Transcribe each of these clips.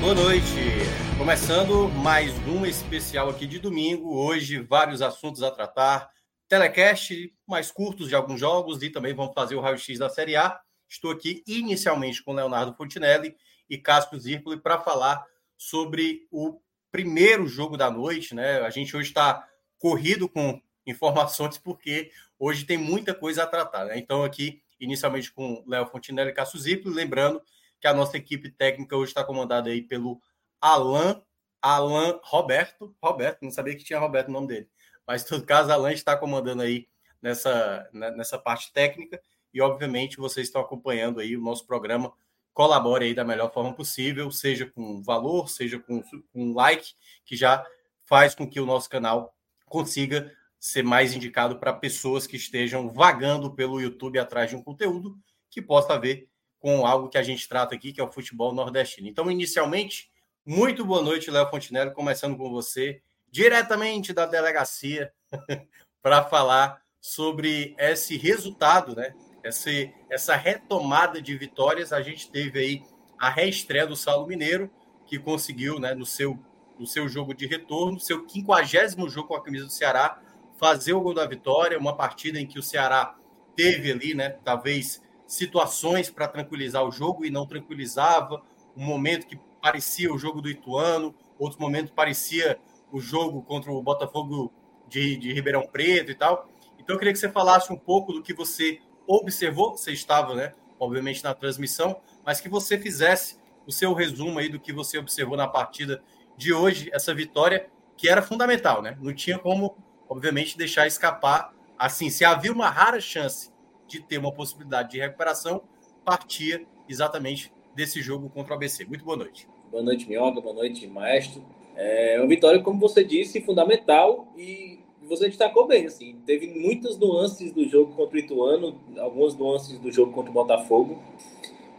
Boa noite. Começando mais um especial aqui de domingo. Hoje, vários assuntos a tratar. Telecast mais curtos de alguns jogos e também vamos fazer o raio-x da Série A. Estou aqui inicialmente com Leonardo Fontinelli e Cássio Zirpoli para falar sobre o primeiro jogo da noite. Né? A gente hoje está corrido com informações porque hoje tem muita coisa a tratar. Né? Então, aqui, inicialmente com Léo Fontinelli e Cássio Zirpoli, lembrando que a nossa equipe técnica hoje está comandada aí pelo Alan, Alan Roberto, Roberto, não sabia que tinha Roberto no nome dele, mas em todo caso, Alan está comandando aí nessa, né, nessa parte técnica e obviamente vocês estão acompanhando aí o nosso programa, colabore aí da melhor forma possível, seja com valor, seja com, com like, que já faz com que o nosso canal consiga ser mais indicado para pessoas que estejam vagando pelo YouTube atrás de um conteúdo que possa ver com algo que a gente trata aqui, que é o futebol nordestino. Então, inicialmente, muito boa noite, Léo Fontinelli, começando com você, diretamente da delegacia, para falar sobre esse resultado, né? Essa, essa retomada de vitórias. A gente teve aí a reestreia do Saulo Mineiro, que conseguiu, né, no seu, no seu jogo de retorno, seu quinquagésimo jogo com a camisa do Ceará, fazer o gol da vitória, uma partida em que o Ceará teve ali, né, talvez situações para tranquilizar o jogo e não tranquilizava. Um momento que parecia o jogo do Ituano, outro momento parecia o jogo contra o Botafogo de, de Ribeirão Preto e tal. Então eu queria que você falasse um pouco do que você observou, você estava, né, obviamente na transmissão, mas que você fizesse o seu resumo aí do que você observou na partida de hoje, essa vitória que era fundamental, né? Não tinha como, obviamente, deixar escapar. Assim, se havia uma rara chance de ter uma possibilidade de recuperação, partia exatamente desse jogo contra o ABC. Muito boa noite. Boa noite, Minhoca. Boa noite, Maestro. É uma vitória, como você disse, fundamental e você destacou bem. Assim, teve muitas nuances do jogo contra o Ituano, algumas nuances do jogo contra o Botafogo.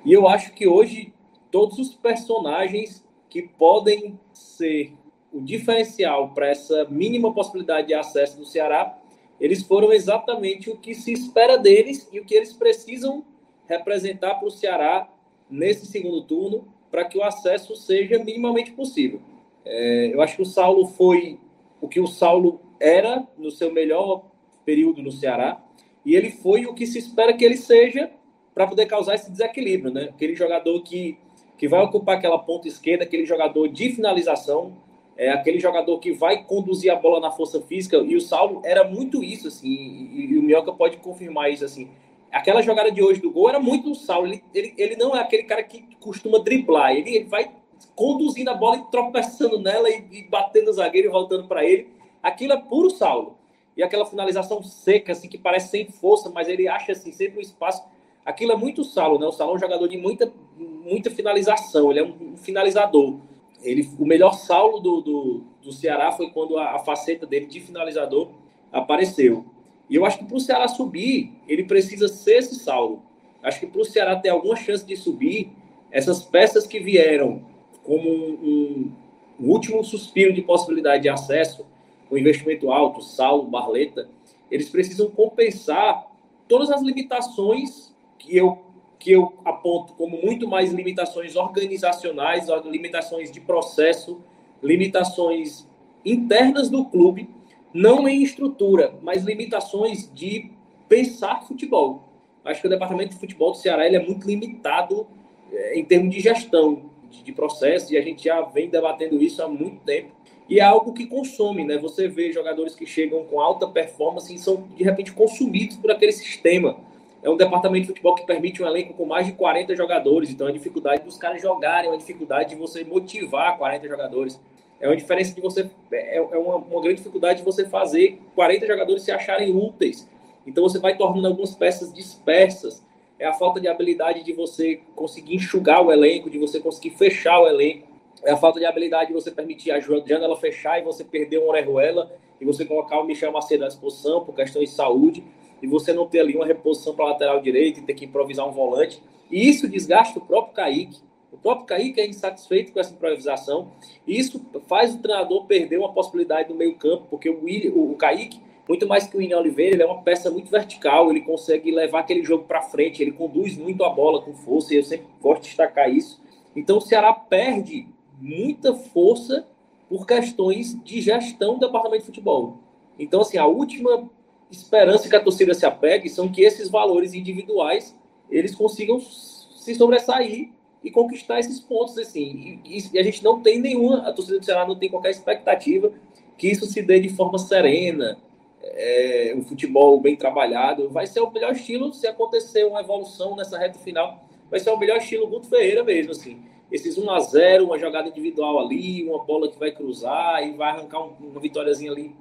E eu acho que hoje todos os personagens que podem ser o diferencial para essa mínima possibilidade de acesso do Ceará eles foram exatamente o que se espera deles e o que eles precisam representar para o Ceará nesse segundo turno para que o acesso seja minimamente possível. É, eu acho que o Saulo foi o que o Saulo era no seu melhor período no Ceará e ele foi o que se espera que ele seja para poder causar esse desequilíbrio, né? Aquele jogador que, que vai ocupar aquela ponta esquerda, aquele jogador de finalização, é aquele jogador que vai conduzir a bola na força física, e o Saulo era muito isso, assim, e, e o Minhoca pode confirmar isso, assim. Aquela jogada de hoje do gol era muito o Saulo, ele, ele, ele não é aquele cara que costuma driblar, ele, ele vai conduzindo a bola e tropeçando nela e, e batendo o zagueiro e voltando para ele. Aquilo é puro Saulo. E aquela finalização seca, assim, que parece sem força, mas ele acha, assim, sempre um espaço. Aquilo é muito Saulo, né? O Saulo é um jogador de muita, muita finalização, ele é um finalizador. Ele, o melhor Saulo do, do, do Ceará foi quando a, a, faceta dele de finalizador apareceu. E eu acho que para o Ceará subir, ele precisa ser esse Saulo. Acho que para o Ceará ter alguma chance de subir, essas peças que vieram como um, um, um último suspiro de possibilidade de acesso, com investimento alto, Saulo, Barleta, eles precisam compensar todas as limitações que eu que eu aponto como muito mais limitações organizacionais, limitações de processo, limitações internas do clube, não em estrutura, mas limitações de pensar futebol. Acho que o departamento de futebol do Ceará ele é muito limitado é, em termos de gestão, de, de processo, e a gente já vem debatendo isso há muito tempo. E é algo que consome, né? Você vê jogadores que chegam com alta performance e são, de repente, consumidos por aquele sistema é um departamento de futebol que permite um elenco com mais de 40 jogadores, então a dificuldade dos caras jogarem, é uma dificuldade de você motivar 40 jogadores. É uma diferença de você. É, é uma, uma grande dificuldade de você fazer 40 jogadores se acharem úteis. Então você vai tornando algumas peças dispersas. É a falta de habilidade de você conseguir enxugar o elenco, de você conseguir fechar o elenco. É a falta de habilidade de você permitir a janela fechar e você perder uma Orejuela e você colocar o Michel Macedo à disposição por questões de saúde e você não ter ali uma reposição para lateral direito e ter que improvisar um volante. E isso desgasta o próprio Kaique. O próprio Kaique é insatisfeito com essa improvisação. E isso faz o treinador perder uma possibilidade no meio-campo, porque o, William, o, Kaique, muito mais que o William Oliveira, ele é uma peça muito vertical, ele consegue levar aquele jogo para frente, ele conduz muito a bola com força, e eu sempre gosto de destacar isso. Então o Ceará perde muita força por questões de gestão do departamento de futebol. Então, assim, a última esperança que a torcida se apegue são que esses valores individuais eles consigam se sobressair e conquistar esses pontos, assim. E, e, a gente não tem nenhuma, a torcida do Ceará não tem qualquer expectativa que isso se dê de forma serena, é, um futebol bem trabalhado. Vai ser o melhor estilo se acontecer uma evolução nessa reta final. Vai ser o melhor estilo Guto Ferreira mesmo, assim. Esses 1 a 0 uma jogada individual ali, uma bola que vai cruzar e vai arrancar um, uma vitóriazinha ali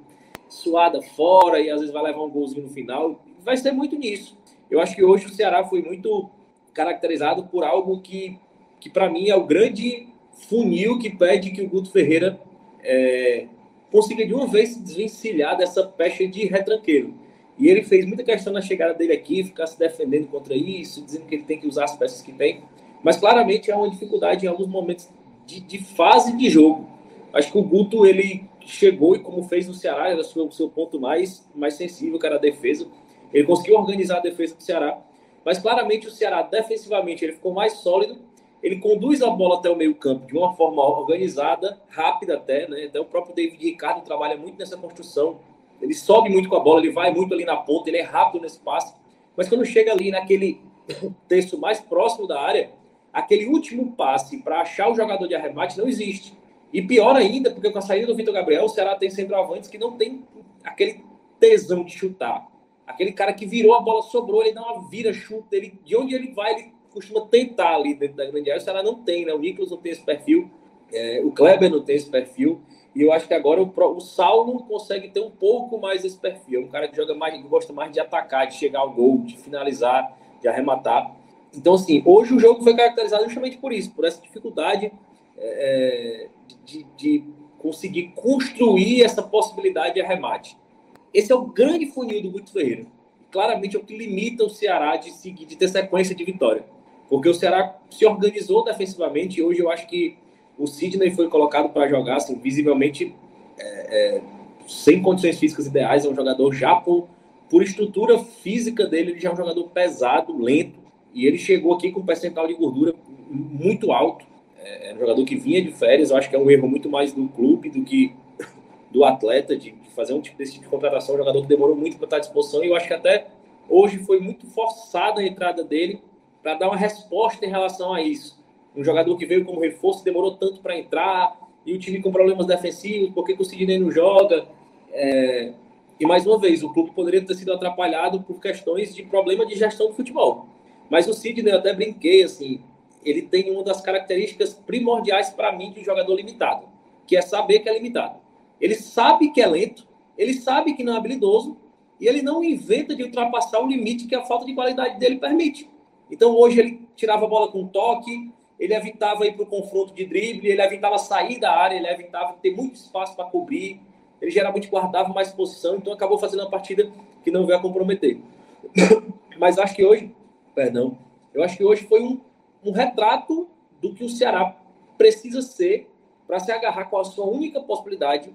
suada fora e às vezes vai levar um golzinho no final. Vai ser muito nisso. Eu acho que hoje o Ceará foi muito caracterizado por algo que que para mim é o grande funil que pede que o Guto Ferreira é, consiga de uma vez se desvencilhar dessa pecha de retranqueiro. E ele fez muita questão na chegada dele aqui, ficar se defendendo contra isso, dizendo que ele tem que usar as peças que tem. Mas claramente é uma dificuldade em alguns momentos de, de fase de jogo. Acho que o Guto ele chegou e como fez no Ceará, era o seu, seu ponto mais, mais sensível, que era a defesa. Ele conseguiu organizar a defesa do Ceará. Mas claramente o Ceará, defensivamente, ele ficou mais sólido ele conduz a bola até o meio-campo de uma forma organizada, rápida até, né? Até o próprio David Ricardo trabalha muito nessa construção. Ele sobe muito com a bola, ele vai muito ali na ponta, ele é rápido nesse passe. Mas quando chega ali naquele texto mais próximo da área, aquele último passe para achar o jogador de arremate não existe. E pior ainda, porque com a saída do Vitor Gabriel, o Ceará tem centroavantes que não tem aquele tesão de chutar. Aquele cara que virou a bola, sobrou, ele dá uma vira, chuta, ele, de onde ele vai, ele costuma tentar ali dentro da grande área, o Ceará não tem, né? O Nicolas não tem esse perfil, é, o Kleber não tem esse perfil, e eu acho que agora o, o Saulo consegue ter um pouco mais esse perfil. É um cara que joga mais, que gosta mais de atacar, de chegar ao gol, de finalizar, de arrematar. Então, assim, hoje o jogo foi caracterizado justamente por isso, por essa dificuldade é, de, de conseguir construir essa possibilidade de arremate. Esse é o grande funil do Guto Ferreira. Claramente é o que limita o Ceará de seguir, de ter sequência de vitória. Porque o Ceará se organizou defensivamente e hoje eu acho que o Sidney foi colocado para jogar, assim, visivelmente é, é, sem condições físicas ideais. É um jogador já por, por estrutura física dele, ele já é um jogador pesado, lento. E ele chegou aqui com um percentual de gordura muito alto. É, é um jogador que vinha de férias. Eu acho que é um erro muito mais do clube do que do atleta, de, de fazer um tipo desse tipo de contratação. Um jogador que demorou muito para estar à disposição. E eu acho que até hoje foi muito forçada a entrada dele para dar uma resposta em relação a isso. Um jogador que veio como reforço demorou tanto para entrar, e o time com problemas defensivos, por que, o Sidney não joga? É... E mais uma vez, o clube poderia ter sido atrapalhado por questões de problema de gestão do futebol. Mas o Sidney, eu até brinquei, assim, ele tem uma das características primordiais para mim de um jogador limitado, que é saber que é limitado. Ele sabe que é lento, ele sabe que não é habilidoso, e ele não inventa de ultrapassar o limite que a falta de qualidade dele permite. Então hoje ele tirava a bola com toque, ele evitava ir para o confronto de drible, ele evitava sair da área, ele evitava ter muito espaço para cobrir, ele geralmente guardava mais posição, então acabou fazendo uma partida que não veio a comprometer. Mas acho que hoje, perdão, eu acho que hoje foi um, um retrato do que o Ceará precisa ser para se agarrar com a sua única possibilidade,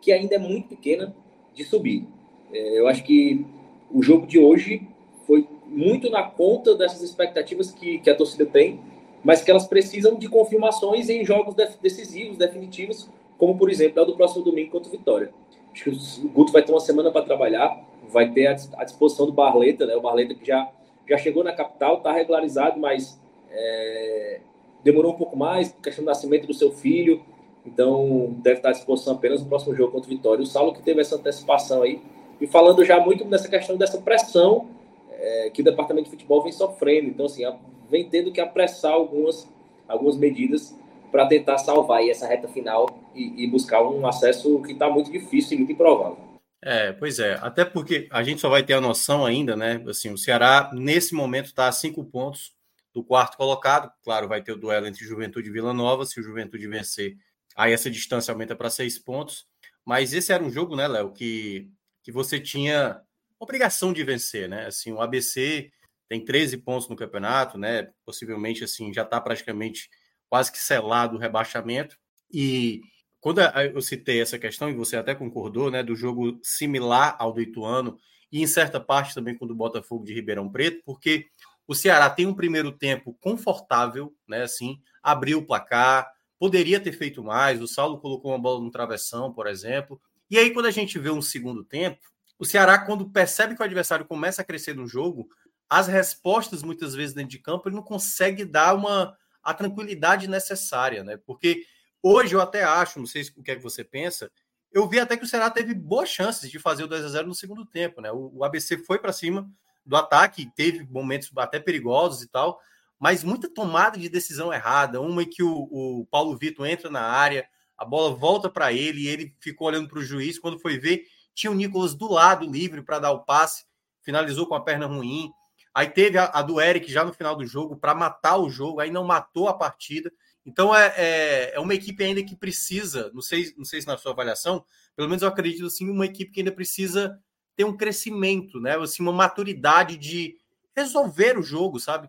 que ainda é muito pequena, de subir. É, eu acho que o jogo de hoje foi muito na conta dessas expectativas que, que a torcida tem, mas que elas precisam de confirmações em jogos decisivos, definitivos, como por exemplo, é o do próximo domingo contra o Vitória. Acho que o Guto vai ter uma semana para trabalhar, vai ter a disposição do Barleta, né? O Barleta que já, já chegou na capital, está regularizado, mas é, demorou um pouco mais, questão do nascimento do seu filho, então deve estar à disposição apenas no próximo jogo contra o Vitória. O Saulo que teve essa antecipação aí, e falando já muito nessa questão dessa pressão é, que o departamento de futebol vem sofrendo. Então, assim, vem tendo que apressar algumas, algumas medidas para tentar salvar essa reta final e, e buscar um acesso que está muito difícil e muito improvável. É, pois é, até porque a gente só vai ter a noção ainda, né? Assim, o Ceará, nesse momento, está a cinco pontos do quarto colocado. Claro, vai ter o duelo entre Juventude e Vila Nova. Se o Juventude vencer, aí essa distância aumenta para seis pontos. Mas esse era um jogo, né, Léo, que, que você tinha obrigação de vencer, né? Assim, o ABC tem 13 pontos no campeonato, né? Possivelmente, assim, já está praticamente quase que selado o rebaixamento. E quando eu citei essa questão, e você até concordou, né, do jogo similar ao do Ituano, e em certa parte também com o do Botafogo de Ribeirão Preto, porque o Ceará tem um primeiro tempo confortável, né, assim, abriu o placar, poderia ter feito mais, o Saulo colocou uma bola no travessão, por exemplo, e aí quando a gente vê um segundo tempo, o Ceará, quando percebe que o adversário começa a crescer no jogo, as respostas, muitas vezes dentro de campo, ele não consegue dar uma a tranquilidade necessária, né? Porque hoje eu até acho, não sei o que é que você pensa, eu vi até que o Ceará teve boas chances de fazer o 2 a 0 no segundo tempo, né? O, o ABC foi para cima do ataque, teve momentos até perigosos e tal, mas muita tomada de decisão errada. Uma em que o, o Paulo Vitor entra na área, a bola volta para ele e ele ficou olhando para o juiz. Quando foi ver, tinha o Nicolas do lado livre para dar o passe, finalizou com a perna ruim. Aí teve a, a do Eric já no final do jogo para matar o jogo, aí não matou a partida. Então é, é, é, uma equipe ainda que precisa, não sei, não sei se na sua avaliação, pelo menos eu acredito assim, uma equipe que ainda precisa ter um crescimento, né? Assim, uma maturidade de resolver o jogo, sabe?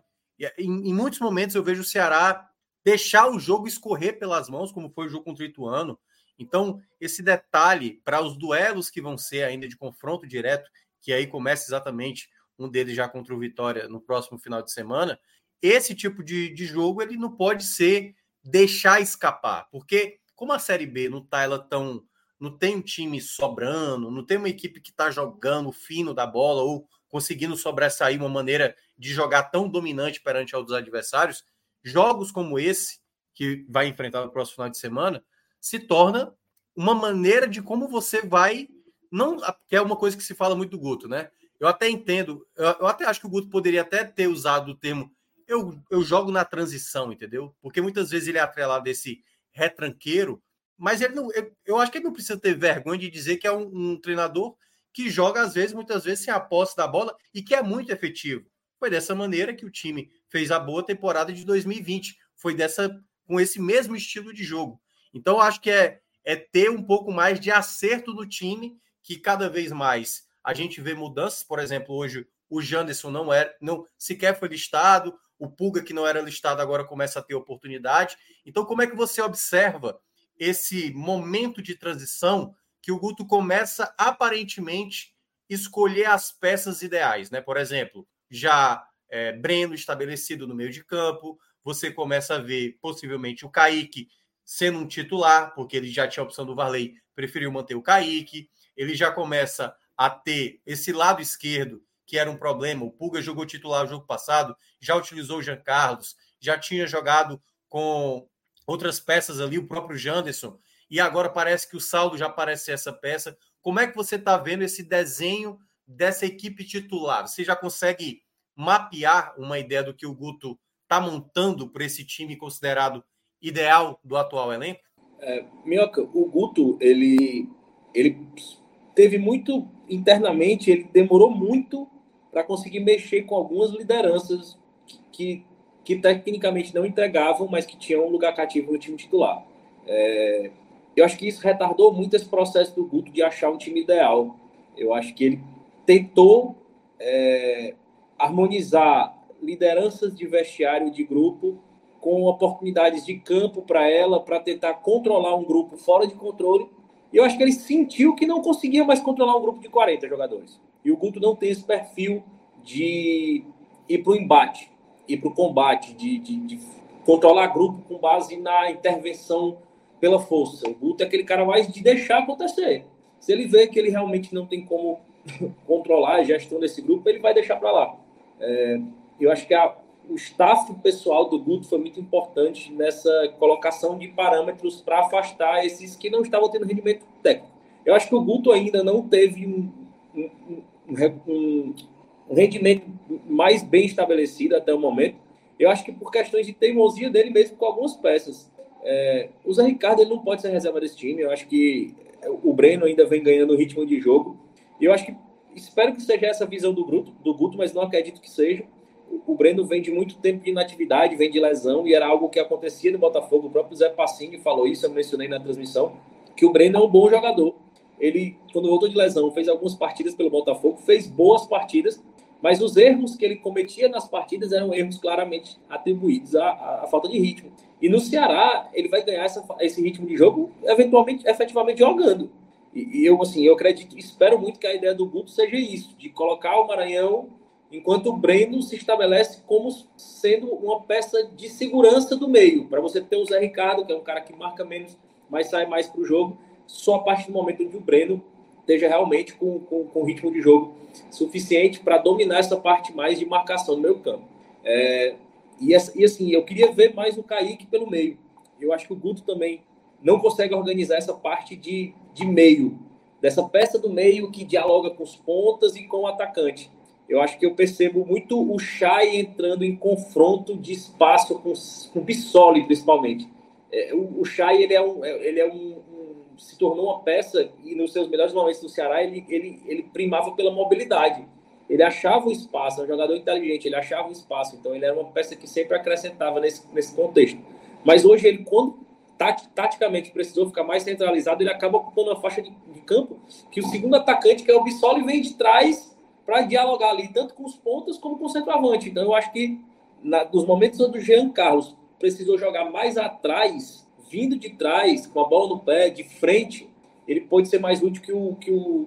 Em, em muitos momentos eu vejo o Ceará deixar o jogo escorrer pelas mãos, como foi o jogo contra o Ituano. Então, esse detalhe para os duelos que vão ser ainda de confronto direto, que aí começa exatamente um deles já contra o Vitória no próximo final de semana, esse tipo de, de jogo ele não pode ser deixar escapar, porque como a Série B não tá ela tão não tem um time sobrando, não tem uma equipe que está jogando fino da bola ou conseguindo sobressair uma maneira de jogar tão dominante perante os adversários, jogos como esse que vai enfrentar no próximo final de semana se torna uma maneira de como você vai não que é uma coisa que se fala muito do Guto, né? Eu até entendo, eu, eu, até acho que o Guto poderia até ter usado o termo eu, eu jogo na transição, entendeu? Porque muitas vezes ele é atrelado desse retranqueiro, mas ele não, eu, acho que ele não precisa ter vergonha de dizer que é um, um, treinador que joga, às vezes, muitas vezes, sem a posse da bola e que é muito efetivo. Foi dessa maneira que o time fez a boa temporada de 2020. Foi dessa com esse mesmo estilo de jogo. Então, acho que é, é ter um pouco mais de acerto do time, que cada vez mais a gente vê mudanças, por exemplo, hoje o Janderson não era, não sequer foi listado, o Pulga que não era listado agora começa a ter oportunidade. Então, como é que você observa esse momento de transição que o Guto começa aparentemente escolher as peças ideais, né? Por exemplo, já é, Breno estabelecido no meio de campo, você começa a ver possivelmente o Kaique sendo um titular, porque ele já tinha a opção do Varley, preferiu manter o Kaique, ele já começa a ter esse lado esquerdo, que era um problema. O Pulga jogou titular no jogo passado, já utilizou o Jean Carlos, já tinha jogado com outras peças ali, o próprio Janderson, e agora parece que o saldo já parece ser essa peça. Como é que você está vendo esse desenho dessa equipe titular? Você já consegue mapear uma ideia do que o Guto está montando para esse time considerado ideal do atual elenco? É, Minhoca, o Guto, ele, ele teve muito internamente, ele demorou muito para conseguir mexer com algumas lideranças que, que, tecnicamente não entregavam, mas que tinham um lugar cativo no time titular. É, eu acho que isso retardou muito esse processo do Guto de achar um time ideal. Eu acho que ele tentou é, harmonizar lideranças de vestiário de grupo com oportunidades de campo para ela, para tentar controlar um grupo fora de controle e eu acho que ele sentiu que não conseguia mais controlar um grupo de 40 jogadores. E o Guto não tem esse perfil de ir para o embate, ir para o combate, de, de, de, controlar grupo com base na intervenção pela força. O Guto é aquele cara mais de deixar acontecer. Se ele vê que ele realmente não tem como controlar a gestão desse grupo, ele vai deixar para lá. É, eu acho que a, o staff pessoal do Guto foi muito importante nessa colocação de parâmetros para afastar esses que não estavam tendo rendimento técnico. Eu acho que o Guto ainda não teve um, um, um, um rendimento mais bem estabelecido até o momento. Eu acho que por questões de teimosia dele mesmo com algumas peças. É, o Zé Ricardo ele não pode ser reserva desse time. Eu acho que o Breno ainda vem ganhando ritmo de jogo. E eu acho que espero que seja essa visão do Guto, do Guto, mas não acredito que seja. O Breno vem de muito tempo de inatividade, vem de lesão, e era algo que acontecia no Botafogo. O próprio Zé Passinho falou isso, eu mencionei na transmissão, que o Breno é um bom jogador. Ele, quando voltou de lesão, fez algumas partidas pelo Botafogo, fez boas partidas, mas os erros que ele cometia nas partidas eram erros claramente atribuídos à, à, falta de ritmo. E no Ceará, ele vai ganhar essa, esse ritmo de jogo, eventualmente, efetivamente jogando. E, e, eu, assim, eu acredito, espero muito que a ideia do Guto seja isso, de colocar o Maranhão, enquanto o Breno se estabelece como sendo uma peça de segurança do meio, para você ter o Zé Ricardo, que é um cara que marca menos, mas sai mais para o jogo, só a partir do momento que o Breno esteja realmente com, com, com ritmo de jogo suficiente para dominar essa parte mais de marcação no meio campo. É, e, e, assim, eu queria ver mais o Kaique pelo meio. Eu acho que o Guto também não consegue organizar essa parte de, de meio, dessa peça do meio que dialoga com os pontas e com o atacante. Eu acho que eu percebo muito o Chay entrando em confronto de espaço com, com o Bissoli, principalmente. É, o, o Chay, ele é um, é, ele é um, se tornou uma peça e nos seus melhores momentos no Ceará ele, ele, ele primava pela mobilidade. Ele achava o espaço, é um jogador inteligente, ele achava o espaço, então ele era uma peça que sempre acrescentava nesse, nesse contexto. Mas hoje ele, quando taticamente precisou ficar mais centralizado, ele acaba ocupando uma faixa de, de campo que o segundo atacante, que é o Bissoli, vem de trás para dialogar ali, tanto com os pontas como com o centroavante. Então eu acho que na, nos momentos onde o Jean Carlos precisou jogar mais atrás, vindo de trás, com a bola no pé, de frente, ele pode ser mais útil que o, que o,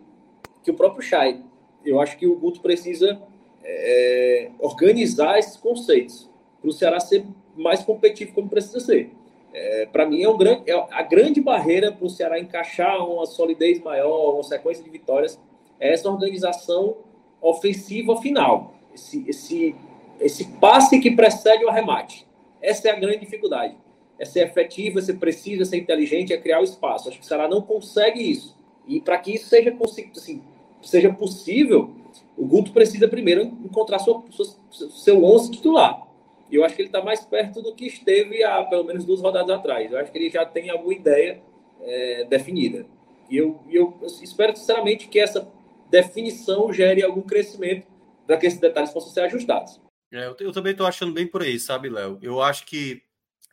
que o próprio Chay. Eu acho que o Guto precisa é, organizar esses conceitos para o Ceará ser mais competitivo como precisa ser. É, para mim, é, um grande, é a grande barreira para o Ceará encaixar uma solidez maior, uma sequência de vitórias, é essa organização ofensiva final. Esse, esse, esse passe que precede o arremate. Essa é a grande dificuldade é ser efetivo, é ser preciso, é ser inteligente, é criar o espaço. Acho que o Ceará não consegue isso. E para que isso seja, assim, seja possível, o Guto precisa primeiro encontrar sua, seu 11 titular. E eu acho que ele está mais perto do que esteve há pelo menos duas rodadas atrás. Eu acho que ele já tem alguma ideia é, definida. E eu, eu espero sinceramente que essa definição gere algum crescimento para que esses detalhes possam ser ajustados. É, eu, eu, também estou achando bem por aí, sabe, Léo? Eu acho que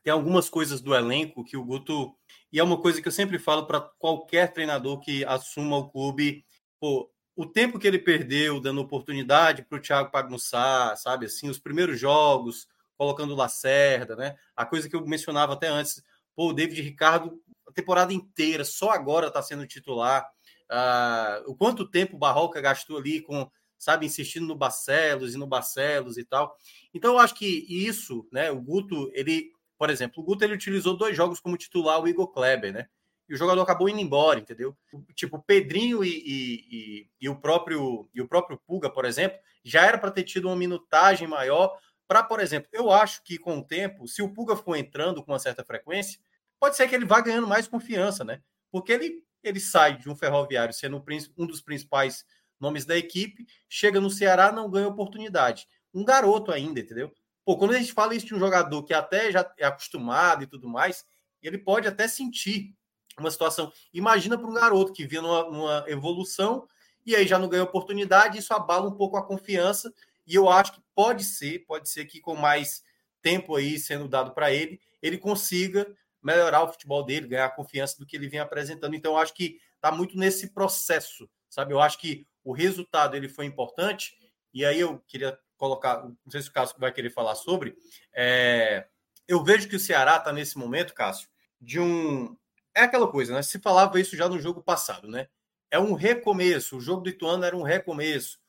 tem algumas coisas do elenco que o Guto. E é uma coisa que eu sempre falo para qualquer treinador que assuma o clube. Pô, o tempo que ele perdeu dando oportunidade para o Thiago Pagnussá, sabe? Assim, os primeiros jogos, colocando Lacerda, né? A coisa que eu mencionava até antes. Pô, o David Ricardo, a temporada inteira, só agora está sendo titular. Ah, o quanto tempo o Barroca gastou ali com, sabe, insistindo no Barcelos e no Barcelos e tal. Então, eu acho que isso, né? O Guto, ele por exemplo, o Guto ele utilizou dois jogos como titular o Igor Kleber, né? E o jogador acabou indo embora, entendeu? Tipo, o Pedrinho e, e, e, e o próprio e o próprio Puga, por exemplo, já era para ter tido uma minutagem maior para, por exemplo, eu acho que com o tempo, se o Puga for entrando com uma certa frequência, pode ser que ele vá ganhando mais confiança, né? Porque ele ele sai de um ferroviário sendo um dos principais nomes da equipe, chega no Ceará, não ganha oportunidade. Um garoto ainda, entendeu? Pô, quando a gente fala isso de um jogador que até já é acostumado e tudo mais, ele pode até sentir uma situação. Imagina para um garoto que vinha numa, numa, evolução e aí já não ganha oportunidade, isso abala um pouco a confiança. E eu acho que pode ser, pode ser que com mais tempo aí sendo dado para ele, ele consiga melhorar o futebol dele, ganhar a confiança do que ele vem apresentando. Então, eu acho que está muito nesse processo, sabe? Eu acho que o resultado ele foi importante. E aí eu queria colocar, não sei se o Cássio vai querer falar sobre. É, eu vejo que o Ceará está nesse momento, Cássio, de um. É aquela coisa, né? Se falava isso já no jogo passado, né? É um recomeço. O jogo do Ituano era um recomeço.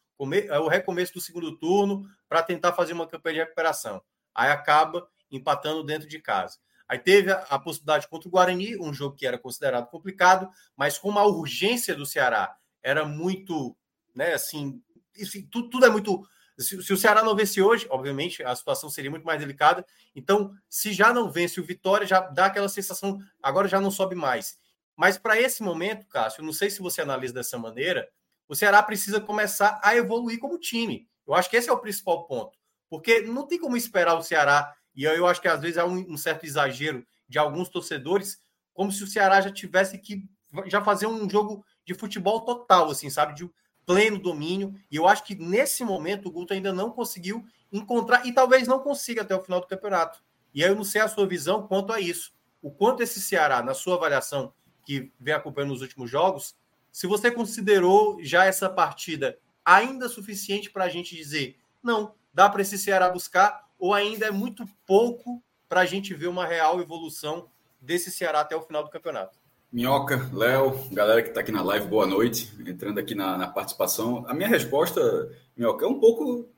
É o recomeço do segundo turno para tentar fazer uma campanha de recuperação. Aí acaba empatando dentro de casa. Aí teve a, a, possibilidade contra o Guarani, um jogo que era considerado complicado, mas como a urgência do Ceará era muito, né, assim, enfim, tudo, tudo é muito se, se, o Ceará não vence hoje, obviamente a situação seria muito mais delicada. Então, se já não vence o Vitória, já dá aquela sensação, agora já não sobe mais. Mas para esse momento, Cássio, não sei se você analisa dessa maneira, o Ceará precisa começar a evoluir como time. Eu acho que esse é o principal ponto. Porque não tem como esperar o Ceará, e eu acho que às vezes é um, um certo exagero de alguns torcedores, como se o Ceará já tivesse que já fazer um jogo de futebol total, assim, sabe? De pleno domínio. E eu acho que nesse momento o Guto ainda não conseguiu encontrar, e talvez não consiga até o final do campeonato. E aí eu não sei a sua visão quanto a isso. O quanto esse Ceará, na sua avaliação, que vem acompanhando nos últimos jogos, se você considerou já essa partida ainda suficiente para a gente dizer, não, dá para esse Ceará buscar, ou ainda é muito pouco para a gente ver uma real evolução desse Ceará até o final do campeonato? Minhoca, Léo, galera que está aqui na live, boa noite. Entrando aqui na, na, participação. A minha resposta, Minhoca, é um pouco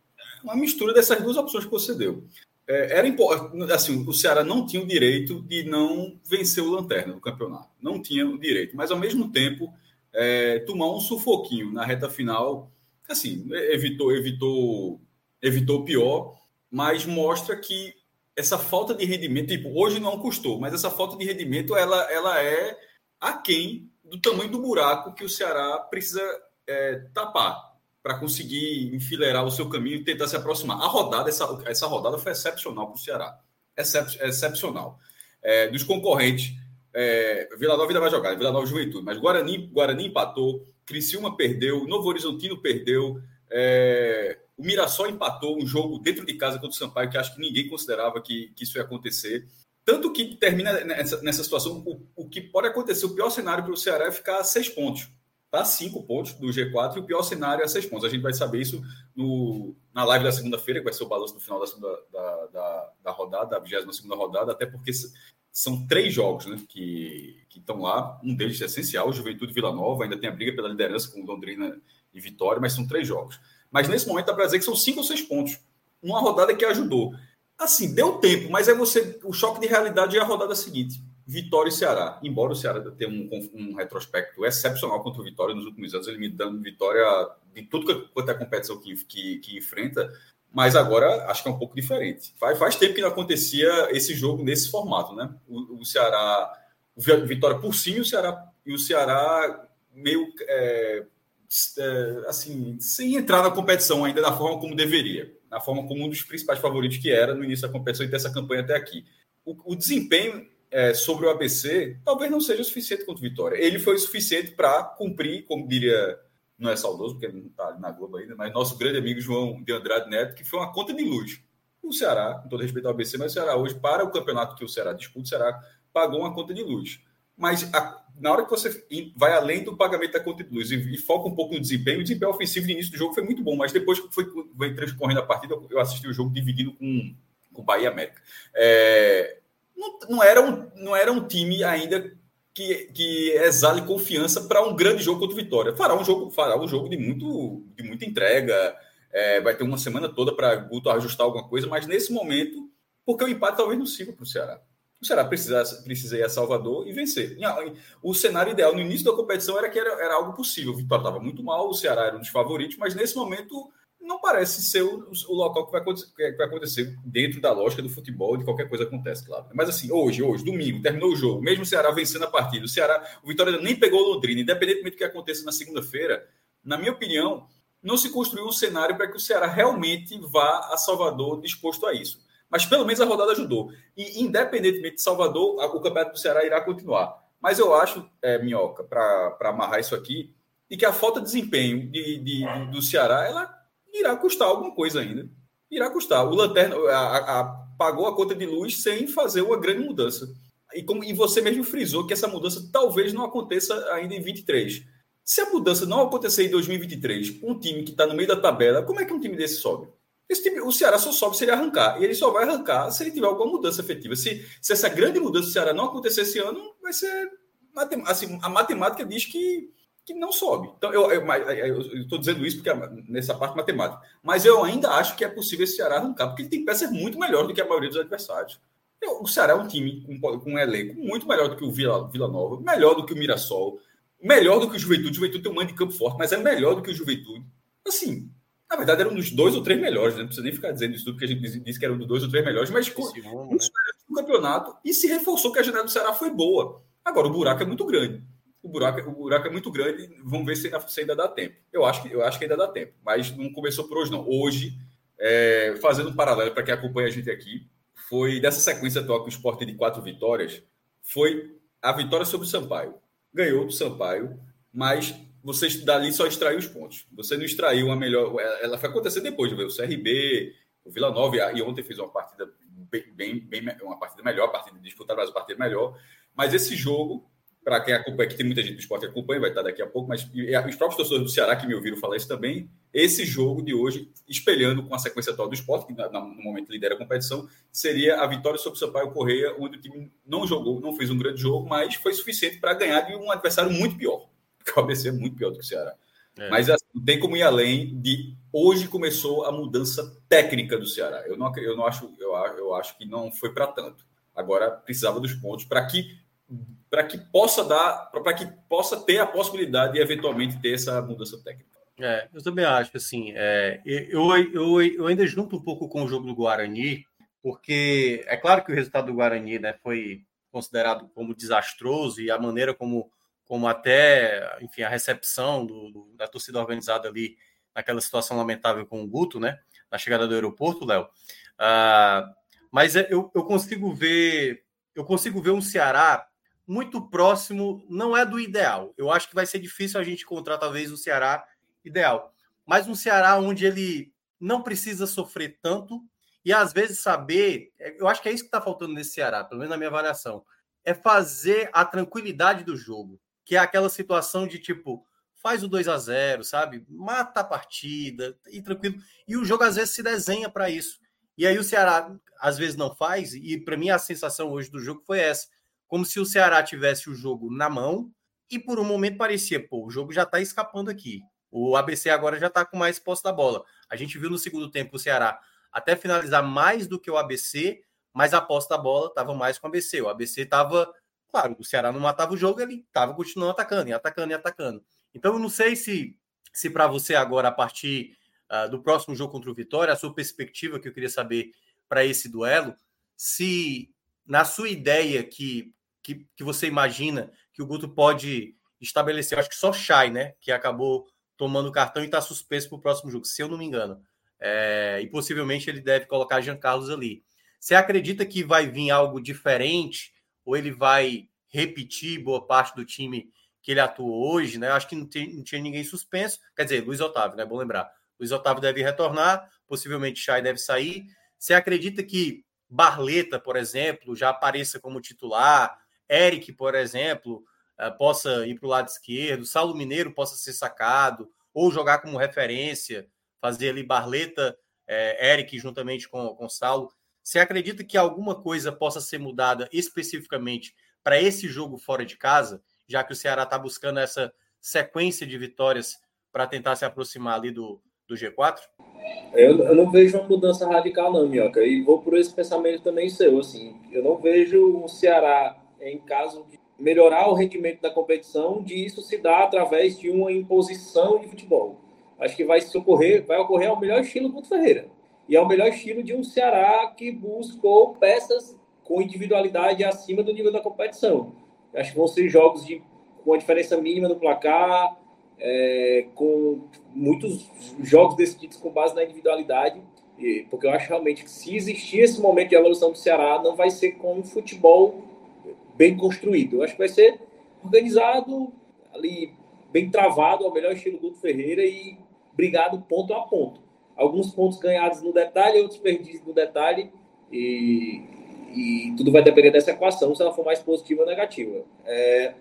uma mistura dessas duas opções que você deu. É, era assim, o Ceará não tinha o direito de não vencer o Lanterna do campeonato. Não tinha o direito, mas ao mesmo tempo é, tomar um sufoquinho na reta final, assim, evitou, evitou, evitou pior, mas mostra que essa falta de rendimento, tipo, hoje não custou, mas essa falta de rendimento ela, ela é aquém do tamanho do buraco que o Ceará precisa é, tapar para conseguir enfileirar o seu caminho e tentar se aproximar. A rodada, essa, essa rodada foi excepcional para o Ceará. Excep, excepcional. É, dos concorrentes, é, Vila Nova ainda vai jogar, Vila Nova Juventude, mas Guarani, Guarani empatou, Criciúma perdeu, Novo Horizontino perdeu, é, o Mirassol empatou um jogo dentro de casa contra o Sampaio, que acho que ninguém considerava que, que isso ia acontecer. Tanto que termina nessa, nessa situação, o, o, que pode acontecer, o pior cenário para o Ceará é ficar a seis pontos. Tá cinco pontos do G4 e o pior cenário é seis pontos. A gente vai saber isso no, na live da segunda-feira, que vai ser o balanço no final da, segunda, da, da, da rodada, da 22 rodada, até porque são três jogos né, que estão lá. Um deles é essencial, Juventude Vila Nova, ainda tem a briga pela liderança com Londrina e Vitória, mas são três jogos. Mas nesse momento dá para dizer que são cinco ou seis pontos. Uma rodada que ajudou. Assim, deu tempo, mas é você. O choque de realidade é a rodada seguinte. Vitória e Ceará. Embora o Ceará tenha um, um retrospecto excepcional contra o Vitória nos últimos anos, ele me dando vitória de tudo quanto é competição que, que, que, enfrenta, mas agora acho que é um pouco diferente. Faz, faz tempo que não acontecia esse jogo nesse formato, né? O, o Ceará, o Vitória por cima e o Ceará, e o Ceará meio é, é, assim, sem entrar na competição ainda da forma como deveria, na forma como um dos principais favoritos que era no início da competição e dessa campanha até aqui. O, o desempenho é, sobre o ABC talvez não seja suficiente contra o Vitória. Ele foi suficiente para cumprir, como diria, não é saudoso, porque não está na Globo ainda, mas nosso grande amigo João de Andrade Neto, que foi uma conta de luz. O Ceará, com todo respeito ao ABC, mas o Ceará hoje, para o campeonato que o Ceará disputa, o Ceará pagou uma conta de luz. Mas a, na hora que você vai além do pagamento da conta de luz e, foca um pouco no desempenho, o desempenho ofensivo no início do jogo foi muito bom, mas depois que foi, foi transcorrendo a partida, eu assisti o jogo dividido com o Bahia América. É, não, não, era um, não era um time ainda que, que exale confiança para um grande jogo contra o Vitória. Fará um jogo, fará um jogo de, muito, de muita entrega, é, vai ter uma semana toda para Guto ajustar alguma coisa, mas nesse momento, porque o empate talvez não sirva para o Ceará. O Ceará precisa, precisa ir a Salvador e vencer. O cenário ideal no início da competição era que era, era algo possível. O Vitória estava muito mal, o Ceará era um dos favoritos, mas nesse momento não parece ser o, o local que vai, que vai, acontecer dentro da lógica do futebol, de qualquer coisa acontece, claro. Mas assim, hoje, hoje, domingo, terminou o jogo, mesmo o Ceará vencendo a partida, o Ceará, o Vitória nem pegou o Londrina, independentemente do que aconteça na segunda-feira, na minha opinião, não se construiu um cenário para que o Ceará realmente vá a Salvador disposto a isso. Mas pelo menos a rodada ajudou. E independentemente de Salvador, o campeonato do Ceará irá continuar. Mas eu acho, é, Minhoca, para amarrar isso aqui, e que a falta de desempenho de, de, do Ceará, ela irá custar alguma coisa ainda. Irá custar. O Lanterna a, a, pagou a conta de luz sem fazer uma grande mudança. E, como, e você mesmo frisou que essa mudança talvez não aconteça ainda em 23. Se a mudança não acontecer em 2023, um time que está no meio da tabela, como é que um time desse sobe? Time, o Ceará só sobe se ele arrancar. E ele só vai arrancar se ele tiver alguma mudança efetiva. Se, se essa grande mudança do Ceará não acontecer esse ano, vai ser. Assim, a matemática diz que, que não sobe. Então, eu estou dizendo isso porque é nessa parte matemática. Mas eu ainda acho que é possível esse Ceará arrancar, porque ele tem peças muito melhores do que a maioria dos adversários. o Ceará é um time com, com, um elenco muito melhor do que o Vila, Vila Nova, melhor do que o Mirassol, melhor do que o Juventude. O Juventude tem um mando de campo forte, mas é melhor do que o Juventude. Assim, na verdade, era um dos dois ou três melhores, né? não precisa nem ficar dizendo isso tudo, porque a gente disse que era um dos dois ou três melhores, mas um né? campeonato e se reforçou que a janela do Ceará foi boa. Agora, o buraco é muito grande. o buraco, o buraco é muito grande. Vamos ver se ainda, se ainda dá tempo. Eu acho, que, eu acho que ainda dá tempo, mas não começou por hoje, não. Hoje, é, fazendo um paralelo para quem acompanha a gente aqui, foi dessa sequência atual com o esporte de quatro vitórias, foi a vitória sobre o Sampaio. Ganhou do Sampaio, mas você dali só extraiu os pontos. Você não extraiu uma melhor. Ela foi acontecer depois, viu? o CRB, o Vila Nova, e ontem fez uma partida bem, bem, uma partida melhor, partida disputada, mas uma partida melhor. Mas esse jogo, para quem acompanha, que tem muita gente do esporte que acompanha, vai estar daqui a pouco, mas os próprios torcedores do Ceará que me ouviram falar isso também, esse jogo de hoje, espelhando com a sequência atual do esporte, que no momento lidera a competição, seria a vitória sobre o Sampaio Correia, onde o time não jogou, não fez um grande jogo, mas foi suficiente para ganhar de um adversário muito pior. Porque o ABC é muito pior do que o Ceará. É. Mas assim, tem como ir além de hoje começou a mudança técnica do Ceará. Eu não, eu não acho, eu, eu acho que não foi para tanto. Agora precisava dos pontos para que para que possa dar, para que possa ter a possibilidade de eventualmente ter essa mudança técnica. É, eu também acho assim. É, eu, eu, eu ainda junto um pouco com o jogo do Guarani, porque é claro que o resultado do Guarani né, foi considerado como desastroso e a maneira como, como até, enfim, a recepção do, do, da torcida organizada ali naquela situação lamentável com o Guto, né, na chegada do aeroporto, Léo. Uh, mas eu, eu consigo ver, eu consigo ver um Ceará muito próximo, não é do ideal. Eu acho que vai ser difícil a gente encontrar talvez o Ceará ideal, mas um Ceará onde ele não precisa sofrer tanto e às vezes saber, é, eu acho que é isso que está faltando nesse Ceará, pelo menos na minha avaliação, é fazer a tranquilidade do jogo, que é aquela situação de tipo, faz o 2 a 0 sabe? Mata a partida e tranquilo. E o jogo às vezes se desenha para isso. E aí o Ceará às vezes não faz, e para mim a sensação hoje do jogo foi essa como se o Ceará tivesse o jogo na mão e por um momento parecia, pô, o jogo já está escapando aqui. O ABC agora já está com mais posse da bola. A gente viu no segundo tempo o Ceará até finalizar mais do que o ABC, mas a posse da bola estava mais com o ABC. O ABC estava, claro, o Ceará não matava o jogo, ele estava continuando atacando, e atacando e atacando. Então eu não sei se, se para você agora, a partir uh, do próximo jogo contra o Vitória, a sua perspectiva que eu queria saber para esse duelo, se na sua ideia que que, que você imagina que o Guto pode estabelecer? Acho que só Chay, né? Que acabou tomando cartão e está suspenso para o próximo jogo, se eu não me engano. É, e possivelmente ele deve colocar Jean Carlos ali. Você acredita que vai vir algo diferente? Ou ele vai repetir boa parte do time que ele atuou hoje, né? Acho que não, tem, não tinha ninguém suspenso. Quer dizer, Luiz Otávio, né? Bom lembrar. Luiz Otávio deve retornar, possivelmente Chay deve sair. Você acredita que Barleta, por exemplo, já apareça como titular? Eric, por exemplo, eh, possa ir para o lado esquerdo, Saulo Mineiro possa ser sacado, ou jogar como referência, fazer ali Barleta, é, Eric juntamente com, com Saulo. Você acredita que alguma coisa possa ser mudada especificamente para esse jogo fora de casa, já que o Ceará está buscando essa sequência de vitórias para tentar se aproximar ali do, do G4? Eu, eu, não vejo uma mudança radical, não, Minhoca. E vou por esse pensamento também seu. Assim, eu não vejo o Ceará em caso de melhorar o rendimento da competição, de isso se dá através de uma imposição de futebol. Acho que vai ocorrer, vai ocorrer ao melhor estilo do Ferreira. E ao melhor estilo de um Ceará que buscou peças com individualidade acima do nível da competição. Acho que vão ser jogos de, com a diferença mínima do placar, é, com muitos jogos decididos com base na individualidade, porque eu acho realmente que se existir esse momento de evolução do Ceará, não vai ser com um futebol bem construído. Eu acho que vai ser organizado, ali, bem travado, ao melhor estilo Guto Ferreira e brigado ponto a ponto. Alguns pontos ganhados no detalhe, outros perdidos no detalhe, e, e tudo vai depender dessa equação, se ela for mais positiva ou negativa. É,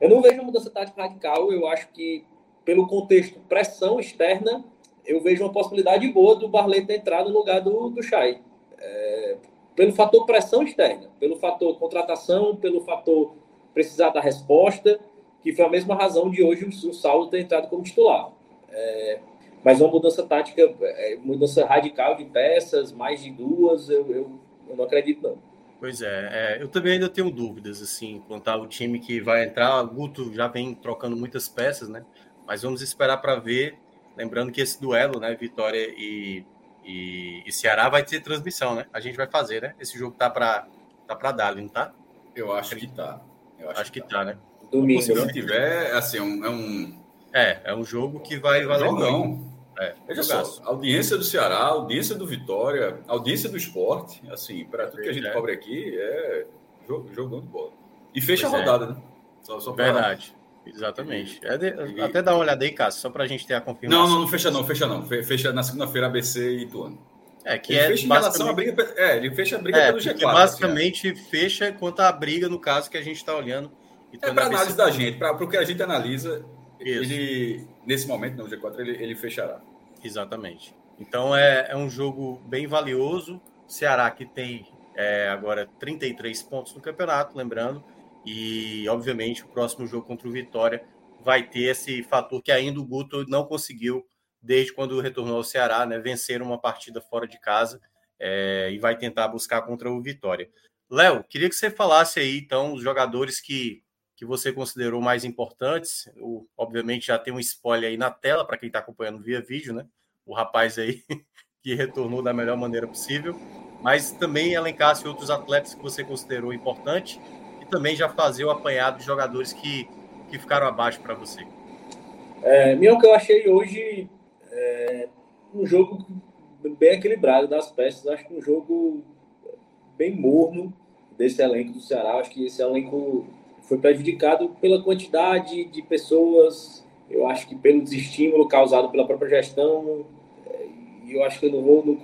eu não vejo uma mudança tática radical, eu acho que, pelo contexto pressão externa, eu vejo uma possibilidade boa do Barleta entrar no lugar do, do Chay. É, pelo fator pressão externa, pelo fator contratação, pelo fator precisar da resposta, que foi a mesma razão de hoje o Saulo ter entrado como titular. É, mas uma mudança tática, é, mudança radical de peças, mais de duas, eu, eu, eu não acredito não. Pois é, é, eu também ainda tenho dúvidas, assim, quanto ao time que vai entrar. O Guto já vem trocando muitas peças, né? Mas vamos esperar para ver. Lembrando que esse duelo, né, Vitória e e, e, Ceará vai ter transmissão, né? A gente vai fazer, né? Esse jogo tá para tá para dar, não tá? Eu acho que tá. Eu acho, acho que, que tá. tá. né? Domingo. Se tiver, assim, é um, é um. É, é um jogo que vai valer muito. É, Veja só, audiência do Ceará, audiência do Vitória, audiência do esporte, assim, para tudo que a gente é. cobre aqui, é jogão de bola. E fecha pois a é. rodada, né? Só, só Verdade. Exatamente. É de. Até dá uma olhada aí, Cássio, só para a gente ter a confirmação. Não, não, não fecha não, fecha não. Fecha na segunda-feira ABC e Ituano. É, que ele é fecha em relação à briga. É, ele fecha a briga é, pelo G4. Basicamente, assim, é. fecha quanto à briga, no caso, que a gente está olhando. é para análise da gente, para o que a gente analisa, Isso. ele, nesse momento, no G4, ele, ele fechará. Exatamente. Então é, é um jogo bem valioso. Ceará que tem é, agora 33 pontos no campeonato, lembrando. E, obviamente, o próximo jogo contra o Vitória vai ter esse fator que ainda o Guto não conseguiu desde quando retornou ao Ceará, né? Vencer uma partida fora de casa é, e vai tentar buscar contra o Vitória. Léo, queria que você falasse aí, então, os jogadores que, que você considerou mais importantes. O, obviamente, já tem um spoiler aí na tela para quem está acompanhando via vídeo, né? O rapaz aí que retornou da melhor maneira possível. Mas também elencasse outros atletas que você considerou importante e também já fazer o apanhado de jogadores que, que ficaram abaixo para você. É, meu, que eu achei hoje é, um jogo bem equilibrado das peças. Acho que um jogo bem morno desse elenco do Ceará. Acho que esse elenco foi prejudicado pela quantidade de pessoas. Eu acho que pelo desestímulo causado pela própria gestão. E eu acho que eu não vou. Não,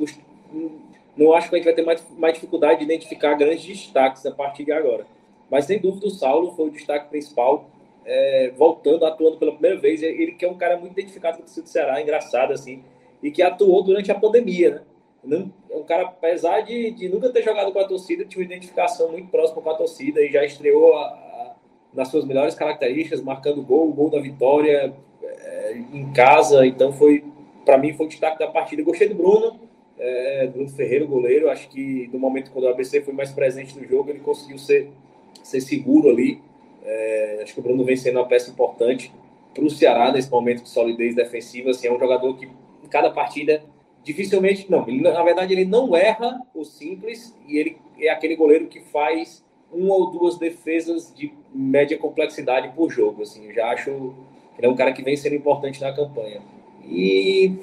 não, não acho que a gente vai ter mais, mais dificuldade de identificar grandes destaques a partir de agora. Mas sem dúvida o Saulo foi o destaque principal é, voltando, atuando pela primeira vez. Ele que é um cara muito identificado com o do Ceará, engraçado assim, e que atuou durante a pandemia, né? É um cara, apesar de, de nunca ter jogado com a torcida, tinha uma identificação muito próxima com a torcida e já estreou a, nas suas melhores características, marcando gol, gol da vitória é, em casa. Então foi, para mim, foi o destaque da partida. Gostei do Bruno, é, Bruno Ferreira, goleiro. Acho que no momento quando o ABC foi mais presente no jogo, ele conseguiu ser, ser seguro ali. É, acho que o Bruno vem sendo uma peça importante para o Ceará nesse momento de solidez defensiva. Assim, é um jogador que em cada partida dificilmente não. Ele, na verdade, ele não erra o simples e ele é aquele goleiro que faz uma ou duas defesas de média complexidade por jogo. Assim, eu já acho que ele é um cara que vem sendo importante na campanha. E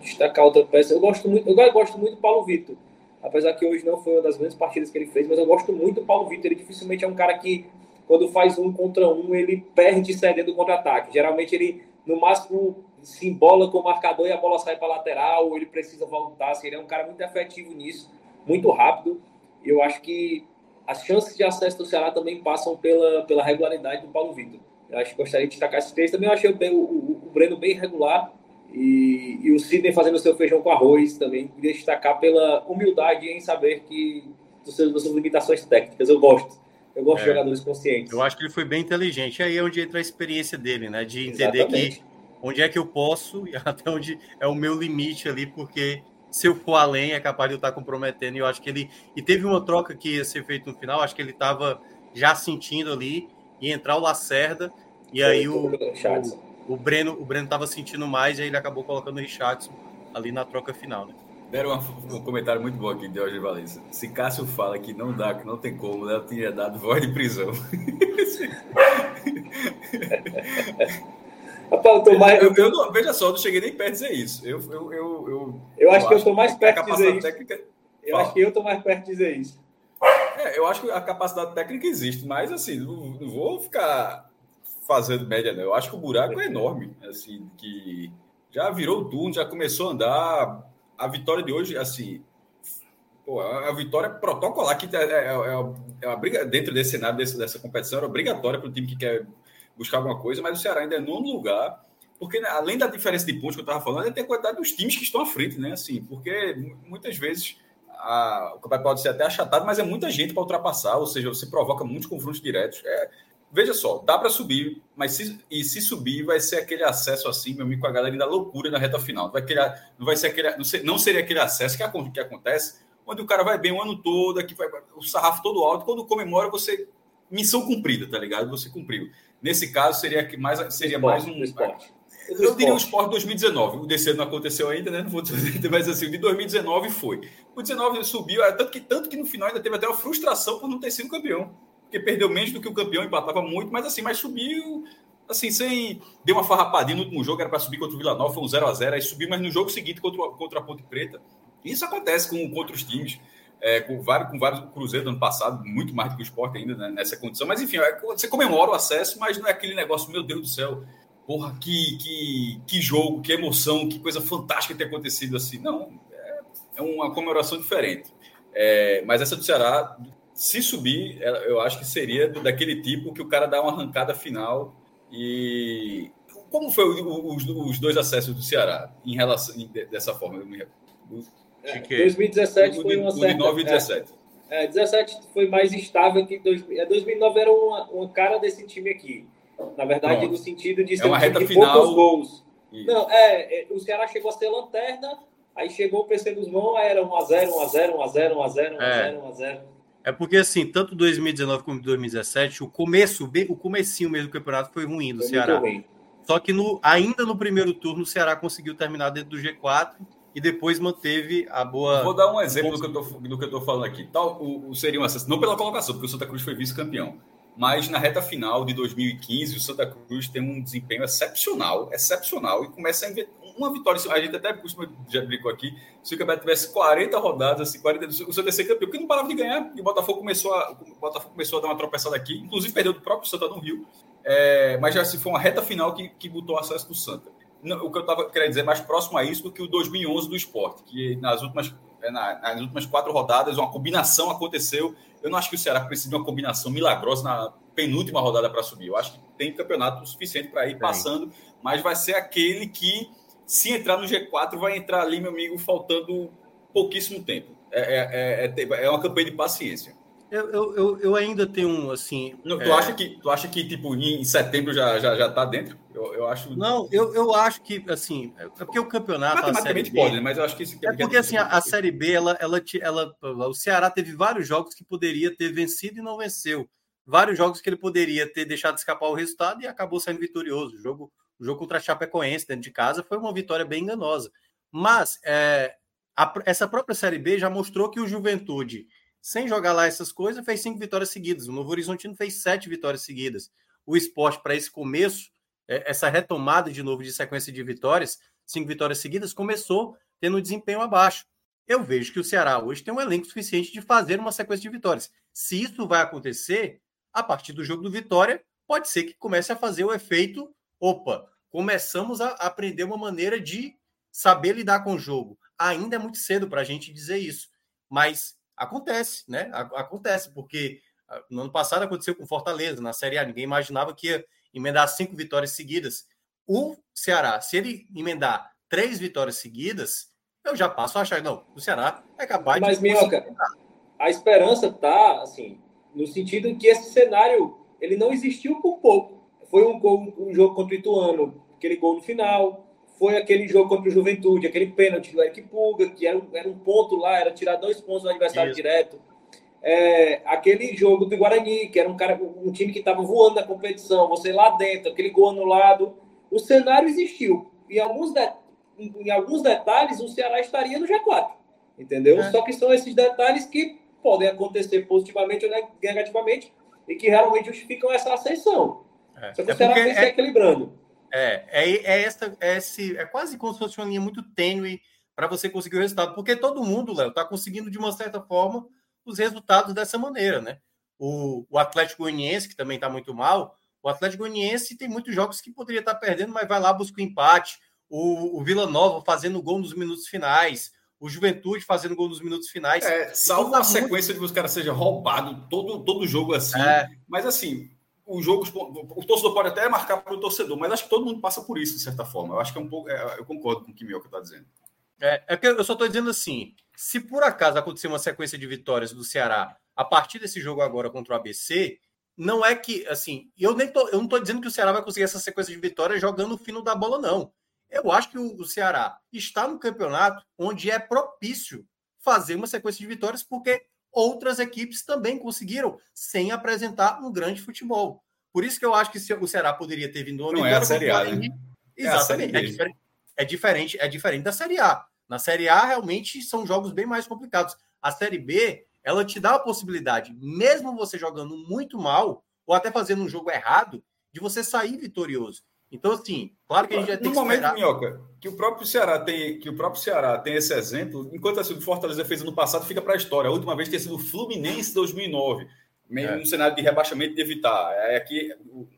destacar outra peça, eu gosto muito, eu gosto muito do Paulo Vitor. Apesar que hoje não foi uma das grandes partidas que ele fez, mas eu gosto muito do Paulo Vitor. Ele dificilmente é um cara que quando faz um contra um, ele perde cedendo contra-ataque. Geralmente ele, no máximo, se embola com o marcador e a bola sai para lateral, ou ele precisa voltar. Assim, ele é um cara muito efetivo nisso, muito rápido. Eu acho que as chances de acesso do Ceará também passam pela, pela regularidade do Paulo Vitor. Eu acho que gostaria de destacar esses três. Também eu achei o, o, o Breno bem regular e, e o Sidney fazendo o seu feijão com arroz também. Queria destacar pela humildade em saber que das suas limitações técnicas. Eu gosto eu gosto é, de jogadores conscientes. Eu acho que ele foi bem inteligente. Aí é onde entra a experiência dele, né? De entender Exatamente. que onde é que eu posso e até onde é o meu limite ali, porque se eu for além é capaz de eu estar comprometendo. E eu acho que ele. E teve uma troca que ia ser feita no final, acho que ele estava já sentindo ali, e entrar o Lacerda, e foi, aí o, o, o, Breno o Breno estava sentindo mais, e aí ele acabou colocando o Richardson ali na troca final, né? Deram um comentário muito bom aqui de Jorge Valença. Se Cássio fala que não dá, que não tem como, Léo tinha dado voz de prisão. Rapaz, eu tô mais. Eu, eu não, veja só, eu não cheguei nem perto de dizer isso. Eu, eu, eu, eu, eu acho que eu estou mais perto de dizer isso. Técnica... Eu Fala. acho que eu estou mais perto de dizer isso. É, eu acho que a capacidade técnica existe, mas assim, não, não vou ficar fazendo média, não. Eu acho que o buraco é enorme. Assim, que já virou o turno, já começou a andar a vitória de hoje, assim, pô, a vitória protocolar que é, é, é, é uma briga dentro desse cenário desse, dessa competição era obrigatória para o time que quer buscar alguma coisa, mas o Ceará ainda é nono lugar, porque né, além da diferença de pontos que eu estava falando, tem a quantidade dos times que estão à frente, né? Assim, porque muitas vezes a, o campeonato pode ser até achatado, mas é muita gente para ultrapassar, ou seja, você provoca muitos confrontos diretos. É, Veja só, dá para subir, mas se, e se subir, vai ser aquele acesso assim, meu amigo, com a galera da loucura na reta final. Vai criar, não vai ser aquele, não, ser, não seria aquele acesso que, que acontece, onde o cara vai bem o ano todo, aqui vai o sarrafo todo alto, quando comemora, você. Missão cumprida, tá ligado? Você cumpriu. Nesse caso, seria mais, seria esporte, mais um. Esporte. Eu diria o esporte 2019. O DC não aconteceu ainda, né? Não vou dizer, mas assim, o de 2019 foi. O 19 subiu, é, tanto que, tanto que no final ainda teve até uma frustração por não ter sido campeão porque perdeu menos do que o campeão, empatava muito, mas assim, mas subiu assim, sem. Deu uma farrapadinha no último jogo, era para subir contra o Vila Nova, foi um 0x0, aí subiu, mas no jogo seguinte contra, contra a Ponte Preta. Isso acontece com, com outros times, é, com, vários, com vários Cruzeiro do ano passado, muito mais do que o esporte ainda né, nessa condição. Mas enfim, é, você comemora o acesso, mas não é aquele negócio, meu Deus do céu, porra, que, que, que jogo, que emoção, que coisa fantástica ter acontecido assim. Não, é, é uma comemoração diferente. É, mas essa do Ceará, se subir, eu acho que seria daquele tipo que o cara dá uma arrancada final e como foi os, dois acessos do Ceará em relação dessa forma? É, 2017 foi uma certa. 2009 e 17. É, é, 17 foi mais estável que 2009 é, era uma, uma cara desse time aqui. Na verdade, Pronto. no sentido de ser é uma um reta de final. poucos gols. Isso. Não, é, é, o Ceará chegou a ser lanterna, aí chegou o PC dos mãos, aí era 1x0, 1x0, 1x0, 1x0, 1x0, 1x0. É porque, assim, tanto 2019 como 2017, o começo, o comecinho mesmo do campeonato foi ruim do foi Ceará. Ruim. Só que no, ainda no primeiro turno, o Ceará conseguiu terminar dentro do G4 e depois manteve a boa. Vou dar um exemplo do que eu tô, do que eu tô falando aqui. Tal, o, o seria não pela colocação, porque o Santa Cruz foi vice-campeão. Mas na reta final de 2015, o Santa Cruz tem um desempenho excepcional, excepcional, e começa a uma vitória. A gente até costuma, já brincou aqui, se o campeonato tivesse 40 rodadas, assim, 40, o Santa ser campeão, porque não parava de ganhar, e o Botafogo começou a, o Botafogo começou a dar uma tropeçada aqui, inclusive perdeu do próprio Santa no Rio, é, mas já se foi uma reta final que, que botou acesso do Santa. O que eu estava querendo dizer mais próximo a isso do que o 2011 do esporte, que nas últimas, é, nas últimas quatro rodadas uma combinação aconteceu. Eu não acho que o Ceará precisa de uma combinação milagrosa na penúltima rodada para subir. Eu acho que tem campeonato suficiente para ir passando, mas vai ser aquele que se entrar no G4, vai entrar ali, meu amigo, faltando pouquíssimo tempo. É, é, é, é uma campanha de paciência. Eu, eu, eu ainda tenho um, assim... Não, tu, é... acha que, tu acha que, tipo, em setembro já, já, já tá dentro? Eu, eu acho... Não, eu, eu acho que, assim, é porque o campeonato... Matematicamente B, pode, né? mas eu acho que... Isso, é porque, assim, a, a, Série B, ela, ela, ela, o Ceará teve vários jogos que poderia ter vencido e não venceu. Vários jogos que ele poderia ter deixado escapar o resultado e acabou saindo vitorioso. O jogo o jogo contra a Chapecoense dentro de casa foi uma vitória bem enganosa. Mas é, a, essa própria Série B já mostrou que o Juventude, sem jogar lá essas coisas, fez cinco vitórias seguidas. O Novo Horizontino fez sete vitórias seguidas. O esporte, para esse começo, é, essa retomada de novo de sequência de vitórias, cinco vitórias seguidas, começou tendo um desempenho abaixo. Eu vejo que o Ceará hoje tem um elenco suficiente de fazer uma sequência de vitórias. Se isso vai acontecer, a partir do jogo do Vitória, pode ser que comece a fazer o efeito opa, começamos a aprender uma maneira de saber lidar com o jogo. Ainda é muito cedo para a gente dizer isso, mas acontece, né? Acontece, porque ah, no ano passado aconteceu com Fortaleza, na Série A, ninguém imaginava que ia emendar cinco vitórias seguidas. O Ceará, se ele emendar três vitórias seguidas, eu já passo a achar, não, o Ceará é capaz mas, de. Mas, Minhoca, a esperança tá, assim, no sentido que esse cenário ele não existiu por pouco. Foi um, gol, um jogo contra o Ituano, aquele gol no final. Foi aquele jogo contra o Juventude, aquele pênalti do Eric Puga, que era, era um ponto lá, era tirar dois pontos do adversário Isso. direto. É, aquele jogo do Guarani, que era um, cara, um time que estava voando na competição, você lá dentro, aquele gol anulado. O cenário existiu. Em alguns, de, em, em alguns detalhes, o Ceará estaria no G4. Entendeu? É. Só que são esses detalhes que podem acontecer positivamente ou negativamente e que realmente justificam essa ascensão. É. Só que é o Ceará vem se é, equilibrando. É, é, é, essa, é, esse, é quase como se fosse uma linha muito tênue para você conseguir o resultado, porque todo mundo, Léo, está conseguindo de uma certa forma os resultados dessa maneira, né? O, o Atlético Goianiense, que também está muito mal, o Atlético Goianiense tem muitos jogos que poderia estar tá perdendo, mas vai lá buscar o empate. O, o Vila Nova fazendo gol nos minutos finais, o Juventude fazendo gol nos minutos finais. É, salvo a sequência de que os caras sejam roubados todo, todo jogo assim. É. Mas assim, o jogo, o torcedor pode até marcar para o torcedor, mas acho que todo mundo passa por isso, de certa forma. Eu acho que é um pouco. É, eu concordo com o que o Mioca está dizendo. É, é que eu só estou dizendo assim: se por acaso acontecer uma sequência de vitórias do Ceará a partir desse jogo agora contra o ABC, não é que, assim, eu nem tô, eu não estou dizendo que o Ceará vai conseguir essa sequência de vitórias jogando o fino da bola, não. Eu acho que o, o Ceará está no campeonato onde é propício fazer uma sequência de vitórias, porque outras equipes também conseguiram sem apresentar um grande futebol. Por isso que eu acho que o Ceará poderia ter vindo Não é a Série A, né? Exatamente. É, é, diferente, é, diferente, é diferente da Série A. Na Série A, realmente, são jogos bem mais complicados. A Série B ela te dá a possibilidade, mesmo você jogando muito mal, ou até fazendo um jogo errado, de você sair vitorioso. Então, assim, claro que a gente já tem no que momento, esperar... Minhoca, que o próprio Ceará tem, que o próprio Ceará tem esse exemplo, enquanto assim, o Fortaleza fez ano passado, fica para a história. A última vez tinha sido o Fluminense 2009, meio é. um cenário de rebaixamento de evitar. É aqui,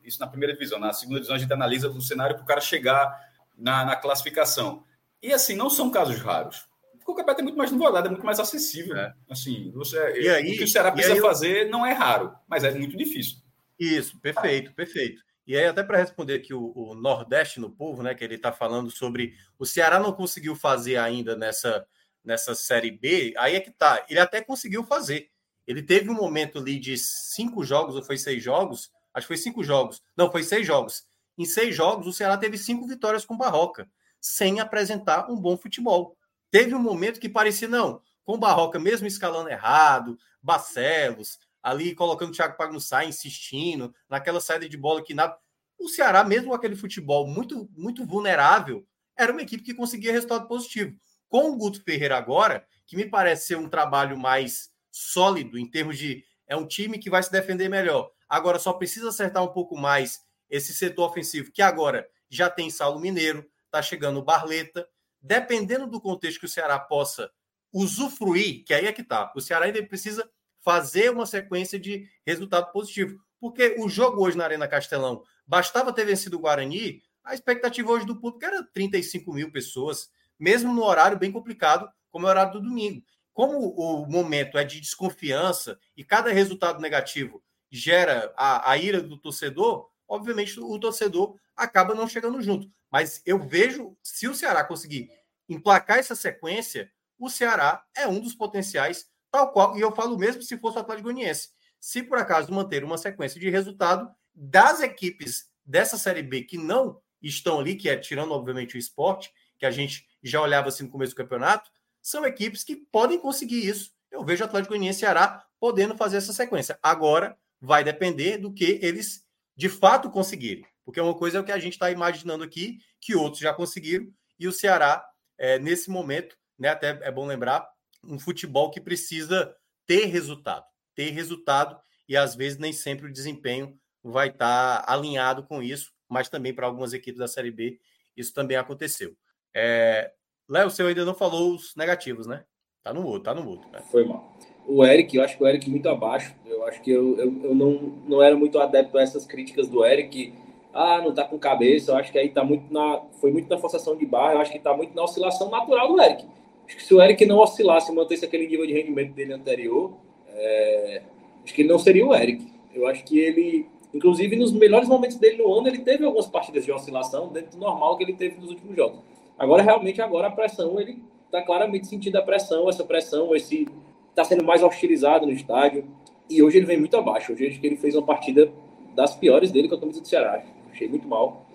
isso na primeira divisão. Na segunda divisão a gente analisa o cenário para o cara chegar na, na, classificação. E assim, não são casos raros. Porque o campeonato é muito mais nivelado, é muito mais acessível. É. Assim, você, e aí, o que o Ceará precisa aí, fazer não é raro, mas é muito difícil. Isso, perfeito, perfeito. E aí, até para responder aqui o, o, Nordeste no povo, né? Que ele está falando sobre o Ceará não conseguiu fazer ainda nessa, nessa série B, aí é que tá. Ele até conseguiu fazer. Ele teve um momento ali de cinco jogos, ou foi seis jogos? Acho que foi cinco jogos. Não, foi seis jogos. Em seis jogos, o Ceará teve cinco vitórias com Barroca, sem apresentar um bom futebol. Teve um momento que parecia, não, com Barroca, mesmo escalando errado, Barcelos, ali colocando o Thiago Pagnussá, insistindo, naquela saída de bola que nada. O Ceará, mesmo aquele futebol muito, muito vulnerável, era uma equipe que conseguia resultado positivo. Com o Guto Ferreira agora, que me parece ser um trabalho mais sólido em termos de é um time que vai se defender melhor. Agora só precisa acertar um pouco mais esse setor ofensivo, que agora já tem Saulo Mineiro, tá chegando o Barleta. Dependendo do contexto que o Ceará possa usufruir, que aí é que tá. O Ceará ainda precisa fazer uma sequência de resultado positivo. Porque o jogo hoje na Arena Castelão, bastava ter vencido o Guarani, a expectativa hoje do público era 35 mil pessoas, mesmo no horário bem complicado, como é o horário do domingo. Como o momento é de desconfiança e cada resultado negativo gera a, a ira do torcedor, obviamente o torcedor acaba não chegando junto. Mas eu vejo, se o Ceará conseguir emplacar essa sequência, o Ceará é um dos potenciais Tal qual, e eu falo mesmo se fosse o Atlético Goianiense. Se por acaso manter uma sequência de resultado das equipes dessa Série B que não estão ali, que é tirando, obviamente, o esporte, que a gente já olhava assim no começo do campeonato, são equipes que podem conseguir isso. Eu vejo o Atlético Goianiense e Ceará podendo fazer essa sequência. Agora vai depender do que eles de fato conseguirem. Porque uma coisa é o que a gente está imaginando aqui, que outros já conseguiram, e o Ceará, é, nesse momento, né, até é bom lembrar, um futebol que precisa ter resultado, ter resultado, e às vezes nem sempre o desempenho vai estar tá alinhado com isso, mas também para algumas equipes da Série B isso também aconteceu. É... Léo, você ainda não falou os negativos, né? Tá no outro, tá no outro. Né? Foi mal. O Eric, eu acho que o Eric muito abaixo. Eu acho que eu, eu, eu não, não era muito adepto a essas críticas do Eric. Ah, não tá com cabeça. Eu acho que aí tá muito na. Foi muito na forçação de barra. Eu acho que tá muito na oscilação natural do Eric. Acho que se o Eric não oscilasse, mantesse aquele nível de rendimento dele anterior, é, acho que ele não seria o Eric. Eu acho que ele, inclusive nos melhores momentos dele no ano, ele teve algumas partidas de oscilação dentro do normal que ele teve nos últimos jogos. Agora, realmente, agora a pressão, ele está claramente sentindo a pressão, essa pressão, esse está sendo mais hostilizado no estádio. E hoje ele vem muito abaixo. Hoje acho que ele fez uma partida das piores dele com a camisa do Ceará. Achei muito mal.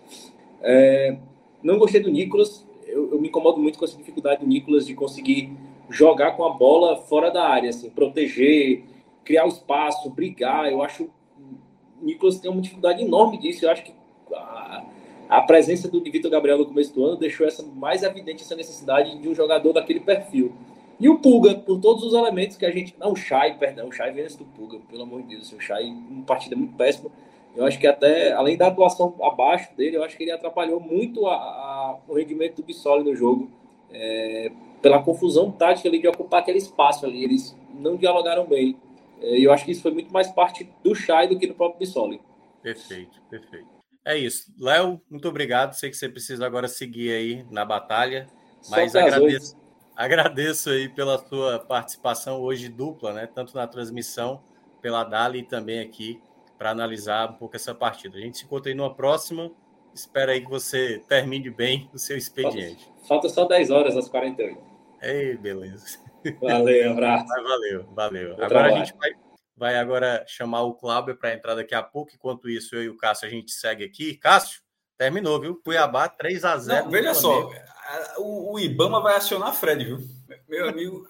É, não gostei do Nicolas eu, eu, me incomodo muito com essa dificuldade do Nicolas de conseguir jogar com a bola fora da área, assim, proteger, criar o espaço, brigar. Eu acho o Nicolas tem uma dificuldade enorme disso. Eu acho que a, a presença do Vitor Gabriel no começo do ano deixou essa mais evidente essa necessidade de um jogador daquele perfil. E o Pulga, por todos os elementos que a gente. Não, o Chay, perdão, o Chay vem antes do Pulga, pelo amor de Deus. O Chay, uma partida muito péssima. Eu acho que até, além da atuação abaixo dele, eu acho que ele atrapalhou muito a, a, o rendimento do Bissoli no jogo, é, pela confusão tática ali de ocupar aquele espaço ali. Eles não dialogaram bem. É, e eu acho que isso foi muito mais parte do Chay do que do próprio Bissoli. Perfeito, perfeito. É isso. Léo, muito obrigado. Sei que você precisa agora seguir aí na batalha, mas agradeço, agradeço aí pela sua participação hoje dupla, né? Tanto na transmissão pela Dali e também aqui para analisar um pouco essa partida. A gente se encontra aí numa próxima. Espero aí que você termine bem o seu expediente. Falta, falta só 10 horas às 48. Ei, beleza. Valeu, abraço. valeu, valeu. agora trabalho. a gente vai, vai agora chamar o Cláudio para entrar daqui a pouco. Enquanto isso, eu e o Cássio a gente segue aqui. Cássio, terminou, viu? Cuiabá 3 a 0 Não, Veja só, o, o Ibama vai acionar Fred, viu? Meu amigo.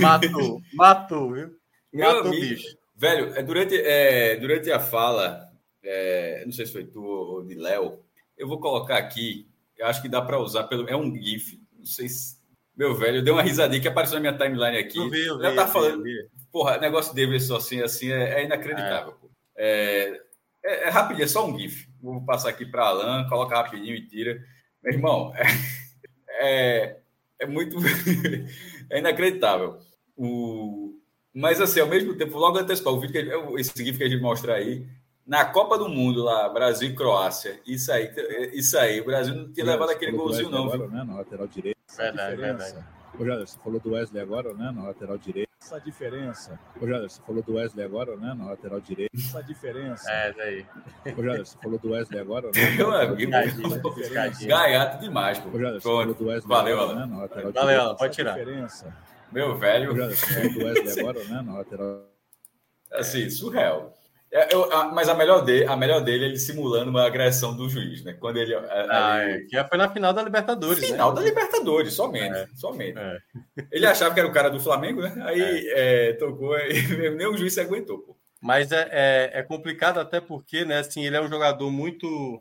Matou, matou, viu? Meu matou amigo. bicho. Velho, é, durante, é, durante a fala, é, não sei se foi tu ou de Léo, eu vou colocar aqui, eu acho que dá para usar, pelo, é um GIF, não sei se. Meu velho, deu uma risadinha que apareceu na minha timeline aqui. Eu vi, eu vi, tá falando. Vi, porra, negócio de Davidson assim, assim é, é inacreditável. É. É, é, rapidinho, é só um GIF. Vou passar aqui para Alan, coloca rapidinho e tira. Meu irmão, é, é, é muito. é inacreditável. O, mas, assim, ao mesmo tempo, logo antecipar o vídeo, que, esse GIF que a gente mostra aí, na Copa do Mundo lá, Brasil e Croácia, isso aí, isso aí, o Brasil não tinha levado aquele golzinho, não. Agora, né, na lateral direita. Verdade, verdade. Ô, Jader, você falou do Wesley agora, né? Na lateral direita. Essa diferença. Ô, Jader, você falou do Wesley agora, né? Na lateral direita. Essa diferença. É, daí. Ô, Jader, você falou do Wesley agora, né? Meu amigo. Gaiato demais, pô. Ô, Jader, você falou do Wesley Valeu, agora, né? Na lateral Valeu, direita. Alan, pode tirar. diferença. Meu velho. Agora, né? Na lateral. Assim, surreal. É, eu- a- mas a melhor, dele, a melhor dele é ele simulando uma agressão do juiz, né? Quando ele. Ah, é, que já foi na final da Libertadores, Final né? da Libertadores, somente. É. somente. É. Ele achava que era o cara do Flamengo, né? Aí é, tocou, e nem o juiz se aguentou, pô. Mas é, é, é complicado até porque, né, assim, ele é um jogador muito...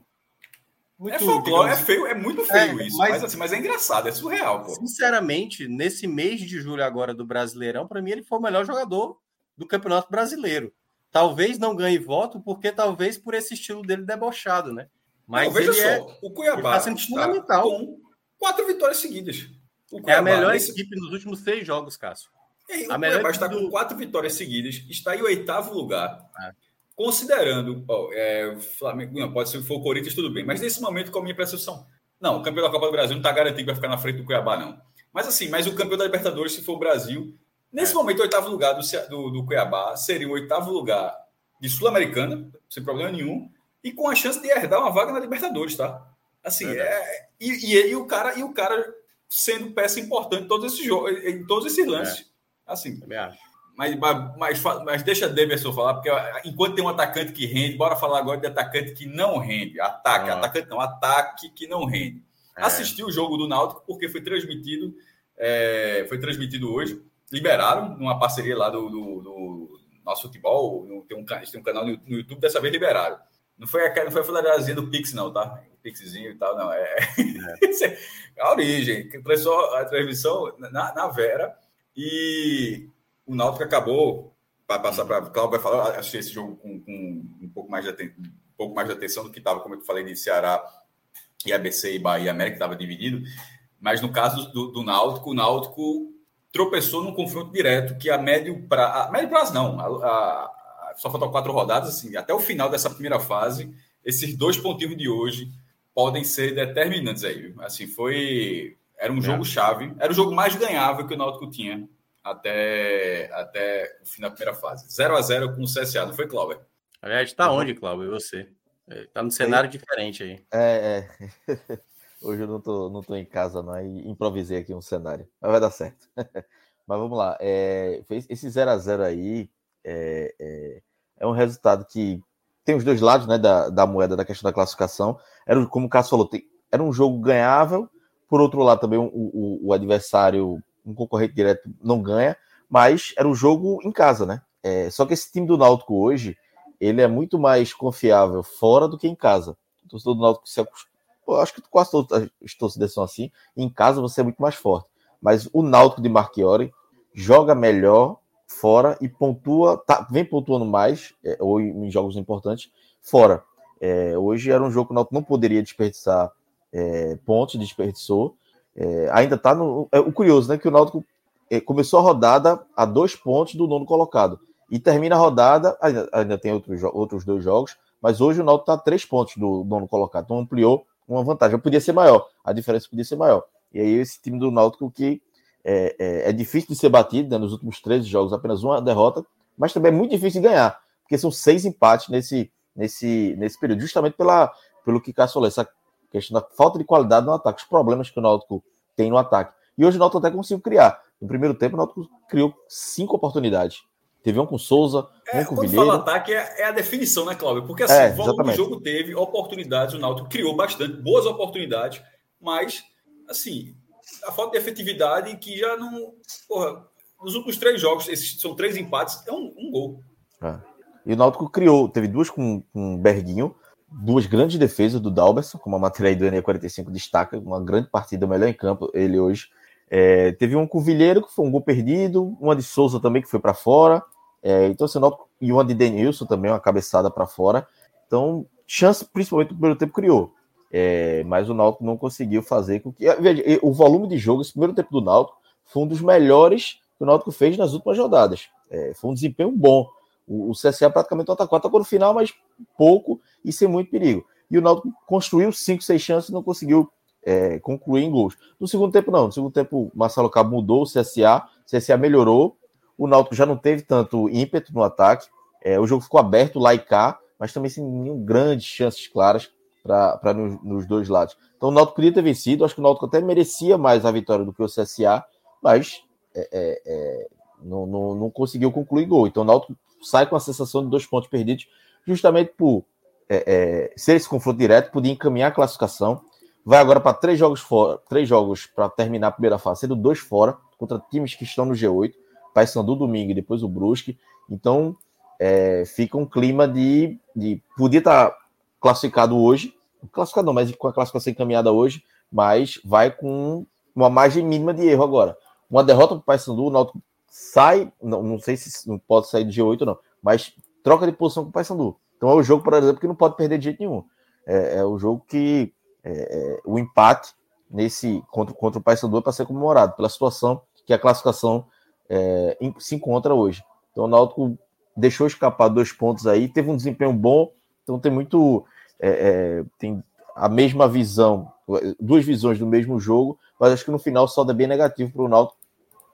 muito É folclore, é feio, é muito feio É, isso. mas- Mas, assim, mas é engraçado, é surreal, pô. Sinceramente, nesse mês de julho agora do Brasileirão, para mim ele foi o melhor jogador do Campeonato Brasileiro. Talvez não ganhe voto, porque talvez por esse estilo dele debochado, né? Mas Não, veja ele é, só, o Cuiabá ele tá está fundamental. com quatro vitórias seguidas. O é a Cuiabá, melhor nesse- equipe nos últimos seis jogos, Cássio. É, o A melhor Cuiabá está equipe com do- quatro vitórias seguidas, está em oitavo lugar. É. Considerando, ó, é, o Flamengo, não, pode ser que for o Corinthians, tudo bem, mas nesse momento, com a minha percepção, não, o campeão da Copa do Brasil não está garantido que vai ficar na frente do Cuiabá, não. Mas assim, mas o campeão da Libertadores, se for o Brasil, nesse É. momento, o oitavo lugar do, do, do Cuiabá seria o oitavo lugar de Sul-Americana, sem problema nenhum, e com a chance de herdar uma vaga na Libertadores, tá? Assim, Verdade. é, e, e, e o cara, e o cara sendo peça importante em todos esses jogos, em todos esses lances. Assim, Também acho. Mas, mas, mas, deixa Demerson falar, porque enquanto tem um atacante que rende, bora falar agora de atacante que não rende. Ataque, Ah. atacante não, ataque que não rende. É. Assisti o jogo do Náutico porque foi transmitido, é, foi transmitido hoje. Liberaram numa parceria lá do, do- do nosso futebol. no- tem, um, tem um canal no, no YouTube, dessa vez liberaram. Não foi a, não foi a fulanazinha do Pix, não, tá? O Pixzinho e tal, não. É, a origem. Começou a transmissão na, na Vera e o Náutico acabou para passar para Cláudio vai falar, achei esse jogo com, com um pouco mais de aten- um pouco mais de atenção do que estava, como eu falei, de Ceará e ABC e Bahia América estava dividido, mas no caso do, do Náutico, o Náutico tropeçou num confronto direto que a médio prazo, a médio prazo não, a- a- só faltam quatro rodadas, assim, até o final dessa primeira fase, esses dois pontinhos de hoje podem ser determinantes aí, viu? assim, foi, era um jogo chave, era o jogo mais ganhável que o Náutico tinha até, até o fim da primeira fase, 0 a 0 com o CSA, não foi, Cláudio? Aliás, tá onde, Cláudio? E você? É, Tá num cenário diferente aí. É, é. Hoje eu não tô, não tô em casa, não, e improvisei aqui um cenário. Mas vai dar certo. Mas vamos lá. É, fez- esse 0 a 0 aí é, é, é um resultado que tem os dois lados né, da, da moeda da questão da classificação. Era, como o Cássio falou, tem- era um jogo ganhável. Por outro lado, também o, o- o adversário, um concorrente direto, não ganha, mas era um jogo em casa, né? É, só que esse time do Náutico hoje, ele é muito mais confiável fora do que em casa. O torcedor do Náutico se acostuma. Pô, acho que quase todas as torcidas são assim. Em casa você é muito mais forte. Mas o Náutico de Marchiori joga melhor fora e pontua, tá, vem pontuando mais, é, ou em, em jogos importantes, fora. É, hoje era um jogo que o Náutico não poderia desperdiçar é, pontos, desperdiçou. É, ainda tá no. É, o curioso, né? Que o Náutico é, começou a rodada a dois pontos do nono colocado. E termina a rodada, ainda, ainda tem outros, outros dois jogos, mas hoje o Náutico está a três pontos do nono colocado. Então ampliou uma vantagem. Podia ser maior, a diferença podia ser maior. E aí esse time do Náutico que é, é- é difícil de ser batido, né, nos últimos 13 jogos, apenas uma derrota, mas também é muito difícil de ganhar, porque são seis empates nesse, nesse, nesse período, justamente pela, pelo que Cássio falou, essa questão da falta de qualidade no ataque, os problemas que o Náutico tem no ataque. E hoje o Náutico até conseguiu criar. No primeiro tempo, o Náutico criou cinco oportunidades. Teve um com Souza, um É, com quando Vilheiro. fala ataque, é, é a definição, né, Cláudio? Porque assim, É, o jogo teve oportunidades, o Náutico criou bastante, boas oportunidades, mas, assim, a falta de efetividade que já não. Porra, nos últimos três jogos, esses são três empates, é um, um gol. E o Náutico criou, teve duas com, com Berguinho, duas grandes defesas do Dalberson, como a matéria aí do NE45 destaca, uma grande partida, o melhor em campo, ele hoje. É, teve um com o Vilheiro, que foi um gol perdido, uma de Souza também, que foi para fora. É, então, assim, e uma de Denilson também, uma cabeçada para fora. Então, chance, principalmente no primeiro tempo, criou. É, mas o Náutico não conseguiu fazer com que. Veja, o volume de jogo, esse primeiro tempo do Náutico, foi um dos melhores que o Náutico fez nas últimas rodadas. É, foi um desempenho bom. O, CSA praticamente atacou, atacou no final, mas pouco e sem muito perigo. E o Náutico construiu 5, 6 chances e não conseguiu é, concluir em gols. No segundo tempo, não. No segundo tempo, Marcelo Cabo mudou o CSA, o CSA melhorou. O Náutico já não teve tanto ímpeto no ataque. É, o jogo ficou aberto lá e cá, mas também sem nenhum grandes chances claras para nos, nos, dois lados. Então o Náutico podia ter vencido. Acho que o Náutico até merecia mais a vitória do que o CSA, mas é, é, é, não, não, não, conseguiu concluir gol. Então o Náutico sai com a sensação de dois pontos perdidos, justamente por é, é, ser esse confronto direto, podia encaminhar a classificação vai agora para três jogos fora, três jogos para terminar a primeira fase, sendo dois fora contra times que estão no G8, Paysandu domingo e depois o Brusque. Então é, fica um clima de, de podia estar tá classificado hoje, classificado não, mas com a classificação encaminhada hoje, mas vai com uma margem mínima de erro agora. Uma derrota para o Paysandu, o Náutico sai, não, não sei se não pode sair do G8 não, mas troca de posição com o Paysandu. Então é o jogo, por exemplo, que não pode perder de jeito nenhum. É, é o jogo que é, é, o empate nesse contra, contra o Paysandu para ser comemorado pela situação que a classificação é, se encontra hoje. Então o Náutico deixou escapar dois pontos aí, teve um desempenho bom, então tem muito é, é, tem a mesma visão, duas visões do mesmo jogo, mas acho que no final só dá bem negativo para o Náutico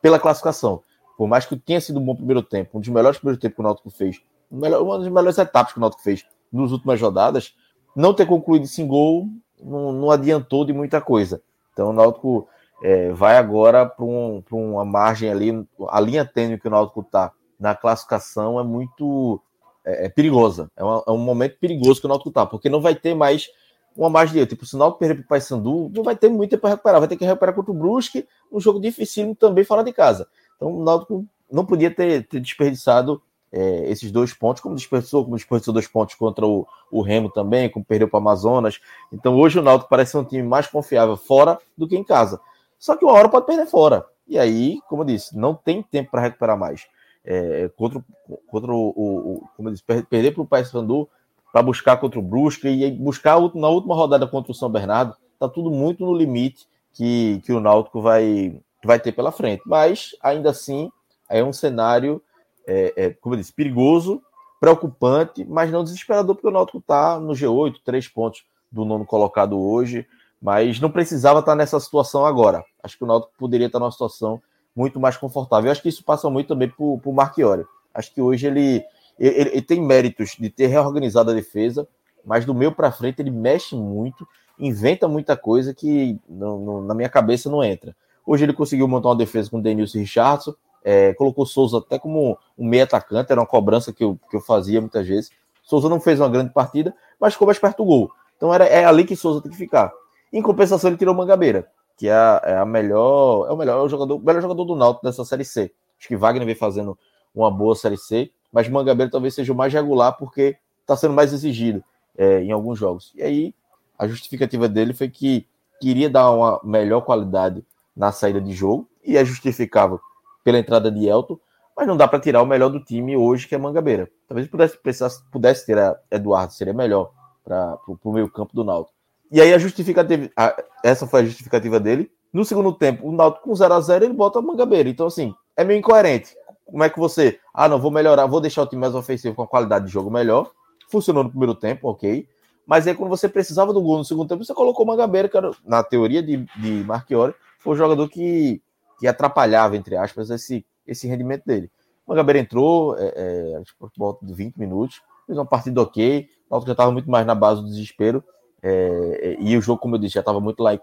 pela classificação. Por mais que tenha sido um bom primeiro tempo, um dos melhores primeiros tempos que o Náutico fez, uma das melhores etapas que o Náutico fez nas últimas rodadas, não ter concluído esse gol não, não adiantou de muita coisa. Então o Náutico é, vai agora para um, uma margem ali, a linha tênue que o Náutico está na classificação é muito é, é perigosa. É, uma, é, um momento perigoso que o Náutico está, porque não vai ter mais uma margem de. Tipo, se o Náutico perder para o Paysandu, não vai ter muito tempo para recuperar. Vai ter que recuperar contra o Brusque, um jogo difícil também fora de casa. Então o Náutico não podia ter, ter desperdiçado é, esses dois pontos, como desperdiçou, como desperdiçou dois pontos contra o, o Remo também, como perdeu para o Amazonas. Então hoje o Náutico parece um time mais confiável fora do que em casa. Só que uma hora pode perder fora. E aí, como eu disse, não tem tempo para recuperar mais. É, contra, contra o, o, o, como eu disse, perder para o Paysandu para buscar contra o Brusque e buscar na última rodada contra o São Bernardo, está tudo muito no limite que, que o Náutico vai, vai ter pela frente. Mas ainda assim é um cenário é, é, como eu disse, perigoso, preocupante, mas não desesperador, porque o Náutico está no G8, três pontos do nono colocado hoje, mas não precisava estar tá nessa situação agora. Acho que o Náutico poderia estar tá numa situação muito mais confortável. Eu acho que isso passa muito também por, por Marchiori. Acho que hoje ele, ele, ele, tem méritos de ter reorganizado a defesa, mas do meio para frente ele mexe muito, inventa muita coisa que na minha cabeça não entra. Hoje ele conseguiu montar uma defesa com o Denilson Richardson, é, colocou Souza até como um meio atacante, era uma cobrança que eu, que eu fazia muitas vezes. Souza não fez uma grande partida, mas ficou mais perto do gol. Então era, é ali que Souza tem que ficar. Em compensação, ele tirou Mangabeira, que é a, é a melhor, é o melhor é jogador, melhor jogador do Náutico dessa série C. Acho que Wagner vem fazendo uma boa série C, mas Mangabeira talvez seja o mais regular porque está sendo mais exigido é, em alguns jogos. E aí a justificativa dele foi que queria dar uma melhor qualidade na saída de jogo e é justificável pela entrada de Elton, mas não dá para tirar o melhor do time hoje, que é Mangabeira. Talvez pudesse, precisasse, pudesse ter Eduardo, seria melhor para o meio campo do Náutico. E aí a justificativa, a, essa foi a justificativa dele. No segundo tempo, o Náutico com 0 a 0 ele bota a Mangabeira. Então, assim, é meio incoerente. Como é que você, ah, não, vou melhorar, vou deixar o time mais ofensivo com a qualidade de jogo melhor. Funcionou no primeiro tempo, ok. Mas aí, quando você precisava do gol no segundo tempo, você colocou Mangabeira, que era, na teoria de, de Marchiori, foi o jogador que, que atrapalhava, entre aspas, esse, esse rendimento dele. O Mangabeira entrou, é, é, por volta de 20 minutos, fez uma partida ok, o Náutico já estava muito mais na base do desespero, é, é, e o jogo, como eu disse, já estava muito lá e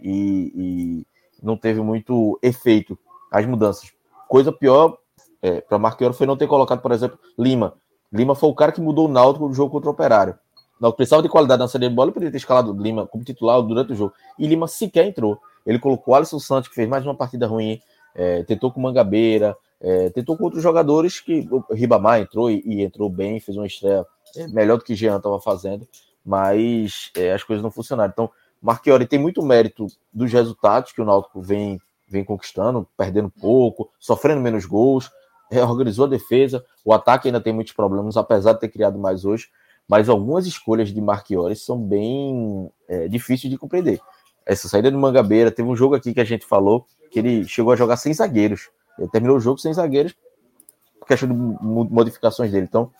e, não teve muito efeito as mudanças. Coisa pior é, para Marqueiro foi não ter colocado, por exemplo, Lima. Lima foi o cara que mudou o Náutico no jogo contra o Operário. O Náutico precisava de qualidade na saída de bola, poderia ter escalado Lima como titular durante o jogo. E Lima sequer entrou. Ele colocou Alisson Santos, que fez mais uma partida ruim, é, tentou com Mangabeira, é, tentou com outros jogadores que o Ribamar entrou e, e entrou bem, fez uma estreia melhor do que Jean estava fazendo, mas é, as coisas não funcionaram. Então, Marchiori tem muito mérito dos resultados que o Náutico vem, vem conquistando, perdendo pouco, sofrendo menos gols, reorganizou a defesa. O ataque ainda tem muitos problemas, apesar de ter criado mais hoje. Mas algumas escolhas de Marchiori são bem é, difíceis de compreender. Essa saída do Mangabeira, teve um jogo aqui que a gente falou que ele chegou a jogar sem zagueiros. Ele terminou o jogo sem zagueiros, por questão de modificações dele. Então,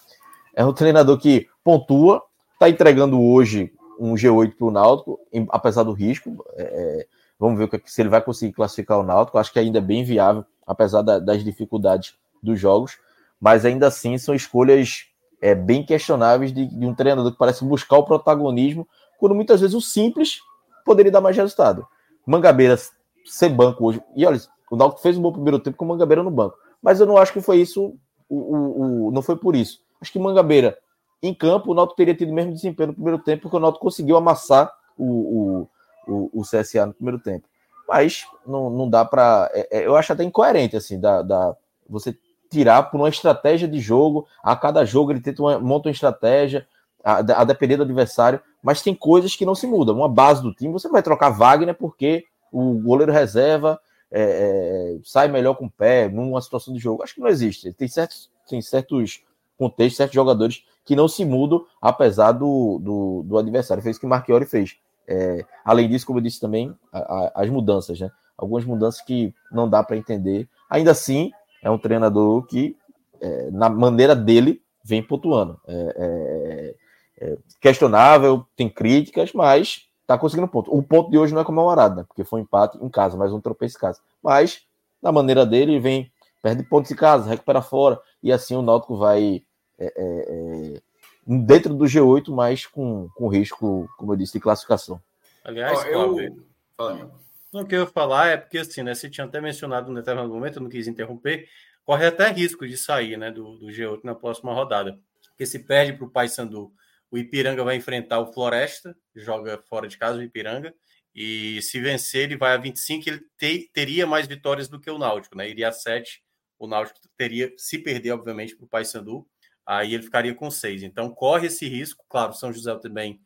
é um treinador que pontua, está entregando hoje um G8 para o Náutico, apesar do risco. É, é vamos ver se ele vai conseguir classificar o Náutico. Acho que ainda é bem viável, apesar da, das dificuldades dos jogos. Mas ainda assim são escolhas é, bem questionáveis de, de um treinador que parece buscar o protagonismo, quando muitas vezes o simples poderia dar mais resultado. Mangabeira ser banco hoje. E olha, o Náutico fez um bom primeiro tempo com o Mangabeira no banco. Mas eu não acho que foi isso, o, o, o, não foi por isso. Acho que Mangabeira, em campo, o Náutico teria tido o mesmo desempenho no primeiro tempo, porque o Náutico conseguiu amassar o, o, o, CSA no primeiro tempo. Mas não, não dá para. É, é, eu acho até incoerente, assim, da, da, você tirar por uma estratégia de jogo. A cada jogo ele tenta uma, monta uma estratégia, a, a depender do adversário, mas tem coisas que não se mudam. Uma base do time, você vai trocar Wagner porque o goleiro reserva é, é, sai melhor com o pé numa situação de jogo. Acho que não existe. Tem certos, tem certos contextos, certos jogadores que não se mudam apesar do, do, do adversário. Fez o que Marchiori fez. É, além disso, como eu disse também, a, a, as mudanças, né? Algumas mudanças que não dá para entender. Ainda assim, é um treinador que, é, na maneira dele, vem pontuando. É, é, questionável, tem críticas, mas tá conseguindo ponto. O ponto de hoje não é comemorado, né? Porque foi um empate em casa, mais um tropeço em casa. Mas, na maneira dele, vem, perde pontos em casa, recupera fora, e assim o Náutico vai é, é, é dentro do G8, mas com, com risco, como eu disse, de classificação. Aliás, oh, eu... Fala, o que eu ia falar é porque, assim, né, você tinha até mencionado no determinado momento, eu não quis interromper, corre até risco de sair né, do, do G8 na próxima rodada. Porque se perde para o Paysandu o Ipiranga vai enfrentar o Floresta, joga fora de casa o Ipiranga, e se vencer, ele vai a 25, ele te, teria mais vitórias do que o Náutico, né? Iria a 7, o Náutico teria, se perder, obviamente, para o Paysandu, aí ele ficaria com 6. Então corre esse risco, claro, São José também,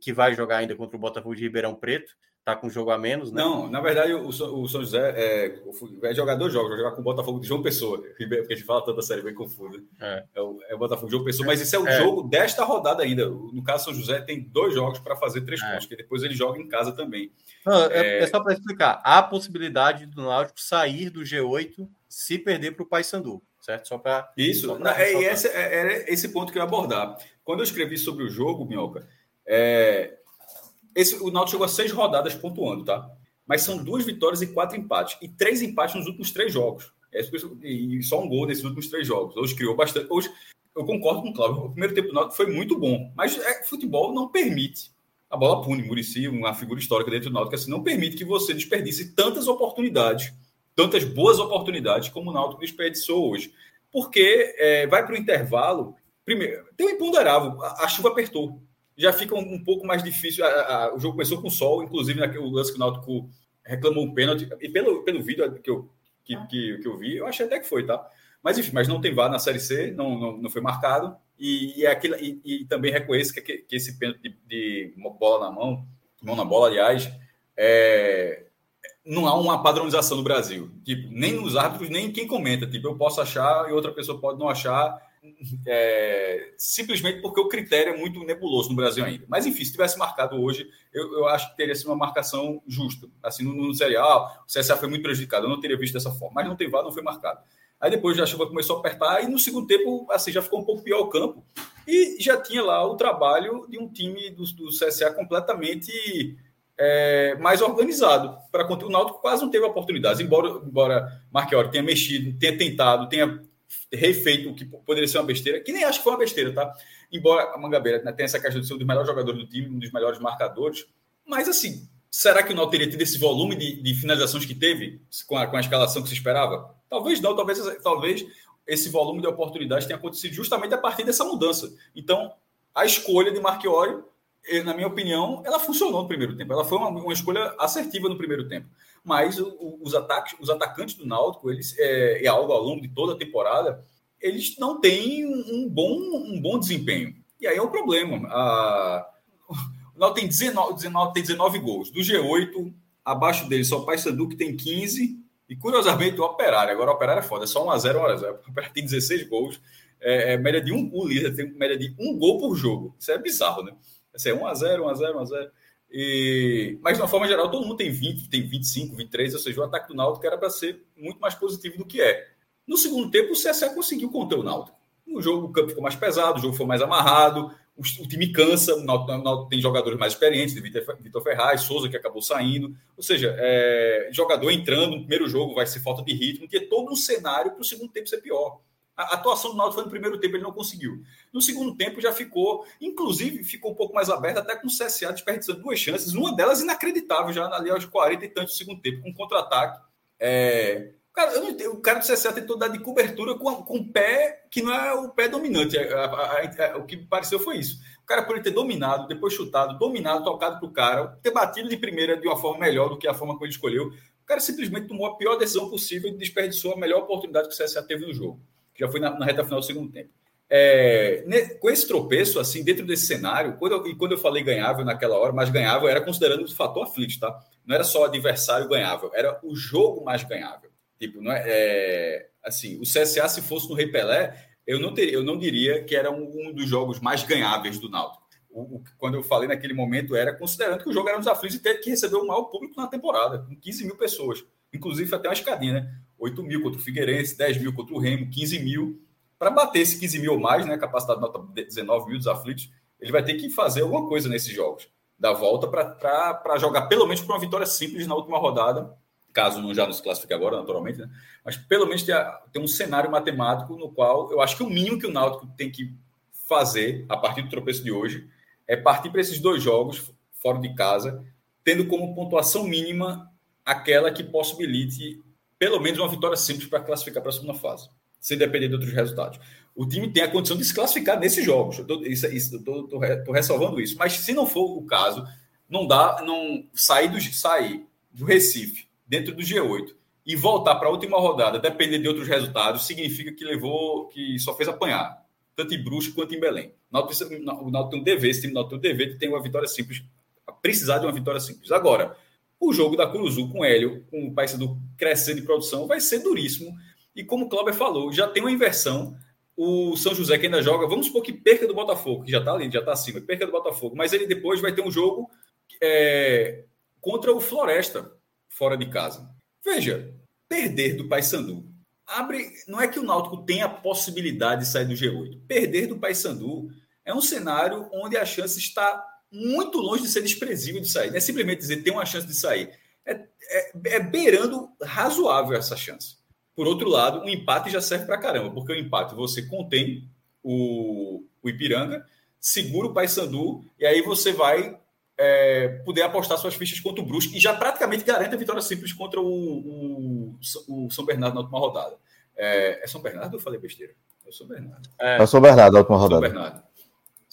que vai jogar ainda contra o Botafogo de Ribeirão Preto, tá com jogo a menos, né? Não, na verdade, o, o São José é, dois jogos, vai jogar com o Botafogo de João Pessoa, porque a gente fala tanta série bem confusa. É. É, o, é o Botafogo de João Pessoa, mas esse é o é. jogo desta rodada ainda. No caso, São José tem dois jogos para fazer três é. pontos, que depois ele joga em casa também. Não, é, é só para explicar. Há a possibilidade do Náutico sair do G8 se perder para o Paysandu, certo? Só para. Isso, só pra é, esse, era esse ponto que eu ia abordar. Quando eu escrevi sobre o jogo, Minhoca, é, esse, o Náutico chegou a seis rodadas pontuando, tá? Mas são duas vitórias e quatro empates. E três empates nos últimos três jogos. É e só um gol nesses últimos três jogos. Hoje criou bastante. Hoje, eu concordo com o Cláudio. O primeiro tempo do Náutico foi muito bom. Mas é, futebol não permite. A bola pune, Murici, uma figura histórica dentro do Náutico, assim, não permite que você desperdice tantas oportunidades, tantas boas oportunidades como o Náutico desperdiçou hoje. Porque é, vai para o intervalo. Primeiro, tem um imponderável. A, a chuva apertou já fica um, um pouco mais difícil. A, a, o jogo começou com sol, inclusive naquele lance que o Náutico reclamou um pênalti. E pelo, pelo vídeo que eu, que, que, que, eu vi, eu achei até que foi, tá? Mas enfim, mas não tem VAR na Série C, não, não, não foi marcado. E, e, é aquilo, e, e também reconheço que, que esse pênalti de, de, bola na mão, mão na bola, aliás, é, não há uma padronização no Brasil. Tipo, nem nos árbitros, nem quem comenta. Tipo, eu posso achar e outra pessoa pode não achar é, simplesmente porque o critério é muito nebuloso no Brasil ainda. Mas, enfim, se tivesse marcado hoje, eu, eu acho que teria sido uma marcação justa. Assim, no, no serial, o CSA foi muito prejudicado, eu não teria visto dessa forma. Mas não tem VAR, não foi marcado. Aí depois a chuva começou a apertar e no segundo tempo, assim, já ficou um pouco pior o campo. E já tinha lá o trabalho de um time do, do CSA completamente é, mais organizado. Para o Náutico quase não teve oportunidades, embora, embora Marchiori tenha mexido, tenha tentado, tenha refeito o que poderia ser uma besteira, que nem acho que foi uma besteira, tá? Embora a Mangabeira né, tenha essa questão de ser um dos melhores jogadores do time, um dos melhores marcadores, mas assim, será que o Náutico teria tido esse volume de, de finalizações que teve com a, com a, escalação que se esperava? Talvez não, talvez, talvez esse volume de oportunidades tenha acontecido justamente a partir dessa mudança. Então, a escolha de Marchiori, eh, na minha opinião, ela funcionou no primeiro tempo. Ela foi uma, uma escolha assertiva no primeiro tempo mas os, ataques, os atacantes do Náutico, eles, é, é, algo ao longo de toda a temporada, eles não têm um bom, um bom desempenho. E aí é o problema. A, o Náutico tem 19, 19, tem 19 gols. Do G8, abaixo dele só o Paysandu, que tem 15, E curiosamente, o Operário, agora o Operário é foda, é só 1x0, 1x0. O Operário tem 16 gols, é, é, média de um, o líder tem média de um gol por jogo. Isso é bizarro, né? Assim, é 1x0, 1x0, 1x0. E... Mas, de uma forma geral, todo mundo tem 20, tem 25, 23, ou seja, o ataque do Náutico era para ser muito mais positivo do que é. No segundo tempo, o CSA conseguiu conter o Náutico. No jogo, o campo ficou mais pesado, o jogo foi mais amarrado, o, o time cansa, o Náutico, o Náutico, tem jogadores mais experientes, Vitor Ferraz, Souza, que acabou saindo. Ou seja, é, jogador entrando no primeiro jogo vai ser falta de ritmo, que é todo um cenário para o segundo tempo ser pior. A atuação do Náutico foi no primeiro tempo, ele não conseguiu. No segundo tempo já ficou, inclusive ficou um pouco mais aberto, até com o CSA desperdiçando duas chances, uma delas inacreditável já ali aos 40 e tantos do segundo tempo, com um contra-ataque. É... Cara, eu não entendo, o cara do CSA tentou dar de cobertura com, com o pé que não é o pé dominante. A, a, a, o que pareceu foi isso. O cara por ele ter dominado, depois chutado, dominado, tocado para o cara, ter batido de primeira de uma forma melhor do que a forma como ele escolheu. O cara simplesmente tomou a pior decisão possível e desperdiçou a melhor oportunidade que o CSA teve no jogo que já foi na, na, reta final do segundo tempo. É, com esse tropeço, assim, dentro desse cenário, quando eu, e quando eu falei ganhável naquela hora, mas ganhável era considerando o fator aflito, tá? Não era só o adversário ganhável, era o jogo mais ganhável. Tipo, não é, é assim, o CSA, se fosse no Rei Pelé, eu não, teria, eu não diria que era um, um dos jogos mais ganháveis do Náutico. O, o, quando eu falei naquele momento, era considerando que o jogo era nos aflitos e teve que receber o maior público na temporada, com 15 mil pessoas. Inclusive, até uma escadinha, né? 8 mil contra o Figueirense, 10 mil contra o Remo, 15 mil. Para bater esse 15 mil ou mais, né, capacidade de nota 19 mil dos aflitos, ele vai ter que fazer alguma coisa nesses jogos. Da volta para jogar pelo menos para uma vitória simples na última rodada, caso não já nos classifique agora, naturalmente, né? mas pelo menos ter, ter um cenário matemático no qual eu acho que o mínimo que o Náutico tem que fazer a partir do tropeço de hoje é partir para esses dois jogos fora de casa, tendo como pontuação mínima aquela que possibilite pelo menos uma vitória simples para classificar para a segunda fase, sem depender de outros resultados. O time tem a condição de se classificar nesses jogos. Estou ressalvando isso. Mas se não for o caso, não dá não sair do, sair do Recife dentro do G8 e voltar para a última rodada, depender de outros resultados, significa que levou, que só fez apanhar, tanto em Brusco quanto em Belém. O Náutico tem um dever, esse time Náutico tem um dever de ter uma vitória simples, precisar de uma vitória simples. Agora, o jogo da Curuzu com o Hélio, com o Paysandu crescendo de produção, vai ser duríssimo. E como o Cláudio falou, já tem uma inversão. O São José que ainda joga, vamos supor que perca do Botafogo, que já está ali, já está acima, perca do Botafogo, mas ele depois vai ter um jogo é, contra o Floresta, fora de casa. Veja, perder do Paysandu abre. Não é que o Náutico tenha a possibilidade de sair do G8. Perder do Paysandu é um cenário onde a chance está muito longe de ser desprezível de sair. Não é simplesmente dizer tem uma chance de sair. É, é, é beirando razoável essa chance. Por outro lado, o um empate já serve para caramba, porque o empate você contém o, o Ipiranga, segura o Paysandu, e aí você vai é, poder apostar suas fichas contra o Brusque e já praticamente garante a vitória simples contra o, o, o São Bernardo na última rodada. É, é São Bernardo ou eu falei besteira? É São Bernardo. É, é São Bernardo na última rodada. São Bernardo.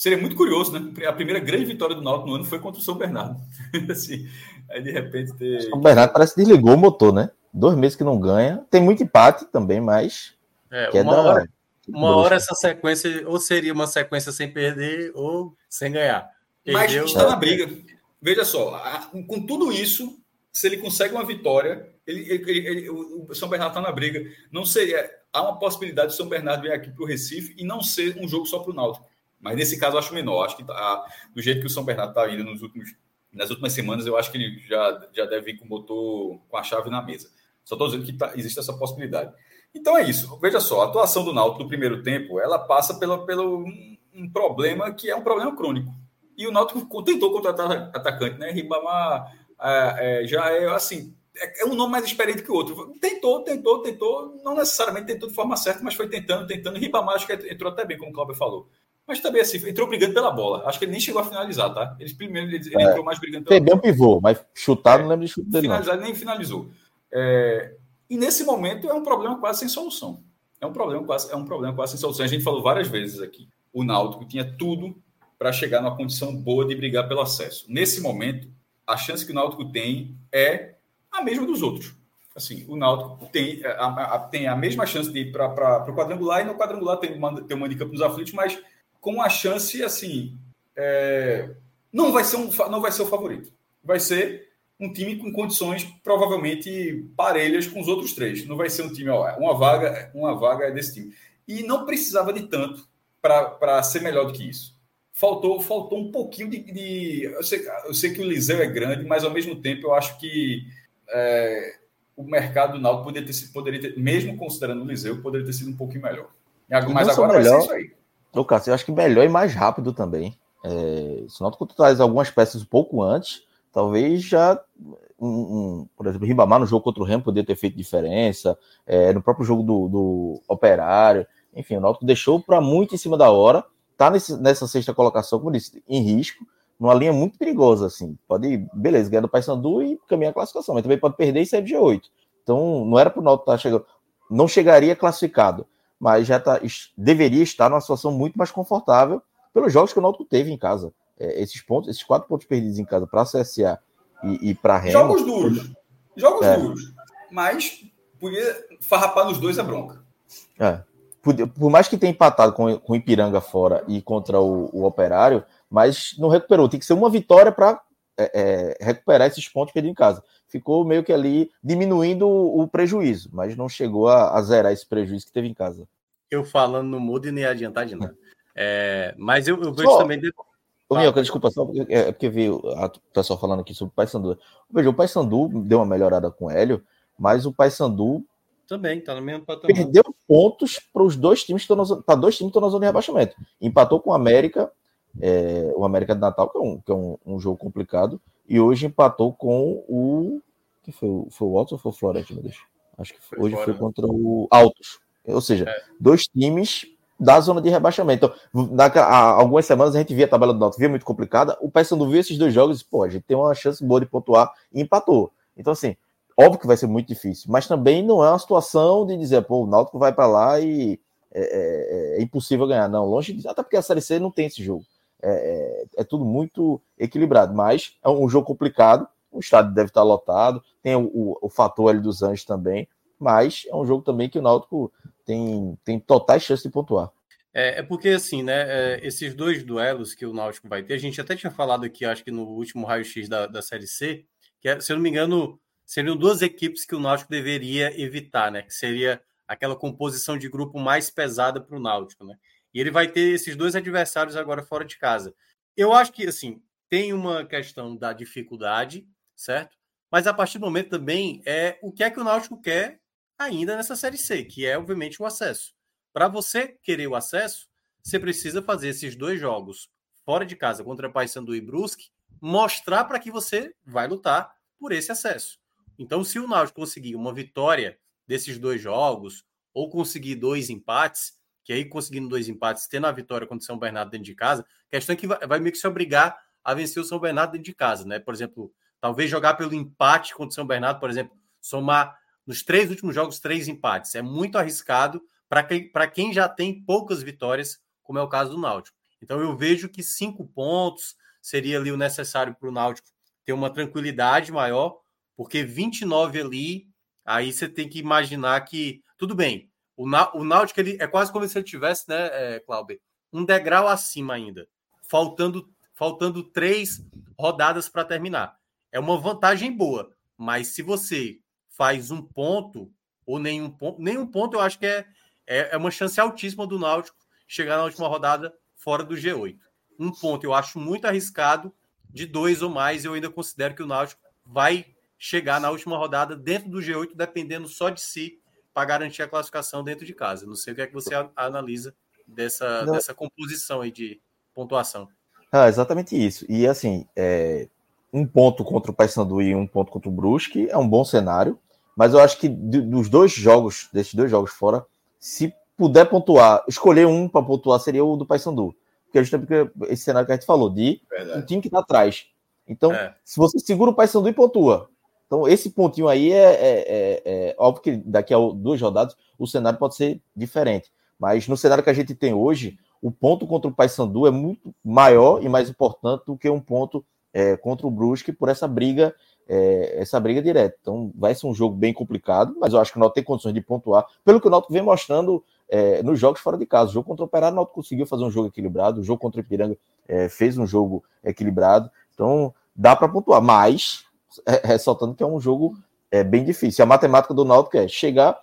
Seria muito curioso, né? A primeira grande vitória do Náutico no ano foi contra o São Bernardo. assim, aí de repente ter... São Bernardo parece que desligou o motor, né? Dois meses que não ganha. Tem muito empate também, mas. É, uma, é da... hora, uma hora essa sequência ou seria uma sequência sem perder ou sem ganhar. Perdeu, mas está na briga. Veja só, com tudo isso, se ele consegue uma vitória, ele, ele, ele, o São Bernardo está na briga. Não seria. Há uma possibilidade de São Bernardo vir aqui para o Recife e não ser um jogo só para o Náutico. Mas nesse caso eu acho menor. Acho que tá, do jeito que o São Bernardo está indo nos últimos, nas últimas semanas, eu acho que ele já, já deve vir com o motor com a chave na mesa. Só estou dizendo que tá, existe essa possibilidade. Então é isso. Veja só, a atuação do Náutico no primeiro tempo, ela passa pelo, pelo um, um problema que é um problema crônico. E o Náutico tentou contratar atacante, né? Ribamar é, é, já é assim, é, é, um nome mais experiente que o outro. Tentou, tentou, tentou, não necessariamente tentou de forma certa, mas foi tentando, tentando. Ribamar acho que entrou até bem, como o Cláudio falou. Mas também assim, entrou brigando pela bola. Acho que ele nem chegou a finalizar, tá? Ele primeiro ele, ele é, entrou mais brigando pela bola. Um pivô, mas chutar é, não lembro de chute dele. Finalizar, ele nem finalizou. É, e nesse momento é um problema quase sem solução. É um problema quase, é um problema quase sem solução. A gente falou várias vezes aqui. O Náutico tinha tudo para chegar numa condição boa de brigar pelo acesso. Nesse momento, a chance que o Náutico tem é a mesma dos outros. Assim, o Náutico tem a, a, tem a mesma chance de ir para o quadrangular e no quadrangular tem, uma, tem um handicap nos aflitos, mas com a chance, assim, é, não vai ser um, não vai ser o favorito. Vai ser um time com condições provavelmente parelhas com os outros três. Não vai ser um time, ó, uma vaga, uma vaga é desse time. E não precisava de tanto para ser melhor do que isso. Faltou, faltou um pouquinho de. de eu, sei, eu, sei, que o Liseu é grande, mas ao mesmo tempo eu acho que é, o mercado do Náutico poderia ter, poderia ter, mesmo considerando o Liseu, poderia ter sido um pouquinho melhor. Mas agora melhor, vai ser isso aí. Lucas, eu acho que melhor e mais rápido também. É, se o Náutico traz algumas peças um pouco antes, talvez já um, um, por exemplo, Ribamar no jogo contra o Remo poderia ter feito diferença, é, no próprio jogo do, do Operário, enfim, o Náutico deixou para muito em cima da hora, tá nesse, nessa sexta colocação, como disse, em risco, numa linha muito perigosa, assim, pode, beleza, ganhar do Paysandu e caminhar a classificação, mas também pode perder e sair de G8, então não era para o Náutico estar tá chegando, não chegaria classificado, mas já tá, deveria estar numa situação muito mais confortável pelos jogos que o Náutico teve em casa, é, esses pontos, esses quatro pontos perdidos em casa para a CSA e, e para Remo. Jogos duros. Jogos é. duros. Mas podia farrapar nos dois a bronca. É. Por, por, mais que tenha empatado com, com o Ipiranga fora e contra o, o Operário, mas não recuperou. Tem que ser uma vitória para é, é, recuperar esses pontos perdidos em casa. Ficou meio que ali diminuindo o, o prejuízo, mas não chegou a, a, zerar esse prejuízo que teve em casa. Eu falando no mudo e nem adiantar de nada. É, mas eu, eu vejo Só, também. Ô, Minhoca, desculpa, só porque, é porque veio o pessoal falando aqui sobre o Paysandu. Veja, o Paysandu deu uma melhorada com o Hélio, mas o Paysandu também tá no mesmo patamar. Perdeu pontos para os dois times que estão para dois times que estão na zona de rebaixamento. Empatou com o América, é, o América de Natal, que é, um, que é um, um, jogo complicado, e hoje empatou com o. que foi? Foi o Altos ou foi o meu Deus? Acho que foi, hoje fora, foi né? contra o Altos. Ou seja, é. dois times da zona de rebaixamento. Então, há algumas semanas a gente via a tabela do Náutico, via muito complicada. O Paysandu viu esses dois jogos e, pô, a gente tem uma chance boa de pontuar e empatou. Então, assim, óbvio que vai ser muito difícil, mas também não é uma situação de dizer, pô, o Náutico vai para lá e é, é, é, impossível ganhar. Não, longe de. Até porque a Série C não tem esse jogo. É, é, é tudo muito equilibrado, mas é um jogo complicado. O estádio deve estar lotado, tem o, o, o fator ali dos Anjos também, mas é um jogo também que o Náutico tem, tem totais chances de pontuar. É, é, porque, assim, né, é, esses dois duelos que o Náutico vai ter, a gente até tinha falado aqui, acho que no último raio-x da, da Série C, que, é, se eu não me engano, seriam duas equipes que o Náutico deveria evitar, né, que seria aquela composição de grupo mais pesada para o Náutico, né, e ele vai ter esses dois adversários agora fora de casa. Eu acho que, assim, tem uma questão da dificuldade, certo? Mas a partir do momento também é o que é que o Náutico quer ainda nessa Série C, que é, obviamente, o acesso. Para você querer o acesso, você precisa fazer esses dois jogos fora de casa contra Paysandu e Brusque, mostrar para que você vai lutar por esse acesso. Então, se o Náutico conseguir uma vitória desses dois jogos ou conseguir dois empates, que aí conseguindo dois empates, tendo a vitória contra o São Bernardo dentro de casa, a questão é que vai, vai meio que se obrigar a vencer o São Bernardo dentro de casa, né? Por exemplo, talvez jogar pelo empate contra o São Bernardo, por exemplo, somar nos três últimos jogos três empates. É muito arriscado para quem, quem já tem poucas vitórias, como é o caso do Náutico. Então eu vejo que cinco pontos seria ali o necessário para o Náutico ter uma tranquilidade maior, porque 29 ali, aí você tem que imaginar que, tudo bem, o, o Náutico ele, é quase como se ele tivesse, né, é, Cláudio, um degrau acima ainda, faltando, faltando três rodadas para terminar. É uma vantagem boa, mas se você faz um ponto ou nenhum ponto, nenhum ponto eu acho que é, é, é uma chance altíssima do Náutico chegar na última rodada fora do G8. Um ponto eu acho muito arriscado, de dois ou mais, eu ainda considero que o Náutico vai chegar na última rodada dentro do G8, dependendo só de si, para garantir a classificação dentro de casa. Não sei o que é que você analisa dessa, dessa composição aí de pontuação. Ah, exatamente isso. E assim, é, um ponto contra o Paysandu e um ponto contra o Brusque é um bom cenário, mas eu acho que dos dois jogos, desses dois jogos fora, se puder pontuar, escolher um para pontuar seria o do Paysandu. Porque é justamente esse cenário que a gente falou, de Verdade. um time que está atrás. Então, é. se você segura o Paysandu e pontua. Então, esse pontinho aí é, é, é, é, óbvio que daqui a duas rodadas o cenário pode ser diferente. Mas no cenário que a gente tem hoje, o ponto contra o Paysandu é muito maior e mais importante do que um ponto é, contra o Brusque por essa briga é, essa briga direta. Então vai ser um jogo bem complicado, mas eu acho que o Náutico tem condições de pontuar, pelo que o Náutico vem mostrando é, nos jogos fora de casa. O jogo contra o Operário, o Náutico conseguiu fazer um jogo equilibrado, o jogo contra o Ipiranga é, fez um jogo equilibrado, então dá para pontuar, mas ressaltando que é um jogo é, bem difícil. A matemática do Náutico é chegar.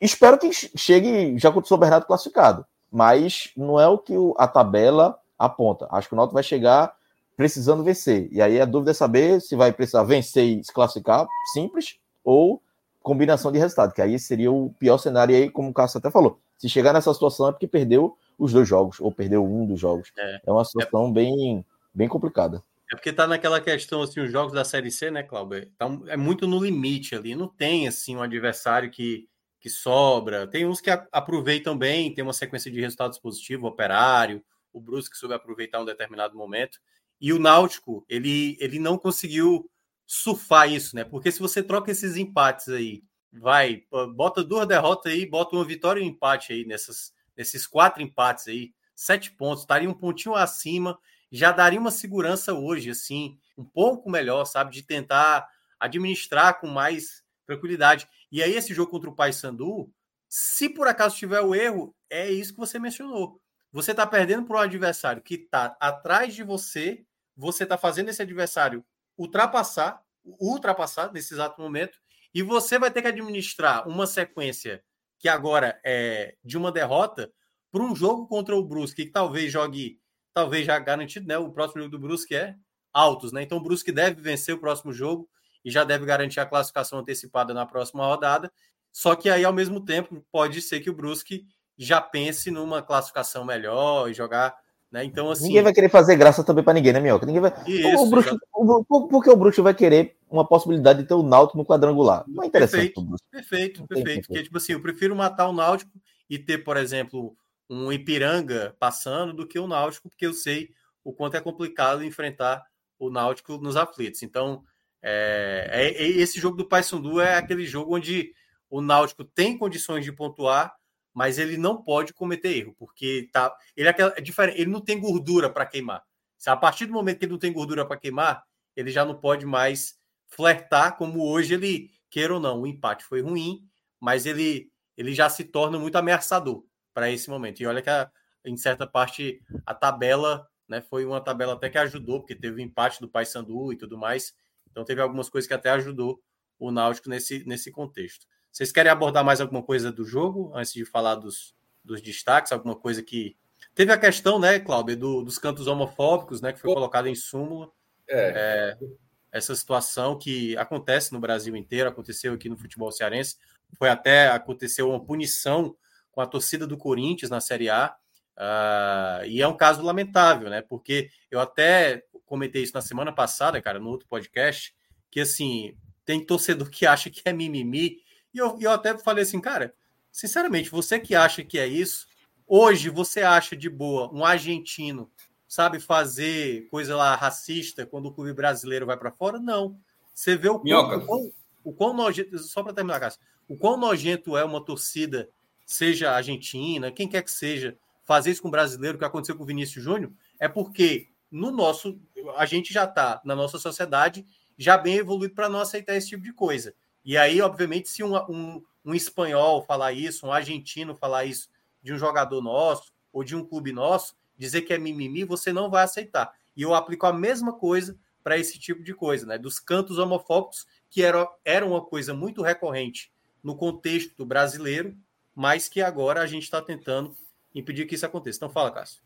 Espero que chegue já com o São Bernardo classificado, mas não é o que a tabela aponta. Acho que o Náutico vai chegar precisando vencer. E aí a dúvida é saber se vai precisar vencer e se classificar simples ou combinação de resultado, que aí seria o pior cenário aí, como o Cássio até falou. Se chegar nessa situação é porque perdeu os dois jogos, ou perdeu um dos jogos. É, é uma situação é... bem, bem complicada. É porque tá naquela questão, assim, os jogos da Série C, né, Cláudio? Tá, é muito no limite ali. Não tem, assim, um adversário que, que sobra. Tem uns que aproveitam bem, tem uma sequência de resultados positivos, Operário, o Brusque soube aproveitar um determinado momento. E o Náutico, ele, ele não conseguiu surfar isso, né? Porque se você troca esses empates aí, vai, bota duas derrotas aí, bota uma vitória e um empate aí nessas, nesses quatro empates aí, sete pontos, estaria um pontinho acima, já daria uma segurança hoje, assim, um pouco melhor, sabe, de tentar administrar com mais tranquilidade. E aí, esse jogo contra o Paysandu, se por acaso tiver o erro, é isso que você mencionou. Você está perdendo para um adversário que está atrás de você, você está fazendo esse adversário ultrapassar, ultrapassar nesse exato momento, e você vai ter que administrar uma sequência que agora é de uma derrota para um jogo contra o Brusque, que talvez jogue, talvez já garantido, né? O próximo jogo do Brusque é altos, né? Então o Brusque deve vencer o próximo jogo e já deve garantir a classificação antecipada na próxima rodada. Só que aí, ao mesmo tempo, pode ser que o Brusque já pense numa classificação melhor e jogar né? Então, assim... Ninguém vai querer fazer graça também para ninguém, né, Minhoca? Ninguém vai... Isso, o Bruxo, o, porque o Bruxo vai querer uma possibilidade de ter o Náutico no quadrangular? Não é interessante. Perfeito, perfeito, perfeito. Porque, tipo assim, eu prefiro matar o Náutico e ter, por exemplo, um Ipiranga passando do que o Náutico, porque eu sei o quanto é complicado enfrentar o Náutico nos aflitos. Então, é, é, é esse jogo do Paysandu é aquele jogo onde o Náutico tem condições de pontuar, mas ele não pode cometer erro, porque tá, ele é, é diferente, ele não tem gordura para queimar. Se a partir do momento que ele não tem gordura para queimar, ele já não pode mais flertar como hoje ele queira ou não. O empate foi ruim, mas ele ele já se torna muito ameaçador para esse momento. E olha que a, em certa parte a tabela, né, foi uma tabela até que ajudou, porque teve o empate do Paysandu e tudo mais. Então teve algumas coisas que até ajudou o Náutico nesse, nesse contexto. Vocês querem abordar mais alguma coisa do jogo antes de falar dos, dos destaques? Alguma coisa que. Teve a questão, né, Cláudio, do, dos cantos homofóbicos, né, que foi colocado em súmula. É. é. essa situação que acontece no Brasil inteiro, aconteceu aqui no futebol cearense. Foi até aconteceu uma punição com a torcida do Corinthians na Série A. Uh, e é um caso lamentável, né? Porque eu até comentei isso na semana passada, cara, no outro podcast, que assim, tem torcedor que acha que é mimimi e eu, eu até falei assim, cara, sinceramente, você que acha que é isso, hoje você acha de boa um argentino sabe fazer coisa lá racista quando o clube brasileiro vai para fora? Não. Você vê o quão, o quão, o quão nojento, só para terminar, Cássio, o quão nojento é uma torcida, seja argentina, quem quer que seja, fazer isso com o brasileiro, que aconteceu com o Vinícius Júnior, é porque no nosso, a gente já está na nossa sociedade já bem evoluído para não aceitar esse tipo de coisa. E aí, obviamente, se um, um, um espanhol falar isso, um argentino falar isso de um jogador nosso ou de um clube nosso, dizer que é mimimi, você não vai aceitar. E eu aplico a mesma coisa para esse tipo de coisa, né? Dos cantos homofóbicos, que era, era uma coisa muito recorrente no contexto brasileiro, mas que agora a gente está tentando impedir que isso aconteça. Então, fala, Cássio.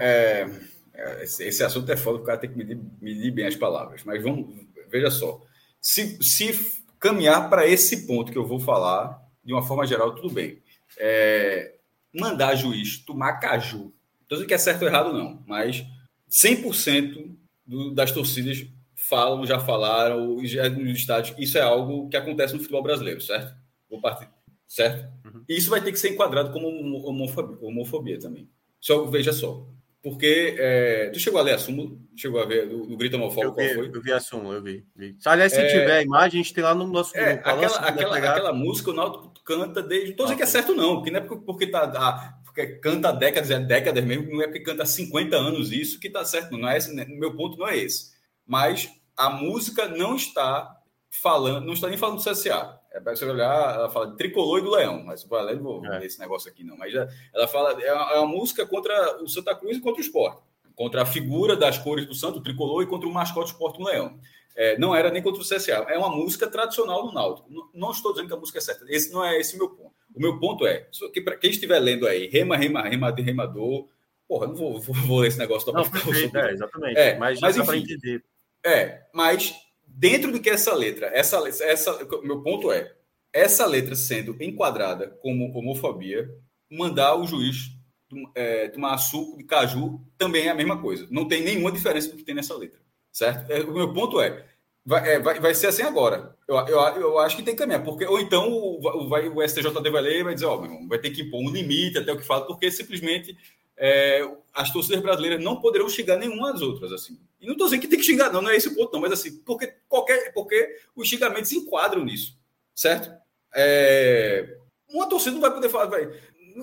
É, é esse, assunto é foda, o cara tem que medir, medir bem as palavras. Mas vamos, veja só. Se, se caminhar para esse ponto que eu vou falar, de uma forma geral, tudo bem. É, mandar juiz tomar caju. Não sei que é certo ou errado, não, mas 100% do, das torcidas falam, já falaram, já nos estádios, isso é algo que acontece no futebol brasileiro, certo? Vou partir, certo? Uhum. Isso vai ter que ser enquadrado como homofobia, homofobia também. Só veja só, porque é, tu chegou a ler a súmula? Chegou a ver o, grito homofóbico? Eu vi, foi? eu vi a súmula, eu vi. vi. Aliás, se é, tiver a imagem, a gente tem lá no nosso é, grupo. Aquela, aquela, aquela, música o Náutico canta desde. Não estou dizendo que é certo, não, porque não é porque, porque, tá, ah, porque canta décadas, é décadas mesmo, não é porque canta há 50 anos isso que está certo. Não é esse, né? meu ponto não é esse. Mas a música não está falando, não está nem falando do CSA. É para você olhar, ela fala de tricolor e do leão, mas vou não vou é. esse negócio aqui não. Mas ela fala, é uma, é uma música contra o Santa Cruz e contra o esporte. contra a figura das cores do Santo, o tricolor, e contra o mascote Esporte Leão. É, não era nem contra o CSA. É uma música tradicional do Náutico. Não, não, estou dizendo que a música é certa. Esse não é esse o meu ponto. O meu ponto é, que para quem estiver lendo aí, rema, rema, rema de remador, porra, não vou, vou, vou ler esse negócio. Não, perfeito, é, exatamente. É, mas, mas enfim, entender. É, mas dentro do que essa letra, essa, essa, meu ponto é, essa letra sendo enquadrada como homofobia, mandar o juiz é, tomar suco de caju também é a mesma coisa. Não tem nenhuma diferença do que tem nessa letra. Certo? É, o meu ponto é, vai, é, vai, vai ser assim agora. Eu, eu, eu acho que tem que caminhar, porque, ou então o, vai, o STJD vai ler e vai dizer, ó, irmão, vai ter que impor um limite até o que fala, porque simplesmente é, as torcidas brasileiras não poderão xingar nenhuma das outras, assim. E não estou dizendo que tem que xingar, não, não é esse o ponto, não, mas assim, porque, qualquer, porque os xingamentos enquadram nisso, certo? É, uma torcida não vai poder falar, vai,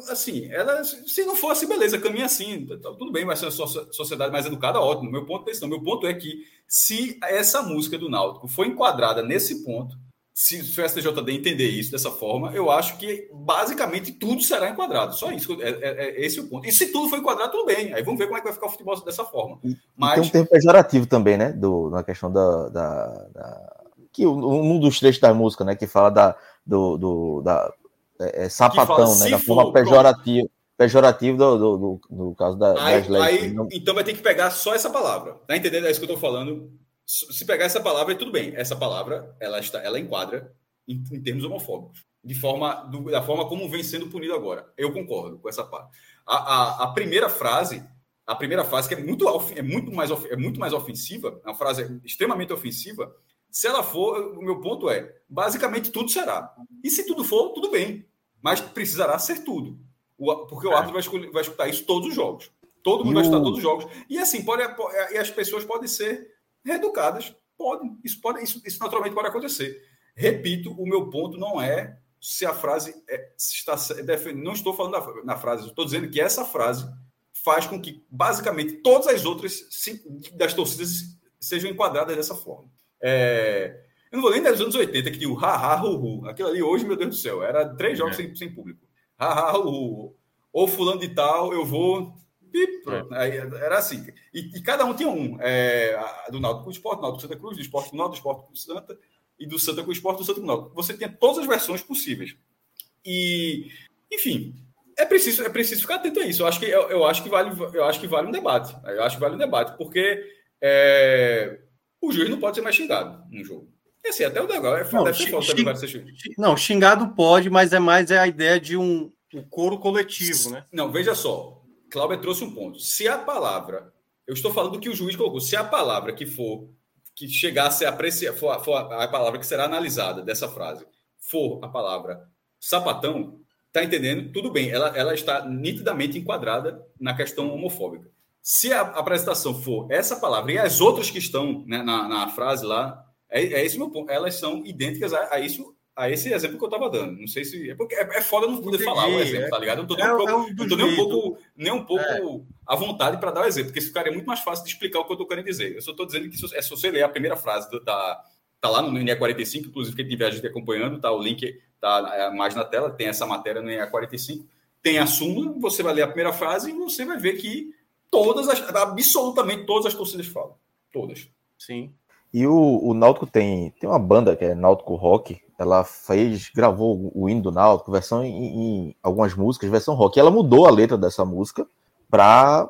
assim, ela, se não fosse, beleza, caminha assim, tá, tudo bem, vai ser uma sociedade mais educada, ótimo. Meu ponto é esse, não. Meu ponto é que se essa música do Náutico foi enquadrada nesse ponto, se, se o STJD entender isso dessa forma, eu acho que basicamente tudo será enquadrado. Só isso, é, é, é esse o ponto. E se tudo for enquadrado, tudo bem. Aí vamos ver como é que vai ficar o futebol dessa forma. Mas... Tem um termo pejorativo também, né? Do, na questão da. da, da... Que um dos trechos da música, né? Que fala da, do, do da, é, é sapatão, fala, né? Da forma pejorativa. Pejorativo do, do, do, do, caso da, aí, das leis. Aí, não... Então vai ter que pegar só essa palavra. Tá entendendo? É isso que eu tô falando. Se pegar essa palavra, tudo bem. Essa palavra, ela, está, ela enquadra em, em termos homofóbicos. De forma, do, da forma como vem sendo punido agora. Eu concordo com essa parte. A, a, a primeira frase, a primeira frase, que é muito, é muito, mais, é muito mais ofensiva, é uma frase extremamente ofensiva, se ela for, o meu ponto é, basicamente tudo será. E se tudo for, tudo bem. Mas precisará ser tudo. O, porque o é. árbitro vai, escolher, vai escutar isso todos os jogos. Todo mundo e vai escutar todos os jogos. E assim, pode, e as pessoas podem ser reeducadas. Podem. Isso, pode, isso, isso naturalmente pode acontecer. Repito, o meu ponto não é se a frase é, se está não estou falando na, na frase, estou dizendo que essa frase faz com que basicamente todas as outras das torcidas sejam enquadradas dessa forma. É, eu não vou nem dos anos 80, que tinha o ha-ha, hu-hu. Aquilo ali hoje, meu Deus do céu, era três jogos é. sem, sem público. Ha-ha, hu-hu. Ou fulano de tal, eu vou. E pronto. É. Aí, era assim. E, e, cada um tinha um. É, do Náutico com o Esporte, do Náutico com Santa Cruz, do Esporte com o Náutico, do Esporte com o Santa, e do Santa com o Esporte, do Santa com o Náutico. Você tinha todas as versões possíveis. E, enfim, é preciso, é preciso ficar atento a isso. Eu acho que, eu, eu acho que, vale, eu acho que vale um debate. Eu acho que vale um debate, porque é, o juiz não pode ser mais xingado no jogo. E assim, até o negócio é não, deve falta xing... ser xingado. Não, xingado pode, mas é mais é a ideia de um, um coro coletivo, né? Não, veja só. Cláudio trouxe um ponto. Se a palavra, eu estou falando do que o juiz colocou, se a palavra que for, que chegasse a apreciar, for, for a palavra que será analisada dessa frase, for a palavra sapatão, tá entendendo? Tudo bem, ela, ela está nitidamente enquadrada na questão homofóbica. Se a apresentação for essa palavra e as outras que estão né, na, na, frase lá, é, é esse meu ponto. Elas são idênticas a, a isso a esse exemplo que eu estava dando. Não sei se. É porque é, é foda não poder falar o exemplo, é, tá ligado? Eu não estou nem, um pouco, nem um pouco, nem um pouco é. à vontade para dar o exemplo, porque isso ficaria muito mais fácil de explicar o que eu estou querendo dizer. Eu só estou dizendo que se, é, se você ler a primeira frase da. Tá lá no NE45, inclusive quem tiver a gente acompanhando, tá o link tá é, mais na tela, tem essa matéria no NE45, tem a súmula, você vai ler a primeira frase e você vai ver que todas as, absolutamente todas as torcidas falam. Todas. Sim. E o, o Náutico tem, tem uma banda que é Náutico Rock. Ela fez, gravou o hino do Náutico, versão em, em algumas músicas, versão rock. E ela mudou a letra dessa música para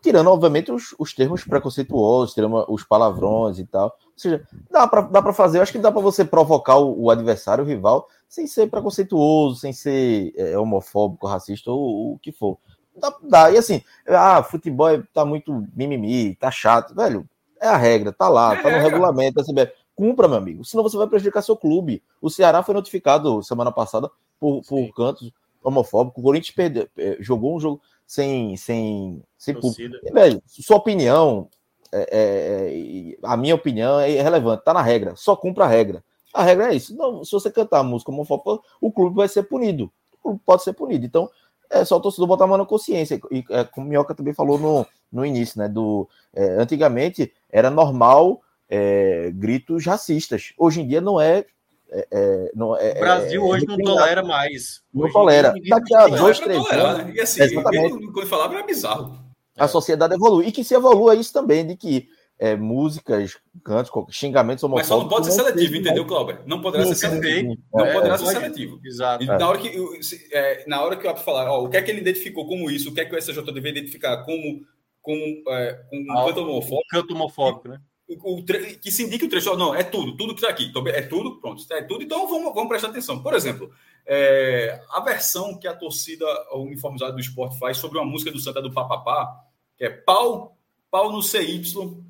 tirando, obviamente, os, os termos preconceituosos, tirando os palavrões e tal. Ou seja, dá para dá pra fazer, eu acho que dá para você provocar o, o, adversário, o rival, sem ser preconceituoso, sem ser é, homofóbico, racista ou o que for. Dá, dá. E assim, ah, futebol tá muito mimimi, tá chato. Velho, é a regra, tá lá, tá no é, regulamento da CBF. Cumpra, meu amigo, senão você vai prejudicar seu clube. O Ceará foi notificado semana passada por, por cantos homofóbicos. O Corinthians perdeu, é, jogou um jogo sem, sem, sem público. E, velho, sua opinião, é, é, é, a minha opinião é irrelevante, tá na regra, só cumpra a regra. A regra é isso. Não, se você cantar a música homofóbica, o clube vai ser punido. O clube pode ser punido. Então, é só o torcedor botar a mão na consciência. E é, como o Minhoca também falou no, no início, né? Do, é, antigamente era normal é, gritos racistas. Hoje em dia não é. é, é não é o Brasil hoje não mais. Não hoje tolera. Daqui a dois, três anos. Né? E assim, quando falava era bizarro. a sociedade evolui. E que se evolua isso também, de que é, músicas, cantos, xingamentos homofóbicos. Mas só não pode ser seletivo, entendeu, Cláudio? Não poderá ser seletivo. Não é, poderá ser seletivo. Exato. na, hora que, é, na hora que eu falar, ó, o que é que ele identificou como isso, o que é que o SJ deve identificar como, como é, um ah, canto homofóbico. Um canto homofóbico, né? O, o, que se indique o trecho, não, é tudo, tudo que está aqui. Então, é tudo, pronto, é tudo, então vamos, vamos prestar atenção. Por exemplo, é, a versão que a torcida uniformizada do esporte faz sobre uma música do Santa do Papapá, que é pau, pau no CY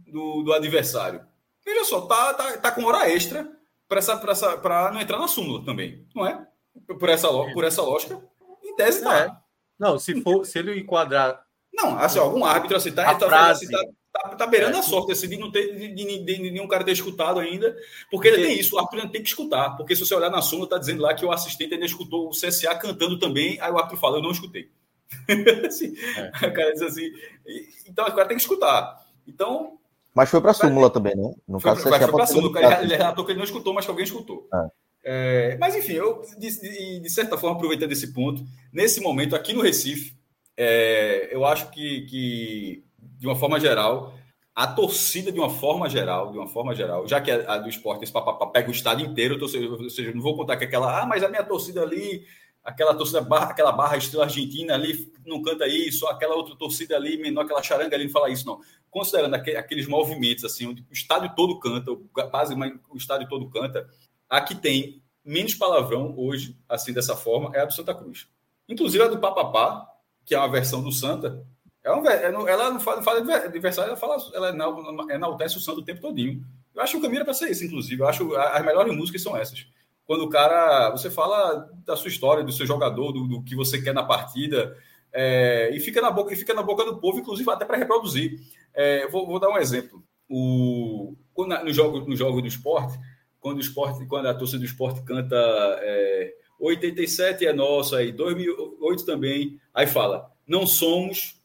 do, do adversário. Veja só, tá, tá, tá com hora extra para não entrar na súmula também, não é? Por essa, por essa lógica, em tese tá. É. Não, se, for, se ele enquadrar. Não, assim, algum árbitro assim, tá, tá, frase... tá, tá, tá beirando é. a sorte assim, de não ter de, de, de, nenhum cara ter escutado ainda, porque, porque... tem isso, o árbitro tem que escutar, porque se você olhar na súmula, tá dizendo lá que o assistente ainda escutou o CSA cantando também, aí o árbitro fala, eu não escutei. assim, é. O cara diz assim, então o cara tem que escutar. Então, mas foi para a súmula também, né? No foi, caso, foi, foi para a súmula. Ele, ele relatou que ele não escutou, mas que alguém escutou. É. É, mas, enfim, eu, de, de, de, certa forma, aproveitando esse ponto, nesse momento, aqui no Recife, é, eu acho que, que, de uma forma geral, a torcida, de uma forma geral, de uma forma geral, já que a, do esporte, esse papapá pega o estado inteiro, ou seja, ou seja, não vou contar que aquela, ah, mas a minha torcida ali aquela torcida aquela barra estrela argentina ali não canta isso, aquela outra torcida ali menor, aquela charanga ali não fala isso, não. Considerando aqueles movimentos, assim, onde o estádio todo canta, basicamente o estádio todo canta, a que tem menos palavrão hoje, assim, dessa forma, é a do Santa Cruz. Inclusive a do Papapá, que é uma versão do Santa, é uma, é ela não fala, fala adversário, ela, fala, ela enaltece o Santa o tempo todinho. Eu acho que o caminho era para ser isso, inclusive. Eu acho as melhores músicas são essas quando o cara. Você fala da sua história, do seu jogador, do, do que você quer na partida, é, e fica na boca, e fica na boca do povo, inclusive até para reproduzir. É, vou, vou, dar um exemplo. O, no, jogo, no jogo do esporte, quando o esporte, quando a torcida do esporte canta é, 87 é nosso, aí 2008 também, aí fala, não somos.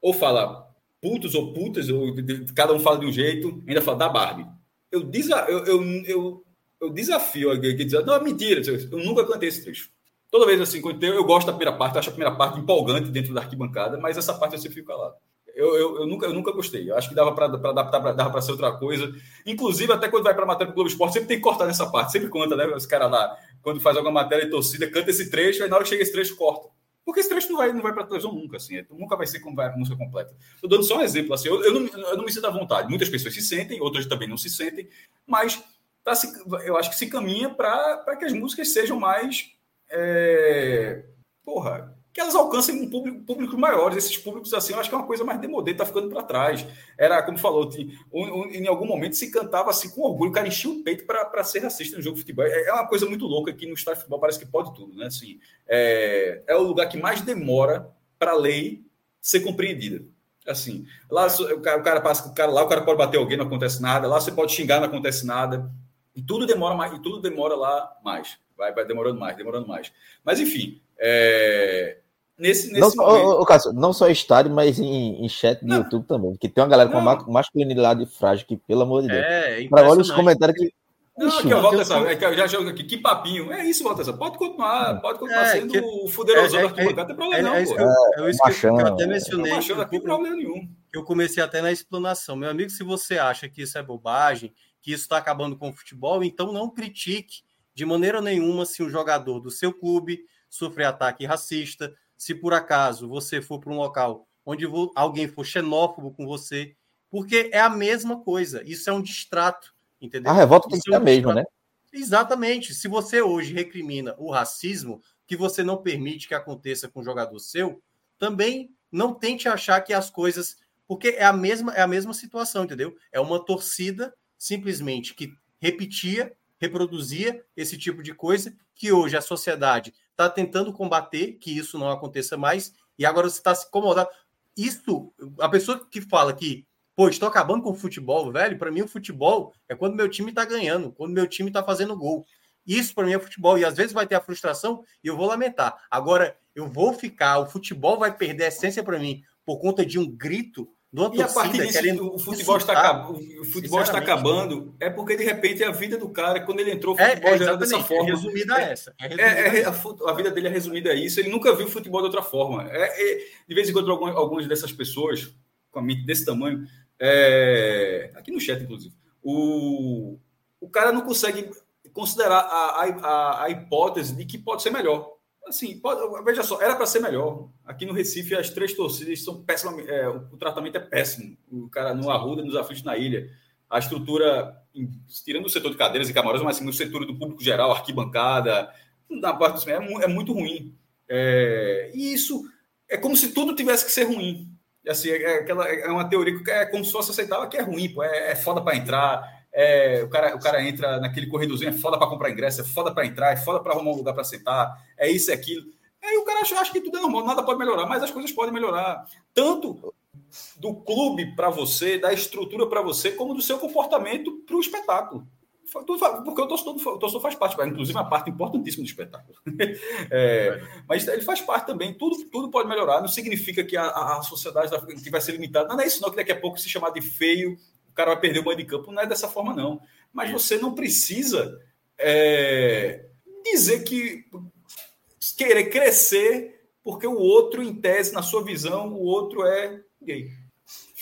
Ou fala putos ou putas, ou, cada um fala de um jeito, ainda fala da Barbie. Eu, eu, eu, eu eu desafio alguém que diz, não, mentira, eu nunca cantei esse trecho. Toda vez assim, quando eu, eu gosto da primeira parte, acho a primeira parte empolgante dentro da arquibancada, mas essa parte eu sempre fico calado. Eu, eu, eu, nunca, eu nunca gostei. Eu acho que dava para adaptar, dava para ser outra coisa. Inclusive, até quando vai para matéria do Globo Esporte, sempre tem que cortar nessa parte. Sempre conta, né? Os caras lá, quando faz alguma matéria de torcida, canta esse trecho, aí na hora que chega esse trecho, corta. Porque esse trecho não vai, não vai para televisão nunca, assim. É, nunca vai ser como vai a música completa. Estou dando só um exemplo, assim. Eu, eu, não, eu não me sinto à vontade. Muitas pessoas se sentem, outras também não se sentem, mas tá se, eu acho que se caminha para que as músicas sejam mais. É, porra, que elas alcancem um público, públicos maiores. Esses públicos, assim, eu acho que é uma coisa mais demodê, tá ficando para trás. Era, como falou, um, um, em algum momento se cantava assim com orgulho, o cara enchia o peito para ser racista no jogo de futebol. É, é uma coisa muito louca que no estádio de futebol parece que pode tudo, né? Assim, é, é o lugar que mais demora para a lei ser compreendida. Assim, lá o cara, o cara passa, o cara lá o cara pode bater alguém, não acontece nada. Lá você pode xingar, não acontece nada. E tudo demora mais, e tudo demora lá mais. Vai, vai demorando mais, demorando mais. Mas enfim, é... nesse, nesse não, momento... Cássio, não só estádio, mas em, em chat do não. YouTube também. Que tem uma galera não. com masculinidade frágil que, pelo amor de Deus. É, Para olha os comentários que. Não, Ixi, aqui, volta essa, é que eu já jogo aqui, que papinho. É isso, volta essa. Pode continuar, pode continuar é, sendo que, o fudeirosão é, é, da arquibancada, não tem problema, é, não. É, isso que eu, é, isso que eu até mencionei. Não, não tem problema nenhum. Eu comecei até na explanação. Meu amigo, se você acha que isso é bobagem, que isso está acabando com o futebol, então não critique de maneira nenhuma se um jogador do seu clube sofrer ataque racista, se por acaso você for para um local onde alguém for xenófobo com você, porque é a mesma coisa, isso é um distrato, entendeu? A revolta tem que ser é um a mesma, né? Exatamente. Se você hoje recrimina o racismo, que você não permite que aconteça com um jogador seu, também não tente achar que as coisas. Porque é a mesma, é a mesma situação, entendeu? É uma torcida simplesmente que repetia, reproduzia esse tipo de coisa, que hoje a sociedade está tentando combater que isso não aconteça mais, e agora você está se incomodando. Isso, a pessoa que fala que, pô, estou acabando com o futebol, velho, para mim o futebol é quando meu time está ganhando, quando meu time está fazendo gol. Isso para mim é futebol, e às vezes vai ter a frustração e eu vou lamentar. Agora, eu vou ficar, o futebol vai perder a essência para mim por conta de um grito e a partir disso, o futebol, está, acabando, o futebol está acabando, é porque de repente a vida do cara, quando ele entrou, o é, futebol é, é já era dessa forma. É resumida é, essa. É, é, é a, a, vida dele é resumida a isso. Ele nunca viu o futebol de outra forma. É, de vez em quando, algumas, algumas dessas pessoas, com a mente desse tamanho, aqui no chat, inclusive, o, o cara não consegue considerar a, a, a hipótese de que pode ser melhor. Assim, pode, veja só, era para ser melhor. Aqui no Recife, as três torcidas são péssimas. É, o tratamento é péssimo. O cara no Arruda, nos aflitos na ilha. A estrutura, tirando o setor de cadeiras e camarotes, mas assim, no setor do público geral, arquibancada, na parte do é, é muito ruim. É, e isso é como se tudo tivesse que ser ruim. Assim, é, é aquela, é uma teoria que é como se fosse aceitável que é ruim, pô, é, é foda para entrar, é, o, cara, o cara entra naquele corredorzinho, é foda para comprar ingresso, é foda para entrar, é foda para arrumar um lugar para sentar, é isso, é aquilo. Aí o cara acha, acha que tudo é normal, nada pode melhorar, mas as coisas podem melhorar. Tanto do clube para você, da estrutura para você, como do seu comportamento para o espetáculo. Porque o torcedor, o torcedor faz parte, inclusive uma parte importantíssima do espetáculo. É, mas ele faz parte também, tudo, tudo pode melhorar. Não significa que a, a sociedade vai ser limitada. Não é isso, não, que daqui a pouco se chamar de feio o cara vai perder o banho de campo. Não é dessa forma, não. Mas você não precisa é, dizer que querer crescer porque o outro, em tese, na sua visão, o outro é gay.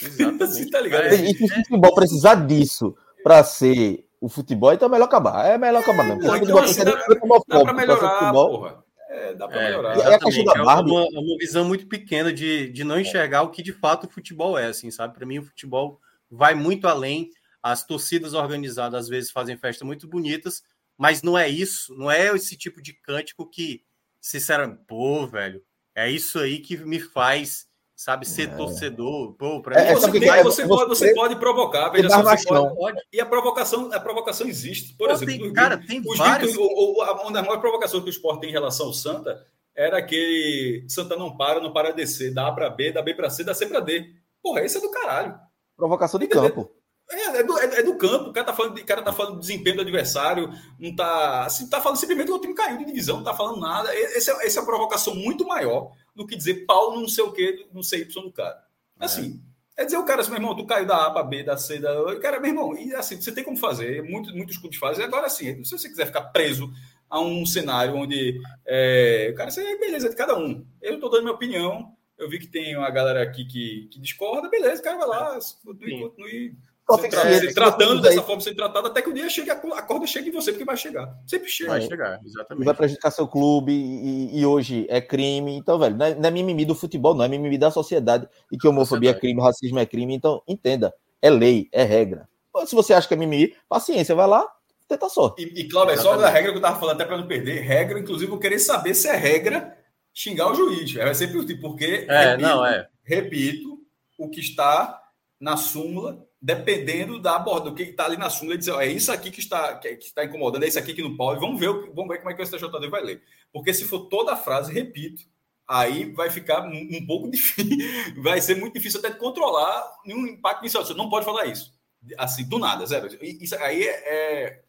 Exatamente. tá ligado? É, e se o futebol precisar disso para ser o futebol, então é melhor acabar. É melhor acabar mesmo. É, então, assim, dá, dá para melhorar, porra. É, dá para é, melhorar. É, é uma, uma visão muito pequena de, de não enxergar o que de fato o futebol é, assim, sabe? Para mim, o futebol vai muito além. As torcidas organizadas às vezes fazem festas muito bonitas, mas não é isso, não é esse tipo de cântico que, sinceramente, pô, velho, é isso aí que me faz, sabe, ser é. torcedor. Pô, pra é, mim, você, é, você, pode, você pode provocar, veja só, você pode, pode, E a provocação, a provocação existe. Por pô, exemplo, tem, cara, tem os vários. uma das maiores provocações que o esporte tem em relação ao Santa era que Santa não para, não para descer, da A para B, da B para C, da C para D. Porra, esse é do caralho. Provocação de campo. É, é, do, é, é, do, campo, o cara tá falando, o cara tá falando do desempenho do adversário, não tá. Assim, tá falando simplesmente que o time caiu de divisão, não tá falando nada. Esse é, essa é uma provocação muito maior do que dizer pau não sei o que, não sei Y do cara. É. Assim, é, dizer o cara assim, meu irmão, tu caiu da A para B, da C, da. Cara, meu irmão, e assim, você tem como fazer, muitos, muitos clubes fazem. Agora, assim, se você quiser ficar preso a um cenário onde. É, cara, você é beleza de cada um. Eu tô dando minha opinião eu vi que tem uma galera aqui que, que discorda, beleza, o cara vai lá, continue, continue se, se tratando dessa forma, sendo tratado, até que o dia chegue, a corda chegue em você, porque vai chegar. Sempre chega. Vai chegar, exatamente. Vai prejudicar seu clube e, e hoje é crime. Então, velho, não é, não é, mimimi do futebol, não é mimimi da sociedade e que homofobia é crime, racismo é crime. Então, entenda, é lei, é regra. Se você acha que é mimimi, paciência, vai lá, tenta sorte. E, e Cláudio, é só da regra que eu tava falando, até para não perder, regra, inclusive, eu querer saber se é regra xingar o juiz. É sempre o tipo, porque, é, repito, não, é. repito, o que está na súmula, dependendo da borda, do que está ali na súmula, dizer, é isso aqui que está, que, está incomodando, é isso aqui que não pode, vamos ver, vamos ver como é que o STJD vai ler. Porque se for toda a frase, repito, aí vai ficar um, um pouco difícil, vai ser muito difícil até de controlar nenhum impacto nisso. Você não pode falar isso. Assim, do nada, zero. Isso aí é, é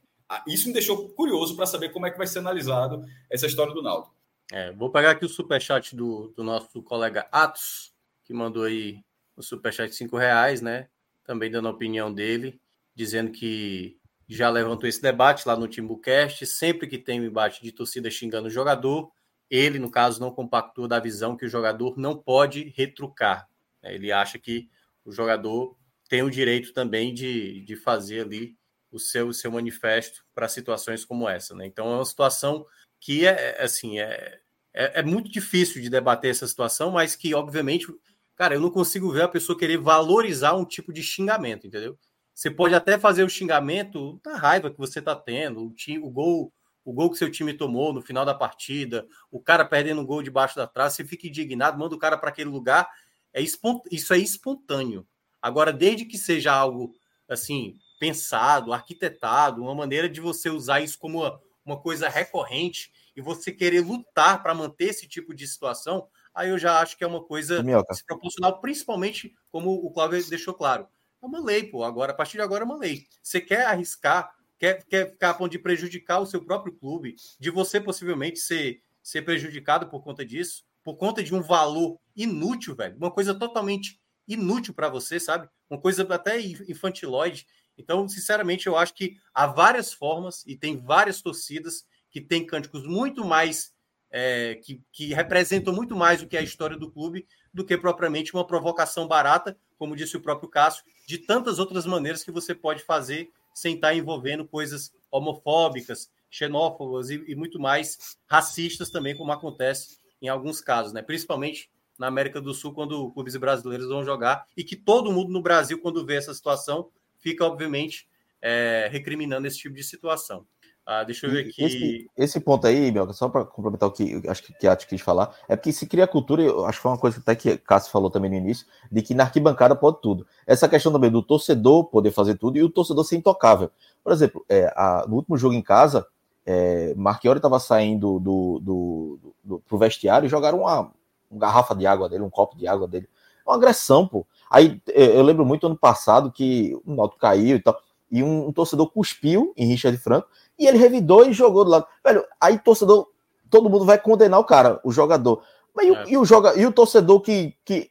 isso me deixou curioso para saber como é que vai ser analisado essa história do Naldo. É, vou pegar aqui o superchat do, do nosso colega Atos, que mandou aí o superchat de 5 reais, né? Também dando a opinião dele, dizendo que já levantou esse debate lá no Timbucast, sempre que tem um embate de torcida xingando o jogador, ele, no caso, não compactou da visão que o jogador não pode retrucar. Né? Ele acha que o jogador tem o direito também de, de fazer ali o seu, o seu manifesto para situações como essa. Né? Então é uma situação que é assim é, é, é, muito difícil de debater essa situação, mas que obviamente, cara, eu não consigo ver a pessoa querer valorizar um tipo de xingamento, entendeu? Você pode até fazer o xingamento da raiva que você está tendo, o, time, o gol, o gol que seu time tomou no final da partida, o cara perdendo um gol debaixo da trave, você fica indignado, manda o cara para aquele lugar, é isso é espontâneo. Agora, desde que seja algo assim pensado, arquitetado, uma maneira de você usar isso como uma, uma coisa recorrente e você querer lutar para manter esse tipo de situação, aí eu já acho que é uma coisa desproporcional, principalmente como o Cláudio deixou claro. É uma lei, pô. Agora, a partir de agora é uma lei. Você quer arriscar, quer, quer ficar a ponto de prejudicar o seu próprio clube, de você possivelmente ser, ser prejudicado por conta disso, por conta de um valor inútil, velho, uma coisa totalmente inútil para você, sabe? Uma coisa até infantiloide. Então, sinceramente, eu acho que há várias formas e tem várias torcidas que têm cânticos muito mais é, que, que representam muito mais o que é a história do clube do que propriamente uma provocação barata, como disse o próprio Cássio, de tantas outras maneiras que você pode fazer sem estar envolvendo coisas homofóbicas, xenófobas e, e muito mais racistas também, como acontece em alguns casos, né? Principalmente na América do Sul, quando clubes brasileiros vão jogar, e que todo mundo no Brasil, quando vê essa situação, fica, obviamente, é, recriminando esse tipo de situação. Ah, deixa eu ver aqui. Esse, esse ponto aí, Belka, só para complementar o que acho que a quis falar, é porque se cria cultura, eu acho que foi uma coisa até que Cássio falou também no início, de que na arquibancada pode tudo. Essa questão também do torcedor poder fazer tudo e o torcedor ser intocável. Por exemplo, é, a, no último jogo em casa, é, Marchiori estava saindo do, do, do, do, pro vestiário e jogaram uma, uma garrafa de água dele, um copo de água dele. É uma agressão, pô. Aí eu lembro muito ano passado que o Náutico caiu e tal, e um, um torcedor cuspiu em Richard Franco e ele revidou e jogou do lado. Velho, aí torcedor, todo mundo vai condenar o cara, o jogador. Mas e, é. e o, joga, e o torcedor que, que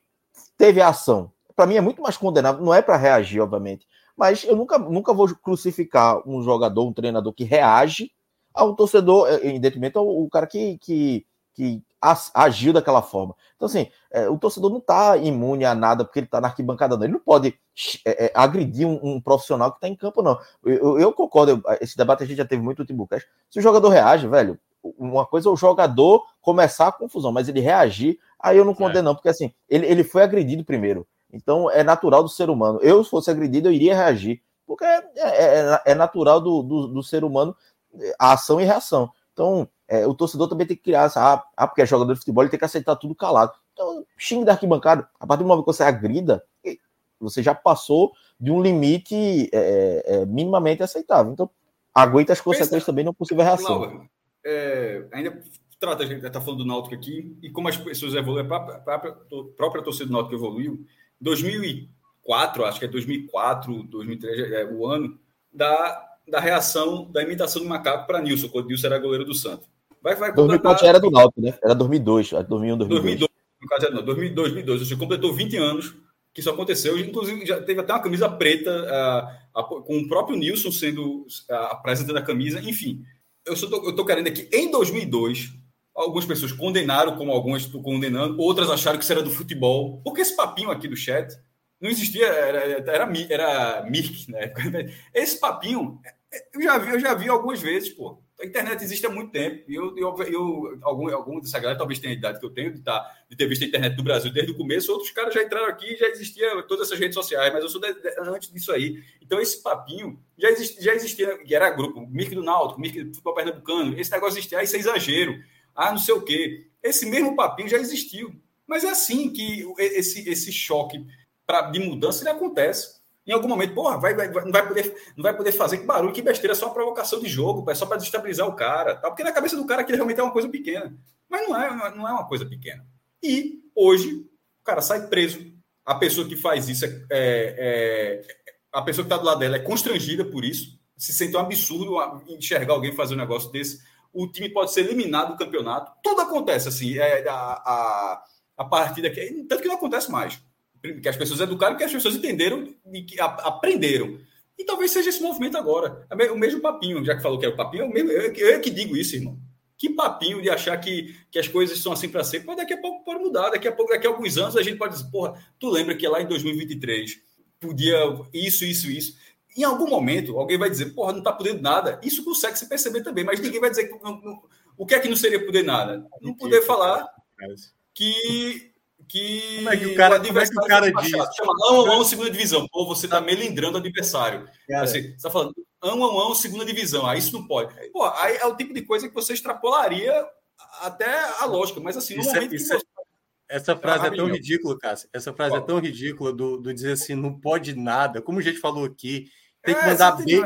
teve a ação? Para mim é muito mais condenável, não é para reagir, obviamente. Mas eu nunca, nunca vou crucificar um jogador, um treinador que reage a um torcedor, é, em detrimento ao cara que, que, que agiu daquela forma. Então, assim, é, o torcedor não está imune a nada porque ele está na arquibancada, não. Ele não pode é, é, agredir um, um, profissional que está em campo, não. Eu, eu, eu concordo, eu, esse debate a gente já teve muito no Timbucast. Se o jogador reage, velho, uma coisa é o jogador começar a confusão, mas ele reagir, aí eu não condeno, não, porque assim, ele, ele foi agredido primeiro. Então é natural do ser humano. Eu, se fosse agredido, eu iria reagir. Porque é, é, é natural do, do, do ser humano a ação e reação. Então, é, o torcedor também tem que criar essa. Ah, ah, porque é jogador de futebol, ele tem que aceitar tudo calado. Então, xingue da arquibancada. A partir do momento que você agrida, você já passou de um limite é, é, é minimamente aceitável. Então, aguenta as consequências também não possível reação. Laura, é, ainda trata, a gente está falando do Náutico aqui, e como as pessoas evoluem, a própria, a própria torcida do Náutico evoluiu. 2004, acho que é 2004, 2003, é o ano da, da reação, da imitação do macaco para Nilson, quando Nilson era goleiro do Santos. Vai, vai 2004 era do Náutico, né? Era 2002, 2001, 2002. 2002, no caso era não, 2002, você completou 20 anos que isso aconteceu, inclusive já teve até uma camisa preta uh, uh, com o próprio Nilson sendo uh, apresentando a camisa, enfim. Eu estou querendo aqui, em 2002, algumas pessoas condenaram, como algumas estou condenando, outras acharam que isso era do futebol, porque esse papinho aqui do chat não existia, era, era, era, Mirk, né? Esse papinho, eu já vi, eu já vi algumas vezes, pô a internet existe há muito tempo. Eu, eu, eu, algum, algum dessa galera talvez tenha a idade que eu tenho de, tá, de ter visto a internet do Brasil desde o começo. Outros caras já entraram aqui já existia todas essas redes sociais, mas eu sou de, de, antes disso aí. Então, esse papinho já, já existia, que era grupo, Mirk do Náutico, Mirk do Futebol Pernambucano. Esse negócio existia, ah, isso é exagero. Ah, não sei o quê. Esse mesmo papinho já existiu. Mas é assim que esse, esse choque pra, de mudança ele acontece em algum momento, porra, vai, vai, não, vai poder, não vai poder fazer que barulho, que besteira, é só uma provocação de jogo, é só para destabilizar o cara. Tá? Porque na cabeça do cara aquilo realmente é uma coisa pequena. Mas não é, não é uma coisa pequena. E hoje, o cara sai preso. A pessoa que faz isso, é, é, é a pessoa que está do lado dela é constrangida por isso, se sente um absurdo enxergar alguém fazer um negócio desse. O time pode ser eliminado do campeonato. Tudo acontece assim. É, a, a, a partida que. Tanto que não acontece mais que as pessoas educaram, que as pessoas entenderam e que aprenderam. E talvez seja esse movimento agora. É o mesmo papinho, já que falou que é o papinho, é eu, mesmo, eu, eu que digo isso, irmão. Que papinho de achar que, que as coisas são assim para sempre, mas daqui a pouco pode mudar, daqui a pouco, daqui a alguns anos a gente pode dizer, porra, tu lembra que lá em 2023 podia isso, isso, isso. Em algum momento, alguém vai dizer, porra, não tá podendo nada. Isso consegue se perceber também, mas ninguém vai dizer que, não, não, o que é que não seria poder nada? Não poder falar que que, como é que o cara, o como é que o cara diz? Chama ão, ão, segunda divisão. Pô, você tá melindrando o adversário. Cara. Assim, você tá falando ão, ão, ão, segunda divisão. Aí isso não pode. Pô, aí é o tipo de coisa que você extrapolaria até a lógica. Mas assim, no isso é- momento é, que você... Essa frase é tão ridícula, Cássio. Essa frase é tão ridícula do, do dizer assim, não pode nada. Como a gente falou aqui, tem que é, mandar bem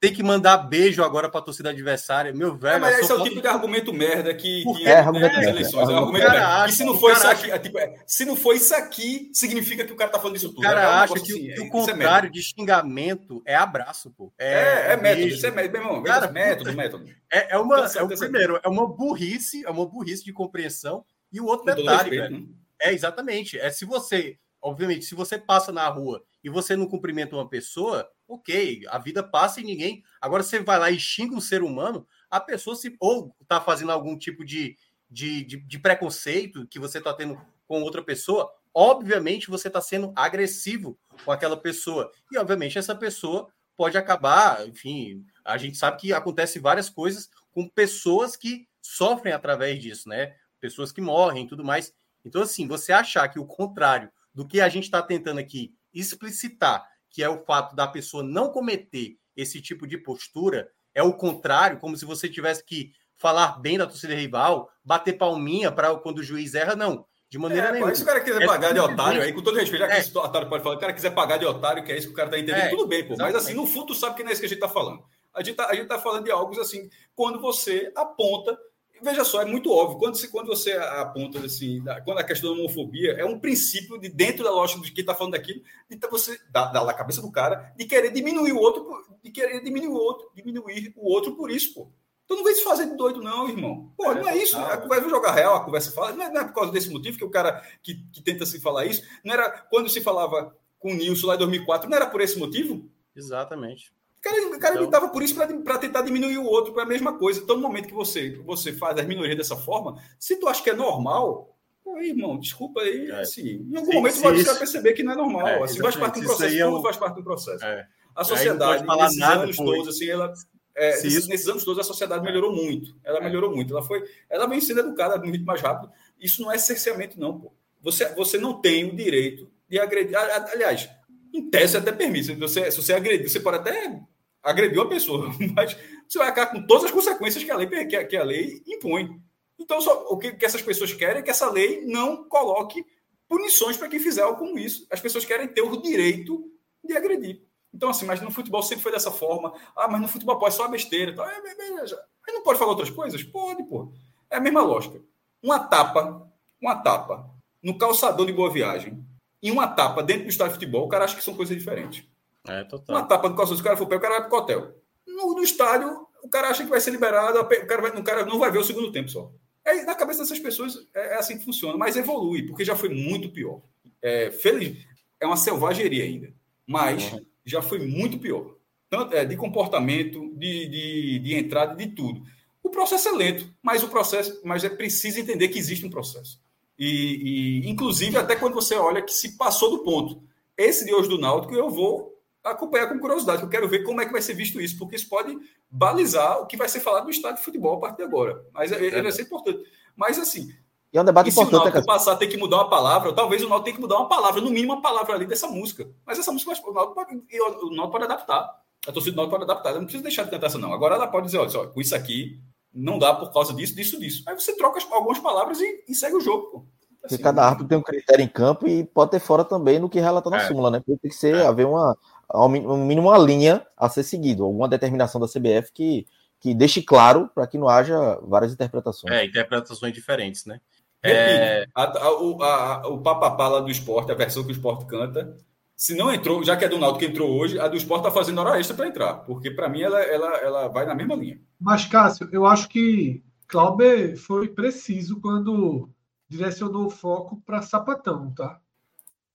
tem que mandar beijo agora para a torcida adversária. Meu velho. É, mas esse é o tipo de argumento merda que, que é, argumento nas eleições. É, argumento merda. e se não for isso aqui, é, tipo, é, se não for isso aqui, significa que o cara tá falando isso tudo. O cara é acha que, assim, que o contrário de xingamento é abraço, pô. É, é, método. Isso é método, meu irmão. Cara, método, método. É, é uma, é o primeiro, é uma burrice, é uma burrice de compreensão. E o outro detalhe, velho. Né? É exatamente. É se você obviamente, se você passa na rua e você não cumprimenta uma pessoa, ok, a vida passa e ninguém. Agora você vai lá e xinga um ser humano, a pessoa se ou está fazendo algum tipo de, de, de, de preconceito que você está tendo com outra pessoa, obviamente você está sendo agressivo com aquela pessoa. E, obviamente, essa pessoa pode acabar, enfim, a gente sabe que acontece várias coisas com pessoas que sofrem através disso, né? Pessoas que morrem e tudo mais. Então, assim, você achar que o contrário do que a gente está tentando aqui explicitar, que é o fato da pessoa não cometer esse tipo de postura, é o contrário, como se você tivesse que falar bem da torcida rival, bater palminha para quando o juiz erra, não. De maneira é, nenhuma. Se o cara quiser é pagar de otário aí, com todo respeito, já que é. esse otário pode falar, o cara quiser pagar de otário, que é isso que o cara tá entendendo, é, tudo bem, pô. Exatamente. Mas assim, no fundo, tu sabe que não é isso que a gente tá falando. A gente tá, a gente tá falando de algo assim, quando você aponta. Veja só, é muito óbvio. Quando, se, quando você aponta assim, quando a questão da homofobia é um princípio de dentro da lógica de quem está falando daquilo, de você, da, da cabeça do cara, de querer diminuir o outro, de querer diminuir o outro, diminuir o outro por isso, pô. Tu não vem se fazer de doido, não, irmão. Pô, não é isso. A conversa jogar real, a conversa fala. Não é, não é, por causa desse motivo que o cara que, que tenta se falar isso. Não era quando se falava com o Nilson lá em 2004, não era por esse motivo? Exatamente. O cara, o cara então... por isso para tentar diminuir o outro, para a mesma coisa. Então, no momento que você, você faz as minorias dessa forma, se tu acha que é normal, pô, irmão, desculpa aí, é. assim, em algum momento você vai perceber que não é normal. É, assim, faz parte do processo, tudo é o... faz parte do processo. É. A sociedade, nesses nada, anos todos, assim, ela é, nesses, nesses, anos todos a sociedade melhorou muito. Ela é. melhorou muito. Ela foi, ela vem sendo educada muito mais rápido. Isso não é cerceamento, não, pô. Você, você não tem o direito de agredir. Aliás, em tese até permite. Se você, se você você pode até agredir uma pessoa, mas você vai acabar com todas as consequências que a lei, que a, que a lei impõe. Então, só, o que, que essas pessoas querem é que essa lei não coloque punições para quem fizer algo como isso. As pessoas querem ter o direito de agredir. Então, assim, mas no futebol sempre foi dessa forma. Ah, mas no futebol pode é só besteira. Então, é. Mas não pode falar outras coisas? Pode, pô. É a mesma lógica. Uma tapa, uma tapa no calçador de boa viagem e uma tapa dentro do estádio de futebol, o cara acha que são coisas diferentes. É, total. Uma tapa no calçador, se o cara for pé, o cara vai pro hotel. No, no, estádio, o cara acha que vai ser liberado, o cara, vai, o cara não vai ver o segundo tempo só. É, na cabeça dessas pessoas é, é assim que funciona, mas evolui, porque já foi muito pior. É, feliz, é uma selvageria ainda. Mas uhum já foi muito pior. Tanto, é, de comportamento, de, de, de entrada, de tudo. O processo é lento, mas o processo, mas é preciso entender que existe um processo. E, e, inclusive, até quando você olha que se passou do ponto. Esse de hoje do Náutico, eu vou acompanhar com curiosidade, eu quero ver como é que vai ser visto isso, porque isso pode balizar o que vai ser falado no estádio de futebol a partir de agora. Mas ele é, vai ser importante. Mas assim, e é um debate importante. Se o Náutico passar a ter que mudar uma palavra, talvez o Náutico tenha que mudar uma palavra, no mínimo uma palavra ali dessa música. Mas essa música o Náutico pode, o Náutico pode adaptar. A torcida do Náutico pode adaptar. Ela não precisa deixar de cantar essa, não. Agora ela pode dizer, olha, só, com isso aqui não dá por causa disso, disso, disso. Aí você troca algumas palavras e, e segue o jogo, pô. Assim, Porque cada árbitro tem um critério em campo e pode ter fora também no que relata na é. súmula, né? Porque tem que ser, é. haver uma, ao mínimo uma linha a ser seguido, alguma determinação da CBF que, que deixe claro para que não haja várias interpretações. É, interpretações diferentes, né? É... A, a, o, a, o papapá lá do esporte, a versão que o esporte canta, se não entrou, já que é do Náutico que entrou hoje, a do esporte está fazendo hora extra para entrar, porque para mim ela, ela, ela vai na mesma linha. Mas, Cássio, eu acho que Clauber foi preciso quando direcionou o foco para sapatão, tá?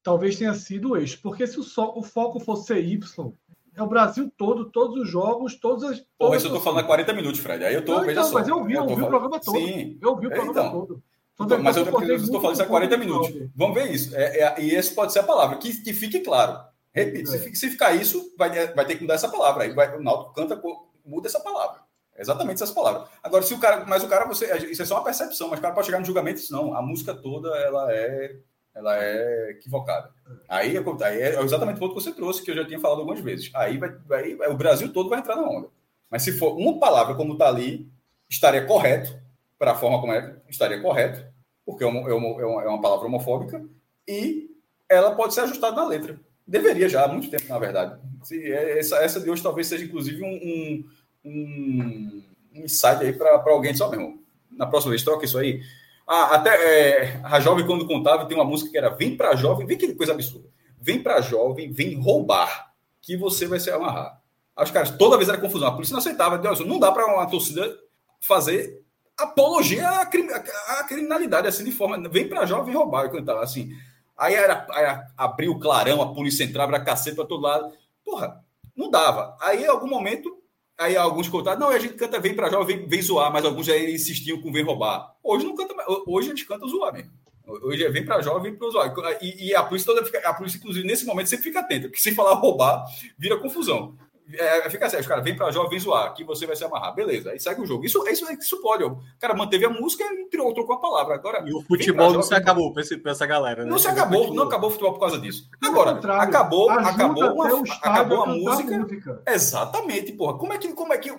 Talvez tenha sido o eixo, porque se o, so, o foco fosse Y, é o Brasil todo, todos os jogos, todas as. Pô, isso eu tô falando há 40 minutos, Fred. Aí eu tô, não, então, só. Mas eu vi, eu, eu vi o programa todo. Sim. Eu vi o programa então, todo. Então, mas eu, estou falando isso há 40 minutos. Vamos ver isso. É, é, e esse pode ser a palavra. Que, que fique claro. Repito, é. se, se, ficar isso, vai, vai ter que mudar essa palavra. Aí vai, o Náutico canta, muda essa palavra. Exatamente essas palavras. Agora, se o cara. Mas o cara, você. Isso é só uma percepção, mas o cara pode chegar no julgamento e não. A música toda ela é. Ela é equivocada. Aí, aí é exatamente o ponto que você trouxe, que eu já tinha falado algumas vezes. Aí vai, vai, o Brasil todo vai entrar na onda. Mas se for uma palavra como está ali, estaria correto para a forma como é, estaria correto, porque é uma, é, uma, é uma palavra homofóbica, e ela pode ser ajustada na letra. Deveria já, há muito tempo, na verdade. Se, é, essa, essa de hoje talvez seja, inclusive, um, um, um, um insight aí para alguém só mesmo. Na próxima vez, troca isso aí. Ah, até é, a jovem, quando contava, tem uma música que era Vem para jovem, vem que coisa absurda. Vem para jovem, vem roubar, que você vai se amarrar. Os caras, toda vez era confusão. A polícia não aceitava. Não dá para uma torcida fazer apologia à, criminalidade, assim, de forma. Vem para jovem roubar, eu cantava assim. Aí era, era abrir o clarão, a polícia entrava, era cacete para todo lado. Porra, não dava. Aí, em algum momento, aí alguns contaram, não, a gente canta vem para jovem, vem, vem zoar, mas alguns já insistiam com vem roubar. Hoje não canta Hoje a gente canta zoar mesmo. Hoje é vem para jovem, vem para zoar. E, e, a polícia toda fica, a polícia, inclusive, nesse momento, sempre fica atenta, porque se falar roubar, vira confusão. É, fica assim, os caras vem pra jovem, vem zoar, que você vai se amarrar. Beleza, aí segue o jogo. Isso, isso, isso pode. O cara manteve a música e trocou, trocou a palavra. Agora, e o futebol não se acabou pra, esse, pra essa galera, né? Não se acabou, não acabou o futebol por causa disso. Agora, acabou, acabou, uma, acabou a música. música. Exatamente, porra. Como é que, como é que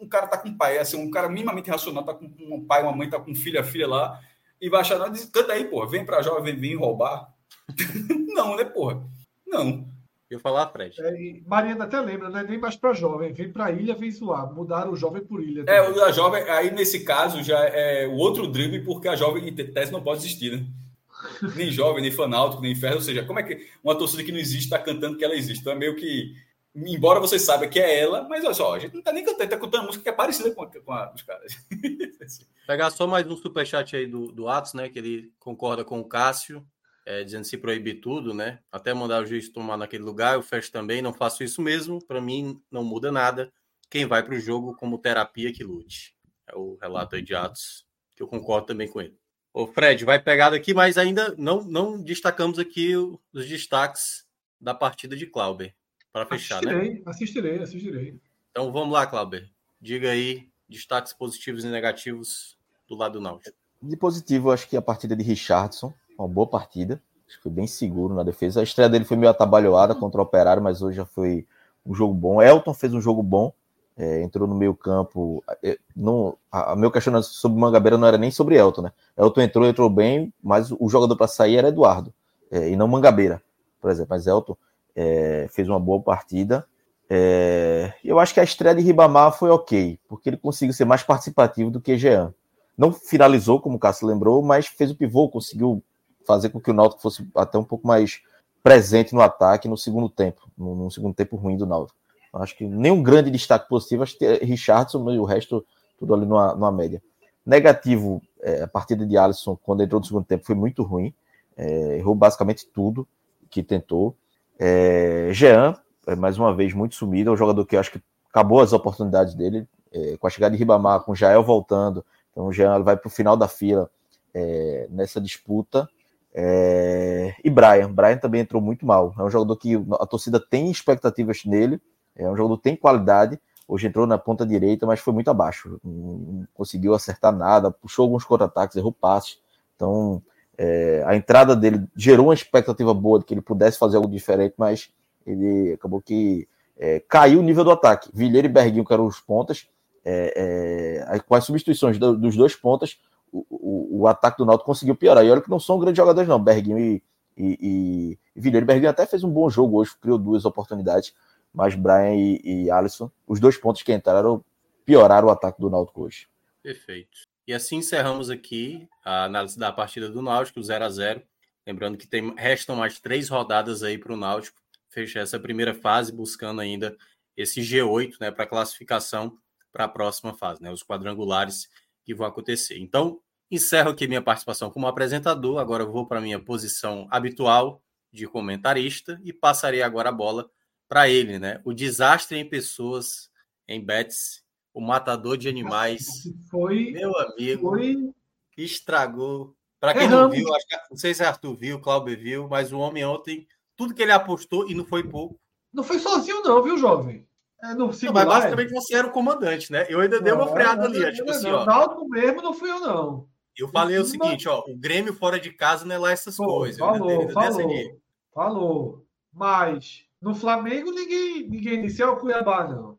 um cara tá com um pai, assim, um cara minimamente racional, tá com um pai, uma mãe, tá com um filho, a filha lá, e vai achar, não, diz, canta aí, porra, vem pra jovem, vem roubar. não, né, porra? Não. Eu falar, Fred. É, Mariana até lembra, não é nem mais para jovem, vem para ilha, vem zoar. Mudaram o jovem por ilha. Também. É, o da jovem, aí nesse caso já é o outro drible, porque a jovem em tese não pode existir, né? nem jovem, nem fanáutico, nem inferno. Ou seja, como é que uma torcida que não existe está cantando que ela existe? Então é meio que. Embora você saiba que é ela, mas olha só, a gente não está nem cantando, está cantando música que é parecida com, a, com a, os caras. Pegar só mais um superchat aí do, do Atos, né? Que ele concorda com o Cássio é, dizendo se proibir tudo, né? Até mandar o juiz tomar naquele lugar, eu fecho também, não faço isso mesmo. Para mim, não muda nada. Quem vai para o jogo como terapia que lute. É o relato aí de Atos, que eu concordo também com ele. O Fred, vai pegar daqui, mas ainda não, não destacamos aqui os destaques da partida de Clauber. Para fechar, assistirei, né? Assistirei, assistirei. Então vamos lá, Clauber. Diga aí destaques positivos e negativos do lado do Náutico. De positivo, acho que a partida de Richardson, uma boa partida. Acho que foi bem seguro na defesa. A estreia dele foi meio atabalhoada contra o Operário, mas hoje já foi um jogo bom. Elton fez um jogo bom, é, entrou no meio campo. É, não, a, a, meu questionamento sobre Mangabeira não era nem sobre Elton, né? Elton entrou, entrou bem, mas o jogador para sair era Eduardo, é, e não Mangabeira, por exemplo. Mas Elton é, fez uma boa partida. É, eu acho que a estreia de Ribamar foi ok, porque ele conseguiu ser mais participativo do que Jean. Não finalizou, como o Cássio lembrou, mas fez o pivô, conseguiu fazer com que o Náutico fosse até um pouco mais presente no ataque no segundo tempo, no segundo tempo ruim do Náutico. Acho que nenhum grande destaque positivo, acho que é Richardson e o resto tudo ali numa, numa média. Negativo, é, a partida de Alisson, quando entrou no segundo tempo, foi muito ruim. É, errou basicamente tudo que tentou. É, Jean, é, mais uma vez, muito sumido. É um jogador que acho que acabou as oportunidades dele. É, com a chegada de Ribamar, com o Jael voltando. Então o Jean vai para o final da fila é, nessa disputa. É... E Brian, Brian também entrou muito mal. É um jogador que a torcida tem expectativas nele, é um jogador que tem qualidade. Hoje entrou na ponta direita, mas foi muito abaixo. Não conseguiu acertar nada, puxou alguns contra-ataques, errou passes. Então, é... a entrada dele gerou uma expectativa boa de que ele pudesse fazer algo diferente, mas ele acabou que é, caiu o nível do ataque. Vilheiro e Berguinho, que eram os pontas, é, é, com as substituições do, dos dois pontas, o, o, o, ataque do Náutico conseguiu piorar. E olha que não são grandes jogadores, não. Berguinho e, e, e Vilheiro. Berguinho até fez um bom jogo hoje, criou duas oportunidades, mas Brian e, e Alisson, os dois pontos que entraram, pioraram o ataque do Náutico hoje. Perfeito. E assim encerramos aqui a análise da partida do Náutico, 0 a 0 Lembrando que tem, restam mais três rodadas aí para o Náutico fechar essa primeira fase, buscando ainda esse G8 né, para classificação para a próxima fase, né, os quadrangulares que vão acontecer. Então, encerro aqui minha participação como apresentador. Agora vou para minha posição habitual de comentarista e passarei agora a bola para ele, né? O desastre em pessoas, em bets, o matador de animais. Foi, meu amigo, foi... estragou. Para quem Erramos. não viu, acho que, não sei se Arthur viu, Cláudio viu, mas o homem ontem, tudo que ele apostou e não foi pouco. Não foi sozinho, não, viu, jovem? É, no não, mas basicamente você era o comandante, né? Eu ainda dei uma freada ali. É, tipo assim, ó. Mesmo não fui eu, não. Eu falei o seguinte, ó, o Grêmio fora de casa não é lá essas Pô, coisas. Falou, né? falou, falou. Mas no Flamengo ninguém, ninguém disse é o Cuiabá, não.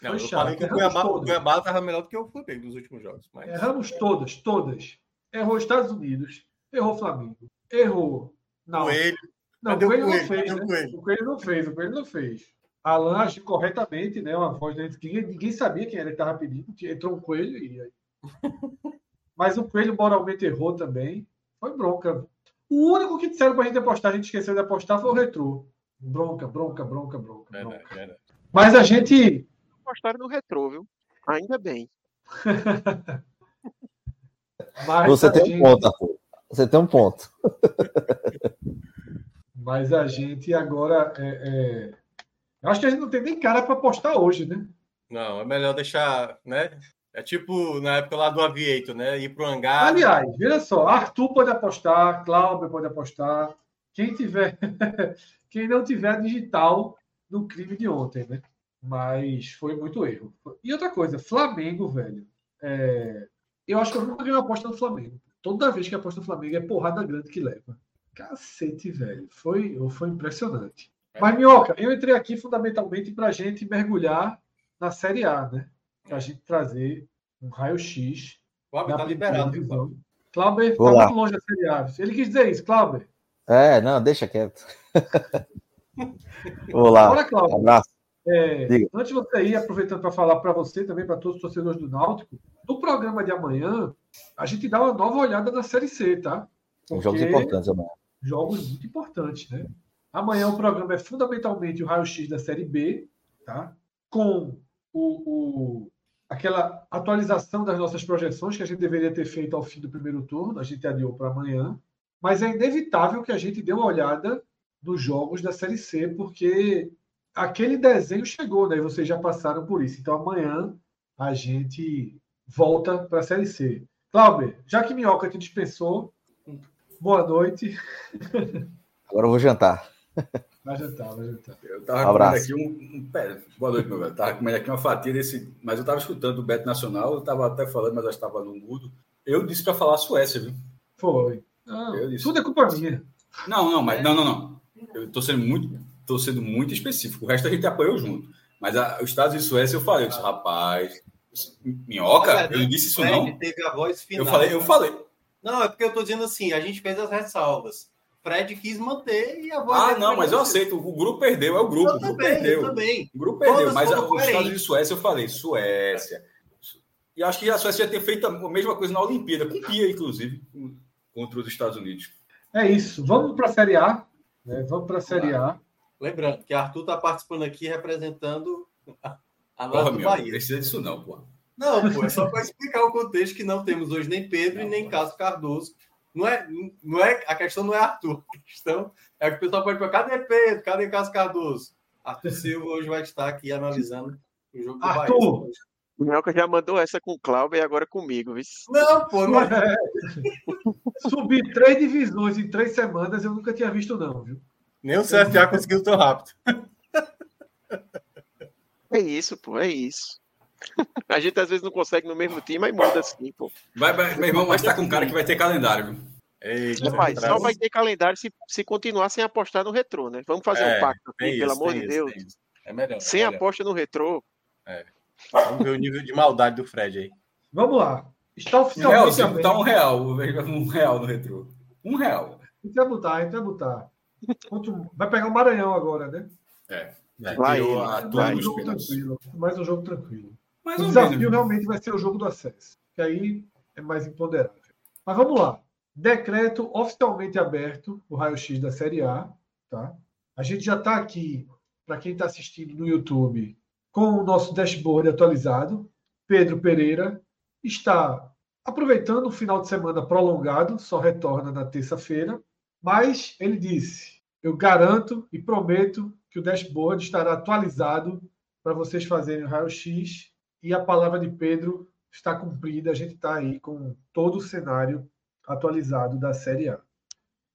Não, eu chato. falei que o Cuiabá, o Cuiabá estava melhor do que o Flamengo nos últimos jogos. Mas... Erramos todas, todas. Errou Estados Unidos, errou Flamengo, errou. Não. Coelho. Não, o Coelho, Coelho, não fez. Né? O Coelho não fez, o Coelho não fez. Alan agiu corretamente, né? Uma voz de ninguém, ninguém sabia quem era que estava pedindo. Entrou um coelho e Mas o coelho moralmente errou também. Foi bronca. O único que disseram para a gente apostar, a gente esqueceu de apostar, foi o retrô. Bronca, bronca, bronca, bronca. bronca. Mas a gente. Apostaram no retrô, viu? Ainda bem. Você tem gente... um ponto, Arthur. Você tem um ponto. Mas a gente agora. É, é... Eu acho que a gente não tem nem cara para apostar hoje, né? Não, é melhor deixar, né? É tipo na época lá do Aviator, né? Ir pro hangar. Aliás, veja só, Arthur pode apostar, Cláudio pode apostar. Quem tiver, quem não tiver digital no crime de ontem, né? Mas foi muito erro. E outra coisa, Flamengo, velho. É... Eu acho que eu nunca ganhei uma aposta no Flamengo. Toda vez que aposta no Flamengo é porrada grande que leva. Cacete, velho. Foi, foi impressionante. Mas, Minhoca, eu entrei aqui fundamentalmente para a gente mergulhar na Série A, né? Para a gente trazer um raio-x. Cláudio tá liberado, viu, Cláudio? está muito longe da Série A. Ele quis dizer isso, Cláudio. É, não, deixa quieto. Olá. Olha, Cláudio. Um abraço. É, antes de você ir, aproveitando para falar para você também, para todos os torcedores do Náutico, no programa de amanhã, a gente dá uma nova olhada na Série C, tá? Porque jogos importantes amanhã. Jogos muito importantes, né? Amanhã o programa é fundamentalmente o raio-x da Série B, tá? Com o, o, aquela atualização das nossas projeções que a gente deveria ter feito ao fim do primeiro turno, a gente adiou para amanhã. Mas é inevitável que a gente dê uma olhada nos jogos da Série C, porque aquele desenho chegou, né? Vocês já passaram por isso. Então amanhã a gente volta para a Série C. Cláudio, já que Minhoca te dispensou, boa noite. Agora eu vou jantar. Vai jantar, vai jantar. Eu tava um comendo aqui um, um. Pera, boa noite, meu velho. Tava comendo aqui uma fatia desse. Mas eu tava escutando o Beto Nacional, eu tava até falando, mas eu estava no mudo. Eu disse para falar Suécia, viu? Foi. Ah, tudo é culpa minha. Não, não, mas não, não, não. Eu tô sendo muito estou sendo muito específico. O resto a gente apoiou junto. Mas a, os Estados e Suécia eu falei, eu disse, rapaz, minhoca, eu disse isso não. Teve a voz final. Eu falei, eu falei. Não, é porque eu estou dizendo assim, a gente fez as ressalvas. Fred quis manter e a voz. Ah, não, mas eu aceito. O grupo perdeu, é o grupo. Eu o grupo também, perdeu. também. O grupo perdeu, Todas mas a, os Estados e Suécia eu falei, Suécia. E acho que a Suécia já ter feito a mesma coisa na Olimpíada, com Pia, inclusive, contra os Estados Unidos. É isso. Vamos para a Série A. Né? Vamos para a Série A. Lembrando que Arthur está participando aqui representando a, a porra, meu, Bahia. Não precisa disso, não, pô. Não, pô, é só para explicar o contexto que não temos hoje nem Pedro não, e nem Cássio Cardoso. Não é, não é, a questão não é Arthur, a questão é que o pessoal pode perguntar: cadê Pedro? Cadê Cássio Cardoso? Arthur Silva hoje vai estar aqui analisando o jogo do Arthur. Bahia. O Melca já mandou essa com o Cláudio e agora comigo, viu? Não, pô, não é. Subir três divisões em três semanas eu nunca tinha visto, não, viu? Nem o CFA conseguiu tão rápido. É isso, pô, é isso. A gente às vezes não consegue no mesmo time, mas muda assim, pô. Vai, vai, meu irmão, mas tá com um cara que vai ter calendário, viu? Eita, Rapaz, só vai ter calendário se, se continuar sem apostar no retrô, né? Vamos fazer é, um pacto aqui, isso, pelo amor de Deus. É melhor. Sem é melhor. aposta no retrô. É. Vamos ver o nível de maldade do Fred aí. Vamos lá. Está oficialmente. Real, um real, um real no retrô. Um real. A gente vai botar, a gente vai botar. Vai pegar o Maranhão agora, né? É. Vai, a mais, um jogo tranquilo, mais um jogo tranquilo. Mais o desafio menos. realmente vai ser o jogo do acesso, que aí é mais imponderável. Mas vamos lá. Decreto oficialmente aberto, o raio-x da Série A. Tá? A gente já está aqui, para quem está assistindo no YouTube, com o nosso dashboard atualizado. Pedro Pereira está aproveitando o final de semana prolongado, só retorna na terça-feira. Mas ele disse: eu garanto e prometo que o dashboard estará atualizado para vocês fazerem o raio-x e a palavra de Pedro está cumprida. A gente está aí com todo o cenário atualizado da Série A.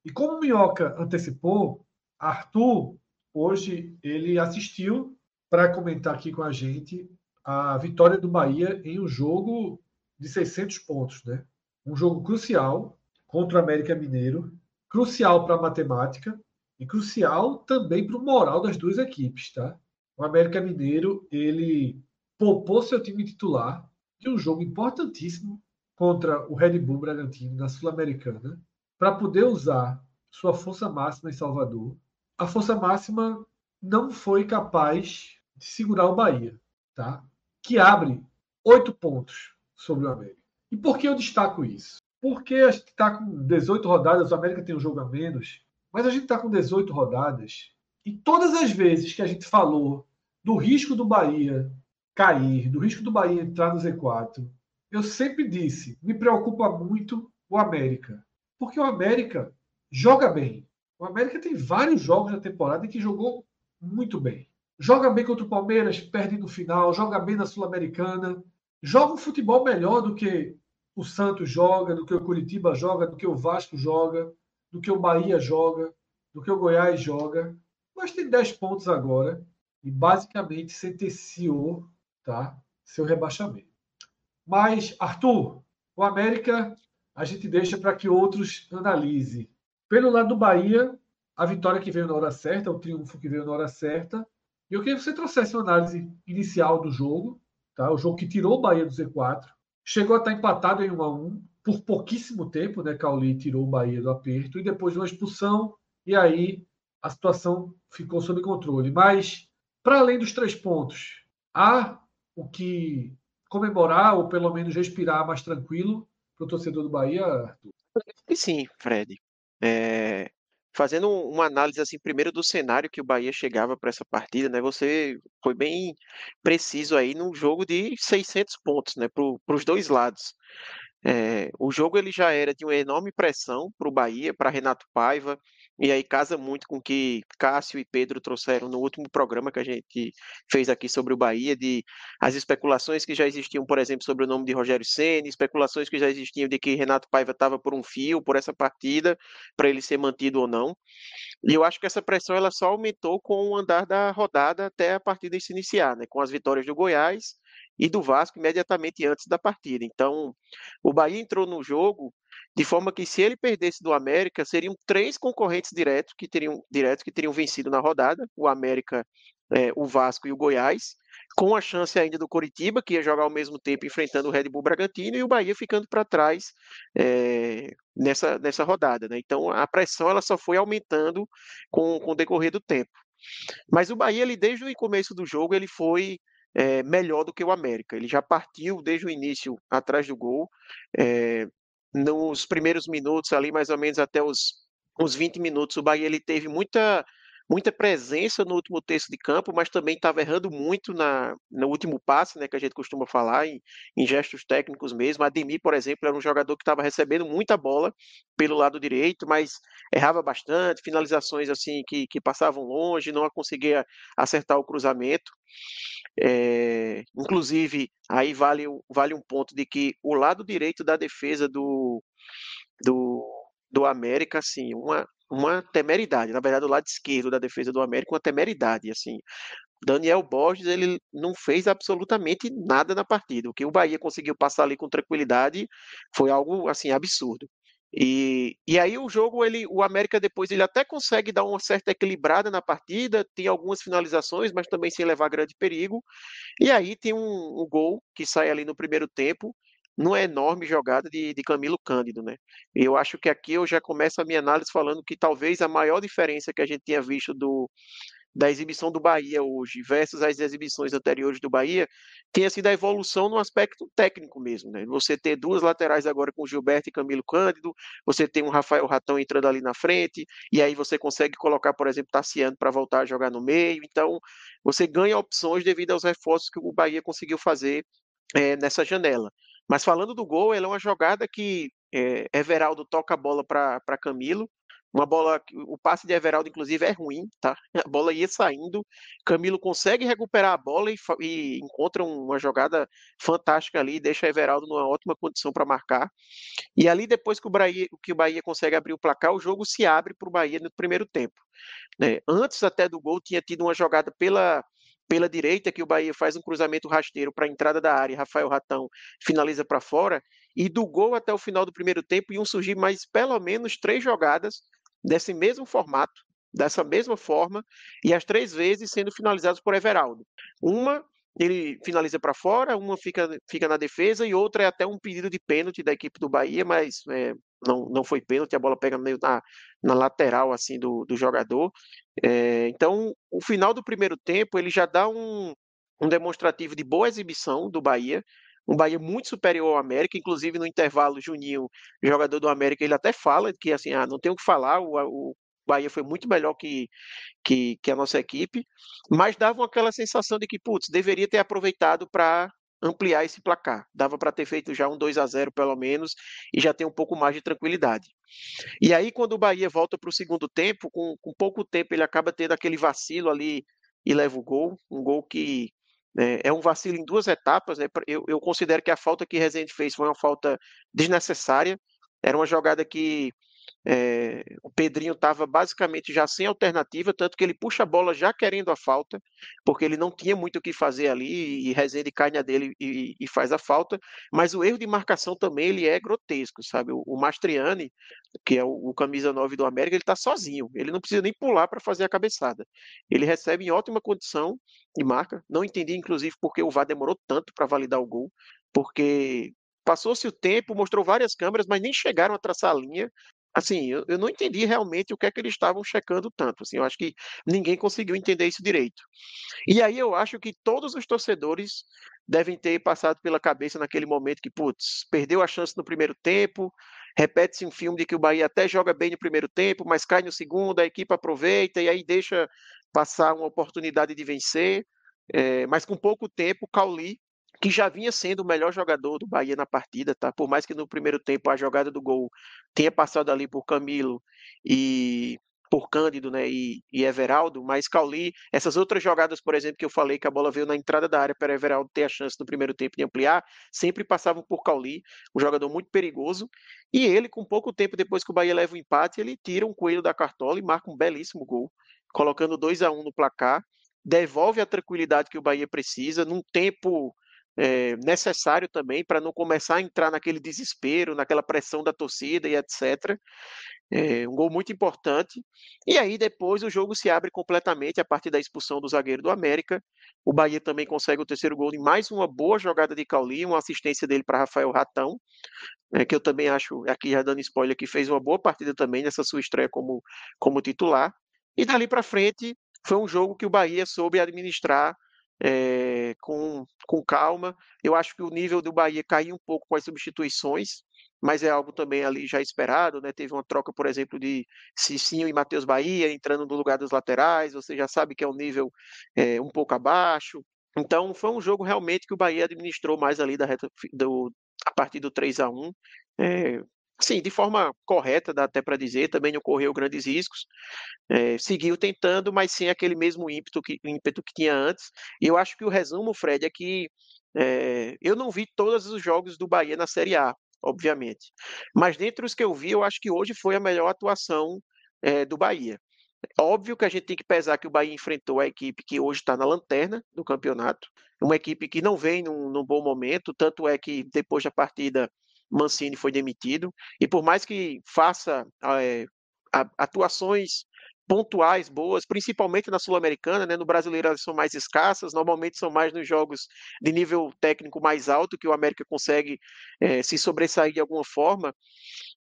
E como o Minhoca antecipou, Arthur, hoje, ele assistiu para comentar aqui com a gente a vitória do Bahia em um jogo de 600 pontos, né? Um jogo crucial contra o América Mineiro, crucial para a matemática e crucial também para o moral das duas equipes, tá? O América Mineiro, ele poupou seu time titular de um jogo importantíssimo contra o Red Bull Bragantino na Sul-Americana para poder usar sua força máxima em Salvador. A força máxima não foi capaz de segurar o Bahia, tá? Que abre oito pontos sobre o América. E por que eu destaco isso? Porque a gente está com 18 rodadas, o América tem um jogo a menos, mas a gente está com 18 rodadas e todas as vezes que a gente falou do risco do Bahia cair, do risco do Bahia entrar no Z4, eu sempre disse, me preocupa muito o América. Porque o América joga bem, O América tem vários jogos na temporada em que jogou muito bem. Joga bem contra o Palmeiras, perde no final, joga bem na Sul-Americana, joga um futebol melhor do que o Santos joga, do que o Curitiba joga, do que o Vasco joga, do que o Bahia joga, do que o Goiás joga. Mas tem 10 pontos agora e basicamente sentenciou tá, seu rebaixamento. Mas, Arthur, o América a gente deixa para que outros analisem. Pelo lado do Bahia, a vitória que veio na hora certa, o triunfo que veio na hora certa. E eu queria que você trouxesse uma análise inicial do jogo, tá? o jogo que tirou o Bahia do Z4. Chegou a estar empatado em 1 a 1 por pouquíssimo tempo, né? Cauli tirou o Bahia do aperto e depois de uma expulsão, e aí a situação ficou sob controle. Mas, para além dos três pontos, há o que comemorar ou pelo menos respirar mais tranquilo para o torcedor do Bahia, Arthur? Sim, Fred. É, fazendo uma análise assim primeiro do cenário que o Bahia chegava para essa partida, né? Você foi bem preciso aí num jogo de 600 pontos, né? Para os dois lados. É, o jogo ele já era de uma enorme pressão para o Bahia, para Renato Paiva, e aí casa muito com o que Cássio e Pedro trouxeram no último programa que a gente fez aqui sobre o Bahia, de as especulações que já existiam, por exemplo, sobre o nome de Rogério Ceni, especulações que já existiam de que Renato Paiva estava por um fio por essa partida, para ele ser mantido ou não. E eu acho que essa pressão ela só aumentou com o andar da rodada até a partida se iniciar, né? com as vitórias do Goiás e do Vasco imediatamente antes da partida. Então, o Bahia entrou no jogo de forma que se ele perdesse do América, seriam três concorrentes diretos que teriam, diretos que teriam vencido na rodada, o América, é, o Vasco e o Goiás, com a chance ainda do Coritiba, que ia jogar ao mesmo tempo enfrentando o Red Bull Bragantino, e o Bahia ficando para trás é, nessa, nessa rodada. Né? Então a pressão ela só foi aumentando com, com o decorrer do tempo. Mas o Bahia, ele, desde o começo do jogo, ele foi é, melhor do que o América. Ele já partiu desde o início atrás do gol. É, nos primeiros minutos, ali mais ou menos até os, os 20 minutos, o Bahia ele teve muita muita presença no último terço de campo, mas também estava errando muito na, no último passe, né, que a gente costuma falar, em, em gestos técnicos mesmo. Ademir, por exemplo, era um jogador que estava recebendo muita bola pelo lado direito, mas errava bastante, finalizações assim que, que passavam longe, não conseguia acertar o cruzamento. É, inclusive, aí vale, vale um ponto de que o lado direito da defesa do, do, do América, assim, uma, uma temeridade. Na verdade, o lado esquerdo da defesa do América, uma temeridade, assim. Daniel Borges, ele não fez absolutamente nada na partida. O que o Bahia conseguiu passar ali com tranquilidade foi algo, assim, absurdo. E, e aí o jogo, ele, o América depois ele até consegue dar uma certa equilibrada na partida, tem algumas finalizações, mas também sem levar grande perigo. E aí tem um, um gol que sai ali no primeiro tempo, numa enorme jogada de, de Camilo Cândido, né? E eu acho que aqui eu já começo a minha análise falando que talvez a maior diferença que a gente tinha visto do, da exibição do Bahia hoje versus as exibições anteriores do Bahia tenha sido a evolução no aspecto técnico mesmo, né? Você ter duas laterais agora com Gilberto e Camilo Cândido, você tem um Rafael Ratão entrando ali na frente, e aí você consegue colocar, por exemplo, Tassiano para voltar a jogar no meio, então você ganha opções devido aos reforços que o Bahia conseguiu fazer é, nessa janela. Mas falando do gol, ela é uma jogada que é, Everaldo toca a bola para Camilo, uma bola, o passe de Everaldo, inclusive, é ruim, tá? A bola ia saindo. Camilo consegue recuperar a bola e, e encontra uma jogada fantástica ali, deixa Everaldo numa ótima condição para marcar. E ali, depois que o, Bahia, que o Bahia consegue abrir o placar, o jogo se abre para o Bahia no primeiro tempo. Né? Antes até do gol, tinha tido uma jogada pela, pela direita, que o Bahia faz um cruzamento rasteiro para a entrada da área, Rafael Ratão finaliza para fora, e do gol até o final do primeiro tempo iam surgir mais pelo menos três jogadas desse mesmo formato, dessa mesma forma, e as três vezes sendo finalizados por Everaldo. Uma ele finaliza para fora, uma fica, fica na defesa e outra é até um pedido de pênalti da equipe do Bahia, mas é, não, não foi pênalti, a bola pega meio na, na lateral assim do, do jogador. É, então, o final do primeiro tempo ele já dá um, um demonstrativo de boa exibição do Bahia, um Bahia muito superior ao América, inclusive no intervalo, Juninho, jogador do América, ele até fala que assim, ah, não tem o que falar, o, o Bahia foi muito melhor que, que, que, a nossa equipe, mas dava aquela sensação de que, putz, deveria ter aproveitado para ampliar esse placar. Dava para ter feito já um 2 a 0 pelo menos e já ter um pouco mais de tranquilidade. E aí, quando o Bahia volta para o segundo tempo, com, com pouco tempo, ele acaba tendo aquele vacilo ali e leva o gol. Um gol que é, é um vacilo em duas etapas. Né? Eu, eu considero que a falta que Rezende fez foi uma falta desnecessária. Era uma jogada que é, o Pedrinho estava basicamente já sem alternativa, tanto que ele puxa a bola já querendo a falta, porque ele não tinha muito o que fazer ali, e Rezende cai na dele e, e, faz a falta, mas o erro de marcação também ele é grotesco, sabe? O, o Mastriani, que é o, o camisa 9 do América, ele está sozinho, ele não precisa nem pular para fazer a cabeçada. Ele recebe em ótima condição e marca. Não entendi, inclusive, porque o VAR demorou tanto para validar o gol, porque Passou-se o tempo, mostrou várias câmeras, mas nem chegaram a traçar a linha assim, eu, eu não entendi realmente o que é que eles estavam checando tanto. Assim, eu acho que ninguém conseguiu entender isso direito. E aí eu acho que todos os torcedores devem ter passado pela cabeça naquele momento que, putz, perdeu a chance no primeiro tempo, repete-se um filme de que o Bahia até joga bem no primeiro tempo, mas cai no segundo, a equipe aproveita e aí deixa passar uma oportunidade de vencer. É, mas com pouco tempo, Cauli que já vinha sendo o melhor jogador do Bahia na partida, tá? Por mais que no primeiro tempo a jogada do gol tenha passado ali por Camilo e por Cândido, né, e, e Everaldo, mas Cauli, essas outras jogadas, por exemplo, que eu falei que a bola veio na entrada da área para Everaldo ter a chance no primeiro tempo de ampliar, sempre passavam por Cauli, um jogador muito perigoso, e ele, com pouco tempo depois que o Bahia leva o empate, ele tira um coelho da cartola e marca um belíssimo gol, colocando 2 a 1 um no placar, devolve a tranquilidade que o Bahia precisa, num tempo é, necessário também para não começar a entrar naquele desespero, naquela pressão da torcida e etc. É um gol muito importante. E aí depois o jogo se abre completamente a partir da expulsão do zagueiro do América. O Bahia também consegue o terceiro gol em mais uma boa jogada de Cauli, uma assistência dele para Rafael Ratão, é, que eu também acho, aqui já dando spoiler, que fez uma boa partida também nessa sua estreia como, como titular. E dali para frente foi um jogo que o Bahia soube administrar é, com, com calma. Eu acho que o nível do Bahia caiu um pouco com as substituições, mas é algo também ali já esperado, né? Teve uma troca, por exemplo, de Cicinho e Matheus Bahia entrando no lugar dos laterais, você já sabe que é um nível é, um pouco abaixo. Então foi um jogo realmente que o Bahia administrou mais ali da reta, do, a partir do 3 a 1 é, Sim, de forma correta, dá até para dizer, também não correu grandes riscos, é, seguiu tentando, mas sem aquele mesmo ímpeto que, ímpeto que tinha antes. E eu acho que o resumo, Fred, é que é, eu não vi todos os jogos do Bahia na Série A, obviamente, mas dentre os que eu vi, eu acho que hoje foi a melhor atuação é, do Bahia. Óbvio que a gente tem que pesar que o Bahia enfrentou a equipe que hoje está na lanterna do campeonato, uma equipe que não vem num, num bom momento, tanto é que depois da partida Mancini foi demitido, e por mais que faça é, atuações pontuais boas, principalmente na Sul-Americana, né? No brasileiro elas são mais escassas, normalmente são mais nos jogos de nível técnico mais alto que o América consegue é, se sobressair de alguma forma.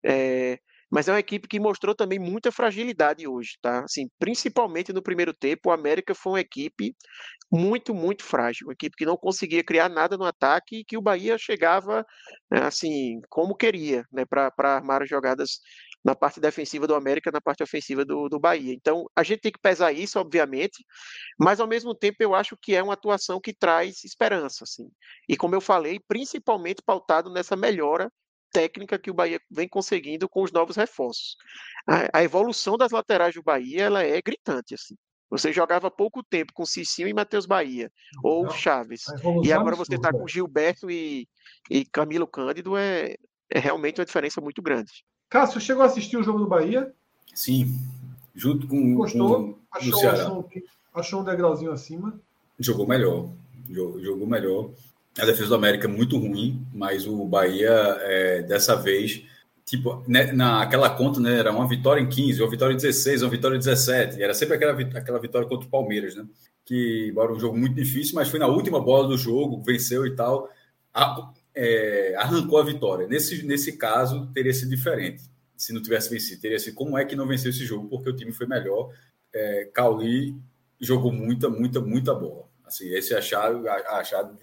É, mas é uma equipe que mostrou também muita fragilidade hoje, tá? Assim, principalmente no primeiro tempo, o América foi uma equipe muito, muito frágil, uma equipe que não conseguia criar nada no ataque e que o Bahia chegava, né, assim, como queria, né, para armar as jogadas na parte defensiva do América, na parte ofensiva do, do Bahia. Então, a gente tem que pesar isso, obviamente, mas ao mesmo tempo eu acho que é uma atuação que traz esperança, assim. E como eu falei, principalmente pautado nessa melhora técnica que o Bahia vem conseguindo com os novos reforços. A, a evolução das laterais do Bahia ela é gritante. Assim. Você jogava pouco tempo com Cicinho e Matheus Bahia, ou Não, Chaves. E agora você está com Gilberto e, e Camilo Cândido, é, é realmente uma diferença muito grande. Cássio, chegou a assistir o jogo do Bahia? Sim, junto com, Gostou? Com, achou, achou, achou um degrauzinho acima? Jogou melhor. Jogou melhor a defesa do América é muito ruim, mas o Bahia, é, dessa vez, tipo, né, naquela conta, né, era uma vitória em 15, uma vitória em 16, uma vitória em 17, era sempre aquela, aquela vitória contra o Palmeiras, né? Que, embora um jogo muito difícil, mas foi na última bola do jogo, venceu e tal, a, é, arrancou a vitória. Nesse, nesse caso, teria sido diferente. Se não tivesse vencido, teria sido como é que não venceu esse jogo, porque o time foi melhor. É, Cauli jogou muita, muita, muita bola. Assim, esse achado, achado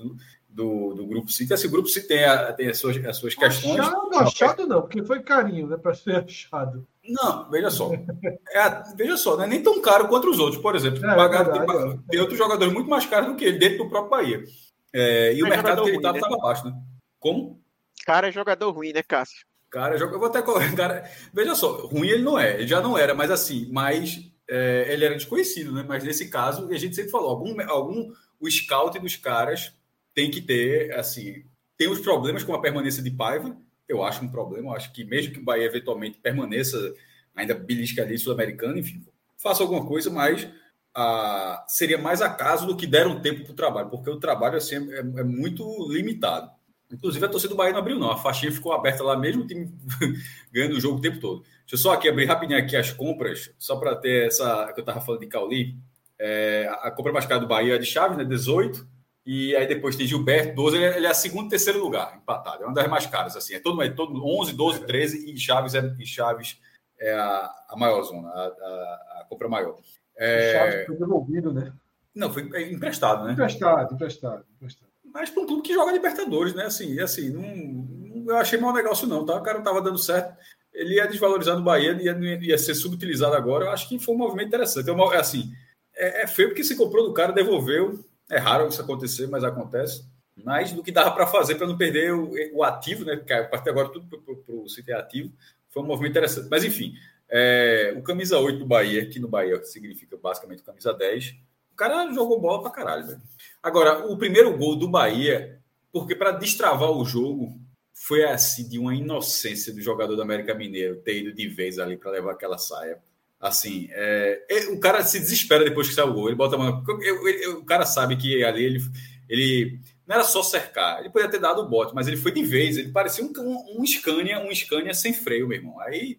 do, do grupo C. Então, esse grupo C tem, a, tem as, suas, as suas questões. Achado, achado não, porque foi carinho, né? Para ser achado. Não, veja só. É, veja só, não é nem tão caro quanto os outros. Por exemplo, é, é tem, tem, outros jogadores muito mais caros do que ele dentro do próprio É, e o mercado que ele estava estava né? baixo, né? Como? Cara é jogador ruim, né, Cássio? Cara, eu vou até cara, veja só, ruim ele não é, ele já não era, mas assim, mas é, ele era desconhecido, né? Mas nesse caso, a gente sempre falou, algum, algum o scout dos caras tem que ter, assim, tem os problemas com a permanência de Paiva, eu acho um problema, eu acho que mesmo que o Bahia eventualmente permaneça ainda belisca ali sul-americano, enfim, faça alguma coisa, mas ah, seria mais acaso do que deram tempo para o trabalho, porque o trabalho assim, é, é muito limitado. Inclusive, a torcida do Bahia não abriu, não. A faixinha ficou aberta lá mesmo, o time ganhando o jogo o tempo todo. Deixa eu só aqui abrir rapidinho aqui as compras, só para ter essa que eu estava falando de Cauli. É, a compra mais cara do Bahia é de Chaves, né? 18. E aí depois tem Gilberto, 12. Ele é, ele é segundo e terceiro lugar, empatado. É uma das mais caras, assim. É todo, é todo 11, 12, 13 e Chaves é, e Chaves é a, a maior zona, a, a, a compra maior. É... Chaves foi devolvido, né? Não, foi emprestado, né? Emprestado, emprestado, emprestado mas para um clube que joga Libertadores, né? Assim, assim, não, eu achei mau negócio, não, tá? O cara não estava dando certo. Ele ia desvalorizar no Bahia, ia, ia ser subutilizado agora. Eu acho que foi um movimento interessante. É, assim, é, é feio porque se comprou do cara, devolveu. É raro isso acontecer, mas acontece. Mas do que dava para fazer para não perder o, o, ativo, né? Porque a partir de agora tudo para o City é ativo. Foi um movimento interessante. Mas enfim, é, o camisa 8 do Bahia, que no Bahia significa basicamente camisa 10, o cara jogou bola para caralho, velho. Agora, o primeiro gol do Bahia, porque para destravar o jogo, foi assim, de uma inocência do jogador do América Mineiro ter ido de vez ali para levar aquela saia. Assim, é, é, o cara se desespera depois que sai o gol. Ele bota a mão. Eu, o cara sabe que ali ele, ele não era só cercar, ele podia ter dado o bote, mas ele foi de vez. Ele parecia um, um, um Scania, um Scania sem freio, meu irmão. Aí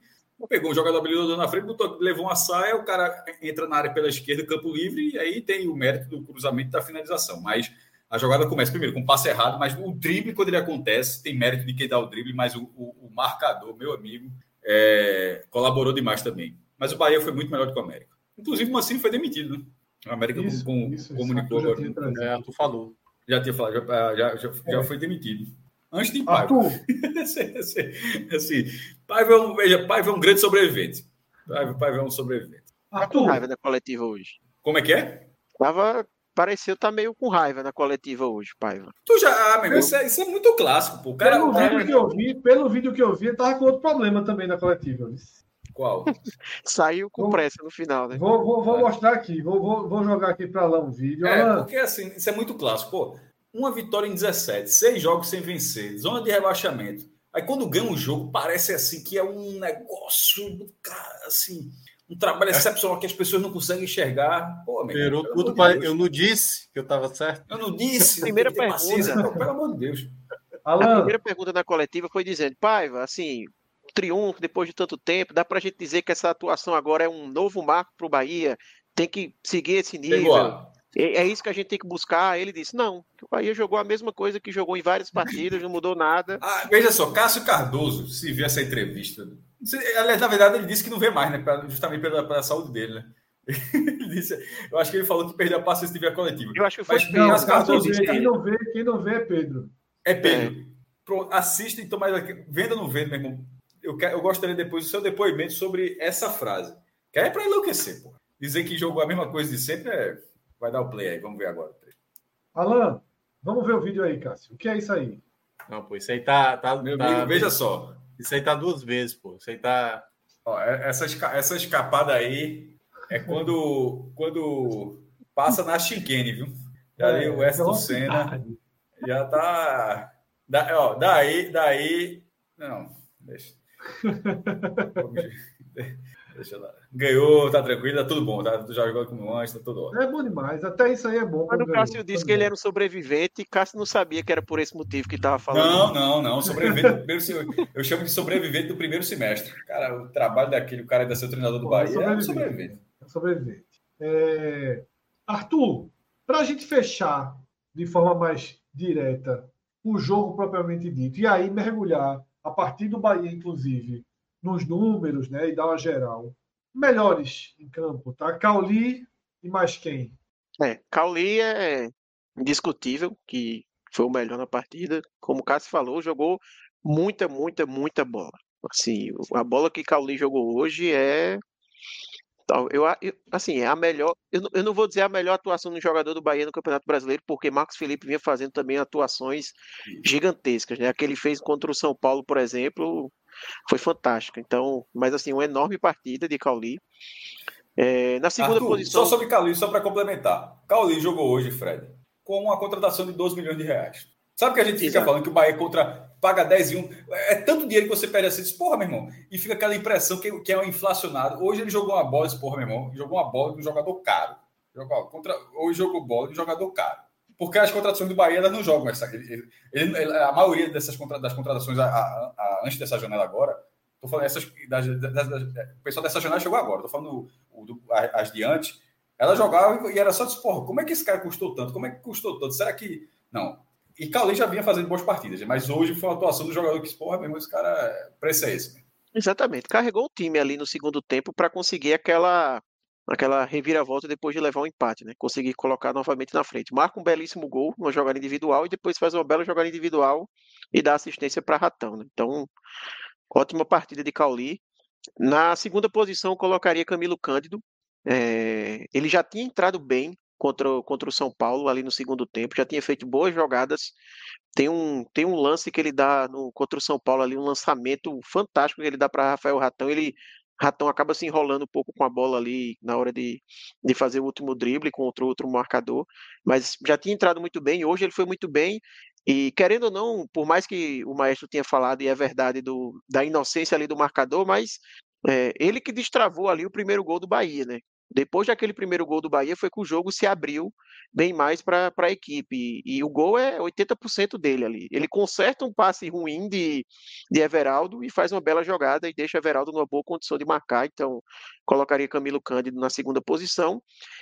pegou um jogador habilidoso na frente, botou, levou uma saia, o cara entra na área pela esquerda, campo livre, e aí tem o mérito do cruzamento da finalização. Mas a jogada começa primeiro com um passe errado, mas o drible, quando ele acontece, tem mérito de quem dá o drible, mas o, o, o marcador, meu amigo, é, colaborou demais também. Mas o Bahia foi muito melhor do que o América. Inclusive, o Mancini foi demitido, né? O América isso, com, isso, comunicou isso, agora. É, tu falou. Já tinha falado, já, já, já, já é. foi demitido. Antes de Paiva. assim, assim, Paiva é um, veja, Paiva é um grande sobrevivente. Paiva, Paiva é um sobrevivente. Arthur. com raiva da coletiva hoje. Como é que é? Tava, pareceu estar tá meio com raiva na coletiva hoje, Paiva. Tu já, ah, meu, isso, é, isso é muito clássico, pô. Cara, pelo, vídeo que eu vi, pelo vídeo que eu vi, tava com outro problema também na coletiva. Qual? Saiu com vou, pressa no final, né? Vou, vou, vou mostrar aqui, vou, vou, vou jogar aqui para lá um vídeo. É, porque assim, isso é muito clássico. Pô, uma vitória em 17, seis jogos sem vencer, zona de rebaixamento. Aí quando ganha um jogo, parece assim que é um negócio, assim, um trabalho excepcional que as pessoas não conseguem enxergar. Pô, meu, tudo pra... Eu não disse que eu estava certo. Eu não disse. Primeira pergunta. Não, pelo amor de Deus. Alan. A primeira pergunta na coletiva foi dizendo, Paiva, assim, triunfo depois de tanto tempo, dá para a gente dizer que essa atuação agora é um novo marco para o Bahia, tem que seguir esse nível. É, é isso que a gente tem que buscar. Ele disse: não, o Bahia jogou a mesma coisa que jogou em várias partidas, não mudou nada. Ah, veja só, Cássio Cardoso, se viu essa entrevista. Aliás, na verdade, ele disse que não vê mais, né? Pra, justamente pela, pela saúde dele, né? Ele disse, eu acho que ele falou que perdeu a paciência de ver a coletiva. Eu acho que foi Mas, não, Cássio Cardoso. Quem, não vê, quem não vê é Pedro. É Pedro. É. Pronto, assista então, mas venda não vendo, meu irmão. Eu, quero, eu gostaria depois do seu depoimento sobre essa frase. Que é para enlouquecer, pô. Dizer que jogou a mesma coisa de sempre é Vai dar o play aí, vamos ver agora. Alan, vamos ver o vídeo aí, Cássio. O que é isso aí? Não, pô, isso aí tá. tá Meu tá, amigo, veja só. Isso aí tá duas vezes, pô. Isso aí tá. Ó, é, essa, essa escapada aí é quando, quando passa na Chinquene, viu? Já é, o Weston Senna já tá. Da, ó, daí, daí. Não, deixa. Deixa lá. Ganhou, tá tranquilo, tá tudo bom, tá? Já jogou como antes, tá tudo ótimo. É bom demais, até isso aí é bom. Quando o Cássio ganhou, disse que ele era um sobrevivente, e Cássio não sabia que era por esse motivo que estava falando. Não, não, não. Sobrevivente primeiro, eu chamo de sobrevivente do primeiro semestre. Cara, o trabalho daquele, o cara ainda ser treinador do Bahia é sobrevivente. É sobrevivente. É... Arthur, para a gente fechar de forma mais direta o jogo propriamente dito, e aí mergulhar a partir do Bahia, inclusive nos números, né, e dar uma geral. Melhores em campo, tá? Cauli e mais quem? É, Cauli é indiscutível que foi o melhor na partida. Como o Cássio falou, jogou muita, muita, muita bola. Assim, a bola que Cauli jogou hoje é eu, assim, é a melhor. Eu não, eu não vou dizer a melhor atuação do jogador do Bahia no Campeonato Brasileiro, porque Marcos Felipe vinha fazendo também atuações gigantescas, né? Aquele fez contra o São Paulo, por exemplo, foi fantástica. Então, mas assim, uma enorme partida de Cauli. É, na segunda Arthur, posição. Só sobre Cauli, só para complementar. Cauli jogou hoje, Fred, com uma contratação de 12 milhões de reais. Sabe que a gente fica Exato. falando que o Bahia contra, paga 10 e 1. É tanto dinheiro que você perde assim, diz, porra, meu irmão. E fica aquela impressão que, que é um inflacionado. Hoje ele jogou uma bola, diz, porra, meu irmão, jogou uma bola de um jogador caro. Jogou, contra, hoje jogou bola de um jogador caro. Porque as contratações do Bahia elas não jogam essa. Ele, ele- ele- a maioria dessas contra, das contratações a- a- a- antes dessa janela agora, tô falando essas. Das, das- das- o pessoal dessa janela chegou agora, tô falando o- do- as de antes. Ela jogava e era só de porra, como é que esse cara custou tanto? Como é que custou tanto? Será que. Não. E Caulei já vinha fazendo boas partidas, mas hoje foi uma atuação do jogador que, porra, meu irmão, esse cara, preço é esse. Exatamente. Carregou o time ali no segundo tempo para conseguir aquela aquela reviravolta depois de levar um empate, né? Conseguir colocar novamente na frente. Marca um belíssimo gol, uma jogada individual e depois faz uma bela jogada individual e dá assistência para Ratão, né? Então, ótima partida de Cauli. Na segunda posição, colocaria Camilo Cândido. É, ele já tinha entrado bem contra, o- contra o São Paulo ali no segundo tempo, já tinha feito boas jogadas. Tem um, tem um lance que ele dá no, contra o São Paulo ali, um lançamento fantástico que ele dá para Rafael Ratão. Ele Ratão acaba se enrolando um pouco com a bola ali na hora de, de fazer o último drible contra o outro marcador, mas já tinha entrado muito bem. Hoje ele foi muito bem. E querendo ou não, por mais que o maestro tenha falado, e é verdade, do, da inocência ali do marcador, mas é, ele que destravou ali o primeiro gol do Bahia, né? Depois daquele primeiro gol do Bahia, foi que o jogo se abriu bem mais para a equipe. E, o gol é 80% dele ali. Ele conserta um passe ruim de, de Everaldo e faz uma bela jogada e deixa Everaldo numa boa condição de marcar. Então, colocaria Camilo Cândido na segunda posição.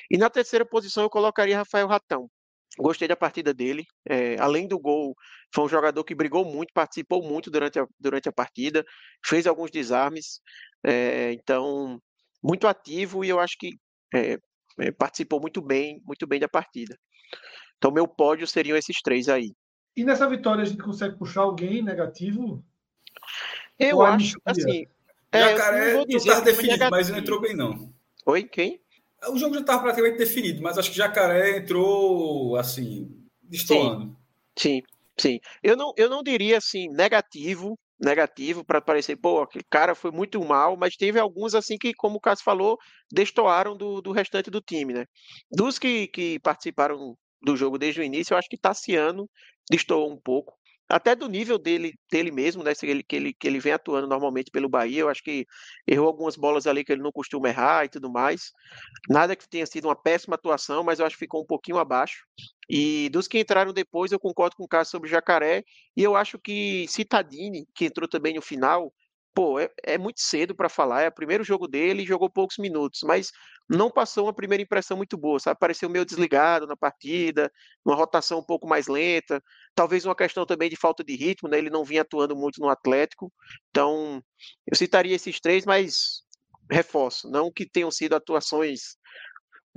E na terceira posição, eu colocaria Rafael Ratão. Gostei da partida dele. É, além do gol, foi um jogador que brigou muito, participou muito durante a, durante a partida, fez alguns desarmes. É, então, muito ativo e eu acho que é, é, participou muito bem, muito bem da partida. Então, meu pódio seriam esses três aí. E nessa vitória a gente consegue puxar alguém negativo? Eu Ou acho, anistia? assim. é, Jacaré não dizer estava definido, mas não entrou bem, não. Oi, quem? O jogo já estava praticamente definido, mas acho que Jacaré entrou, assim, destoando. Sim, sim. Eu não, eu não diria assim negativo, negativo para parecer, pô, aquele cara foi muito mal, mas teve alguns assim que, como o Cássio falou, destoaram do, do restante do time, né? Dos que, que participaram do jogo desde o início, eu acho que Tassiano destoou um pouco. Até do nível dele, dele mesmo, né? se Ele, que, ele, que ele vem atuando normalmente pelo Bahia, eu acho que errou algumas bolas ali que ele não costuma errar e tudo mais. Nada que tenha sido uma péssima atuação, mas eu acho que ficou um pouquinho abaixo. E dos que entraram depois, eu concordo com o Cássio sobre o Jacaré. E eu acho que Citadini, que entrou também no final, pô, é, é muito cedo para falar. É o primeiro jogo dele jogou poucos minutos, mas não passou uma primeira impressão muito boa, sabe? Pareceu meio desligado na partida, uma rotação um pouco mais lenta. Talvez uma questão também de falta de ritmo, né? Ele não vinha atuando muito no Atlético. Então, eu citaria esses três, mas reforço, não que tenham sido atuações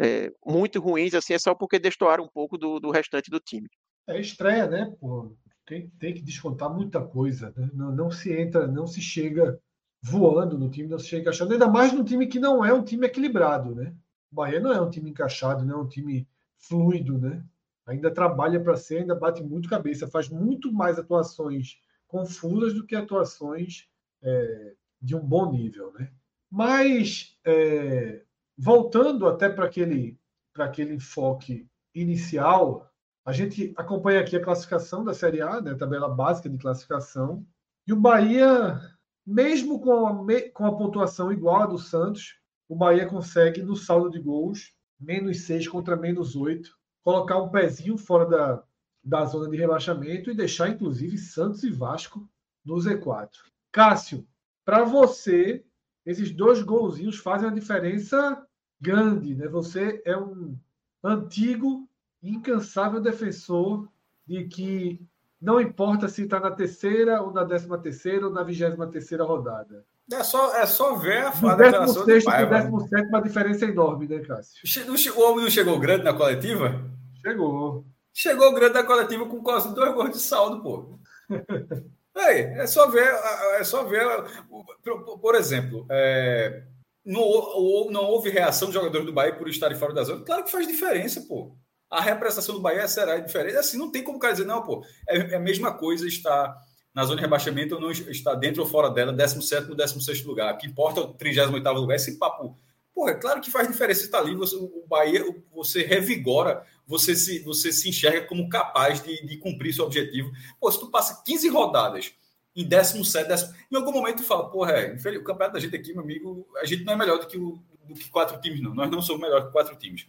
é, muito ruins, assim, é só porque destoaram um pouco do, do restante do time. É estreia, né? Pô, tem, tem que descontar muita coisa. Né? Não, não se entra, não se chega voando no time, não se chega encaixando. Ainda mais num time que não é um time equilibrado, né? O Bahia não é um time encaixado, não é um time fluido, né? Ainda trabalha para ser, ainda bate muito cabeça, faz muito mais atuações confusas do que atuações é, de um bom nível, né? Mas é, voltando até para aquele para aquele enfoque inicial, a gente acompanha aqui a classificação da Série A, né, a tabela básica de classificação, e o Bahia, mesmo com a, com a pontuação igual à do Santos, o Bahia consegue, no saldo de gols, menos 6 contra menos 8, colocar um pezinho fora da, da zona de rebaixamento e deixar, inclusive, Santos e Vasco no Z4. Cássio, para você, esses dois golzinhos fazem uma diferença grande, né? Você é um antigo incansável defensor de que não importa se está na terceira ou na décima terceira ou na vigésima terceira rodada. É só, é só ver a, Do declaração do 16 pai. para o 17, a diferença é enorme, né, Cássio? O homem não chegou grande na coletiva? Chegou. Chegou grande na coletiva com quase dois gols de saldo, pô. Aí, é só ver, é só ver. Por, exemplo, é, não, não houve reação dos jogadores do Bahia por estarem fora da zona. Claro que faz diferença, pô. A representação do Bahia será diferente. Assim, não tem como o cara dizer, não, pô, é, é a mesma coisa estar na zona de rebaixamento ou não está dentro ou fora dela, 17 ou 16 lugar. O que importa é o 38 lugar. Esse papo. Porra, é claro que faz diferença estar ali. Você, o Bahia, você revigora, você se, você se enxerga como capaz de, de cumprir seu objetivo. Pô, se tu passa 15 rodadas em 17, décimo, em algum momento tu fala, porra, é, o campeonato da gente aqui, meu amigo, a gente não é melhor do que, o, do que quatro times, não. Nós não somos melhor que quatro times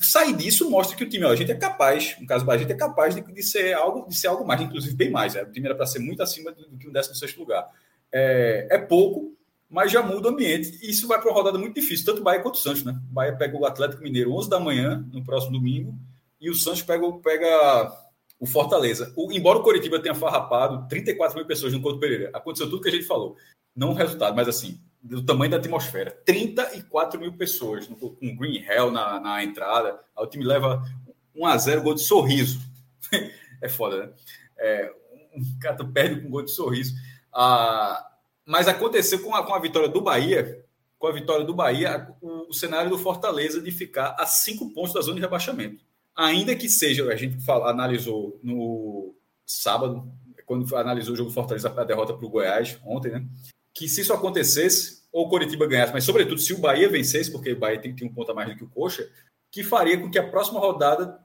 sair disso mostra que o time, ó, a gente é capaz, no caso a gente é capaz de, de, ser algo, de ser algo mais, inclusive bem mais. Né? O time era para ser muito acima do, do que um 16 lugar. É, é, pouco, mas já muda o ambiente. E isso vai para uma rodada muito difícil, tanto o Bahia quanto o Santos, né? O Bahia pega o Atlético Mineiro 11 da manhã, no próximo domingo, e o Santos pega, pega o Fortaleza. O, embora o Coritiba tenha farrapado 34 mil pessoas no Couto Pereira, aconteceu tudo que a gente falou. Não o resultado, mas assim, do tamanho da atmosfera. 34 mil pessoas com Green Hell na, na entrada. Aí o time leva 1 a 0 gol de sorriso. é foda, né? É, um cara perde com gol de sorriso. Ah, mas aconteceu com a, com a vitória do Bahia, com a vitória do Bahia, o, o, cenário do Fortaleza de ficar a cinco pontos da zona de rebaixamento. Ainda que seja, a gente fala, analisou no sábado, quando analisou o jogo do Fortaleza, a derrota para o Goiás ontem, né? que se isso acontecesse, ou o Coritiba ganhasse, mas sobretudo se o Bahia vencesse, porque o Bahia tem, tem um ponto a mais do que o Coxa, que faria com que a próxima rodada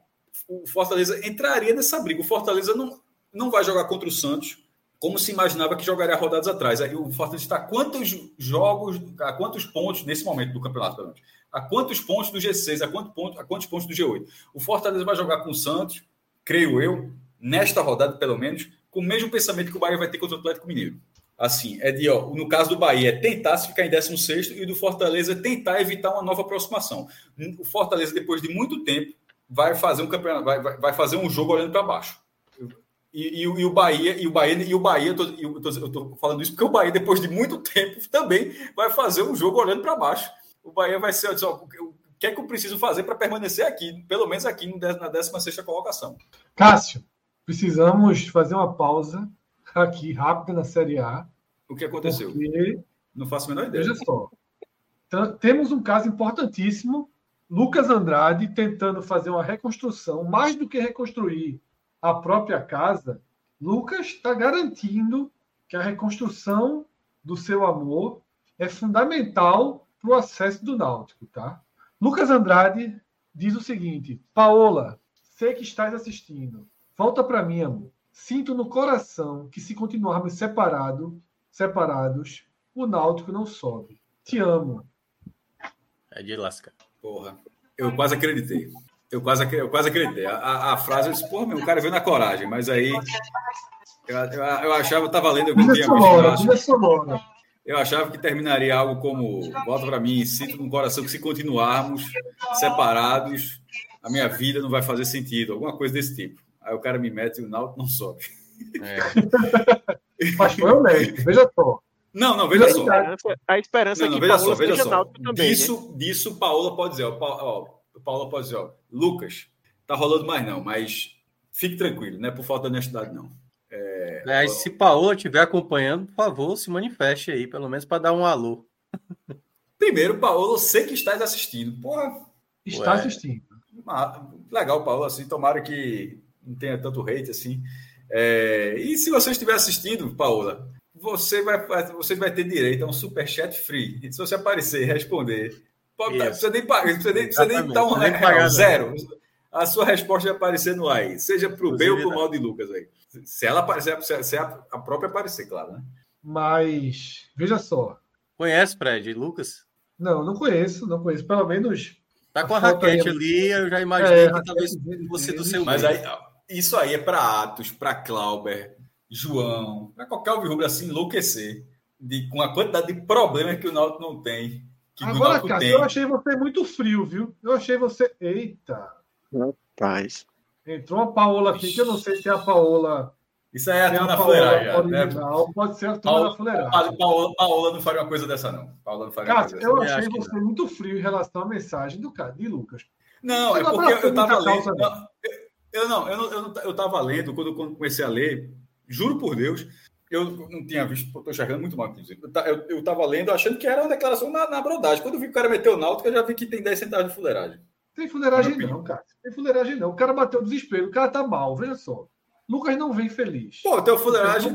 o Fortaleza entraria nessa briga. O Fortaleza não, não vai jogar contra o Santos como se imaginava que jogaria rodadas atrás. Aí o Fortaleza está a quantos jogos, a quantos pontos nesse momento do campeonato, menos? A quantos pontos do G6, a, quanto ponto, a quantos pontos do G8? O Fortaleza vai jogar com o Santos, creio eu, nesta rodada pelo menos, com o mesmo pensamento que o Bahia vai ter contra o Atlético Mineiro assim, é de, ó, no caso do Bahia, é tentar se ficar em 16 e do Fortaleza tentar evitar uma nova aproximação. O Fortaleza, depois de muito tempo, vai fazer um campeonato, vai, vai fazer um jogo olhando para baixo. E, e, e, o Bahia, e o Bahia, e o Bahia, eu tô, eu, tô, eu tô falando isso porque o Bahia, depois de muito tempo, também vai fazer um jogo olhando para baixo. O Bahia vai ser, ó, o que é que eu preciso fazer para permanecer aqui, pelo menos aqui na 16 colocação? Cássio, precisamos fazer uma pausa aqui rápida na Série A o que aconteceu? Porque, não faço a menor ideia. Veja só. Então, temos um caso importantíssimo. Lucas Andrade tentando fazer uma reconstrução, mais do que reconstruir a própria casa, Lucas está garantindo que a reconstrução do seu amor é fundamental para o acesso do Náutico, tá? Lucas Andrade diz o seguinte: Paola, sei que estás assistindo. Volta para mim, amor. Sinto no coração que se continuarmos separados, separados, o Náutico não sobe. Te amo. É de lasca. Porra. Eu quase acreditei. Eu quase, eu quase acreditei. A, a, a frase, eu disse, porra, meu, o cara veio na coragem, mas aí. Eu, eu, eu achava, eu estava lendo, tinha visto. Eu achava que terminaria algo como: volta para mim, sinto no coração que se continuarmos separados, a minha vida não vai fazer sentido, alguma coisa desse tipo. Aí o cara me mete e o Náutico não sobe. É. Mas foi honesto, veja só. Não, não, veja só. A esperança não, não, é que veja só, veja só. Também, disso, né? disso, Paola pode dizer, ó, ó, Paola pode dizer, ó, Lucas, tá rolando mais não, mas fique tranquilo, não é por falta de honestidade, não. É, é, se Paola estiver acompanhando, por favor, se manifeste aí, pelo menos para dar um alô. Primeiro, Paola, sei que estás assistindo. Porra. Está Ué. assistindo. Legal, Paola, assim, tomara que não tenha tanto hate assim. É, e se você estiver assistindo, Paola, você vai, você vai ter direito a um superchat free. E se você aparecer e responder, pode, não precisa nem pagar, precisa nem, precisa nem dar um nem pagar, zero. A sua resposta vai aparecer no aí, seja para o bem ou para o mal de Lucas aí. Se ela aparecer, se a, a própria aparecer, claro, né? Mas, veja só. Conhece, Fred, Lucas? Não, não conheço, não conheço. Pelo menos. Tá com a, a raquete ali, eu já imaginei é, que talvez fosse do seu. Mas aí, isso aí é para Atos, para Clauber, João, para qualquer Alvirrubro assim enlouquecer de, com a quantidade de problemas que o Náutico não tem. Agora, cara, eu achei você muito frio, viu? Eu achei você. Eita! Rapaz. Entrou uma Paola aqui, que eu não sei se é a Paola. Isso aí é a turma da fuleiragem. Né? Pode ser a turma da fuleiragem. Paola, Paola não faria uma coisa dessa, não. Paola não faria cara, eu achei você não. muito frio em relação à mensagem do cara, de Lucas. Não, é porque eu tava lendo. Não, eu não, eu não, eu não, eu estava lendo quando, quando comecei a ler, juro por Deus, eu não tinha visto, estou enxergando muito mal, inclusive. Eu estava lendo achando que era uma declaração na, na brodagem. Quando eu vi que o cara meteu o náutico, eu já vi que tem 10 centavos de fuleiragem. Tem fuleiragem não, cara. Tem fuleiragem não. O cara bateu o desespero, o cara tá mal, veja só. Lucas não vem feliz. Pô, tem fuleiragem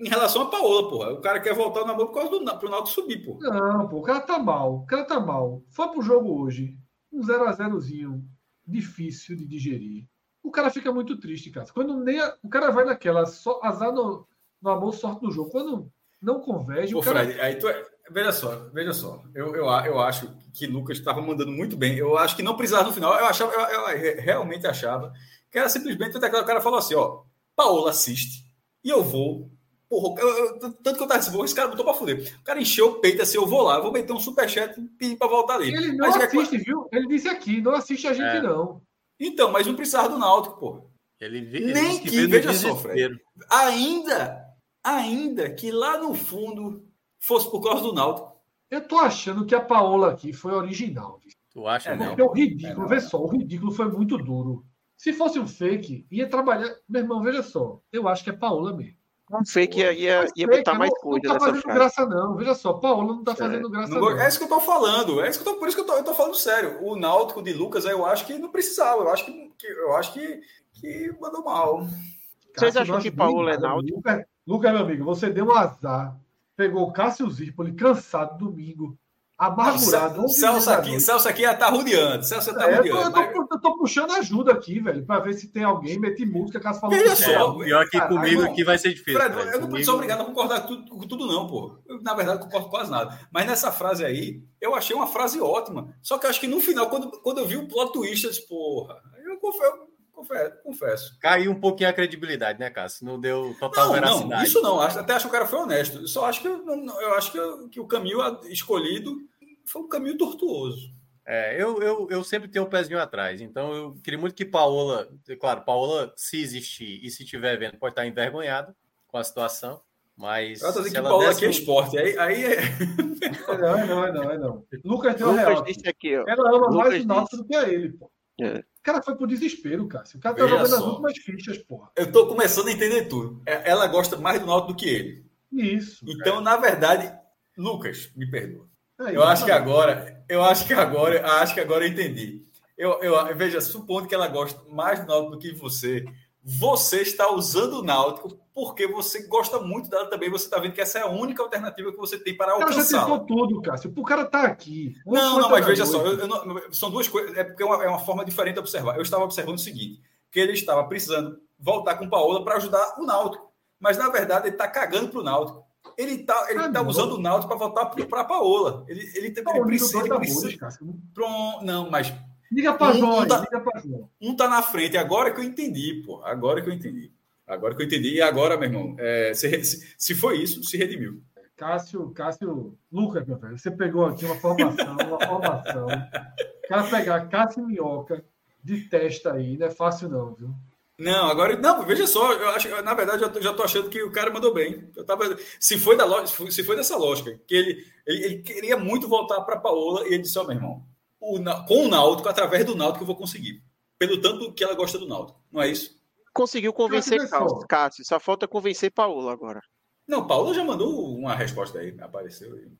em relação a Paola, porra. O cara quer voltar no amor por causa do pro Náutico subir, pô. Não, pô, o cara tá mal. O cara tá mal. Foi pro jogo hoje. Um 0x0zinho difícil de digerir. O cara fica muito triste, cara. Quando nem a, o cara vai naquela só, azar no, no amor, sorte no jogo. Quando não converge. Pô, cara... Fred, aí tu é... Veja só, veja só. Eu, eu, eu acho que Lucas estava mandando muito bem. Eu acho que não precisava no final. Eu achava, eu, eu realmente achava que era simplesmente até que o cara falou assim: ó, Paola assiste e eu vou. Porra, eu, tanto que eu tava dizendo, esse cara botou pra fuder. O cara encheu o peito assim, eu vou lá, eu vou meter um superchat e pedir pra voltar ali. Ele não mas assiste, é... viu? Ele disse aqui, não assiste a gente, é. não. Então, mas não precisava do Náutico, pô. Ele, ele Nem que, que veja só, Fred. Ainda, ainda que lá no fundo fosse por causa do Náutico. Eu tô achando que a Paola aqui foi original. Tu acha, é, não? Porque o ridículo, é, vê só, o ridículo foi muito duro. Se fosse um fake, ia trabalhar. Meu irmão, veja só. Eu acho que é Paola mesmo. Um fake ia, ia, ia botar mais coisa Não tá fazendo frase. graça, não. Veja só, Paola não tá fazendo é. graça, não, não. É isso que eu tô falando. É isso que eu tô, por isso que eu tô, eu tô falando sério. O Náutico de Lucas, eu acho que não precisava. Eu acho que, que eu acho que, que mandou mal. Vocês acham que Paola é Náutico? Lucas, Lucas, meu amigo, você deu um azar. Pegou o Cássio Zirpoli cansado domingo amargurado. Celso aqui, Celso aqui já tá rodeando. Celso tá é, rodeando. Eu tô, eu, tô, eu tô, puxando ajuda aqui, velho, para ver se tem alguém, meti música, caso falou. Veja só. É, pior que Caralho, comigo aqui vai ser difícil. Fred, eu não comigo... sou obrigado a concordar com tudo, com tudo, não, pô. Eu, na verdade, concordo com quase nada. Mas nessa frase aí, eu achei uma frase ótima. Só que eu acho que no final, quando, quando eu vi o plot twist, eu disse, porra, eu confesso. Confesso, Caiu um pouquinho a credibilidade, né, Cássio? Não deu total não, veracidade. Não, isso não. Até acho que o cara foi honesto. Eu só acho que eu, eu acho que, que o caminho escolhido foi um caminho tortuoso. É, eu, eu, eu sempre tenho um pezinho atrás, então eu queria muito que Paola, claro, Paola, se existir e se estiver vendo, pode estar envergonhada com a situação, mas. Eu tô dizendo que Paola aqui é esporte, aí, aí é. Não, é não, é não, é não. Lucas deu real. Disse aqui, ó. Ela ama Lucas mais o Náutico do que a ele, pô. É. O cara foi pro desespero, cara. O cara tá Veja jogando só. as últimas fichas, porra. Eu tô começando a entender tudo. É, ela gosta mais do Náutico do que ele. Isso. Então, cara. na verdade, Lucas, me perdoa. É, eu acho que agora, eu acho que agora, acho que agora eu entendi. Eu, eu veja, supondo que ela gosta mais do Náutico do que você, você está usando o Náutico porque você gosta muito dela também. Você está vendo que essa é a única alternativa que você tem para alcançar. Ela já tentou tudo, Cássio. O cara está aqui. Não, não, mas veja só, eu, eu não, são duas coisas. É porque é uma, é uma, forma diferente de observar. Eu estava observando o seguinte: que ele estava precisando voltar com o Paola para ajudar o Náutico. Mas na verdade ele está cagando para o Náutico. Ele tá, ele ah, tá usando o Náutico para voltar para Paola. Ele, ele, ele, ele precisa. Ele precisa Pronto, não, mas. Liga para um, um, tá, um tá na frente, agora que eu entendi, pô. Agora que eu entendi. Agora que eu entendi. E agora, meu irmão, é, se, se, se foi isso, se redimiu. Cássio, Cássio, Lucas, meu velho, você pegou aqui uma formação, uma formação. O cara pegar Cássio Minhoca de testa aí, não é fácil não, viu? Não, agora. Não, veja só, eu acho, na verdade, eu já tô achando que o cara mandou bem. Eu tava, se, foi da, se foi dessa lógica, que ele, ele, ele queria muito voltar para Paola e ele disse: Ó, oh, meu irmão, o, com o Náutico, através do Náutico, eu vou conseguir. Pelo tanto que ela gosta do Náutico, não é isso? Conseguiu convencer Cássio, só falta convencer Paola agora. Não, Paola já mandou uma resposta aí, apareceu aí.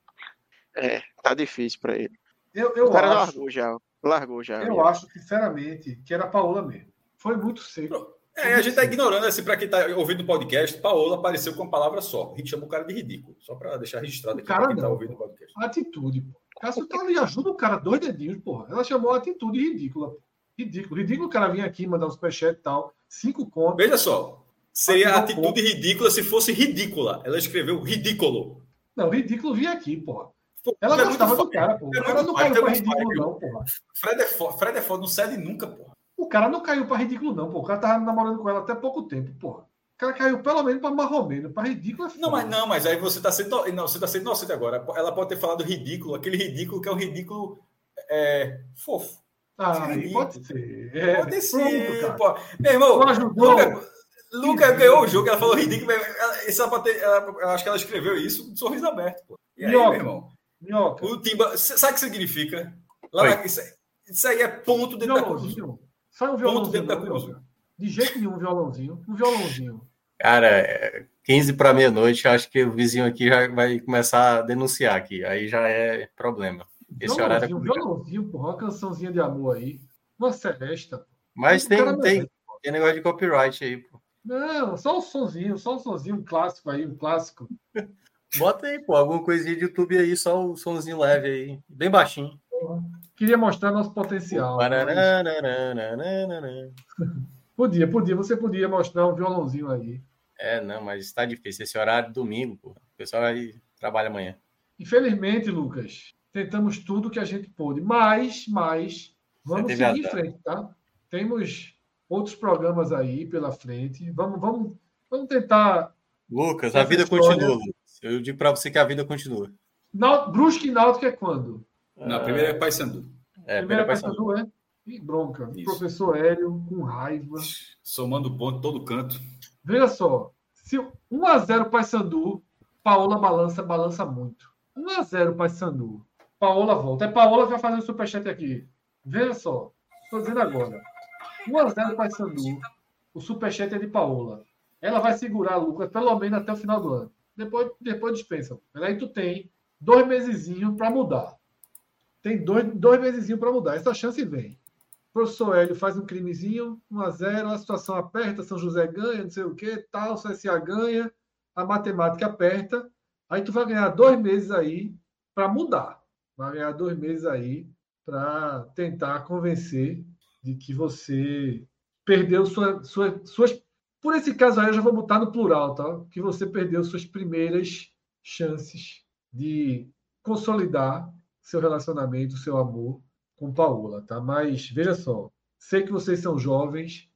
É, tá difícil para ele. Eu, eu o cara acho, largou já. Largou já. Eu acho, sinceramente, que era a Paola mesmo. Foi muito seco. É, a gente está ignorando, assim, para quem está ouvindo o podcast, Paola apareceu com uma palavra só. A gente chama o cara de ridículo, só para deixar registrado aqui para quem está ouvindo o podcast. Atitude, pô. Cássio tá ali, ajuda o cara, dois dedinhos, porra. Ela chamou a atitude ridícula. Ridículo. Ridículo o cara vir aqui, mandar um superchat e tal. Cinco contos. Veja só. Seria atitude ridícula se fosse ridícula. Ela escreveu ridículo. Não, ridículo vinha aqui, porra. Ela é gostava do cara, porra. É o cara não caiu pra ridículo, não, porra. Fred é foda, Fred é foda, não cede nunca, porra. O cara não caiu para ridículo, não, pô. O cara tava namorando com ela até pouco tempo, porra. O cara caiu pelo menos para marromeno, para ridículo é Não, mas não, mas aí você está sendo, não, você tá sendo inocente agora. Ela pode ter falado ridículo, aquele ridículo que é um ridículo é, fofo. Ah, pode ser. É, pode ser, pô. Meu irmão, Luca, Luca ganhou o jogo, ela falou ridículo. Ela, essa, ela, eu acho que ela escreveu isso de sorriso aberto, pô. E aí, Minhoca. meu irmão? Minhoca. O Timba, sabe o que significa? Lá, isso, isso, aí é ponto dentro da cruz. Sai um violãozinho. Não, de jeito nenhum, um violãozinho. Um violãozinho. Cara, 15 para meia-noite, acho que o vizinho aqui já vai começar a denunciar aqui. Aí já é problema. Esse violãozinho, horário é complicado. violãozinho, porra, uma cançãozinha de amor aí. Uma celesta. Mas tem, tem, tem negócio de copyright aí, pô. Não, só o sonzinho, só o sonzinho, um clássico aí, um clássico. Bota aí, pô, alguma coisinha de YouTube aí, só o somzinho leve aí, bem baixinho. Queria mostrar nosso potencial. Podia, podia, você podia mostrar um violãozinho aí. É, não, mas está difícil. Esse horário domingo, pô. O pessoal aí trabalha amanhã. Infelizmente, Lucas, tentamos tudo que a gente pôde, mas, mas vamos seguir em frente, tá? Temos outros programas aí pela frente. Vamos, vamos, vamos tentar. Lucas, a vida história. continua. Eu digo para você que a vida continua. Brusque e Náutico é quando? Na primeira é Paysandu. É, primeira é Paysandu, é? E bronca. Isso. Professor Hélio com raiva. Somando ponto todo canto. Veja só. Se 1x0 Paysandu, Paola balança, balança muito. 1x0 Paysandu. Paola volta. É Paola que vai fazer o superchat aqui. Veja só. Estou dizendo agora. 1x0 Paysandu. O superchat é de Paola. Ela vai segurar, Lucas, pelo menos até o final do ano. Depois, depois dispensa. Aí tu tem dois meses para mudar. Tem dois, dois meses para mudar. Essa chance vem. O professor Hélio faz um crimezinho, 1x0, a situação aperta, São José ganha, não sei o que, tal, o CSA ganha, a matemática aperta. Aí tu vai ganhar dois meses aí para mudar. Vai ganhar dois meses aí para tentar convencer de que você perdeu sua, sua, suas. Por esse caso aí, eu já vou botar no plural, tá? Que você perdeu suas primeiras chances de consolidar seu relacionamento, seu amor com Paola, tá? Mas veja só, sei que vocês são jovens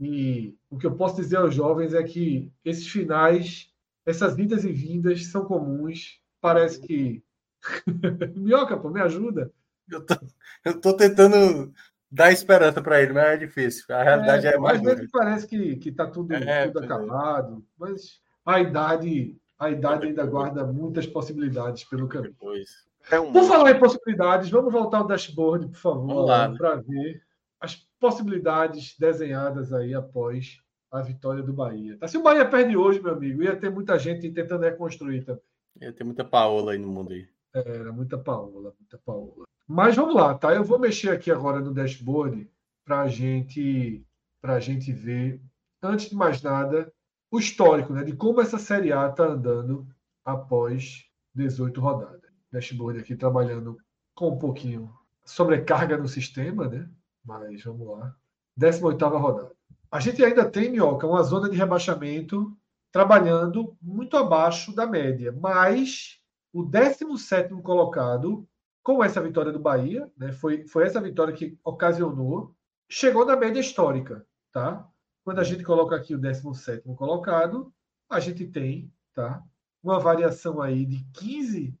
e o que eu posso dizer aos jovens é que esses finais, essas vindas e vindas são comuns. Parece que Minhoca, pô, me ajuda. Eu tô, eu tô tentando dar esperança para ele, mas é difícil. A realidade é, é mais. Vezes parece que, que tá tudo, é, tudo é. acabado, mas a idade, a idade ainda guarda muitas possibilidades pelo caminho. Depois. É um... Por falar em possibilidades, vamos voltar ao dashboard, por favor, para ver as possibilidades desenhadas aí após a vitória do Bahia. Tá, se o Bahia perde hoje, meu amigo, ia ter muita gente tentando reconstruir também. Ia ter muita Paola aí no mundo aí. Era muita Paola, muita Paola. Mas vamos lá, tá? Eu vou mexer aqui agora no dashboard para gente, a gente ver, antes de mais nada, o histórico, né? De como essa Série A está andando após 18 rodadas dashboard aqui trabalhando com um pouquinho sobrecarga no sistema, né? Mas vamos lá. 18 rodada. A gente ainda tem, Minhoca, uma zona de rebaixamento trabalhando muito abaixo da média, mas o 17 colocado, com essa vitória do Bahia, né, foi, foi essa vitória que ocasionou, chegou na média histórica. Tá? Quando a gente coloca aqui o 17 colocado, a gente tem tá, uma variação aí de 15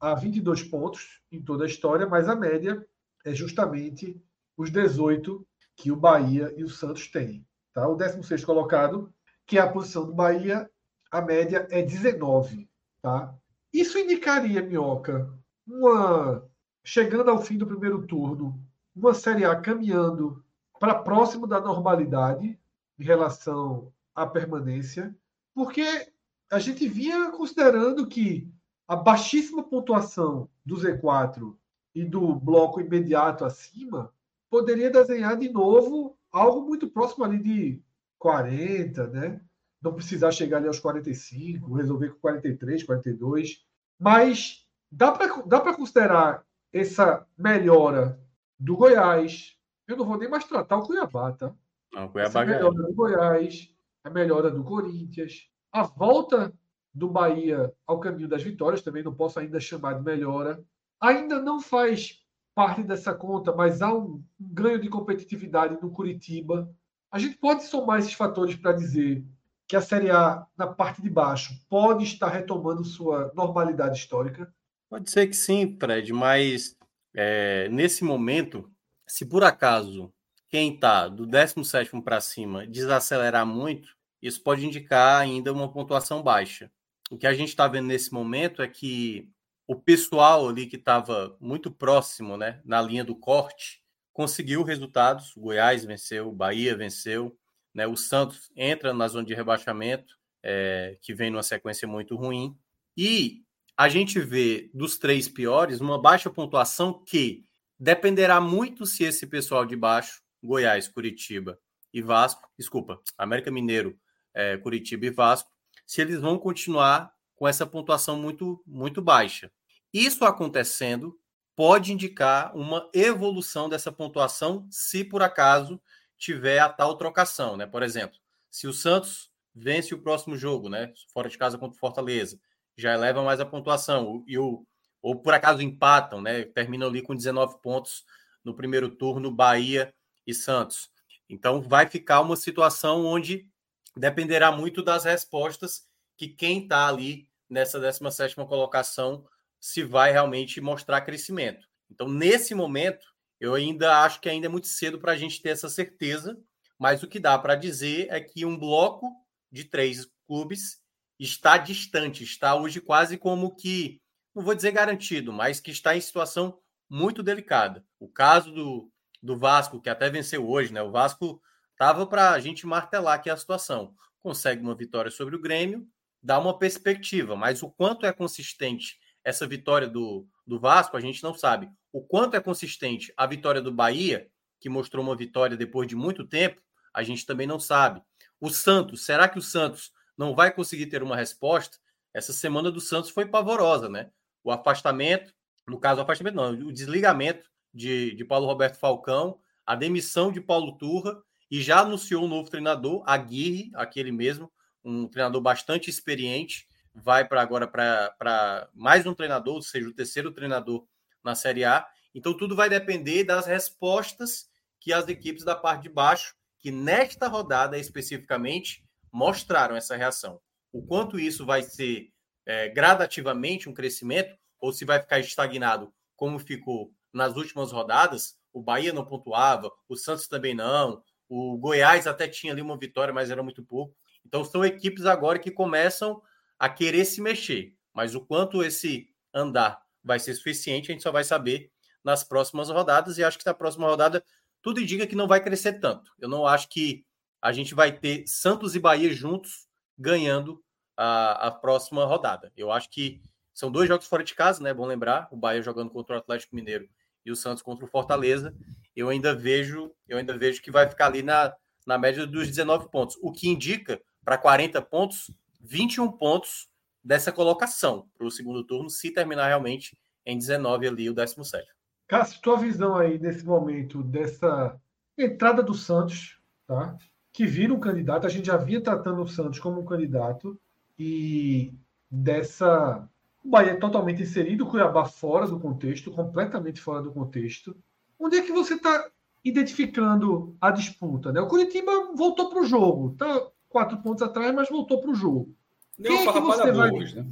a 22 pontos em toda a história, mas a média é justamente os 18 que o Bahia e o Santos têm. Tá? O 16 colocado, que é a posição do Bahia, a média é 19. Tá? Isso indicaria, Minhoca, uma chegando ao fim do primeiro turno, uma Série A caminhando para próximo da normalidade em relação à permanência, porque a gente vinha considerando que a baixíssima pontuação do Z4 e do bloco imediato acima poderia desenhar de novo algo muito próximo ali de 40, né? Não precisar chegar ali aos 45, resolver com 43, 42. Mas dá para dá considerar essa melhora do Goiás. Eu não vou nem mais tratar o Cuiabá, tá? Não, Cuiabá essa melhora do Goiás, a melhora do Corinthians, a volta do Bahia ao caminho das vitórias, também não posso ainda chamar de melhora. Ainda não faz parte dessa conta, mas há um ganho de competitividade no Curitiba. A gente pode somar esses fatores para dizer que a Série A, na parte de baixo, pode estar retomando sua normalidade histórica? Pode ser que sim, Fred, mas é, nesse momento, se por acaso quem está do 17 para cima desacelerar muito, isso pode indicar ainda uma pontuação baixa o que a gente está vendo nesse momento é que o pessoal ali que estava muito próximo, né, na linha do corte, conseguiu resultados. O Goiás venceu, o Bahia venceu, né, o Santos entra na zona de rebaixamento, é, que vem numa sequência muito ruim. E a gente vê dos três piores uma baixa pontuação que dependerá muito se esse pessoal de baixo, Goiás, Curitiba e Vasco, desculpa, América Mineiro, é, Curitiba e Vasco, se eles vão continuar com essa pontuação muito, muito baixa. Isso acontecendo pode indicar uma evolução dessa pontuação se por acaso tiver a tal trocação, né? Por exemplo, se o Santos vence o próximo jogo, né? Fora de casa contra o Fortaleza, já eleva mais a pontuação. E o, ou por acaso empatam, né? Terminam ali com 19 pontos no primeiro turno, Bahia e Santos. Então vai ficar uma situação onde dependerá muito das respostas que quem está ali nessa 17 colocação se vai realmente mostrar crescimento. Então, nesse momento, eu ainda acho que ainda é muito cedo para a gente ter essa certeza, mas o que dá para dizer é que um bloco de três clubes está distante, está hoje quase como que, não vou dizer garantido, mas que está em situação muito delicada. O caso do, do Vasco, que até venceu hoje, né? O Vasco estava para a gente martelar aqui a situação. Consegue uma vitória sobre o Grêmio, dá uma perspectiva, mas o quanto é consistente essa vitória do, do Vasco, a gente não sabe. O quanto é consistente a vitória do Bahia, que mostrou uma vitória depois de muito tempo, a gente também não sabe. O Santos, será que o Santos não vai conseguir ter uma resposta? Essa semana do Santos foi pavorosa, né? O afastamento, no caso, o afastamento não, o desligamento de, de Paulo Roberto Falcão, a demissão de Paulo Turra e já anunciou um novo treinador, Aguirre, aquele mesmo, um treinador bastante experiente, vai para agora para mais um treinador, ou seja, o terceiro treinador na Série A. Então tudo vai depender das respostas que as equipes da parte de baixo, que nesta rodada especificamente, mostraram essa reação. O quanto isso vai ser é, gradativamente um crescimento, ou se vai ficar estagnado, como ficou nas últimas rodadas, o Bahia não pontuava, o Santos também não, o Goiás até tinha ali uma vitória, mas era muito pouco. Então são equipes agora que começam a querer se mexer, mas o quanto esse andar vai ser suficiente, a gente só vai saber nas próximas rodadas, e acho que na próxima rodada tudo indica que não vai crescer tanto. Eu não acho que a gente vai ter Santos e Bahia juntos ganhando a, a próxima rodada. Eu acho que são dois jogos fora de casa, né? Bom lembrar, o Bahia jogando contra o Atlético Mineiro e o Santos contra o Fortaleza. Eu ainda vejo, eu ainda vejo que vai ficar ali na, na média dos 19 pontos, o que indica para 40 pontos, 21 pontos dessa colocação para o segundo turno, se terminar realmente em 19 ali o 17. Cássio, tua visão aí nesse momento dessa entrada do Santos, tá? Que vira um candidato, a gente já vinha tratando o Santos como um candidato e dessa o Bahia é totalmente inserido, o Cuiabá fora do contexto, completamente fora do contexto. Onde é que você está identificando a disputa? Né? O Curitiba voltou para o jogo, tá quatro pontos atrás, mas voltou para o jogo. Deu Quem é que você vai... hoje, né?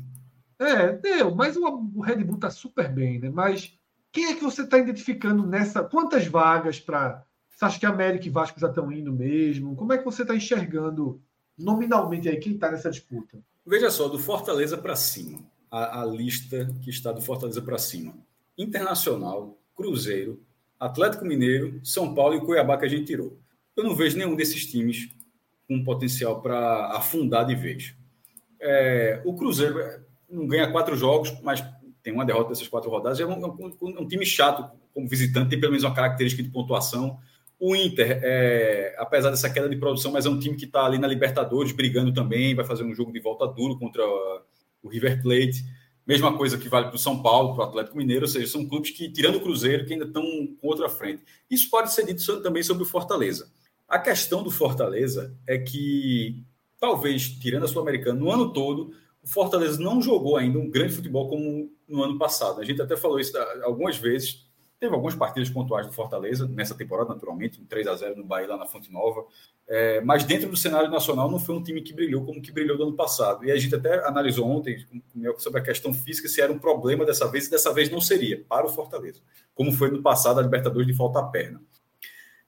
É, deu, mas o, Red Bull está super bem, né? Mas quem é que você está identificando nessa? Quantas vagas para. Você acha que América e Vasco já estão indo mesmo? Como é que você está enxergando nominalmente aí quem está nessa disputa? Veja só, do Fortaleza para cima, a, a, lista que está do Fortaleza para cima: Internacional, Cruzeiro, Atlético Mineiro, São Paulo e Cuiabá que a gente tirou. Eu não vejo nenhum desses times com potencial para afundar de vez. É, o Cruzeiro é, não ganha quatro jogos, mas tem uma derrota dessas quatro rodadas. É um, um, um, time chato como visitante, tem pelo menos uma característica de pontuação. O Inter, é, apesar dessa queda de produção, mas é um time que está ali na Libertadores brigando também, vai fazer um jogo de volta duro contra o River Plate. Mesma coisa que vale para o São Paulo, para o Atlético Mineiro, ou seja, são clubes que, tirando o Cruzeiro, que ainda estão com outra frente. Isso pode ser dito também sobre o Fortaleza. A questão do Fortaleza é que, talvez, tirando a Sul-Americana, no ano todo, o Fortaleza não jogou ainda um grande futebol como no ano passado. A gente até falou isso algumas vezes. Teve algumas partidas pontuais do Fortaleza nessa temporada, naturalmente, um 3 a 0 no Bahia lá na Fonte Nova. É, mas dentro do cenário nacional não foi um time que brilhou como que brilhou no ano passado. E a gente até analisou ontem sobre a questão física se era um problema dessa vez e dessa vez não seria para o Fortaleza, como foi no passado a Libertadores de falta a perna.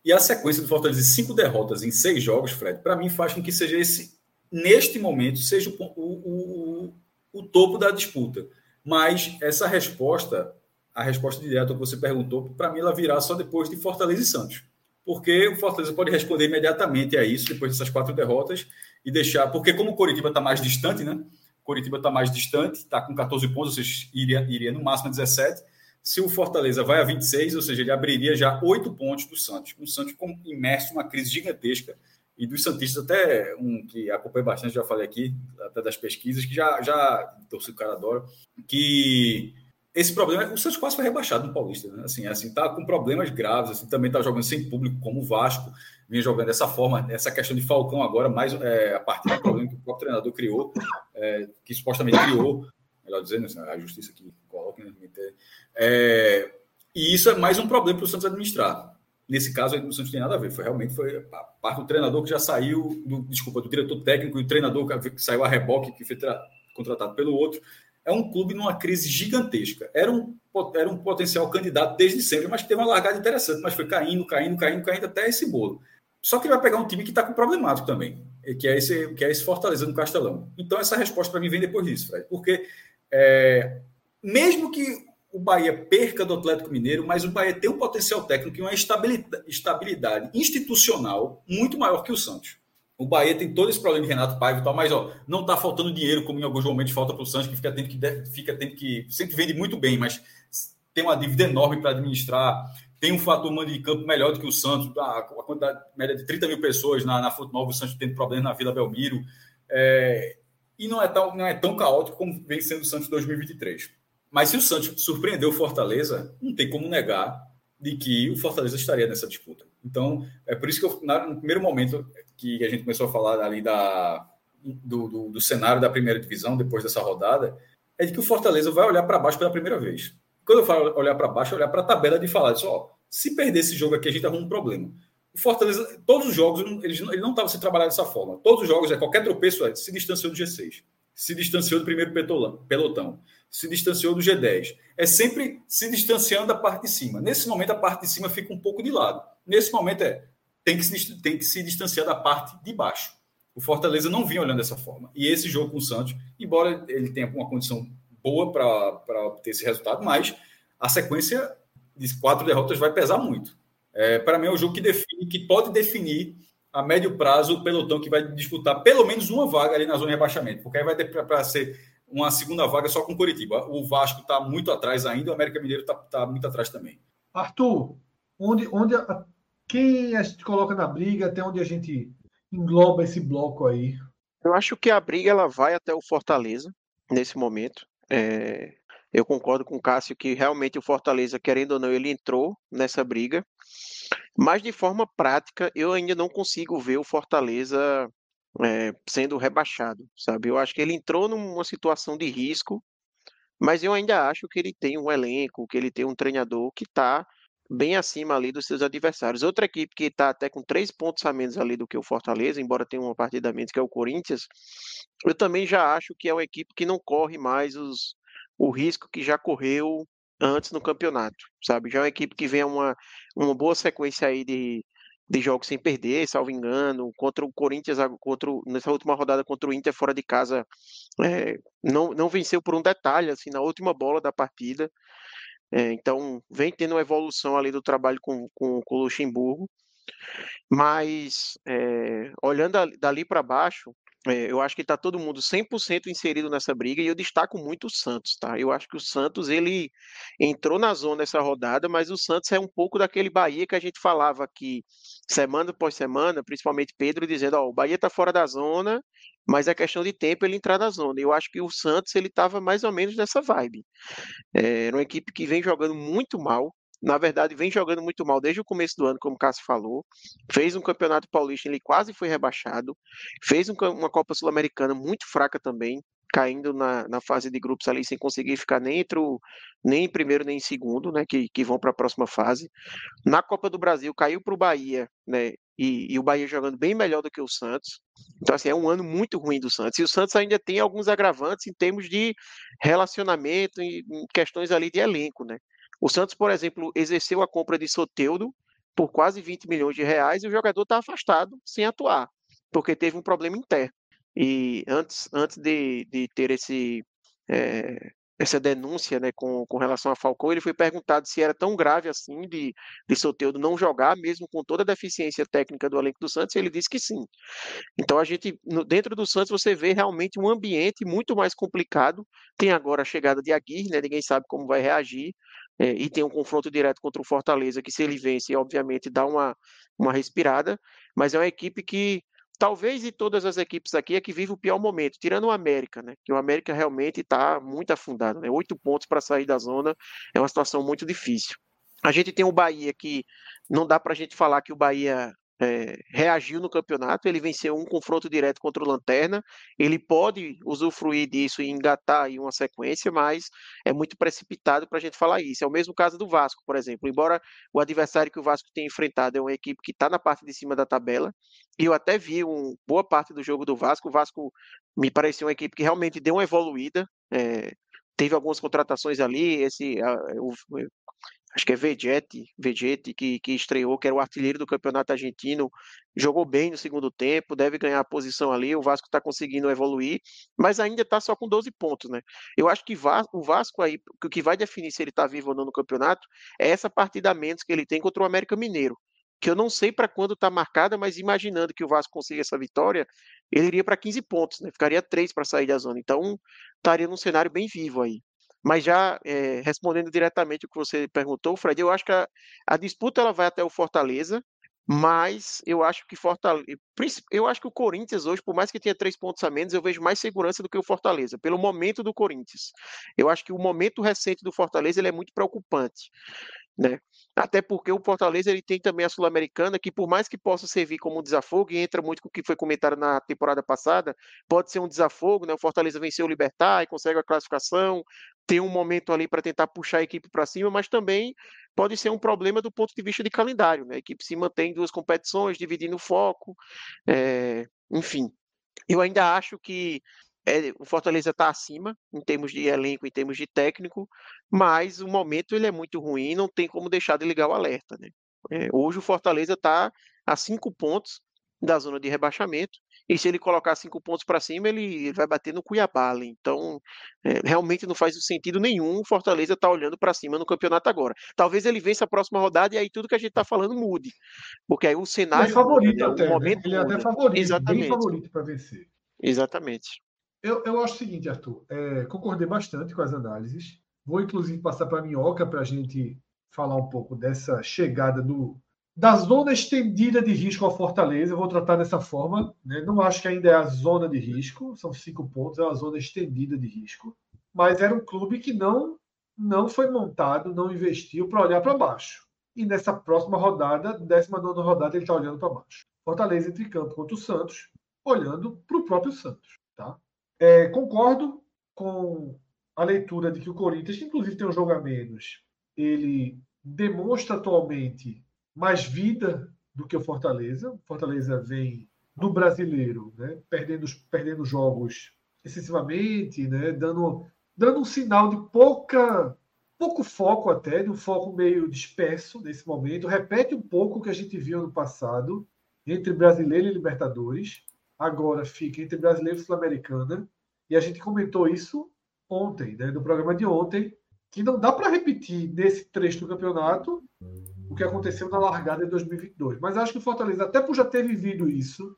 E a sequência do Fortaleza de cinco derrotas em seis jogos, Fred, para mim faz com que seja esse, neste momento, seja o, o, o, o topo da disputa. Mas essa resposta, a resposta direta que você perguntou, para mim ela virá só depois de Fortaleza e Santos. Porque o Fortaleza pode responder imediatamente a isso, depois dessas quatro derrotas, e deixar. Porque, como o Coritiba está mais distante, né? Coritiba está mais distante, está com 14 pontos, ou seja, iria, iria no máximo 17 se o Fortaleza vai a 26, ou seja, ele abriria já oito pontos do Santos. O Santos imerso numa crise gigantesca. E dos Santistas, até um que acompanha bastante, já falei aqui, até das pesquisas, que já, já torce o cara adora, que esse problema, o Santos quase foi rebaixado no Paulista, né? Assim, assim, tá com problemas graves, assim, também tá jogando sem público, como o Vasco, vinha jogando dessa forma, essa questão de Falcão agora, mais é, a partir do problema que o próprio treinador criou, é, que supostamente criou, melhor dizendo, assim, a justiça que coloca, né, é, e isso é mais um problema para o Santos administrar. Nesse caso, o Santos tem nada a ver, foi realmente foi a parte do treinador que já saiu, do, desculpa, do diretor técnico e o treinador que saiu a reboque, que foi contratado pelo outro, é um clube numa crise gigantesca. Era um, era um potencial candidato desde sempre, mas teve uma largada interessante, mas foi caindo, caindo, caindo, caindo até esse bolo. Só que ele vai pegar um time que está com problemático também, que é esse, que é esse Fortaleza no Castelão. Então, essa resposta para mim vem depois disso, Fred, porque é, mesmo que o Bahia perca do Atlético Mineiro, mas o Bahia tem um potencial técnico e uma estabilidade, estabilidade institucional muito maior que o Santos. O Bahia tem todo esse problema de Renato Paiva e tal, mas ó, não está faltando dinheiro, como em alguns momentos falta para o Santos, que fica tendo que, fica tendo que. Sempre vende muito bem, mas tem uma dívida enorme para administrar. Tem um fator humano de campo melhor do que o Santos, a, quantidade média de 30 mil pessoas na, na Futebol, o Santos tendo problemas na Vila Belmiro. É, e não é, tão, não é tão caótico como vem sendo o Santos 2023. Mas se o Santos surpreendeu o Fortaleza, não tem como negar de que o Fortaleza estaria nessa disputa. Então, é por isso que eu, no primeiro momento, que a gente começou a falar ali da, do, do, do cenário da primeira divisão, depois dessa rodada, é de que o Fortaleza vai olhar para baixo pela primeira vez. Quando eu falo olhar para baixo, é olhar para a tabela de falar, só se perder esse jogo aqui, a gente arruma um problema. O Fortaleza, todos os jogos, ele, ele não estava se trabalhar dessa forma. Todos os jogos, é qualquer tropeço, é, se distanciou do G6, se distanciou do primeiro pelotão, se distanciou do G10. É sempre se distanciando da parte de cima. Nesse momento, a parte de cima fica um pouco de lado. Nesse momento, é tem que, se, tem que se distanciar da parte de baixo. O Fortaleza não vinha olhando dessa forma. E esse jogo com o Santos, embora ele tenha uma condição boa para obter esse resultado, mas a sequência de quatro derrotas vai pesar muito. É, para mim, é um jogo que define, que pode definir a médio prazo o pelotão que vai disputar pelo menos uma vaga ali na zona de rebaixamento, porque aí vai ter para ser uma segunda vaga só com o Coritiba. O Vasco está muito atrás ainda, o América Mineiro está tá muito atrás também. Arthur, onde, onde a, quem a gente coloca na briga, até onde a gente engloba esse bloco aí? Eu acho que a briga ela vai até o Fortaleza nesse momento. É, eu concordo com o Cássio que realmente o Fortaleza, querendo ou não, ele entrou nessa briga. Mas de forma prática, eu ainda não consigo ver o Fortaleza é, sendo rebaixado, sabe? Eu acho que ele entrou numa situação de risco, mas eu ainda acho que ele tem um elenco, que ele tem um treinador que está bem acima ali dos seus adversários. Outra equipe que está até com três pontos a menos ali do que o Fortaleza, embora tenha uma partida a menos, que é o Corinthians, eu também já acho que é uma equipe que não corre mais os, o risco que já correu antes no campeonato, sabe? Já é uma equipe que vem uma, uma boa sequência aí de, de jogos sem perder, salvo engano, contra o Corinthians, contra o, nessa última rodada contra o Inter fora de casa, é, não, não venceu por um detalhe, assim, na última bola da partida, é, então, vem tendo uma evolução ali do trabalho com, com, com o Luxemburgo, mas é, olhando dali para baixo, é, eu acho que está todo mundo 100% inserido nessa briga e eu destaco muito o Santos, tá? Eu acho que o Santos ele entrou na zona essa rodada, mas o Santos é um pouco daquele Bahia que a gente falava aqui semana após semana, principalmente Pedro dizendo, ó, o Bahia está fora da zona, mas é questão de tempo ele entrar na zona. Eu acho que o Santos ele estava mais ou menos nessa vibe. É, era uma equipe que vem jogando muito mal, na verdade, vem jogando muito mal desde o começo do ano, como o Cássio falou. Fez um campeonato paulista, ele quase foi rebaixado. Fez um, uma Copa Sul-Americana muito fraca também, caindo na, na fase de grupos ali sem conseguir ficar nem, entre o, nem em primeiro nem em segundo, né? Que, que vão para a próxima fase. Na Copa do Brasil caiu para o Bahia, né? E, e, o Bahia jogando bem melhor do que o Santos. Então, assim, é um ano muito ruim do Santos. E o Santos ainda tem alguns agravantes em termos de relacionamento e questões ali de elenco, né? O Santos, por exemplo, exerceu a compra de Soteudo por quase 20 milhões de reais e o jogador está afastado sem atuar, porque teve um problema interno. E antes, antes de, de ter esse, é, essa denúncia né, com, com relação a Falcão, ele foi perguntado se era tão grave assim de, de Soteudo não jogar, mesmo com toda a deficiência técnica do elenco do Santos, e ele disse que sim. Então a gente, no, dentro do Santos, você vê realmente um ambiente muito mais complicado. Tem agora a chegada de Aguirre, né, ninguém sabe como vai reagir, é, e tem um confronto direto contra o Fortaleza, que se ele vence, obviamente dá uma, uma respirada, mas é uma equipe que talvez de todas as equipes aqui é que vive o pior momento, tirando o América, né? Que o América realmente está muito afundado, né? Oito pontos para sair da zona é uma situação muito difícil. A gente tem o Bahia que não dá para a gente falar que o Bahia é, reagiu no campeonato, ele venceu um confronto direto contra o Lanterna, ele pode usufruir disso e engatar aí uma sequência, mas é muito precipitado para a gente falar isso. É o mesmo caso do Vasco, por exemplo. Embora o adversário que o Vasco tenha enfrentado é uma equipe que está na parte de cima da tabela, e eu até vi uma boa parte do jogo do Vasco, o Vasco me pareceu uma equipe que realmente deu uma evoluída, é, teve algumas contratações ali, esse o, acho que é Vegete, Vegete que, que estreou, que era o artilheiro do campeonato argentino, jogou bem no segundo tempo, deve ganhar a posição ali, o Vasco está conseguindo evoluir, mas ainda está só com 12 pontos, né? Eu acho que o Vasco aí, o que vai definir se ele está vivo ou não no campeonato, é essa partida a menos que ele tem contra o América Mineiro, que eu não sei para quando está marcada, mas imaginando que o Vasco consiga essa vitória, ele iria para 15 pontos, né? Ficaria 3 para sair da zona, então estaria num cenário bem vivo aí. Mas já é, respondendo diretamente o que você perguntou, Fred, eu acho que a, a, disputa ela vai até o Fortaleza, mas eu acho que Fortaleza, eu acho que o Corinthians hoje, por mais que tenha três pontos a menos, eu vejo mais segurança do que o Fortaleza, pelo momento do Corinthians. Eu acho que o momento recente do Fortaleza ele é muito preocupante né? Até porque o Fortaleza ele tem também a Sul-Americana, que por mais que possa servir como um desafogo, e entra muito com o que foi comentado na temporada passada, pode ser um desafogo, né? O Fortaleza venceu o Libertar e consegue a classificação, tem um momento ali para tentar puxar a equipe para cima, mas também pode ser um problema do ponto de vista de calendário, né? A equipe se mantém em duas competições, dividindo o foco, é... enfim. Eu ainda acho que é, o Fortaleza está acima em termos de elenco, em termos de técnico, mas o momento ele é muito ruim, não tem como deixar de ligar o alerta. Né? É, hoje o Fortaleza está a cinco pontos da zona de rebaixamento, e se ele colocar cinco pontos para cima, ele vai bater no Cuiabá. Então, é, realmente não faz sentido nenhum o Fortaleza estar tá olhando para cima no campeonato agora. Talvez ele vença a próxima rodada e aí tudo que a gente está falando mude. Porque aí o cenário. Ele é favorito muda, até. Né? Momento ele é até favorito, Exatamente. bem favorito para vencer. Exatamente. Eu, eu acho o seguinte, Arthur. É, concordei bastante com as análises. Vou, inclusive, passar para a Minhoca para a gente falar um pouco dessa chegada do, da zona estendida de risco ao Fortaleza. Eu vou tratar dessa forma. Né? Não acho que ainda é a zona de risco, são cinco pontos, é uma zona estendida de risco. Mas era um clube que não, não foi montado, não investiu para olhar para baixo. E nessa próxima rodada, 19 rodada, ele está olhando para baixo. Fortaleza entre campo contra o Santos, olhando para o próprio Santos. Tá? É, concordo com a leitura de que o Corinthians, que inclusive tem um jogo a menos, ele demonstra atualmente mais vida do que o Fortaleza. O Fortaleza vem no brasileiro, né, perdendo, perdendo jogos excessivamente, né, dando, dando um sinal de pouca pouco foco até, de um foco meio disperso nesse momento. Repete um pouco o que a gente viu no passado entre brasileiro e Libertadores agora fica entre brasileiro e sul-americana. E a gente comentou isso ontem, né, no programa de ontem, que não dá para repetir nesse trecho do campeonato o que aconteceu na largada de 2022. Mas acho que o Fortaleza, até por já ter vivido isso,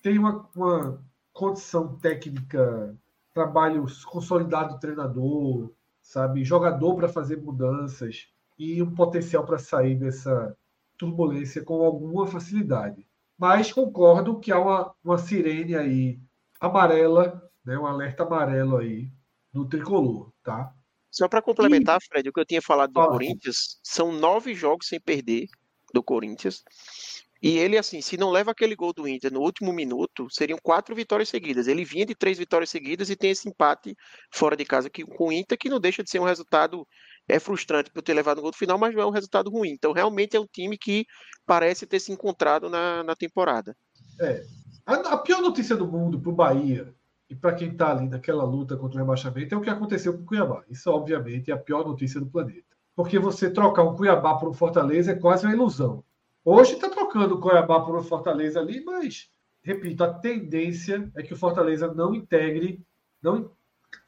tem uma, uma condição técnica, trabalho consolidado do treinador, sabe, jogador para fazer mudanças e um potencial para sair dessa turbulência com alguma facilidade. Mas concordo que há uma, uma sirene aí amarela, né, um alerta amarelo aí no tricolor, tá? Só para complementar, e... Fred, o que eu tinha falado do Corinthians, são nove jogos sem perder do Corinthians. E ele, assim, se não leva aquele gol do Inter no último minuto, seriam quatro vitórias seguidas. Ele vinha de três vitórias seguidas e tem esse empate fora de casa que, com o Inter, que não deixa de ser um resultado é frustrante por ter levado no gol do final, mas não é um resultado ruim. Então, realmente é um time que parece ter se encontrado na, na temporada. É. A, a pior notícia do mundo para o Bahia e para quem está ali naquela luta contra o rebaixamento é o que aconteceu com o Cuiabá. Isso, obviamente, é a pior notícia do planeta. Porque você trocar um Cuiabá por um Fortaleza é quase uma ilusão. Hoje está trocando o Cuiabá por um Fortaleza ali, mas, repito, a tendência é que o Fortaleza não integre, não,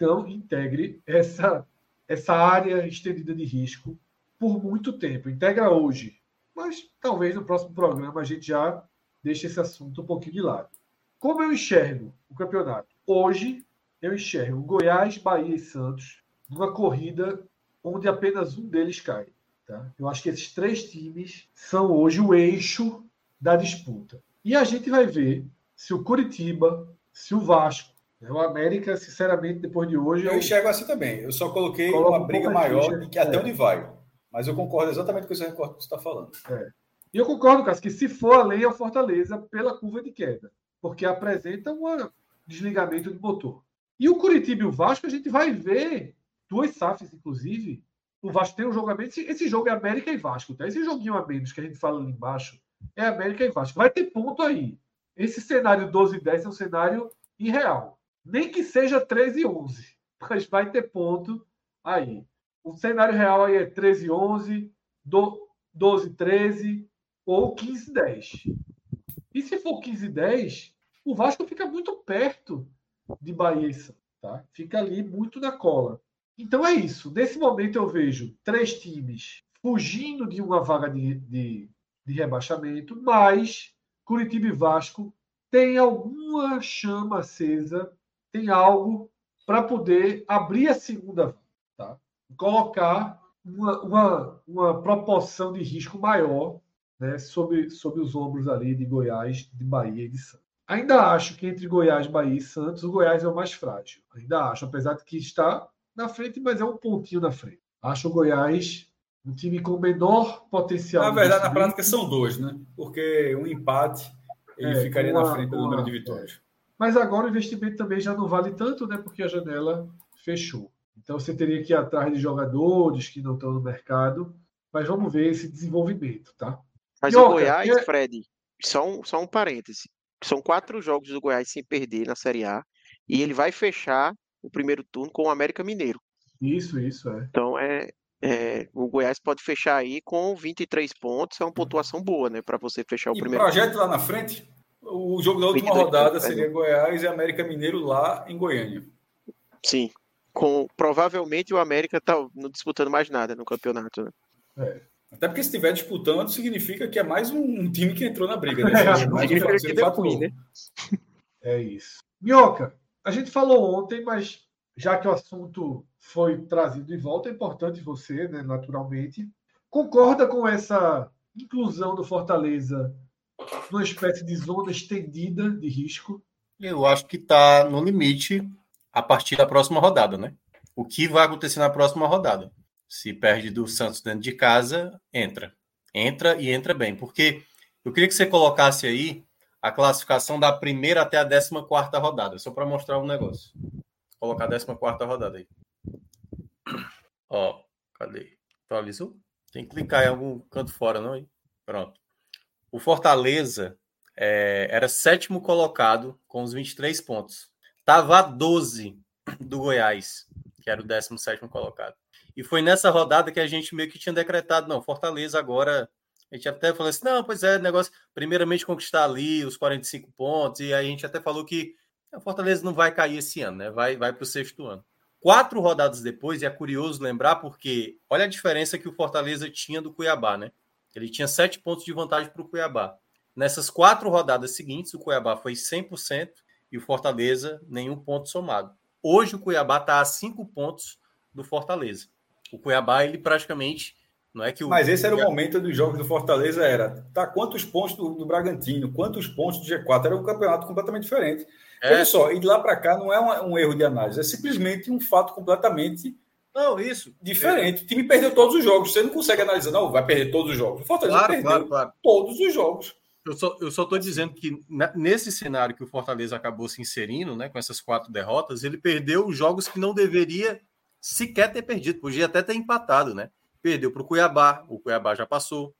não integre essa essa área estendida de risco por muito tempo. Integra hoje, mas talvez no próximo programa a gente já deixe esse assunto um pouquinho de lado. Como eu enxergo o campeonato? Hoje eu enxergo Goiás, Bahia e Santos numa corrida onde apenas um deles cai. Tá? Eu acho que esses três times são hoje o eixo da disputa. E a gente vai ver se o Curitiba, se o Vasco, né? o América, sinceramente, depois de hoje. Eu, eu enxergo assim também. Eu só coloquei uma briga maior de que até é. onde vai. Mas eu concordo exatamente com esse recorte que você está falando. É. E eu concordo, Cássio, que se for além é o Fortaleza pela curva de queda, porque apresenta um desligamento de motor. E o Curitiba e o Vasco, a gente vai ver duas SAFs, inclusive. O Vasco tem um jogo a menos. Esse jogo é América e Vasco. Tá? Esse joguinho a menos que a gente fala ali embaixo é América e Vasco. Vai ter ponto aí. Esse cenário 12 e 10 é um cenário irreal. Nem que seja 13 e 11, mas vai ter ponto aí. O cenário real aí é 13 e 11, 12 e 13 ou 15 e 10. E se for 15 e 10, o Vasco fica muito perto de Bahia e Santos. Tá? Fica ali muito na cola. Então é isso. Nesse momento eu vejo três times fugindo de uma vaga de, de, de rebaixamento, mas Curitiba e Vasco têm alguma chama acesa, tem algo para poder abrir a segunda tá? colocar uma, uma, uma proporção de risco maior né, sobre, sobre os ombros ali de Goiás, de Bahia e de Santos. Ainda acho que entre Goiás, Bahia e Santos, o Goiás é o mais frágil. Ainda acho, apesar de que está na frente, mas é um pontinho na frente. Acho o Goiás um time com menor potencial. Na verdade, na prática são dois, né? Porque um empate ele é, ficaria uma, na frente pelo número de vitórias. É. Mas agora o investimento também já não vale tanto, né? Porque a janela fechou. Então você teria que ir atrás de jogadores que não estão no mercado. Mas vamos ver esse desenvolvimento, tá? Mas e o Goiás, é... Fred, só um, só um parêntese. São quatro jogos do Goiás sem perder na Série A. E ele vai fechar o primeiro turno com o América Mineiro. Isso, isso, é. Então é, é, o Goiás pode fechar aí com 23 pontos, é uma pontuação boa, né? Para você fechar o e primeiro. projeto turno. lá na frente, o jogo da última rodada seria é. Goiás e América Mineiro lá em Goiânia. Sim. Com, provavelmente o América tá não disputando mais nada no campeonato, né? É. Até porque se estiver disputando, significa que é mais um, um time que entrou na briga. Né? É, né? é isso. Minhoca, a gente falou ontem, mas já que o assunto foi trazido de volta, é importante você, né, naturalmente, concorda com essa inclusão do Fortaleza numa espécie de zona estendida de risco? Eu acho que está no limite a partir da próxima rodada, né? O que vai acontecer na próxima rodada? Se perde do Santos dentro de casa, entra. Entra e entra bem. Porque eu queria que você colocasse aí a classificação da primeira até a décima quarta rodada, só para mostrar um negócio. Vou colocar a décima quarta rodada aí. Ó, cadê? Atualizou? Tem que clicar em algum canto fora, não? Aí? Pronto. O Fortaleza é, era sétimo colocado com os 23 pontos. Tava a 12 do Goiás, que era o 17 colocado. E foi nessa rodada que a gente meio que tinha decretado, não, Fortaleza agora a gente até falou assim: não, pois é, negócio, primeiramente conquistar ali os 45 pontos, e aí a gente até falou que a Fortaleza não vai cair esse ano, né? Vai, vai para o sexto ano. Quatro rodadas depois, e é curioso lembrar, porque olha a diferença que o Fortaleza tinha do Cuiabá, né? Ele tinha sete pontos de vantagem para o Cuiabá. Nessas quatro rodadas seguintes, o Cuiabá foi 100% e o Fortaleza nenhum ponto somado. Hoje o Cuiabá está a cinco pontos do Fortaleza. O Cuiabá, ele praticamente não é que o, Mas esse era o momento dos jogos do Fortaleza, era tá quantos pontos do, do Bragantino, quantos pontos do G4, era um campeonato completamente diferente. É. Olha só, e de lá para cá não é um, um, erro de análise, é simplesmente um fato completamente não, isso. diferente. É. O time perdeu todos os jogos, você não consegue analisar, não, vai perder todos os jogos. O Fortaleza claro, perdeu claro, claro. todos os jogos. Eu só, eu só tô dizendo que nesse cenário que o Fortaleza acabou se inserindo, né, com essas quatro derrotas, ele perdeu os jogos que não deveria sequer ter perdido, podia até ter empatado, né? Perdeu para o Cuiabá, o Cuiabá já passou.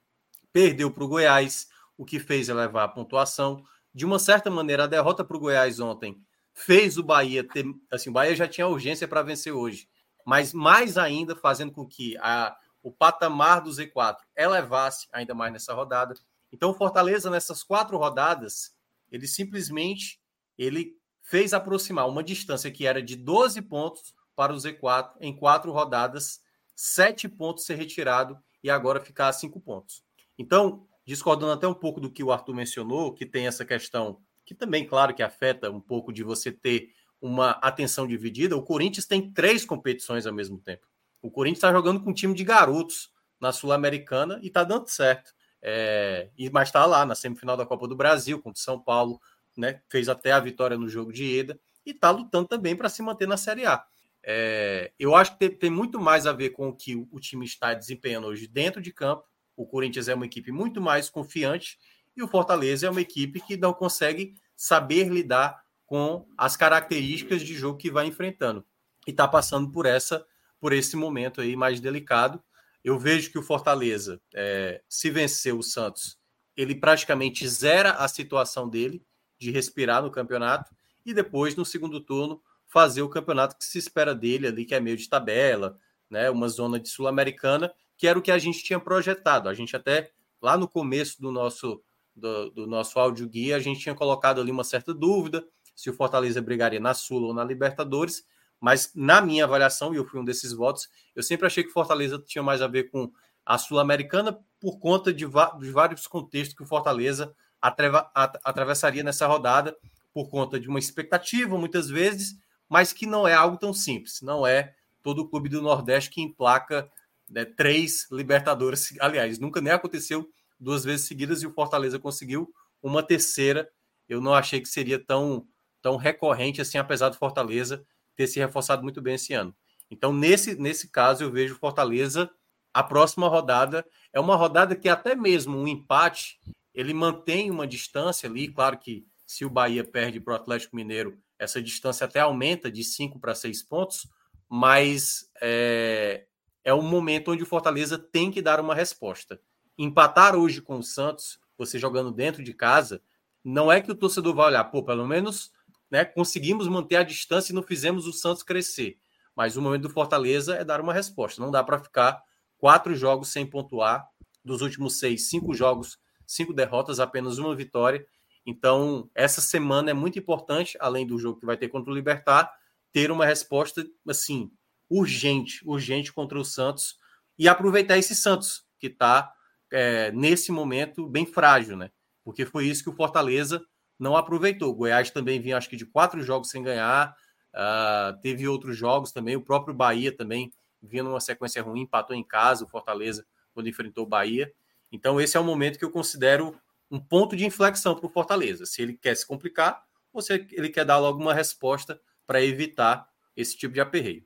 Perdeu para o Goiás, o que fez elevar a pontuação. De uma certa maneira, a derrota para o Goiás ontem fez o Bahia ter. Assim, o Bahia já tinha urgência para vencer hoje, mas mais ainda fazendo com que a, o patamar do Z4 elevasse ainda mais nessa rodada. Então, o Fortaleza, nessas quatro rodadas, ele simplesmente ele fez aproximar uma distância que era de 12 pontos para o Z4 em quatro rodadas sete pontos ser retirado e agora ficar a cinco pontos. Então, discordando até um pouco do que o Arthur mencionou, que tem essa questão que também, claro, que afeta um pouco de você ter uma atenção dividida. O Corinthians tem três competições ao mesmo tempo. O Corinthians está jogando com um time de garotos na Sul-Americana e está dando certo. É, mas está lá na semifinal da Copa do Brasil contra o São Paulo, né? Fez até a vitória no jogo de ida e está lutando também para se manter na Série A. É, eu acho que tem, tem, muito mais a ver com o que o time está desempenhando hoje dentro de campo. O Corinthians é uma equipe muito mais confiante e o Fortaleza é uma equipe que não consegue saber lidar com as características de jogo que vai enfrentando e está passando por essa por esse momento aí mais delicado. Eu vejo que o Fortaleza, é, se vencer o Santos, ele praticamente zera a situação dele de respirar no campeonato e depois, no segundo turno, fazer o campeonato que se espera dele ali, que é meio de tabela, né? Uma zona de Sul-Americana, que era o que a gente tinha projetado. A gente até lá no começo do nosso do, do nosso áudio guia, a gente tinha colocado ali uma certa dúvida se o Fortaleza brigaria na Sula ou na Libertadores, mas na minha avaliação, e eu fui um desses votos, eu sempre achei que Fortaleza tinha mais a ver com a Sul-Americana por conta de, de, vários contextos que o Fortaleza atreva, atravessaria nessa rodada, por conta de uma expectativa, muitas vezes, mas que não é algo tão simples. Não é todo o clube do Nordeste que emplaca né, três Libertadores. Aliás, nunca nem aconteceu duas vezes seguidas e o Fortaleza conseguiu uma terceira. Eu não achei que seria tão, tão recorrente assim, apesar do Fortaleza ter se reforçado muito bem esse ano. Então, nesse, nesse caso, eu vejo Fortaleza. A próxima rodada é uma rodada que até mesmo um empate ele mantém uma distância ali. Claro que se o Bahia perde para o Atlético Mineiro, essa distância até aumenta de 5 para 6 pontos, mas é, é um momento onde o Fortaleza tem que dar uma resposta. Empatar hoje com o Santos, você jogando dentro de casa, não é que o torcedor vai olhar, pô, pelo menos né, conseguimos manter a distância e não fizemos o Santos crescer. Mas o momento do Fortaleza é dar uma resposta. Não dá para ficar quatro jogos sem pontuar, dos últimos seis, cinco jogos, cinco derrotas, apenas uma vitória. Então, essa semana é muito importante, além do jogo que vai ter contra o Libertar, ter uma resposta assim urgente, urgente contra o Santos e aproveitar esse Santos que está é, nesse momento bem frágil, né? Porque foi isso que o Fortaleza não aproveitou. O Goiás também vinha, acho que, de quatro jogos sem ganhar. Uh, teve outros jogos também. O próprio Bahia também vinha numa sequência ruim, empatou em casa, o Fortaleza, quando enfrentou o Bahia. Então, esse é o momento que eu considero um ponto de inflexão para o Fortaleza. Se ele quer se complicar, ou se ele quer dar logo uma resposta para evitar esse tipo de aperreio.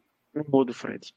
Mudo, Fred.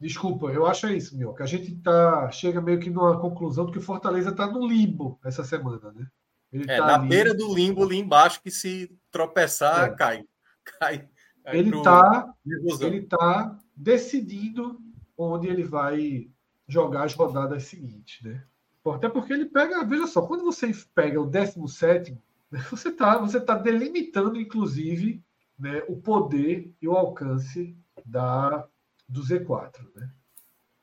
Desculpa, eu acho é isso, meu, que a gente tá, chega meio que numa conclusão de que o Fortaleza está no limbo essa semana, né? Ele é, tá na ali... beira do limbo ali embaixo, que se tropeçar, é. cai. cai, cai ele está ele tá decidindo onde ele vai jogar as rodadas seguintes, né? Até porque ele pega, veja só, quando você pega o 17, né, você está você tá delimitando, inclusive, né, o poder e o alcance da, do Z4. Né?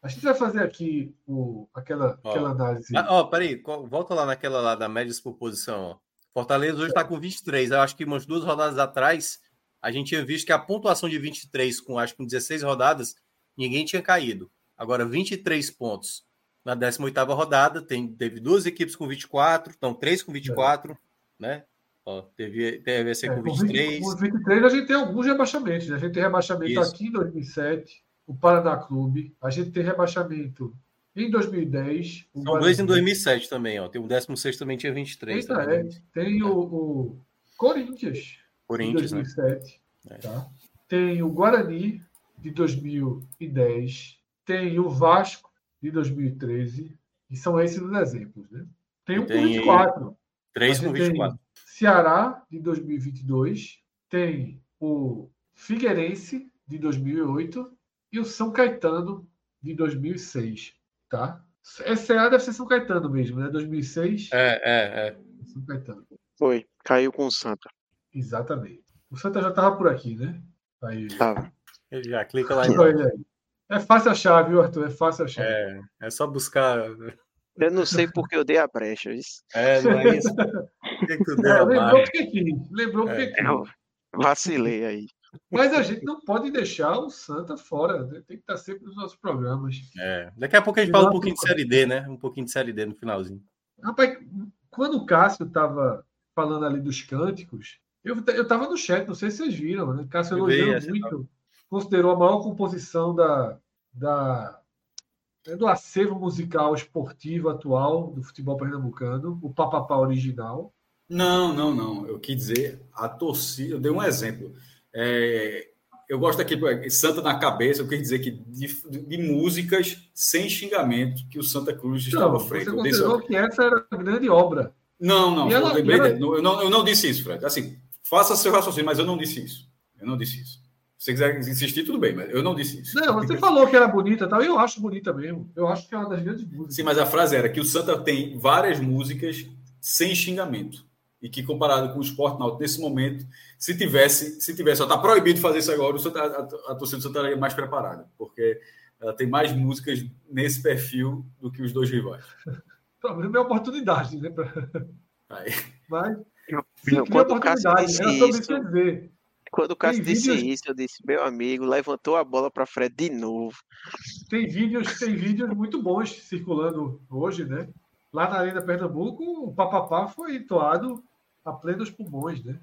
A gente vai fazer aqui o, aquela, ó, aquela análise. Ah, ó, peraí, volta lá naquela lá da médias por posição. Ó. Fortaleza hoje está com 23. Eu acho que umas duas rodadas atrás a gente tinha visto que a pontuação de 23, com acho que com 16 rodadas, ninguém tinha caído. Agora, 23 pontos na 18 rodada, tem, teve duas equipes com 24, então três com 24, é. né? Ó, teve, teve esse é, com 23. Com 23 a gente tem alguns rebaixamentos. Né? A gente tem rebaixamento Isso. aqui em 2007, o Paraná Clube. A gente tem rebaixamento em 2010. São Guarani. dois em 2007 também. Ó. Tem o 16 também tinha 23. Eita, também. É. Tem o, o, Corinthians, Corinthians de 2007. Né? Tá? Tem o Guarani de 2010. Tem o Vasco de 2013. E são esses os exemplos. Né? Tem o com 24. 3 com 24. Ceará de 2022. Tem o Figueirense de 2008 e o São Caetano de 2006, tá? SCA deve ser São Caetano mesmo, né? 2006. É, é, é. São Caetano. Foi, caiu com o Santa. Exatamente. O Santa já estava por aqui, né? Aí. Tava. Ele já clica lá em É fácil achar, viu, Arthur? É fácil achar. É, é só buscar. Eu não sei porque eu dei a brecha. Isso. É, não é isso. que que é, lembrou porque quis. Lembrou porque é. quis. Vacilei aí. Mas a gente não pode deixar o Santa fora, né? tem que estar sempre nos nossos programas. É. Daqui a pouco a gente fala um pouquinho de Série D, né? Um pouquinho de Série D no finalzinho. Rapaz, quando o Cássio estava falando ali dos cânticos, eu estava no chat, não sei se vocês viram, né? Cássio elogiou muito, considerou a maior composição da, da, né, do acervo musical esportivo atual do futebol pernambucano, o Papapá original. Não, não, não. Eu quis dizer a torcida. Eu dei um exemplo. É, eu gosto aqui, Santa na cabeça, eu quis dizer que de, de músicas sem xingamento que o Santa Cruz estava não, frente. Você considerou que essa era a grande obra. Não, não, ela, eu, ela... eu, não, eu não disse isso, Fred. Assim, faça seu raciocínio, mas eu não disse isso. Eu não disse isso. Se você quiser insistir, tudo bem, mas eu não disse isso. Não, você falou que era bonita tal, e eu acho bonita mesmo. Eu acho que é uma das grandes músicas. Sim, mas a frase era que o Santa tem várias músicas sem xingamento. E que comparado com o esporte náutico nesse momento, se tivesse, se tivesse, só está proibido fazer isso agora, o Santa, a, a, torcida do Santa estaria mais preparada, porque ela tem mais músicas nesse perfil do que os dois rivais. Problema é oportunidade, né? Aí. Mas, não, quando o Cássio disse isso, dizer. Quando o Cássio disse vídeos... isso, eu disse, meu amigo, levantou a bola para Fred de novo. Tem vídeos, tem vídeos muito bons circulando hoje, né? Lá na Arena Pernambuco, o papapá foi entoado a plenos pulmões, né?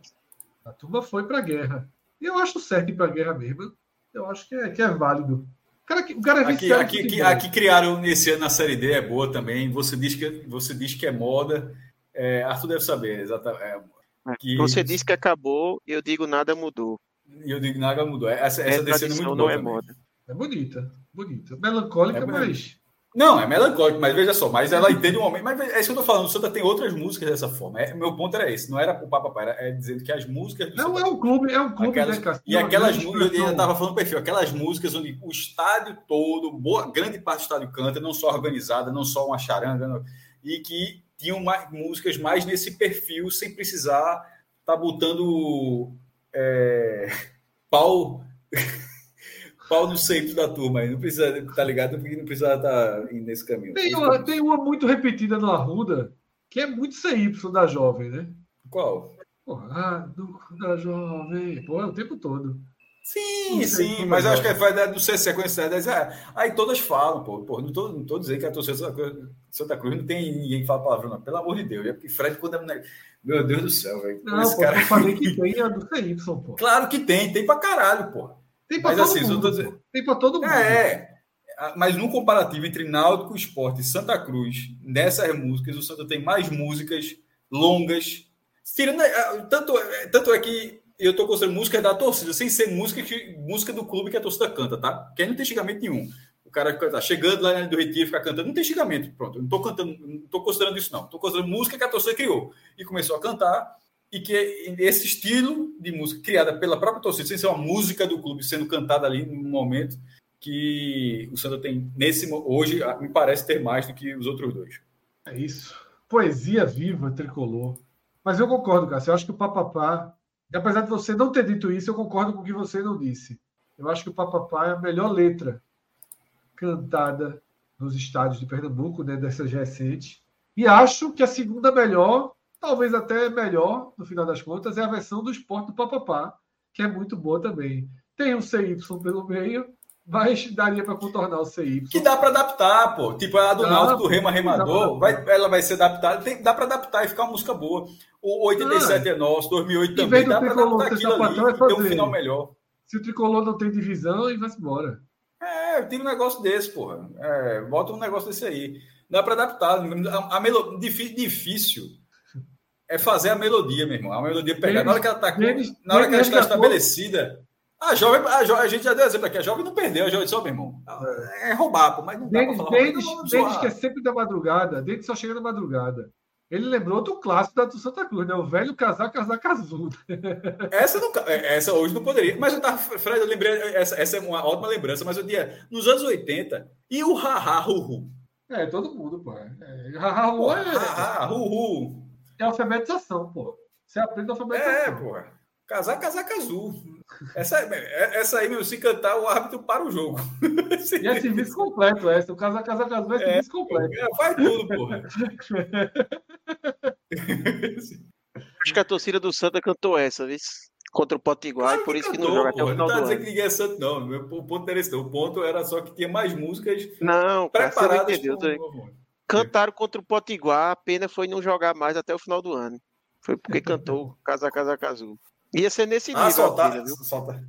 A turma foi para a guerra. E eu acho certo ir para a guerra mesmo. Eu acho que é, que é válido. O cara, o cara é aqui, aqui, aqui, aqui, criaram nesse ano na Série D, é boa também. Você diz que, você diz que é moda. É, Arthur deve saber, exatamente. É, que... Você disse que acabou, eu digo nada mudou. E eu digo nada mudou. Essa, essa é muito não boa. É, moda. é bonita, bonita. Melancólica, é mas. Não, é melancólico, mas veja só, mas ela entende o momento. Mas é isso que eu tô falando, o Santa tem outras músicas dessa forma. É, meu ponto era esse, não era o Papa era é dizendo que as músicas. Não, é um clube, é um clube, aquelas, né, E aquelas músicas, eu estava falando perfil, aquelas músicas onde o estádio todo, boa, grande parte do estádio canta, não só organizada, não só uma charanga, não, e que tinham mais, músicas mais nesse perfil, sem precisar estar tá botando é, pau pau no centro da turma aí. Não precisa, tá ligado? Porque não precisa estar tá nesse caminho. Tem uma, tem uma muito repetida no Arruda, que é muito CY da jovem, né? Qual? Porra, ah, da jovem. Pô, é o tempo todo. Sim, sim, mas acho que é do CC conhecida. É, aí todas falam, pô, pô não, tô, não tô dizendo que a torcida Santa Cruz não tem ninguém que fala palavrão, não. Pelo amor de Deus. É porque Fred, quando é. Meu Deus do céu, velho. Não, Esse pô, cara... eu falei que tem a do CY, pô. Claro que tem, tem pra caralho, pô. Tem para todo, assim, mundo, dizendo... tem pra todo mundo. É, mas no comparativo entre Náutico, Esporte e Santa Cruz, nessas músicas, o Santa tem mais músicas longas. Tirando, é, tanto, é, tanto é que eu estou considerando música da torcida, sem ser música, que, música do clube que a torcida canta, tá? Porque aí não tem xingamento nenhum. O cara tá chegando lá do Retiro ficar cantando, não tem xingamento. Pronto, eu não estou cantando, não estou considerando isso, não. Estou considerando música que a torcida criou. E começou a cantar e que esse estilo de música criada pela própria torcida, sem ser uma música do clube sendo cantada ali no momento que o Santa tem nesse hoje me parece ter mais do que os outros dois. É isso. Poesia viva, tricolor. Mas eu concordo, Cássio. Eu acho que o Papapá, apesar de você não ter dito isso, eu concordo com o que você não disse. Eu acho que o Papapá é a melhor letra cantada nos estádios de Pernambuco, né, dessas recentes. E acho que a segunda melhor talvez até melhor, no final das contas, é a versão do esporte do papapá, que é muito boa também. Tem um CY pelo meio, mas daria para contornar o CY. Que dá para adaptar, pô. Tipo, a do Náutico do Rema Remador, vai, ela vai ser adaptada. Tem, dá para adaptar e ficar uma música boa. O 87 ah, é nosso, 2008 também. Dá para adaptar aquilo ali é ter um final melhor. Se o tricolor não tem divisão, e vai-se embora. É, tem um negócio desse, porra. É, bota um negócio desse aí. Dá para adaptar. A, a melo... difícil é fazer a melodia, meu irmão. A melodia pegar. na hora que ela está na hora que ela está estabelecida. A jovem, a, jovem, a gente já deu exemplo aqui, a jovem não perdeu, a jovem só, meu irmão. É roubar, pô, mas não dá falar. Denis, Denis que é sempre da madrugada, Denis só chega na madrugada. Ele lembrou do clássico da do Santa Cruz, né? O velho casar, casar casudo. Essa, não, é, essa hoje não poderia. Mas eu tava, Fred, eu lembrei, essa, essa é uma ótima lembrança, mas eu dia nos anos 80, e o haha, hu, É, todo mundo, pô. É, haha, hu, é. Hu, é alfabetização, pô. Você aprende alfabetização. É, pô. Casar, casar, azul. Essa, é, essa aí, meu, se cantar, o árbitro para o jogo. e é serviço completo, essa. O casar, casar, casar é serviço é, completo. É, faz tudo, porra. Acho que a torcida do Santa cantou essa, viu? Contra o Potiguar, claro e por isso cantou, que não joga até o final não tá dizendo que ninguém é santo, não. O ponto era esse, não. O ponto era só que tinha mais músicas não, preparadas. Cara, você não entendeu, Cantaram contra o Potiguar, a pena foi não jogar mais até o final do ano. Foi porque cantou Casa Casa Casu. Ia ser nesse ah, nível. Ah, soltar, pena, viu? Solta.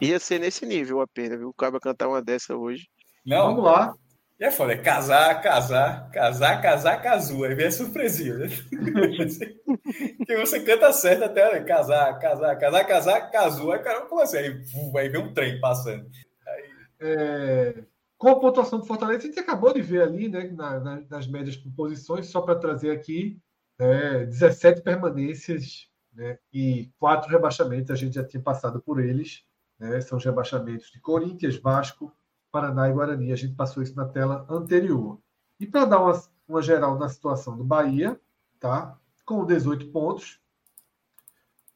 Ia ser nesse nível a pena, viu? O cara cantar uma dessa hoje. Não. Vamos lá. E é foda, é casar, casar, casar, casar, casou. Aí vem a surpresinha, né? que você canta certo até né? casar, casar, casar, casar, casou. Aí, cara, como assim? Aí, aí vem um trem passando. Aí... É, com a pontuação do Fortaleza, a gente acabou de ver ali, né, na, na, nas médias por posições, só para trazer aqui, é, 17 permanências né, e quatro rebaixamentos, a gente já tinha passado por eles. Né, são os rebaixamentos de Corinthians, Vasco, Paraná e Guarani. A gente passou isso na tela anterior. E para dar uma, uma geral na situação do Bahia, tá? com 18 pontos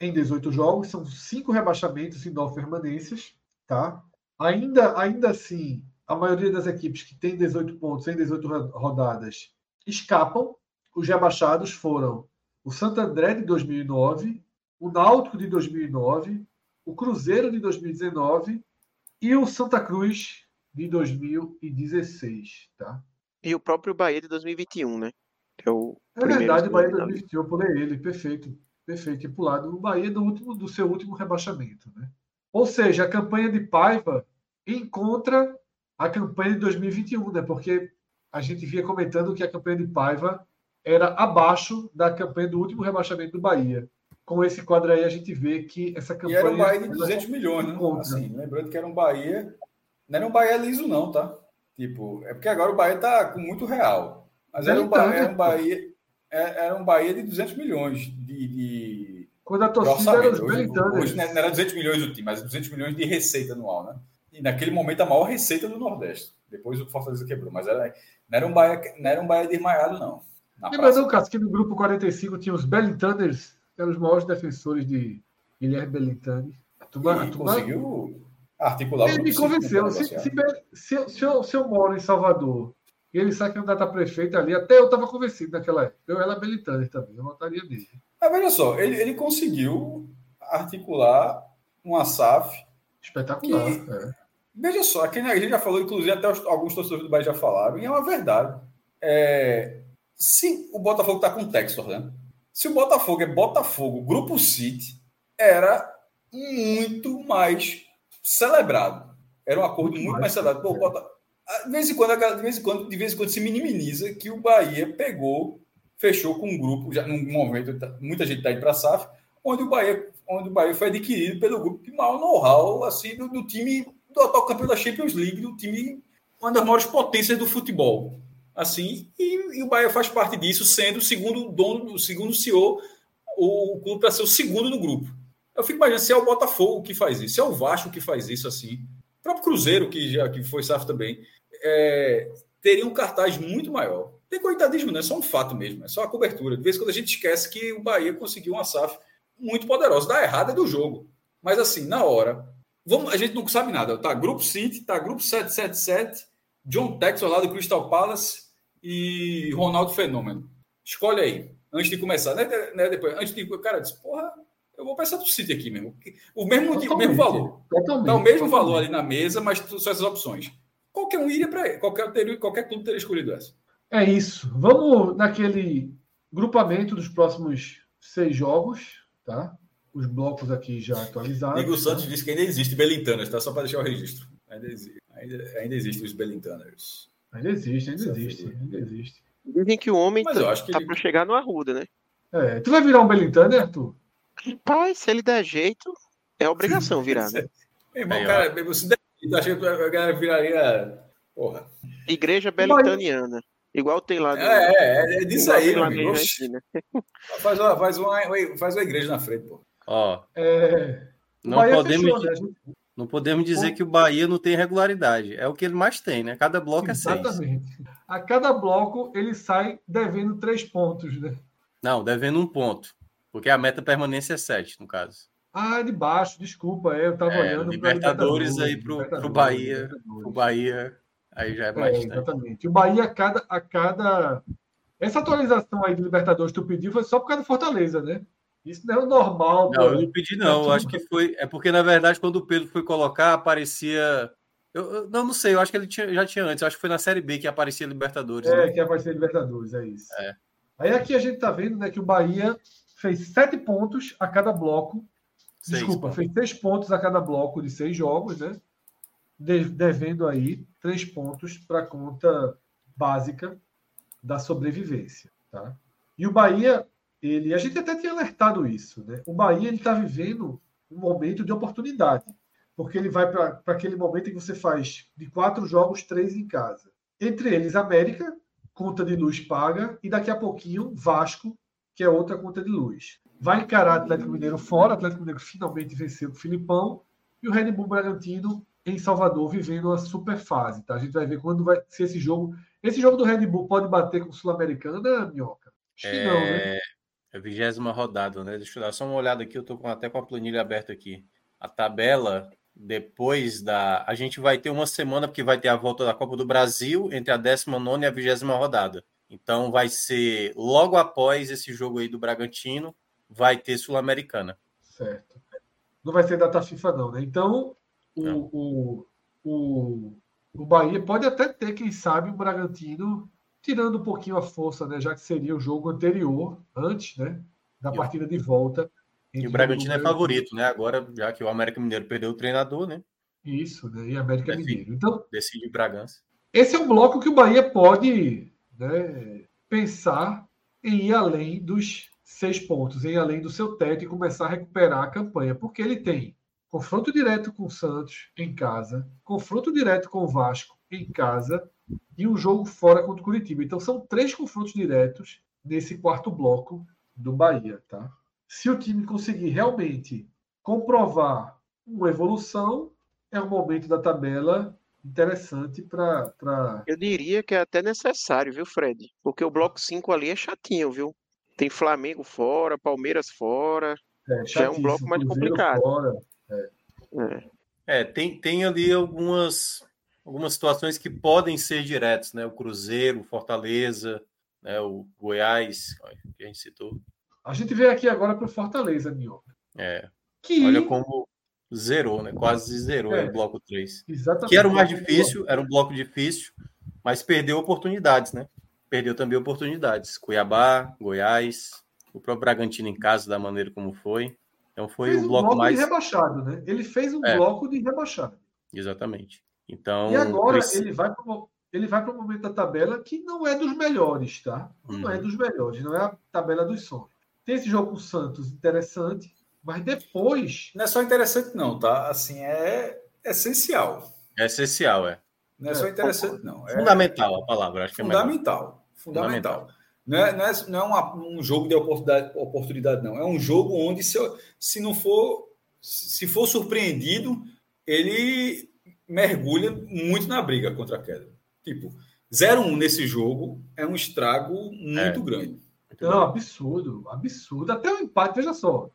em 18 jogos, são cinco rebaixamentos e nove permanências. Tá? Ainda, ainda assim, a maioria das equipes que tem 18 pontos em 18 rodadas escapam. Os rebaixados foram o Santo André de 2009, o Náutico de 2009, o Cruzeiro de 2019 e o Santa Cruz de 2016, tá? E o próprio Bahia de 2021, né? é o é verdade, o Bahia de 2021, eu pulei ele, perfeito, perfeito. E pulado o Bahia do, último, do seu último rebaixamento, né? Ou seja, a campanha de Paiva encontra a campanha de 2021, né? Porque a gente via comentando que a campanha de Paiva era abaixo da campanha do último rebaixamento do Bahia. Com esse quadro aí, a gente vê que essa campanha. E era um Bahia de 200 milhões, né? Assim, lembrando que era um Bahia não era um Bahia liso, não, tá? Tipo, é porque agora o Bahia tá com muito real. Mas era um, Bahia, era um Bahia, é, era um Bahia de 200 milhões de. de Quando a torcida era os hoje, hoje não era 200 milhões do time, mas 200 milhões de receita anual, né? E naquele momento a maior receita do Nordeste. Depois o Fortaleza quebrou, mas era, não era um Bahia, não era um Bahia desmaiado, não. Lembra não, Cássio, que no grupo 45 tinha os Bellintanners, que eram os maiores defensores de Guilherme Bellintani. A turma, turma, conseguiu articular Ele me convenceu. Se, se, se, se, eu, se eu moro em Salvador e ele sai candidato a prefeito ali, até eu estava convencido naquela época. Eu era habilitante também, eu votaria nele. Mas veja só, ele, ele conseguiu articular uma SAF. Espetacular. Que, é. Veja só, aqui, a gente já falou, inclusive até os, alguns torcedores do Bahia já falaram, e é uma verdade. É, se o Botafogo está com o Texas, né? Se o Botafogo é Botafogo, Grupo City, era muito mais celebrado. Era um acordo muito, mais celebrado. Pô, bota... de, vez em quando, de, vez em quando, de vez em quando se minimiza que o Bahia pegou, fechou com um grupo, já num momento, tá, muita gente está indo para a SAF, onde o Bahia onde o Bahia foi adquirido pelo grupo de maior know-how assim, do, do, time do atual campeão da Champions League, do time, uma das maiores potências do futebol. Assim, e, e o Bahia faz parte disso, sendo o segundo dono, o segundo CEO, o, o clube para ser o segundo no grupo. Eu fico imaginando se é o Botafogo que faz isso, se é o Vasco que faz isso assim, o próprio Cruzeiro, que já que foi SAF também, é, teria um cartaz muito maior. Tem coitadismo, não é só um fato mesmo, é só a cobertura. De vez em quando a gente esquece que o Bahia conseguiu uma SAF muito poderosa. Dá errada é do jogo. Mas assim, na hora, vamos, a gente não sabe nada. Tá Grupo City, tá Grupo 777, John Texas lá do Crystal Palace e Ronaldo Fenômeno. Escolhe aí, antes de começar. Né, né, depois, antes de. Cara, disse, porra, eu vou pensar do City aqui mesmo. O mesmo, o mesmo valor. Totalmente, tá o mesmo totalmente. valor ali na mesa, mas só essas opções. Qualquer um iria para ele. Qualquer, teria, qualquer clube teria escolhido essa. É isso. Vamos naquele grupamento dos próximos seis jogos, tá? Os blocos aqui já atualizados. Igor Santos disse que ainda existe Belintanas, tá? Só para deixar o registro. Ainda existe, ainda, ainda existe os Belintaners. Ainda existe, ainda existe, ainda existe. Dizem que o homem Mas tá, tá ele... para chegar no Arruda, né? É, tu vai virar um Belintaner, Arthur? Pai, se ele der jeito, é obrigação virar, né? Irmão, Aí, cara, você der jeito, achei que a galera viraria. Porra. Igreja Belitaniana. Igual tem lá. No... É, é, é disso aí, meu amigo. Faz uma, faz, uma, faz uma igreja na frente, pô. Ó. É... Não podemos. Fechou, né? Não podemos dizer que o Bahia não tem regularidade. É o que ele mais tem, né? Cada bloco Exatamente. é seis. Exatamente. A cada bloco ele sai devendo três pontos, né? Não, devendo um ponto. Porque a meta permanência é 7, no caso. Ah, de baixo, desculpa. É, eu estava é, olhando. Libertadores, Libertadores aí para o Bahia. O Bahia, aí já é bastante. É, exatamente. O Bahia, a cada, a cada. Essa atualização aí de Libertadores que tu pediu foi só por causa do Fortaleza, né? Isso não é o normal. Não, eu não pedi, não. Eu acho que foi. É porque, na verdade, quando o Pedro foi colocar, aparecia. Eu, eu não, não sei, eu acho que ele tinha, já tinha antes. Eu acho que foi na Série B que aparecia Libertadores. É, né? que aparecia Libertadores, é isso. É. Aí aqui a gente tá vendo né, que o Bahia fez sete pontos a cada bloco. Seis Desculpa, pontos. fez seis pontos a cada bloco de seis jogos, né? devendo aí três pontos para a conta básica da sobrevivência. Tá? E o Bahia, ele, a gente até tinha alertado isso, né? O Bahia ele está vivendo um momento de oportunidade, porque ele vai para aquele momento em que você faz de quatro jogos, três em casa. Entre eles, América, conta de luz paga, e daqui a pouquinho, Vasco, que é outra conta de luz. Vai encarar Atlético Mineiro fora, Atlético Mineiro finalmente venceu o Filipão, e o Red Bull Bragantino em Salvador vivendo uma super fase. Tá? A gente vai ver quando vai ser esse jogo. Esse jogo do Red Bull pode bater com o Sul-Americana, Minhoca? Acho que é... não, né? É a vigésima rodada, né? Deixa eu dar só uma olhada aqui, eu tô com, até com a planilha aberta aqui. A tabela, depois da. A gente vai ter uma semana, porque vai ter a volta da Copa do Brasil entre a 19 e a vigésima rodada. Então vai ser logo após esse jogo aí do Bragantino, vai ter Sul-Americana. Certo. Não vai ser data FIFA, não, né? Então, o, o, o, o Bahia pode até ter, quem sabe, o Bragantino tirando um pouquinho a força, né? Já que seria o jogo anterior, antes, né? Da e partida de volta. E o Bragantino é favorito, né? Agora, já que o América Mineiro perdeu o treinador, né? Isso, né? E América decide, Mineiro. Então, decide Bragança. Esse é um bloco que o Bahia pode né, pensar em ir além dos seis pontos, em ir além do seu teto e começar a recuperar a campanha, porque ele tem confronto direto com o Santos em casa, confronto direto com o Vasco em casa e um jogo fora contra o Curitiba. Então são três confrontos diretos nesse quarto bloco do Bahia, tá? Se o time conseguir realmente comprovar uma evolução, é um momento da tabela interessante para. Pra... Eu diria que é até necessário, viu, Fred? Porque o bloco 5 ali é chatinho, viu? Tem Flamengo fora, Palmeiras fora. É, já é um bloco mais complicado. Fora, é. É. é, tem, tem ali algumas algumas situações que podem ser diretas, né? O Cruzeiro, o Fortaleza, né? o Goiás, que a gente citou. A gente vê aqui agora para o Fortaleza, Minhoca. É. Que... Olha como zerou, né? Quase zerou é. o bloco 3. Exatamente. Que era o mais difícil, era um bloco difícil, mas perdeu oportunidades, né? Perdeu também oportunidades. Cuiabá, Goiás, o próprio Bragantino em casa, da maneira como foi. Então foi fez o bloco, um bloco mais. de rebaixado, né? Ele fez um é. bloco de rebaixado. Exatamente. Então, e agora ele vai para ele vai para o momento da tabela que não é dos melhores, tá? Não é uhum. dos melhores, não é a tabela dos sonhos. Tem esse jogo com o Santos interessante, mas depois. Não é só interessante, não, tá? Assim, é essencial. É essencial, é. Não é, é só interessante, não. É fundamental a palavra, acho que é fundamental. É fundamental. fundamental. Não é, não é, não é uma, um jogo de oportunidade, oportunidade, não. É um jogo onde, se, se não for, se for surpreendido, ele mergulha muito na briga contra a queda. Tipo, 0-1 nesse jogo é um estrago muito é. grande. Não, absurdo, absurdo. Até o empate, veja só.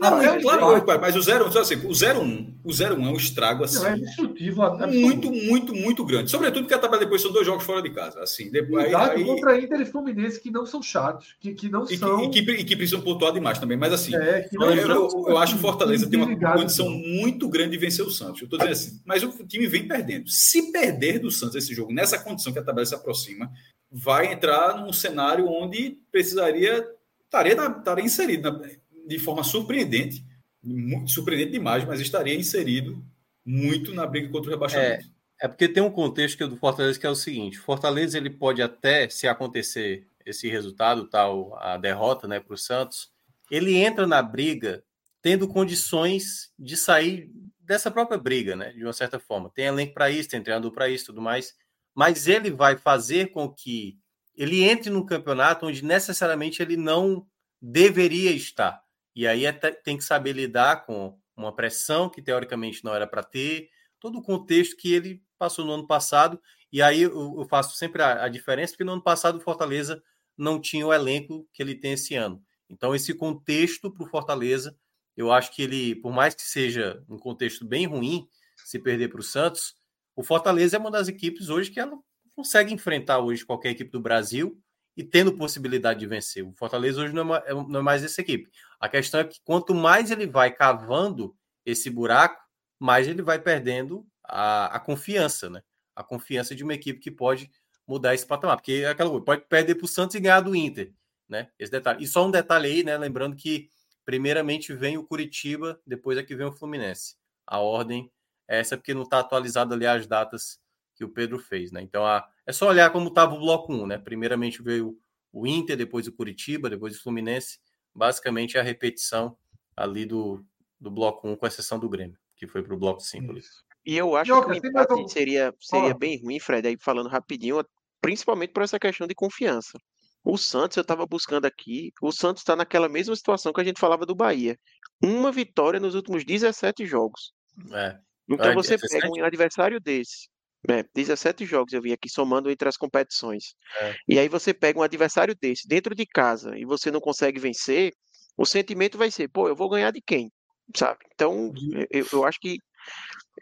Não, é, claro, mas o 0 assim, o 0-1 o 0-1 é um estrago assim. Não, é destrutivo, muito, muito, muito grande. Sobretudo porque a tabela depois são dois jogos fora de casa. Assim, depois, Exato, aí, contra Inter e Fluminense que não são chatos, que, que não e são. Que, e, que, e que precisam pontuar demais também. Mas assim, é, eu, eu, eu, eu, acho que o Fortaleza tem uma condição muito grande de vencer o Santos. Eu estou dizendo assim, mas o time vem perdendo. Se perder do Santos esse jogo, nessa condição que a tabela se aproxima, vai entrar num cenário onde precisaria. Estaria, estaria inserido na, de forma surpreendente, muito surpreendente demais, mas estaria inserido muito na briga contra o rebaixamento. É, é porque tem um contexto que é do Fortaleza que é o seguinte: Fortaleza ele pode até, se acontecer esse resultado, tal, a derrota, né, para o Santos, ele entra na briga tendo condições de sair dessa própria briga, né, de uma certa forma. Tem elenco para isso, tem treinador para isso, tudo mais. Mas ele vai fazer com que ele entre num campeonato onde necessariamente ele não deveria estar. E aí é, tem que saber lidar com uma pressão que teoricamente não era para ter, todo o contexto que ele passou no ano passado. E aí eu, eu faço sempre a, a, diferença, porque no ano passado o Fortaleza não tinha o elenco que ele tem esse ano. Então, esse contexto para o Fortaleza, eu acho que ele, por mais que seja um contexto bem ruim, se perder para o Santos, o Fortaleza é uma das equipes hoje que ela consegue enfrentar hoje qualquer equipe do Brasil e tendo possibilidade de vencer. O Fortaleza hoje não é, não é mais essa equipe. A questão é que quanto mais ele vai cavando esse buraco, mais ele vai perdendo a, a confiança, né? A confiança de uma equipe que pode mudar esse patamar. Porque é aquela coisa, pode perder para o Santos e ganhar do Inter, né? Esse detalhe. E só um detalhe aí, né? Lembrando que primeiramente vem o Curitiba, depois é que vem o Fluminense. A ordem é essa porque não está atualizado ali as datas que o Pedro fez, né? Então a, é só olhar como estava o bloco 1, né? Primeiramente veio o Inter, depois o Curitiba, depois o Fluminense. Basicamente é a repetição ali do, do bloco 1, com exceção do Grêmio, que foi para o bloco 5 ali. E eu acho Joga, que o empate um... seria, seria bem ruim, Fred, aí falando rapidinho, principalmente por essa questão de confiança. O Santos, eu estava buscando aqui, o Santos está naquela mesma situação que a gente falava do Bahia. Uma vitória nos últimos 17 jogos. É. Então é, você 17? pega um adversário desse, é, 17 jogos eu vim aqui somando entre as competições. É. E aí você pega um adversário desse dentro de casa e você não consegue vencer, o sentimento vai ser, pô, eu vou ganhar de quem? Sabe? Então, eu, eu acho que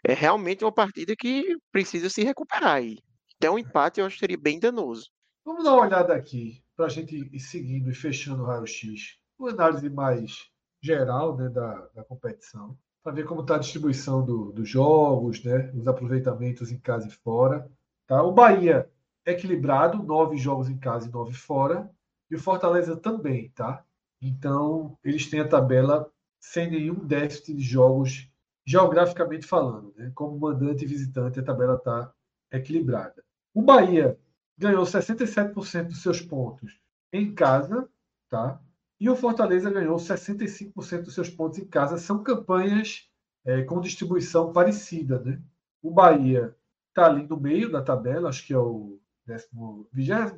é realmente uma partida que precisa se recuperar aí. Até um empate eu acho que seria bem danoso. Vamos dar uma olhada aqui para a gente ir seguindo e fechando o raio-x. Uma análise mais geral né, da, da competição para ver como está a distribuição do, dos jogos, né? os aproveitamentos em casa e fora. Tá? O Bahia equilibrado, nove jogos em casa e nove fora, e o Fortaleza também, tá? Então, eles têm a tabela sem nenhum déficit de jogos, geograficamente falando. Né? Como mandante e visitante, a tabela está equilibrada. O Bahia ganhou 67% dos seus pontos em casa, tá? E o Fortaleza ganhou 65% dos seus pontos em casa. São campanhas é, com distribuição parecida. Né? O Bahia está ali no meio da tabela, acho que é o 20, 19,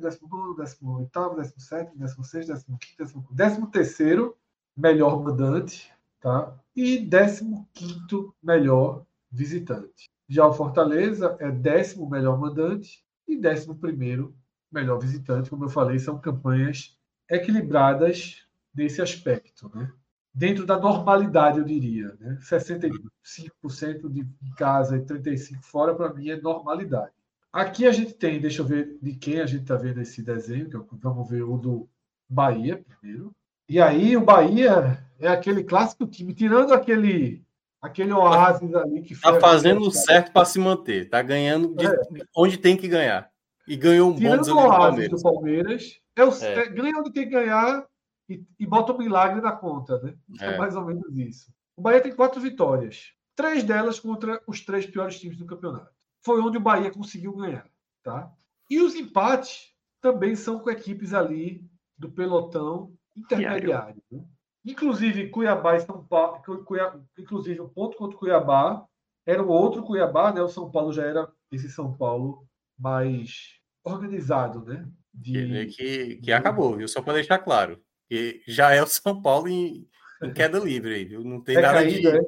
18, 17, 16, 15, 13 melhor mandante tá? e 15 melhor visitante. Já o Fortaleza é décimo melhor mandante e décimo primeiro melhor visitante. Como eu falei, são campanhas equilibradas desse aspecto, né? Dentro da normalidade, eu diria, né? 65% de casa e 35% fora, para mim, é normalidade. Aqui a gente tem, deixa eu ver de quem a gente está vendo esse desenho, que vamos ver o do Bahia primeiro. E aí o Bahia é aquele clássico time, tirando aquele aquele oásis ali que Está fazendo certo para se manter, está ganhando de, é. onde tem que ganhar. E ganhou um tirando bom o oásis do Palmeiras. É o, é. É, ganha onde tem que ganhar e, e bota o milagre na conta, né? É. é mais ou menos isso. O Bahia tem quatro vitórias, três delas contra os três piores times do campeonato. Foi onde o Bahia conseguiu ganhar, tá? E os empates também são com equipes ali do pelotão intermediário. Né? Inclusive Cuiabá e São Paulo, Cuiabá, inclusive o ponto contra o Cuiabá era o outro Cuiabá, né? O São Paulo já era esse São Paulo mais organizado, né? De... Que, que acabou, viu? Só para deixar claro. Que já é o São Paulo em, em queda livre aí, viu? Não tem é nada caído, de. É?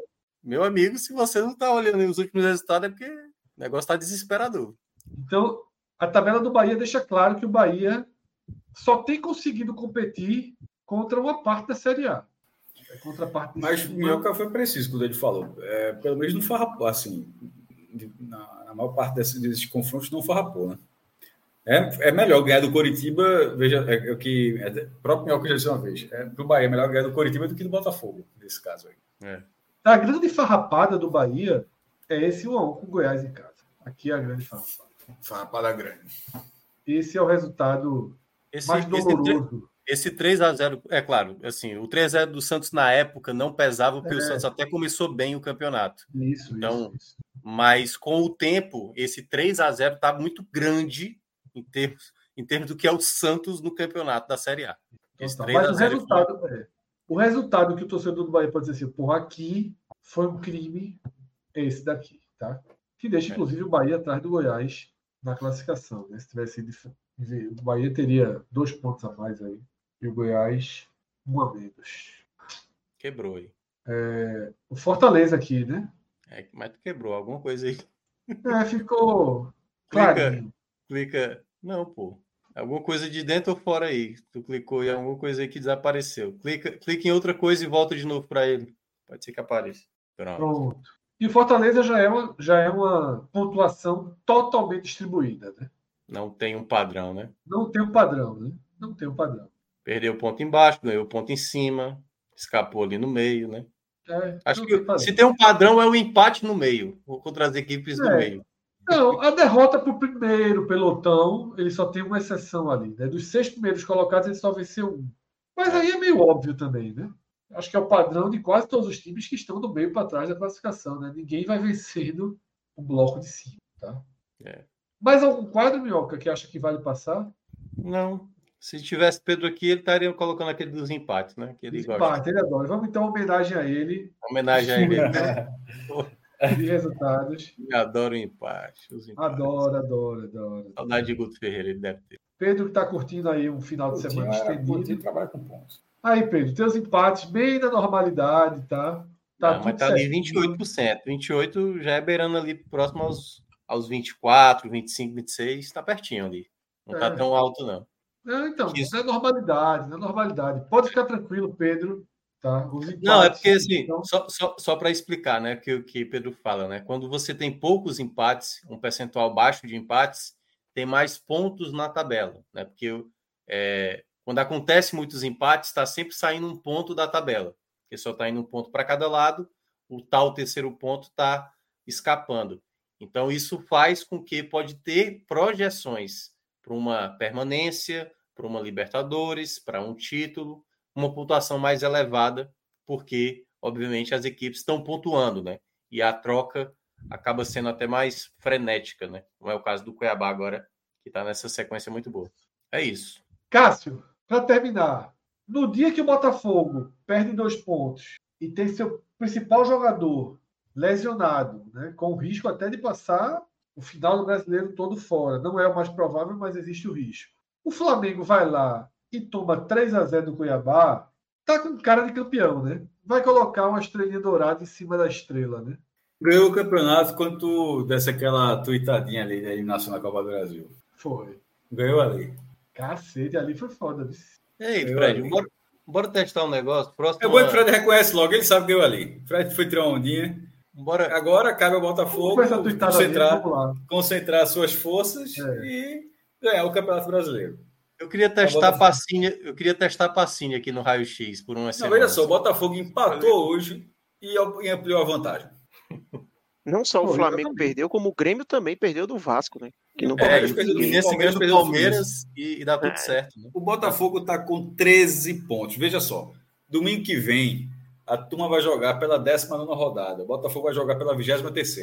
Meu amigo, se você não está olhando os últimos resultados, é porque o negócio está desesperador. Então, a tabela do Bahia deixa claro que o Bahia só tem conseguido competir contra uma parte da Série A. É contra a parte Mas o Minhoca foi preciso quando ele falou. É, pelo menos não farrapou, assim, na, na maior parte desses, desses confrontos não farrapou, né? É, é melhor ganhar do Coritiba, veja, é, é o que é, o próprio Minhoca já disse uma vez, é, do Bahia é melhor ganhar do Coritiba do que do Botafogo, nesse caso aí. É. A grande farrapada do Bahia é esse 1x1 com o Goiás em casa. Aqui é a grande farrapada. Farrapada grande. Esse é o resultado esse, mais doloroso. Esse 3 a 0 é claro, assim, o 3 a 0 do Santos na época não pesava, porque é. o Santos até começou bem o campeonato. Isso, então, isso, isso. Mas com o tempo, esse 3 a 0 está muito grande em termos, em termos do que é o Santos no campeonato da Série A. Esse Mas o resultado, é, o resultado que o torcedor do Bahia pode dizer assim, porra, aqui foi um crime esse daqui, tá? Que deixa, é. inclusive, o Bahia atrás do Goiás na classificação. Né? Se tivesse o Bahia teria dois pontos a mais aí e o Goiás um a menos. Quebrou aí. É, o Fortaleza aqui, né? É, mas tu quebrou alguma coisa aí. É, ficou. Clica, clica não, pô. Alguma coisa de dentro ou fora aí. Tu clicou em alguma coisa aí que desapareceu. Clica, clica em outra coisa e volta de novo para ele. Pode ser que apareça. Pronto. Pronto. E o Fortaleza já é, uma, já é uma pontuação totalmente distribuída, né? Não tem um padrão, né? Não tem um padrão, né? Não tem um padrão. Perdeu o ponto embaixo, ganhou o ponto em cima, escapou ali no meio, né? É, Acho que se tem um padrão é o empate no meio, contra as equipes é. no meio. Não, a derrota para o primeiro pelotão, ele só tem uma exceção ali. Né? Dos seis primeiros colocados, ele só venceu um. Mas aí é meio óbvio também, né? acho que é o padrão de quase todos os times que estão do meio para trás da classificação, né? Ninguém vai vencendo o bloco de cima, tá? É. Mais algum quadro, Minhoca, que acha que vale passar? Não. Se tivesse Pedro aqui, ele estaria colocando aquele dos empates, né? Que ele gosta. Empate, ele adora. Vamos então homenagem a ele. Homenagem a ele. né? De resultados. Eu adoro o empate. Os empates. Adora, adora, adora. Saudade de Guto Ferreira, ele deve ter. Pedro que está curtindo aí um final de semana estendido. Coutinho trabalha com pontos. Aí, Pedro, teus empates bem na normalidade, tá? Tá Não, mas tudo tá ali certinho. 28%. 28% já é beirando ali próximo aos, aos 24, 25, 26. Tá pertinho ali. Não tá É. tão alto, não. Não, então, Isso. na normalidade, na normalidade. Pode ficar tranquilo, Pedro. Tá? Não, é porque assim, então, só, só, só para explicar, né, que o que Pedro fala, né? Quando você tem poucos empates, um percentual baixo de empates, tem mais pontos na tabela, né? Porque é, quando acontece muitos empates, está sempre saindo um ponto da tabela, porque só está indo um ponto para cada lado, o tal terceiro ponto está escapando. Então isso faz com que pode ter projeções para uma permanência, para uma Libertadores, para um título, uma pontuação mais elevada, porque, obviamente, as equipes estão pontuando, né? E a troca acaba sendo até mais frenética, né? Como é o caso do Cuiabá agora, que está nessa sequência muito boa. É isso. Cássio, para terminar, no dia que o Botafogo perde dois pontos e tem seu principal jogador lesionado, né, com o risco até de passar o final do brasileiro todo fora, não é o mais provável, mas existe o risco. O Flamengo vai lá e toma 3 a 0 do Cuiabá, tá com cara de campeão, né? Vai colocar uma estrelinha dourada em cima da estrela, né? Ganhou o campeonato quando tu desse aquela tuitadinha ali da eliminação da Copa do Brasil. Foi. Ganhou ali. Cacete, ali foi foda. viu? Ei, Eu Fred, ali. bora, bora testar um negócio. Próximo É bom que o. Fred reconhece logo, ele sabe que ganhou ali. Fred foi tirar uma ondinha. Bora, Agora cabe ao Botafogo concentrar, lá. concentrar suas forças É. e ganhar o Campeonato Brasileiro. Eu queria testar Botafogo. passinha, eu queria testar passinha aqui no raio-x por uma Não, semana. veja só, o Botafogo empatou hoje e ampliou a vantagem. Não só o Flamengo perdeu, como o Grêmio também perdeu do Vasco, né? Que não É, pelo do Palmeiras e, e dá tudo É. certo. Né? O Botafogo está com 13 pontos. Veja só, domingo que vem, a turma vai jogar pela 19 rodada. O Botafogo vai jogar pela 23.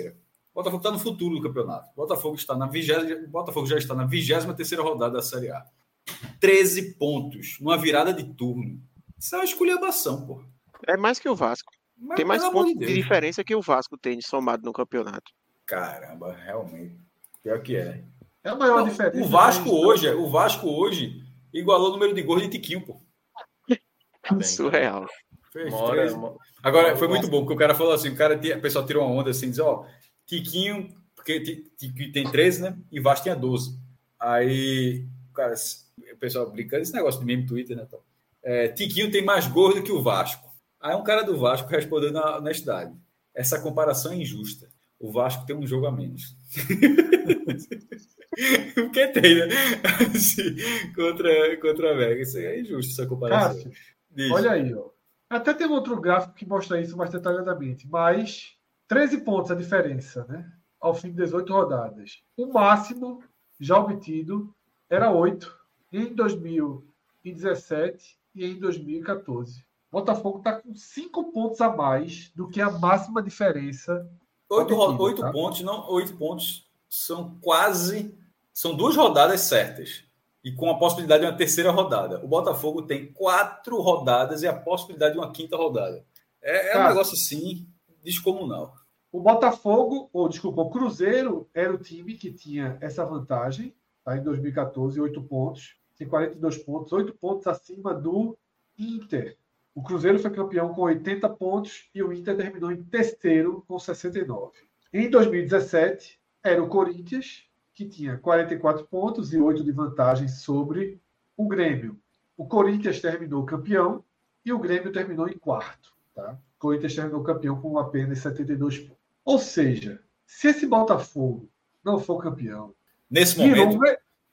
O Botafogo está no futuro do campeonato. O Botafogo, está na 20, o Botafogo já está na 23 rodada da Série A. 13 pontos, numa virada de turno. Isso é uma esculhambação, pô. É mais que o Vasco. Mas, Tem mais pontos de Deus. diferença que o Vasco tem somado no campeonato. Caramba, realmente. Pior que é. É a maior Não, diferença. o Vasco hoje, o Vasco hoje igualou o número de gols de Tiquinho, pô. Tá bem, Surreal. Fez Uma hora- 13. uma- Agora, foi muito bom, porque o cara falou assim, o cara, tinha- o pessoal tirou uma onda assim, diz, ó, Tiquinho, porque Tiquinho tem 13, né? E Vasco tinha 12. Aí, cara, o pessoal brincando, esse negócio do mesmo Twitter, né? É, Tiquinho tem mais gols do que o Vasco. Aí um cara do Vasco respondeu na honestidade. Essa comparação é injusta. O Vasco tem um jogo a menos. Porque tem, né? Assim, contra, contra a Vega. Isso aí é injusto, essa comparação. Cássio, olha aí, ó. Até tem outro gráfico que mostra isso mais detalhadamente, mas 13 pontos a diferença, né? Ao fim de 18 rodadas. O máximo já obtido era 8 em 2017 e em 2014. Botafogo está com 5 pontos a mais do que a máxima diferença. Oito, oito tá? pontos, não, oito pontos são quase. São duas rodadas certas. E com a possibilidade de uma terceira rodada. O Botafogo tem quatro rodadas e a possibilidade de uma quinta rodada. É, é um Cara. negócio assim, descomunal. O Botafogo, ou desculpa, o Cruzeiro era o time que tinha essa vantagem, tá? em 2014, 8 pontos, tem 42 pontos, 8 pontos acima do Inter. O Cruzeiro foi campeão com 80 pontos e o Inter terminou em terceiro com 69. Em 2017, era o Corinthians, que tinha 44 pontos e 8 de vantagem sobre o Grêmio. O Corinthians terminou campeão e o Grêmio terminou em quarto. Tá? O Corinthians terminou campeão com apenas 72 pontos. Ou seja, se esse Botafogo não for campeão, Nesse momento, um-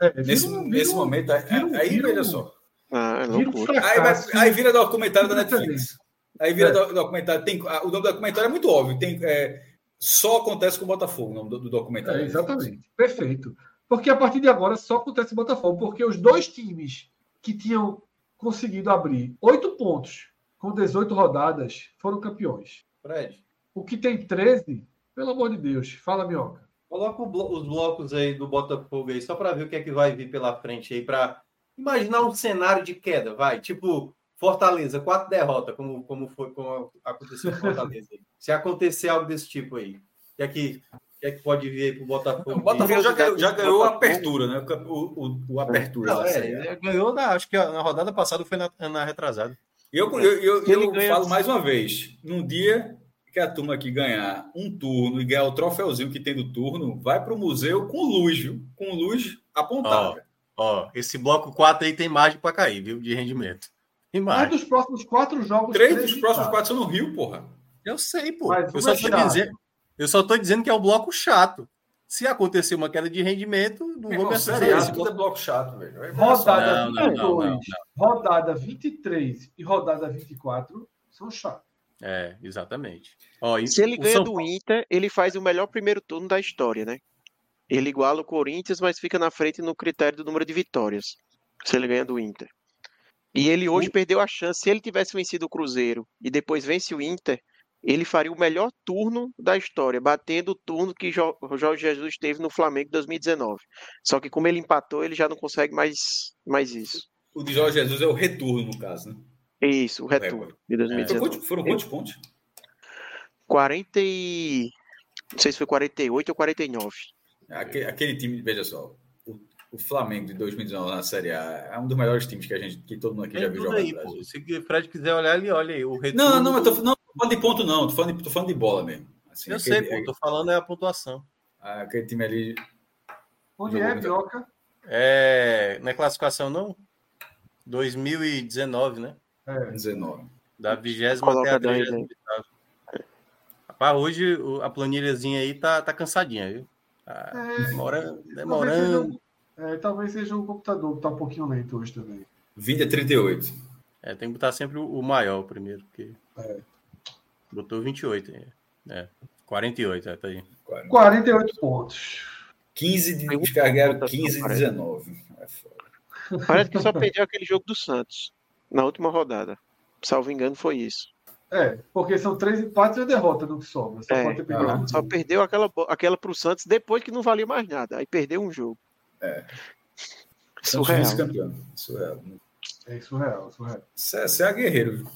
é, nesse, um- nesse vira um- momento, aí, vira um- aí vira veja só. Ah, é. Aí, vai- aí vira documentário da Netflix. Aí vira É. do- documentário. Tem, o nome do documentário é muito óbvio. Tem, é, só acontece com o Botafogo, o nome do, do documentário. É, exatamente. Perfeito. Porque a partir de agora só acontece em Botafogo, porque os dois times que tinham conseguido abrir oito pontos com 18 rodadas, foram campeões. Fred. O que tem 13, pelo amor de Deus, fala, Minhoca. Coloca os blocos aí do Botafogo aí, só para ver o que é que vai vir pela frente aí, para imaginar um cenário de queda, vai. Tipo, Fortaleza, quatro derrotas, como, como foi, como aconteceu com Fortaleza. Se acontecer algo desse tipo aí, o que é que, que, é que pode vir aí pro Botafogo? O Botafogo já ganhou, já ganhou a apertura, né? O, o, o apertura. Não, é, ganhou, na, acho que na rodada passada foi na, na retrasada. Eu, eu, eu, eu, eu falo mais uma vez: num dia que a turma aqui ganhar um turno e ganhar o troféuzinho que tem do turno, vai para o museu com luz, viu? Com luz apontada. Ó, ó, esse bloco 4 aí tem margem para cair, viu? De rendimento. Três dos próximos quatro jogos. Três dos próximos quatro são no Rio, porra. Eu sei, pô. eu só, é dizendo, eu só tô dizendo que é o um bloco chato. Se acontecer uma queda de rendimento, não vou me assustar. Esse é bloco chato, velho. Rodada não, 22, não, não, rodada 23 e rodada 24 são chatos. É, exatamente. Ó, Se ele ganha São... do Inter, ele faz o melhor primeiro turno da história, né? Ele iguala o Corinthians, mas fica na frente no critério do número de vitórias. Se ele ganha do Inter. E ele hoje o... perdeu a chance. Se ele tivesse vencido o Cruzeiro e depois vence o Inter, ele faria o melhor turno da história, batendo o turno que o Jorge Jesus teve no Flamengo em 2019. Só que como ele empatou, ele já não consegue mais, mais isso. O de Jorge Jesus é o retorno, no caso, né? Isso, o retorno de 2019. É. Foram quantos pontos? 40 e... Não sei se foi 48 ou 49. Aquele, aquele time, veja só, o, o, Flamengo de 2019 na Série A é um dos melhores times que a gente, que todo mundo aqui Tem já viu jogar. Aí, pô, se o Fred quiser olhar, ele olha aí. O retorno não, não, eu tô, não, tô falando de ponto, não. Tô falando de, tô falando de bola mesmo. Assim, eu aquele, sei, pô, tô falando é a pontuação. Ah, aquele time ali. Onde é, Bioca? É. Na classificação, não? 2019, né? É. 19. Da vigésima até a trigésima Rapaz, hoje a planilhazinha aí tá, tá cansadinha, viu? Tá é, demora, demorando. Talvez seja, é, talvez seja o computador que tá um pouquinho lento hoje também. 20 a 38. É, tem que botar sempre o maior primeiro, porque. É. Botou 28. É. é. 48, é, tá aí. 48 pontos. 15 de descarregaram 15 de 19. É foda. Parece que só perdeu aquele jogo do Santos na última rodada. Salvo engano, foi isso. É, porque são três empates e a derrota do que sobra. Só, é, só perdeu aquela, aquela para o Santos depois que não valia mais nada. Aí perdeu um jogo. É. Surreal. Surreal. É surreal, surreal. Você é, é guerreiro.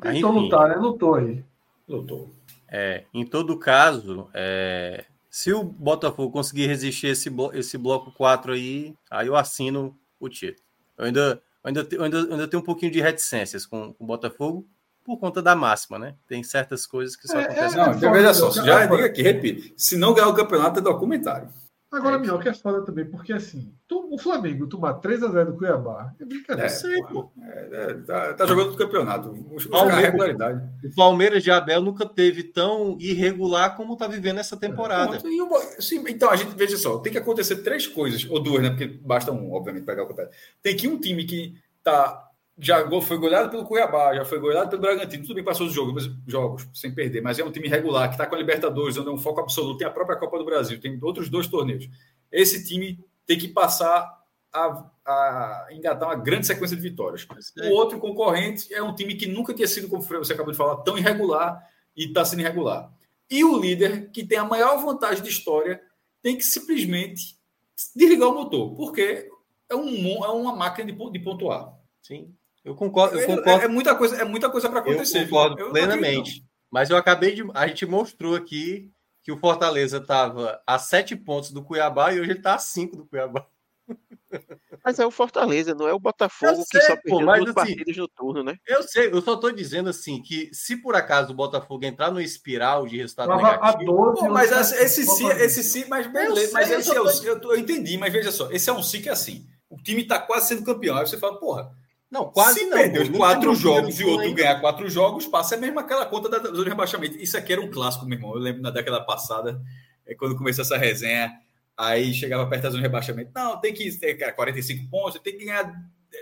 Tentou lutar, né? Lutou aí. Lutou. É, em todo caso, é, se o Botafogo conseguir resistir esse, esse bloco 4 aí, aí eu assino o título. Eu ainda ainda, ainda, ainda tenho um pouquinho de reticências com, com o Botafogo por conta da máxima, né? Tem certas coisas que só é, acontecem. É, não, veja só, já diga aqui, repito, se não ganhar o campeonato é documentário. Agora, é. melhor que é foda também, porque assim, tu, o Flamengo tomar 3x0 do Cuiabá é brincadeira. É, sei, pô. É, é, tá, tá, jogando o campeonato. Os, regularidade. O Palmeiras de Abel nunca teve tão irregular como tá vivendo essa temporada. É, sim, então, a gente, veja só, tem que acontecer três coisas, ou duas, né? Porque basta um, obviamente, pegar o campeonato. Tem que um time que tá já foi goleado pelo Cuiabá, já foi goleado pelo Bragantino, tudo bem passou os jogos, jogos sem perder, mas é um time regular, que está com a Libertadores, onde é um foco absoluto, tem a própria Copa do Brasil, tem outros dois torneios. Esse time tem que passar a, a engatar uma grande sequência de vitórias. O outro concorrente é um time que nunca tinha sido, como você acabou de falar, tão irregular e está sendo irregular. E o líder, que tem a maior vantagem de história, tem que simplesmente desligar o motor, porque é, um, é uma máquina de, de pontuar. Sim. Eu concordo, eu concordo. É, é muita coisa, é muita coisa para acontecer. Eu concordo eu plenamente. Mas eu acabei de. A gente mostrou aqui que o Fortaleza estava a sete pontos do Cuiabá e hoje ele está a cinco do Cuiabá. Mas é o Fortaleza, não é o Botafogo sei, que só perdeu duas assim, partidas no turno, né? Eu sei, eu só estou dizendo assim que se por acaso o Botafogo entrar no espiral de resultado negativo. 12, pô, mas esse sim, esse sim, mas beleza, mas esse eu, eu, eu, entendi, mas veja só, esse é um sim que é assim. O time está quase sendo campeão. Aí você fala, porra, não, quase Se não. perder os quatro jogos e outro ganhar quatro jogos, passa é mesmo aquela conta da zona de rebaixamento. Isso aqui era um clássico, meu irmão. Eu lembro na década passada, é quando começou essa resenha, aí chegava perto da zona de rebaixamento. Não, tem que ter 45 pontos, tem que ganhar,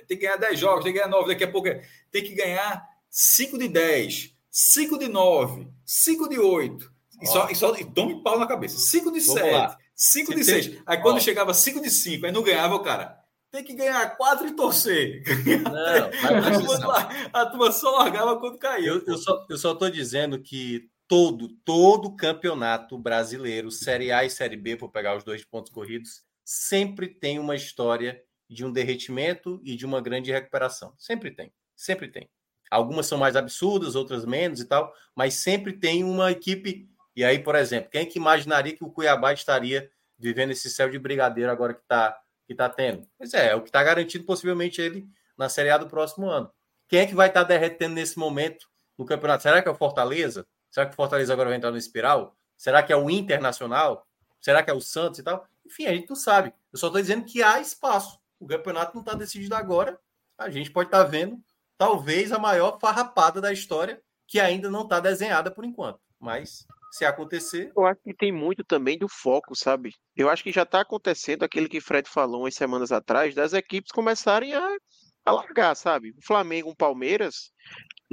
tem que ganhar 10 jogos, tem que ganhar 9, daqui a pouco tem que ganhar 5 de 10, 5 de 9, 5 de 8. E só, e só e tome pau na cabeça. 5 de 7, 5 de 6. Aí quando Ó. chegava 5 de 5, aí não ganhava o cara. Tem que ganhar quatro e torcer. Não, a, turma só largava quando caiu. Eu, eu, só, eu só tô dizendo que todo, todo campeonato brasileiro, Série A e Série B, por pegar os dois pontos corridos, sempre tem uma história de um derretimento e de uma grande recuperação. Sempre tem, sempre tem. Algumas são mais absurdas, outras menos e tal, mas sempre tem uma equipe. E aí, por exemplo, quem é que imaginaria que o Cuiabá estaria vivendo esse céu de brigadeiro agora que está que tá tendo? Pois é, é o que está garantindo possivelmente ele na Série A do próximo ano. Quem é que vai estar tá derretendo nesse momento no campeonato? Será que é o Fortaleza? Será que o Fortaleza agora vai entrar no espiral? Será que é o Internacional? Será que é o Santos e tal? Enfim, a gente não sabe. Eu só estou dizendo que há espaço. O campeonato não está decidido agora. A gente pode estar tá vendo talvez a maior farrapada da história, que ainda não está desenhada por enquanto. Mas se acontecer. Eu acho que tem muito também do foco, sabe? Eu acho que já está acontecendo aquilo que Fred falou umas semanas atrás, das equipes começarem a, a largar, sabe? O Flamengo, o Palmeiras,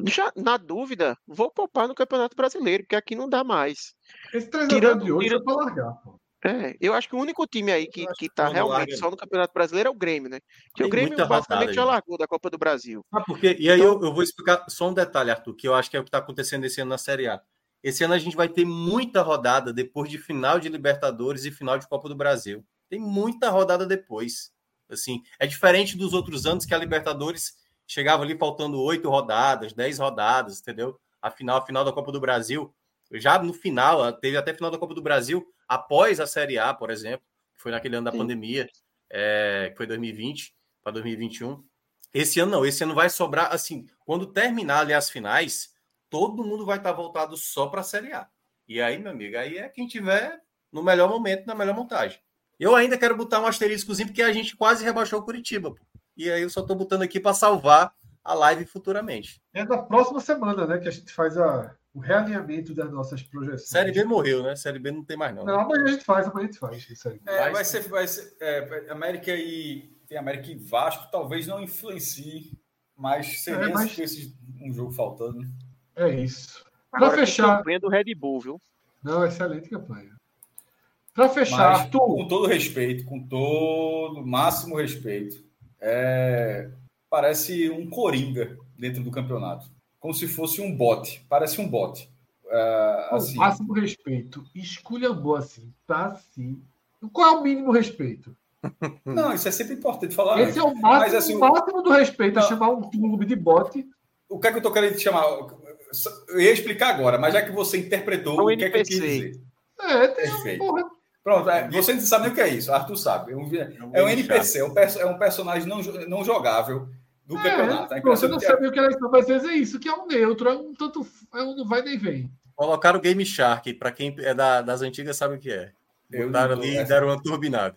já, na dúvida, vou poupar no Campeonato Brasileiro, porque aqui não dá mais. Esse treinador de hoje tira... é para largar, pô. É, eu acho que o único time aí que, que tá realmente larga... só no Campeonato Brasileiro é o Grêmio, né? Que o Grêmio basicamente já largou da Copa do Brasil. Ah, porque, e aí então... eu, eu vou explicar só um detalhe, Arthur, que eu acho que é o que está acontecendo esse ano na Série A. Esse ano a gente vai ter muita rodada depois de final de Libertadores e final de Copa do Brasil. Tem muita rodada depois. Assim, é diferente dos outros anos que a Libertadores chegava ali faltando oito rodadas, dez rodadas, entendeu? A final, a final da Copa do Brasil, já no final, teve até final da Copa do Brasil, após a Série A, por exemplo, que foi naquele ano da Sim. pandemia, é, que foi 2020 para 2021. Esse ano não, esse ano vai sobrar, assim, quando terminar ali as finais, todo mundo vai estar voltado só para a Série A. E aí, meu amigo, aí é quem tiver no melhor momento, na melhor montagem. Eu ainda quero botar um asteriscozinho, porque a gente quase rebaixou o Curitiba. Pô. E aí eu só estou botando aqui para salvar a live futuramente. É da próxima semana, né? Que a gente faz a, o realinhamento das nossas projeções. Série B morreu, né? Série B não tem mais, não. Não, amanhã a gente faz, amanhã a gente faz. É, vai ser, vai ser é, América e tem América e Vasco, talvez não influencie, mas seria é, mas... Esse, um jogo faltando. É isso. Para fechar. campanha do Red Bull, viu? Não, excelente campanha. Para fechar, mas, Arthur... com todo respeito, com todo máximo respeito, é, parece um coringa dentro do campeonato. Como se fosse um bote. Parece um bote. Uh, assim. Com máximo respeito. Esculhambou assim. Tá assim. Qual é o mínimo respeito? Não, isso é sempre importante falar. Esse antes. é o máximo, Mas, assim, o máximo do respeito, é chamar um clube de bote. O que é que eu tô querendo te chamar? Eu ia explicar agora, mas já que você interpretou, o, o que é que eu quis dizer? É, tem porra, Pronto, é, você não sabe o que é isso, Arthur sabe. É um, é um NPC, é um, é um personagem não, não jogável do é, campeonato. É você não sabe o que é isso, mas às vezes é isso, que é um neutro, é um tanto. É um não vai nem vem. Colocaram o Game Shark, para quem é da, das antigas sabe o que é. Botaram ali e deram uma turbinada.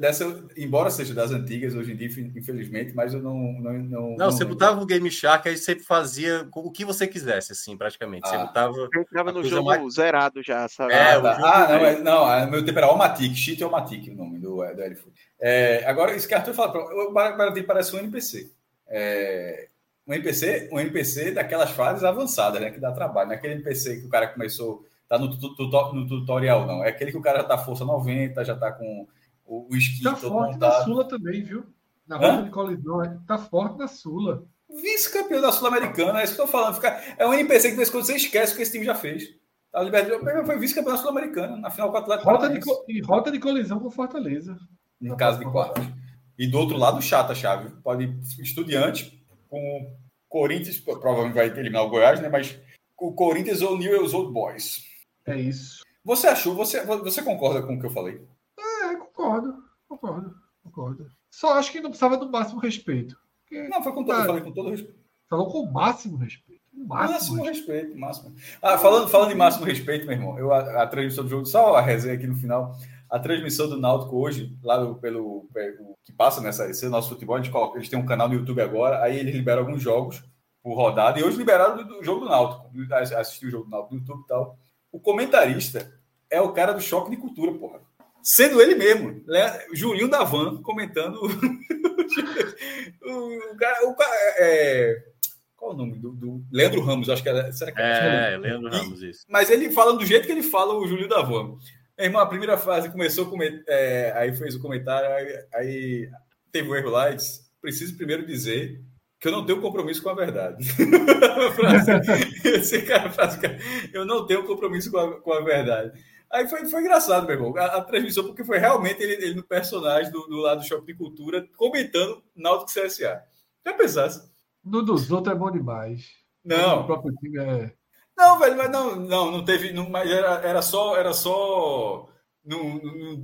Dessa, embora seja das antigas hoje em dia, infelizmente, mas eu não. Não, não, não, não você botava o Game Shark, aí você fazia o que você quisesse, assim, praticamente. Você ah. botava. Você entrava no jogo mais... zerado já, sabe? É, ah, tá. ah não, é, não, é, meu tempo era Almatic, Cheat Almatic, o nome do, do Elifo. É, agora, isso que Arthur fala, o Paraty parece um NPC. É, um NPC, um NPC daquelas fases avançadas, né? Que dá trabalho. Não é aquele NPC que o cara começou, tá no, no tutorial, não. É aquele que o cara já tá força 90, já tá com o, o esqui tá forte montado. na Sula também, viu? Na rota de colisão, é, tá forte na Sula. Vice-campeão da Sul-Americana, é isso que eu tô falando. Fica, é um NPC que de vez em quando você esquece o que esse time já fez. A Libertadores foi vice-campeão da Sul-Americana, na final com o Atlético rota de, E rota de colisão com Fortaleza. Em caso de quartos. E do outro lado, chata a chave. Pode estudiante com Corinthians, provavelmente vai eliminar o Goiás, né? Mas o Corinthians ou o Newell's Old Boys. É isso. Você achou, você, você concorda com o que eu falei? Concordo, concordo, concordo. Só acho que não precisava do máximo respeito. Porque, não, foi com todo, falei com todo respeito. Falou com o máximo respeito. O máximo, máximo respeito. respeito. máximo. Ah, falando, falando em máximo respeito, meu irmão, eu, a, a, transmissão do jogo, só a resenha aqui no final. A transmissão do Náutico hoje, lá do, pelo, pelo que passa nessa esse é nosso futebol, a gente coloca, eles têm um canal no YouTube agora, aí eles liberam alguns jogos por rodada, e hoje liberaram do, do jogo do Náutico, assistir o jogo do Náutico no YouTube e tal. O comentarista é o cara do choque de cultura, porra sendo ele mesmo, né? Julinho da Van comentando o, cara, o cara é, qual o nome do, do, Leandro Ramos, acho que é, será que é, é Leandro Ramos isso. Mas ele falando do jeito que ele fala o Julinho da Van. Irmão, a primeira fase começou com é, aí fez o comentário, aí, aí teve o erro lá e disse, preciso primeiro dizer que eu não tenho compromisso com a verdade. Esse cara faz, eu não tenho compromisso com a, com a verdade. Aí foi, foi engraçado, meu irmão, a, a transmissão, porque foi realmente ele, ele no personagem do, do, lado do Shopping de Cultura, comentando Náutico CSA. Já pensasse? No dos outros é bom demais. Não. O próprio time é... Não, velho, mas não, não, não teve. Não, mas era, era só. Era só. Não, não,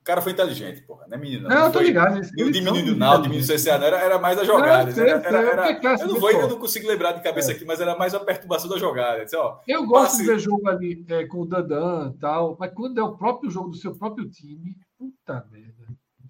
o cara foi inteligente, porra, não é menino. Não, não eu tô ligado. Não diminuiu o Naldo, diminuiu o CCA, não, era, era mais a jogada. Não, era, era, era, eu, não vou, eu não consigo lembrar de cabeça é. aqui, mas era mais a perturbação da jogada. Disse, ó, eu gosto passe... de ver jogo ali é, com o Dandan e tal, mas quando é o próprio jogo do seu próprio time, puta merda.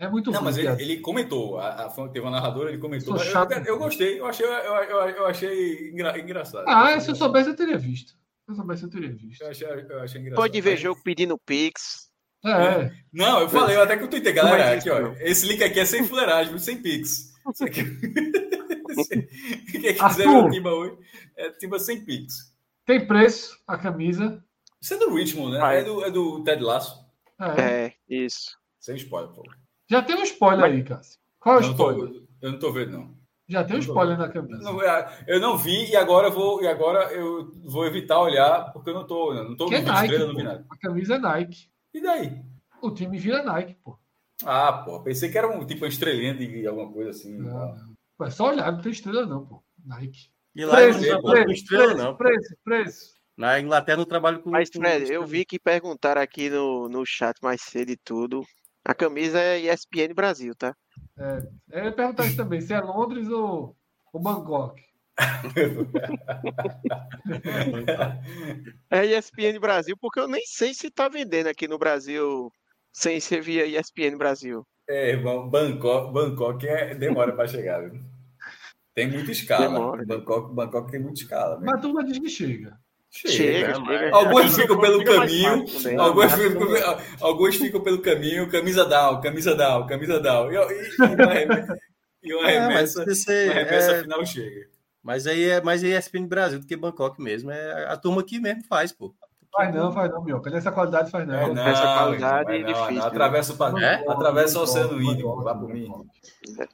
É muito Não, mas ele, ele, comentou, a, a, teve uma narradora, ele comentou. Eu, eu, eu, gostei, eu achei, eu, eu, eu achei engra, engraçado. Ah, se eu soubesse, eu teria visto. Se eu soubesse, eu teria visto. Eu achei, eu achei engraçado. Pode ver jogo pedindo Pix. É. Não, eu falei, eu até que eu tuitei, galera, aqui, ó, esse link aqui é sem fuleiragem, sem Pix. Aqui... Quem quiser ver o Timba hoje, é Timba sem Pix. Tem preço a camisa. Isso é do Richmond, né? É do, é do Ted Lasso. É, é isso. Sem spoiler, pô. Já tem um spoiler Mas... aí, Cássio. Qual é o spoiler? Tô, eu não tô vendo, não. Já tem um spoiler na camisa. Não, eu não vi e agora eu vou, e agora eu vou evitar olhar porque eu não tô, não tô que é Nike, estrela, não vi nada. A camisa é Nike. E daí? O time vira Nike, pô. Ah, pô, pensei que era um tipo uma estrelinha de alguma coisa assim. Não, não. É só olhar, não tem estrela não, pô. Nike. E lá preço, não trabalha com estrela, preço, não. Preço, preço. Na Inglaterra não trabalho com. Mas, Fred, eu vi que perguntaram aqui no, no chat mais cedo e tudo. A camisa é ESPN Brasil, tá? É, eu ia perguntar isso também, se é Londres ou, ou Bangkok. é ESPN Brasil, porque eu nem sei se tá vendendo aqui no Brasil sem ser via ESPN Brasil. É, irmão, Bangkok, Bangkok é, demora para chegar. Viu? Tem muita escala. Demora. Bangkok, Bangkok tem muita escala. Mas a turma diz que chega. Chega, chega, chega. Alguns ficam pelo caminho, alguns ficam, alguns ficam pelo caminho, camisa down, camisa down, camisa down. E, e, e uma remessa, e uma remessa, é, uma remessa é... final chega. Mas aí é mais ESPN Brasil do que Bangkok mesmo. É, a turma aqui mesmo faz, pô. Faz não, faz não, Mioca. Nessa qualidade faz não. É, não Essa qualidade é difícil. Não, atravessa o, é? atravessa o Oceano Índico, vá por mim.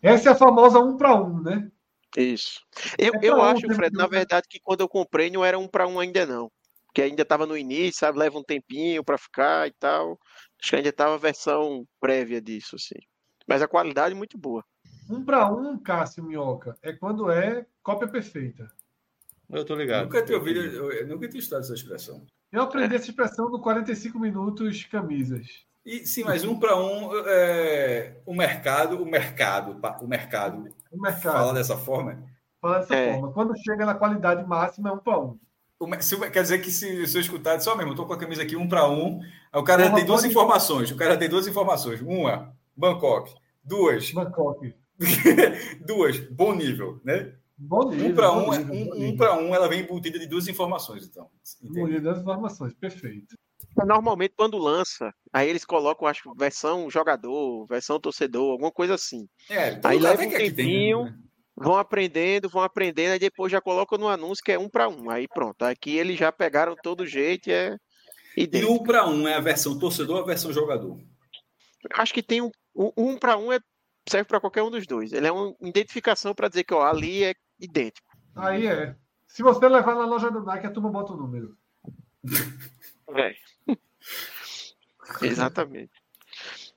Essa é a famosa um para um, né? Isso. Eu, é eu acho, Fred, na verdade, que quando eu comprei não era um para um ainda não. Que ainda estava no início, sabe? Leva um tempinho para ficar e tal. Acho que ainda estava a versão prévia disso, assim. Mas a qualidade é muito boa. Um para um, Cássio Minhoca, é quando é cópia perfeita. Eu tô ligado. Nunca tinha ouvido, eu nunca tinha estudado essa expressão. Eu aprendi é. essa expressão no 45 minutos camisas. E, sim, mas um para um, é, o mercado, o mercado, o mercado, o mercado fala dessa forma. Fala dessa é. forma. Quando chega na qualidade máxima, é um para um. Se, quer dizer que se, se eu escutar, só mesmo, estou com a camisa aqui um para um, o cara já tem duas informações. O cara tem duas informações. Uma, Bangkok. Duas. Bangkok. duas, bom nível, né? Bom nível, um para um, nível, um, um para um, ela vem embutida de duas informações, então. Embutida de duas informações, perfeito. Normalmente, quando lança, aí eles colocam, acho, versão jogador, versão torcedor, alguma coisa assim. É, aí leva um tempinho, tem, né? vão aprendendo, vão aprendendo, aí depois já colocam no anúncio que é um para um. Aí pronto, aqui eles já pegaram todo jeito e é. Idêntico. E um para um é a versão torcedor ou a versão jogador? Acho que tem um. Um para um é serve para qualquer um dos dois. Ele é uma identificação para dizer que ó, ali é idêntico. Aí é. Se você levar na loja do Nike, a turma bota o número. É. Exatamente.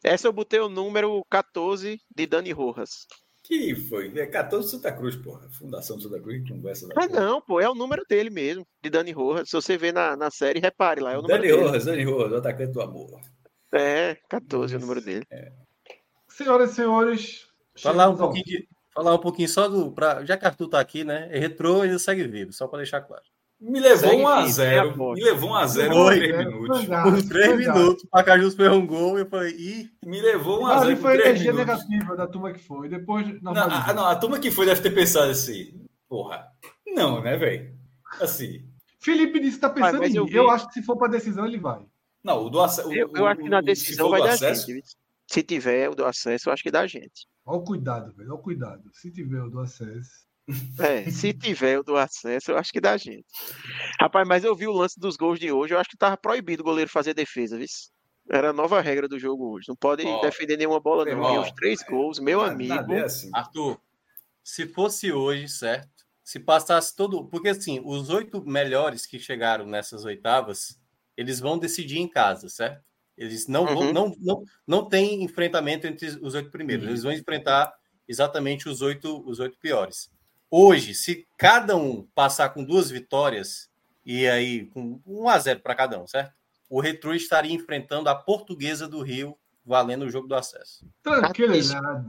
Essa eu botei o número 14 de Dani Rojas. Que foi? É 14 Santa Cruz, porra. Fundação Santa Cruz conversa da. Ah, não, pô, é o número dele mesmo, de Dani Rojas. Se você vê na, na série, repare lá. É o número Dani dele. Rojas, Dani Rojas, o atacante do amor. É, 14 é o número dele. É. Senhoras e senhores. Falar um, pouquinho de, falar um pouquinho só do. Pra, já que Arthur tá aqui, né? É retrô ainda segue vivo, só para deixar claro. Me levou 1 a 0 Me levou 1 a 0 por 3 minutos. Por 3 minutos. O Pacajus fez um gol e eu falei. Ih. Me levou 1 a 0 foi energia negativa da turma que foi. Depois. Não, a, não, a turma que foi deve ter pensado assim. Porra. Não, né, velho? Assim. Felipe disse que tá pensando em. Eu, eu acho que se for para decisão, ele vai. Não, o do acesso. Eu, eu acho que na decisão vai dar acesso, gente. Se tiver o do acesso, eu acho que dá gente. Olha o cuidado, velho. Olha o cuidado. Se tiver o do acesso. É, se tiver o do acesso, eu acho que dá gente. Rapaz, mas eu vi o lance dos gols de hoje, eu acho que tava proibido o goleiro fazer defesa, viu? Era a nova regra do jogo hoje. Não pode Ó, defender nenhuma bola, não. E os três gols, meu Nada- amigo. nada é assim. Arthur, se fosse hoje, certo? Se passasse todo. Porque assim, os oito melhores que chegaram nessas oitavas, eles vão decidir em casa, certo? Eles não vão. Uhum. Não, não, não tem enfrentamento entre os oito primeiros. Uhum. Eles vão enfrentar exatamente os oito, os oito piores. Hoje, se cada um passar com duas vitórias, e aí com 1 a 0 para cada um, certo? O Retro estaria enfrentando a Portuguesa do Rio, valendo o jogo do acesso. Tranquilidade.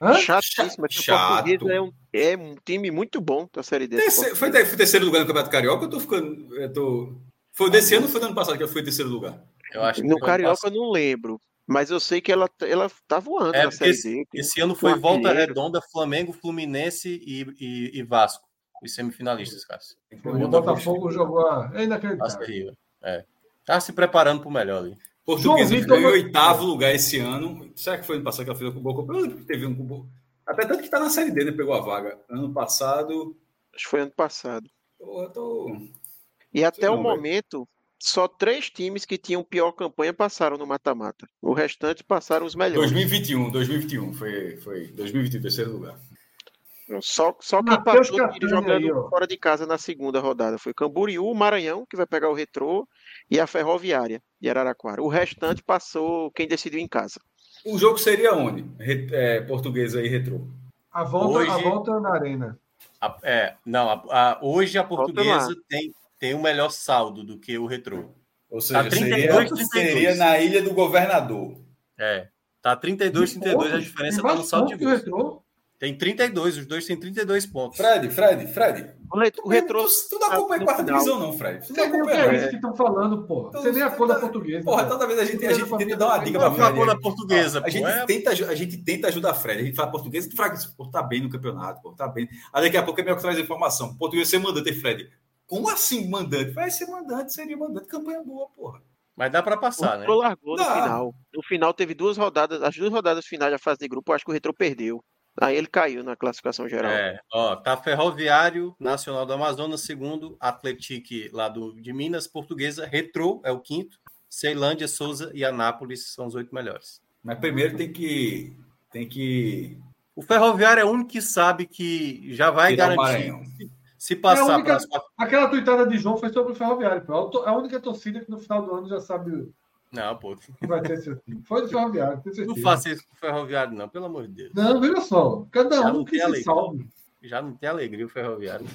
Hã? Chatíssimo. Chato. Portuguesa é um, é um time muito bom da Série D. Terceiro- foi, foi terceiro lugar no Campeonato Carioca? Eu tô ficando. Eu tô... Foi desse ano ou foi do ano passado que eu fui terceiro lugar? Eu acho No Carioca eu não lembro. Mas eu sei que ela, ela tá voando É, na Série D. Esse ano foi Volta. Redonda, Flamengo, Fluminense e, e, e Vasco, os semifinalistas, Cássio. O Botafogo jogou a. É inacreditável. É. Tá se preparando pro melhor ali. Portuguesa ficou em oitavo lugar esse ano. Será que foi ano passado que ela fez com o Boca? Eu lembro que teve um com o Boca. Até tanto que tá na Série D, né? Pegou a vaga. Ano passado. Acho que foi ano passado. Pô, tô... E até Sei o não, velho. Só três times que tinham pior campanha passaram no mata-mata. O restante passaram os melhores. 2021, 2021. Foi, foi 2021, terceiro lugar. Só, só quem Mateus passou Catani jogando aí, fora de casa na segunda rodada foi Camboriú, o Maranhão, que vai pegar o Retrô, e a Ferroviária de Araraquara. O restante passou quem decidiu em casa. O jogo seria onde? Re- é, portuguesa e retrô. A volta, a Hoje- volta na arena. A- é, não, a- a- hoje a portuguesa tem, tem um melhor saldo do que o retrô. Ou seja, 32, seria, 32. seria na Ilha do Governador. É. Tá 32, 32, a diferença Tem tá no saldo de que gols. Retrô. Tem 32, os dois têm 32 pontos. Fred, Fred, Fred. O O Retrô Tu, tu não acompanha quarta divisão, não, Fred. Tu Você não que acompanha. é isso que estão falando, porra. Então, Você nem a cor da tá- portuguesa. Porra, toda vez a gente, a gente tenta dar uma dica pra Fred. cor da aí. portuguesa? A pô? gente, É- tenta, a gente tenta ajudar a Fred. A gente fala português e Fred, pô, tá bem no campeonato, pô, tá bem. Aí daqui a pouco é melhor que traz a informação. Português ser mandante, e Fred. Como assim mandante? Vai ser mandante, seria mandante. Campanha boa, porra. Mas dá para O passar, né? Retrô largou no final. No final teve duas rodadas, as duas rodadas finais da fase de grupo, eu acho que o Retrô perdeu. Aí ele caiu na classificação geral. É, ó, tá Ferroviário, Nacional do Amazonas, segundo, Atletique lá do, de Minas, Portuguesa, Retrô é o quinto, Ceilândia, Souza e Anápolis são os oito melhores. Mas primeiro tem que. Tem que. O Ferroviário é o único que sabe que já vai Tirar o garantir. Se passar É única- para as Aquela tuitada de João foi sobre o Ferroviário. pô. É a to- A única torcida que no final do ano já sabe Não, pô, que vai ter. Foi do Ferroviário, tenho certeza. não faça isso com o Ferroviário, não, pelo amor de Deus. Não, veja só. Cada Já um que se alegria. salve. Já não tem alegria o Ferroviário.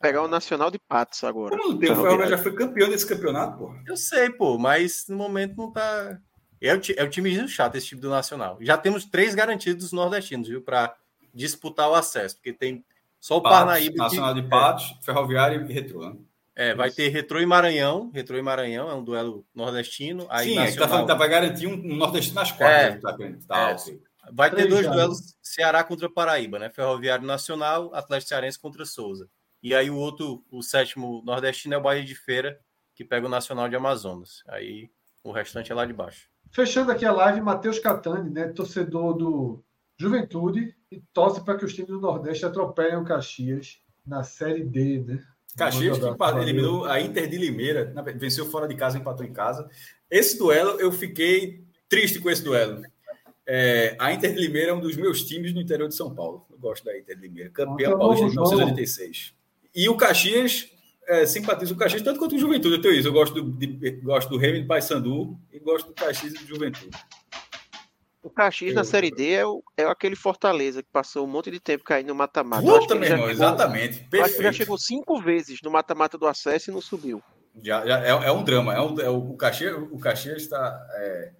Pegar o Nacional de Patos agora. Como não tem? O Ferroviário já foi campeão desse campeonato, porra. Eu sei, pô, mas no momento não tá. É o, é o time chato esse time do Nacional. Já temos três garantidos nordestinos, viu, para disputar o acesso, porque tem só o Patos, Parnaíba. que- Nacional de Patos, Ferroviário e Retrô. né? É, vai ter Retrô e Maranhão. Retrô e Maranhão é um duelo nordestino. Aí Sim, é tá Nacional... falando que vai garantir um, um nordestino nas quartas. É. né, Tá, tá, É. ok. Vai ter Três dois duelos Ceará contra Paraíba, né? Ferroviário Nacional, Atlético Cearense contra Souza. E aí o outro, o sétimo nordestino é o Bahia de Feira, que pega o Nacional de Amazonas. Aí o restante é lá de baixo. Fechando aqui a live, Matheus Catani, né, torcedor do Juventude, e torce para que os times do Nordeste atropelem o Caxias na Série D, né? Caxias que eliminou a Inter de Limeira, venceu fora de casa, empatou em casa. Esse duelo, eu fiquei triste com esse duelo. É, a Inter de Limeira é um dos meus times no interior de São Paulo. Eu gosto da Inter de Limeira, campeã Nossa, paulista de vamos, 1986. E o Caxias, é, simpatizo o Caxias tanto quanto o Juventude. Eu tenho isso. Eu gosto do, de, gosto do Remy de Paysandu e gosto do Caxias e do Juventude. O Caxias na Série D é, o- é aquele Fortaleza que passou um monte de tempo caindo no mata-mata. Puta, meu irmão, chegou- exatamente. que já Perfeito. chegou cinco vezes no mata-mata do acesso e não subiu. Já, já é, é um drama. É um, é o, Caxias, o Caxias está. é,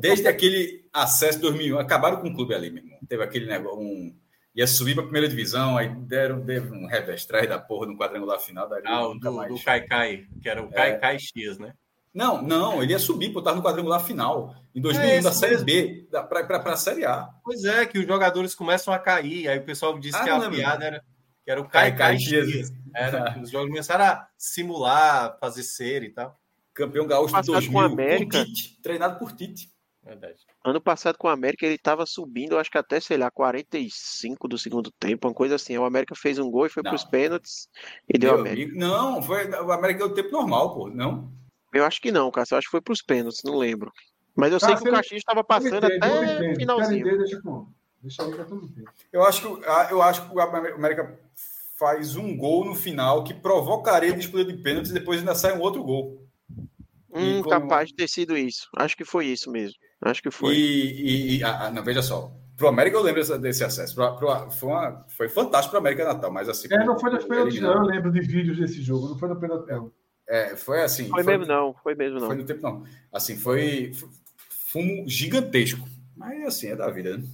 Desde aquele acesso de 2001, acabaram com o clube ali, meu irmão. Teve aquele negócio, um, ia subir para a primeira divisão, aí deram, deram um revés da porra no quadrangular final. Daí Ah, do, mais. do Kaikai, que era o É. Kaikai X, né? Não, não, ele ia subir, pô, tava no quadrangular final, em 2001, É da Série mesmo. B, para a Série A. Pois é, que os jogadores começam a cair. Aí o pessoal disse Ah, que a lembro. piada era que era o Kaikai X. X. Era, que os jogos começaram a simular, fazer ser e tal. Campeão gaúcho de Passado 2000, com a América. Tite, treinado por Tite. Verdade. Ano passado com o América ele estava subindo, eu acho que até, sei lá, 45 do segundo tempo, uma coisa assim. O América fez um gol e foi Não. para os pênaltis e deu Meu América. amigo, não, foi, o América deu tempo normal, pô, não? Eu acho que não, cara. Eu acho que foi para os pênaltis, não lembro. Mas eu Tá, sei que o Caxias estava passando entendo, até o finalzinho. Deixa com. Eu acho que, eu acho que o América faz um gol no final que provocaria disputa de pênaltis e depois ainda sai um outro gol. Hum, E como- capaz de ter sido isso. Acho que foi isso mesmo. Acho que foi. E, e, e- ah, ah, não, veja só. Pro América eu lembro desse acesso. Pro, pro- foi, uma- foi fantástico pro América Natal, mas assim. É, não foi nos pênaltis, não. Eu lembro de vídeos desse jogo. Não foi no pênalti, não. É, foi assim. Foi mesmo não, foi mesmo Foi não. no tempo, não. Assim, foi fumo gigantesco. Mas assim, é da vida, né?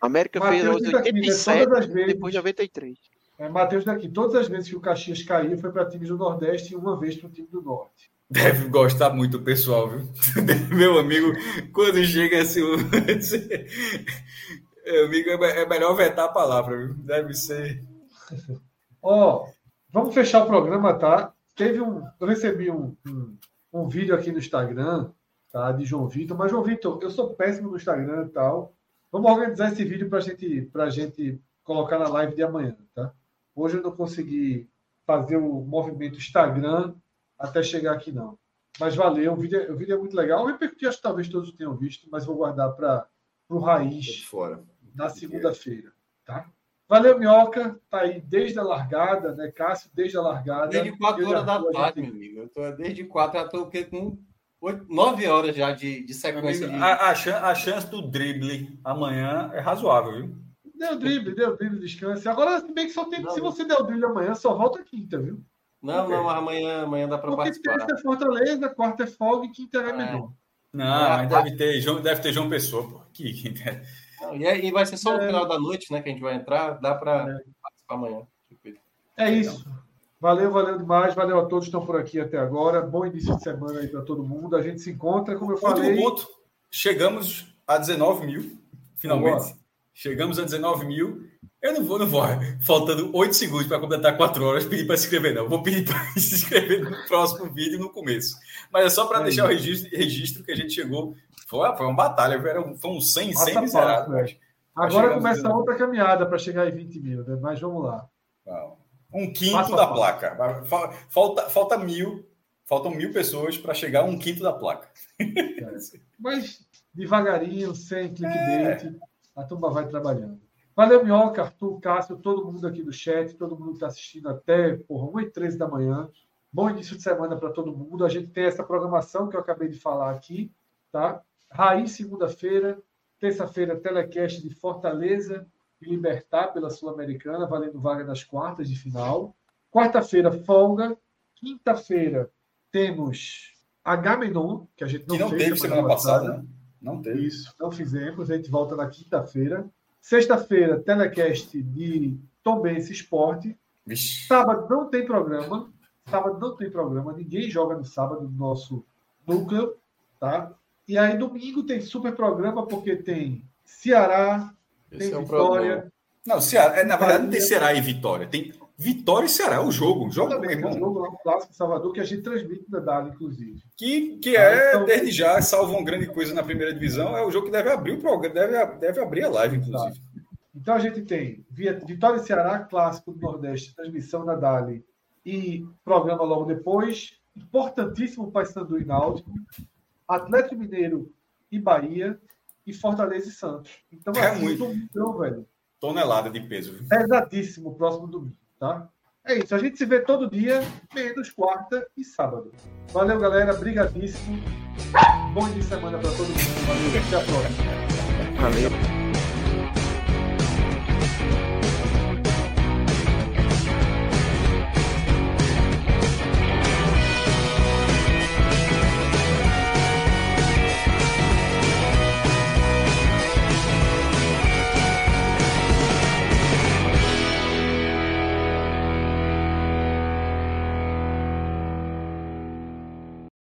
América fez Mateus né, 87 todas as vezes- depois de 93. É, Matheus daqui. Todas as vezes que o Caxias caiu foi para times do Nordeste e uma vez para o time do Norte. Deve gostar muito o pessoal, viu? Meu amigo, quando chega assim. Meu amigo, é é melhor vetar a palavra, viu? Deve ser. Ó, vamos fechar o programa, tá? Teve um. Eu recebi um, um, um vídeo aqui no Instagram, tá? De João Vitor. Mas, João Vitor, eu sou péssimo no Instagram e tal. Vamos organizar esse vídeo pra gente, pra gente colocar na live de amanhã, tá? Hoje eu não consegui fazer o movimento Instagram até chegar aqui, não. Mas valeu, o vídeo, é- o vídeo é muito legal. Eu repercuti, acho que talvez todos tenham visto, mas vou guardar para o Raiz fora. na segunda-feira, tá? Valeu, Minhoca. Tá aí desde a largada, né, Cássio? Desde a largada. Desde 4 Eu e horas da tarde, gente- meu amigo. Eu tô desde 4, já tô o quê? com 8, 9 horas já de, de sequência de. A, a chan- a chance do drible amanhã é razoável, viu? Deu drible, deu drible, descanse. Agora, se bem que só tem. Não, se você der o drible amanhã, só volta quinta, viu? Não, não, amanhã, amanhã dá para Porque participar. terça é Fortaleza, quarta é folga e quinta é É. menor. Não, Ah, mas tá. deve ter, João- deve ter João Pessoa, pô. Que, que- Não, e, aí- e vai ser só no É. final da noite, né? Que a gente vai entrar. Dá para participar amanhã. É isso. Valeu, valeu demais. Valeu a todos que estão por aqui até agora. Bom início de semana aí para todo mundo. A gente se encontra, como eu Último falei. ponto. Chegamos a 19 mil, finalmente. Boa. Chegamos a 19 mil. Eu não vou, não vou. Faltando 8 segundos para completar 4 horas, pedir para se inscrever, não. Vou pedir para se inscrever no próximo vídeo no começo. Mas é só para É deixar o registro, registro que a gente chegou. Foi, foi uma batalha, viu? Era- foi um 100, 100 Passa a miserável. Agora começa outra caminhada para chegar em 20 mil, né? Mas vamos lá. Um quinto da placa. Fa- Falta, falta mil. Faltam mil pessoas para chegar a um quinto da placa. Mas devagarinho, sem clickbait, É. a turma vai trabalhando. Valeu, Minhoca, Arthur, Cássio, todo mundo aqui do chat, todo mundo que está assistindo até porra, 1h13 da manhã. Bom início de semana para todo mundo. A gente tem essa programação que eu acabei de falar aqui, tá? Raiz, segunda-feira, terça-feira, telecast de Fortaleza e Libertar pela Sul-Americana, valendo vaga nas quartas de final. Quarta-feira, folga. Quinta-feira, temos Agamenon, que a gente não, Que não fez teve semana passada, né? Não teve. Isso, não fizemos. A gente volta na quinta-feira. Sexta-feira, telecast de Tombense Esporte. Vixe. Sábado não tem programa. Sábado não tem programa. Ninguém joga no sábado no nosso núcleo, tá? E aí domingo tem super programa porque tem Ceará, Esse tem é problema. Vitória. Não, Ceará, é, na verdade não tem. Ceará e Vitória. Tem Vitória e Ceará, é o jogo. Jogo, meu Também um irmão. jogo lá, clássico Salvador que a gente transmite na Dali, inclusive. Que, que é, então- desde já, salvo uma grande coisa na primeira divisão, é o jogo que deve abrir o programa, deve, deve abrir a live, inclusive. Então a gente tem Vitória e Ceará, clássico do Nordeste, transmissão na Dali e programa logo depois. Importantíssimo Paysandu e Náutico, Atlético Mineiro e Bahia e Fortaleza e Santos. Então É assim, muito. domingão, velho. Tonelada de peso. Pesadíssimo próximo domingo, tá? É isso, a gente se vê todo dia, menos quarta e sábado. Valeu, galera, brigadíssimo. Bom início de semana para todo mundo. Valeu, até a próxima. Valeu.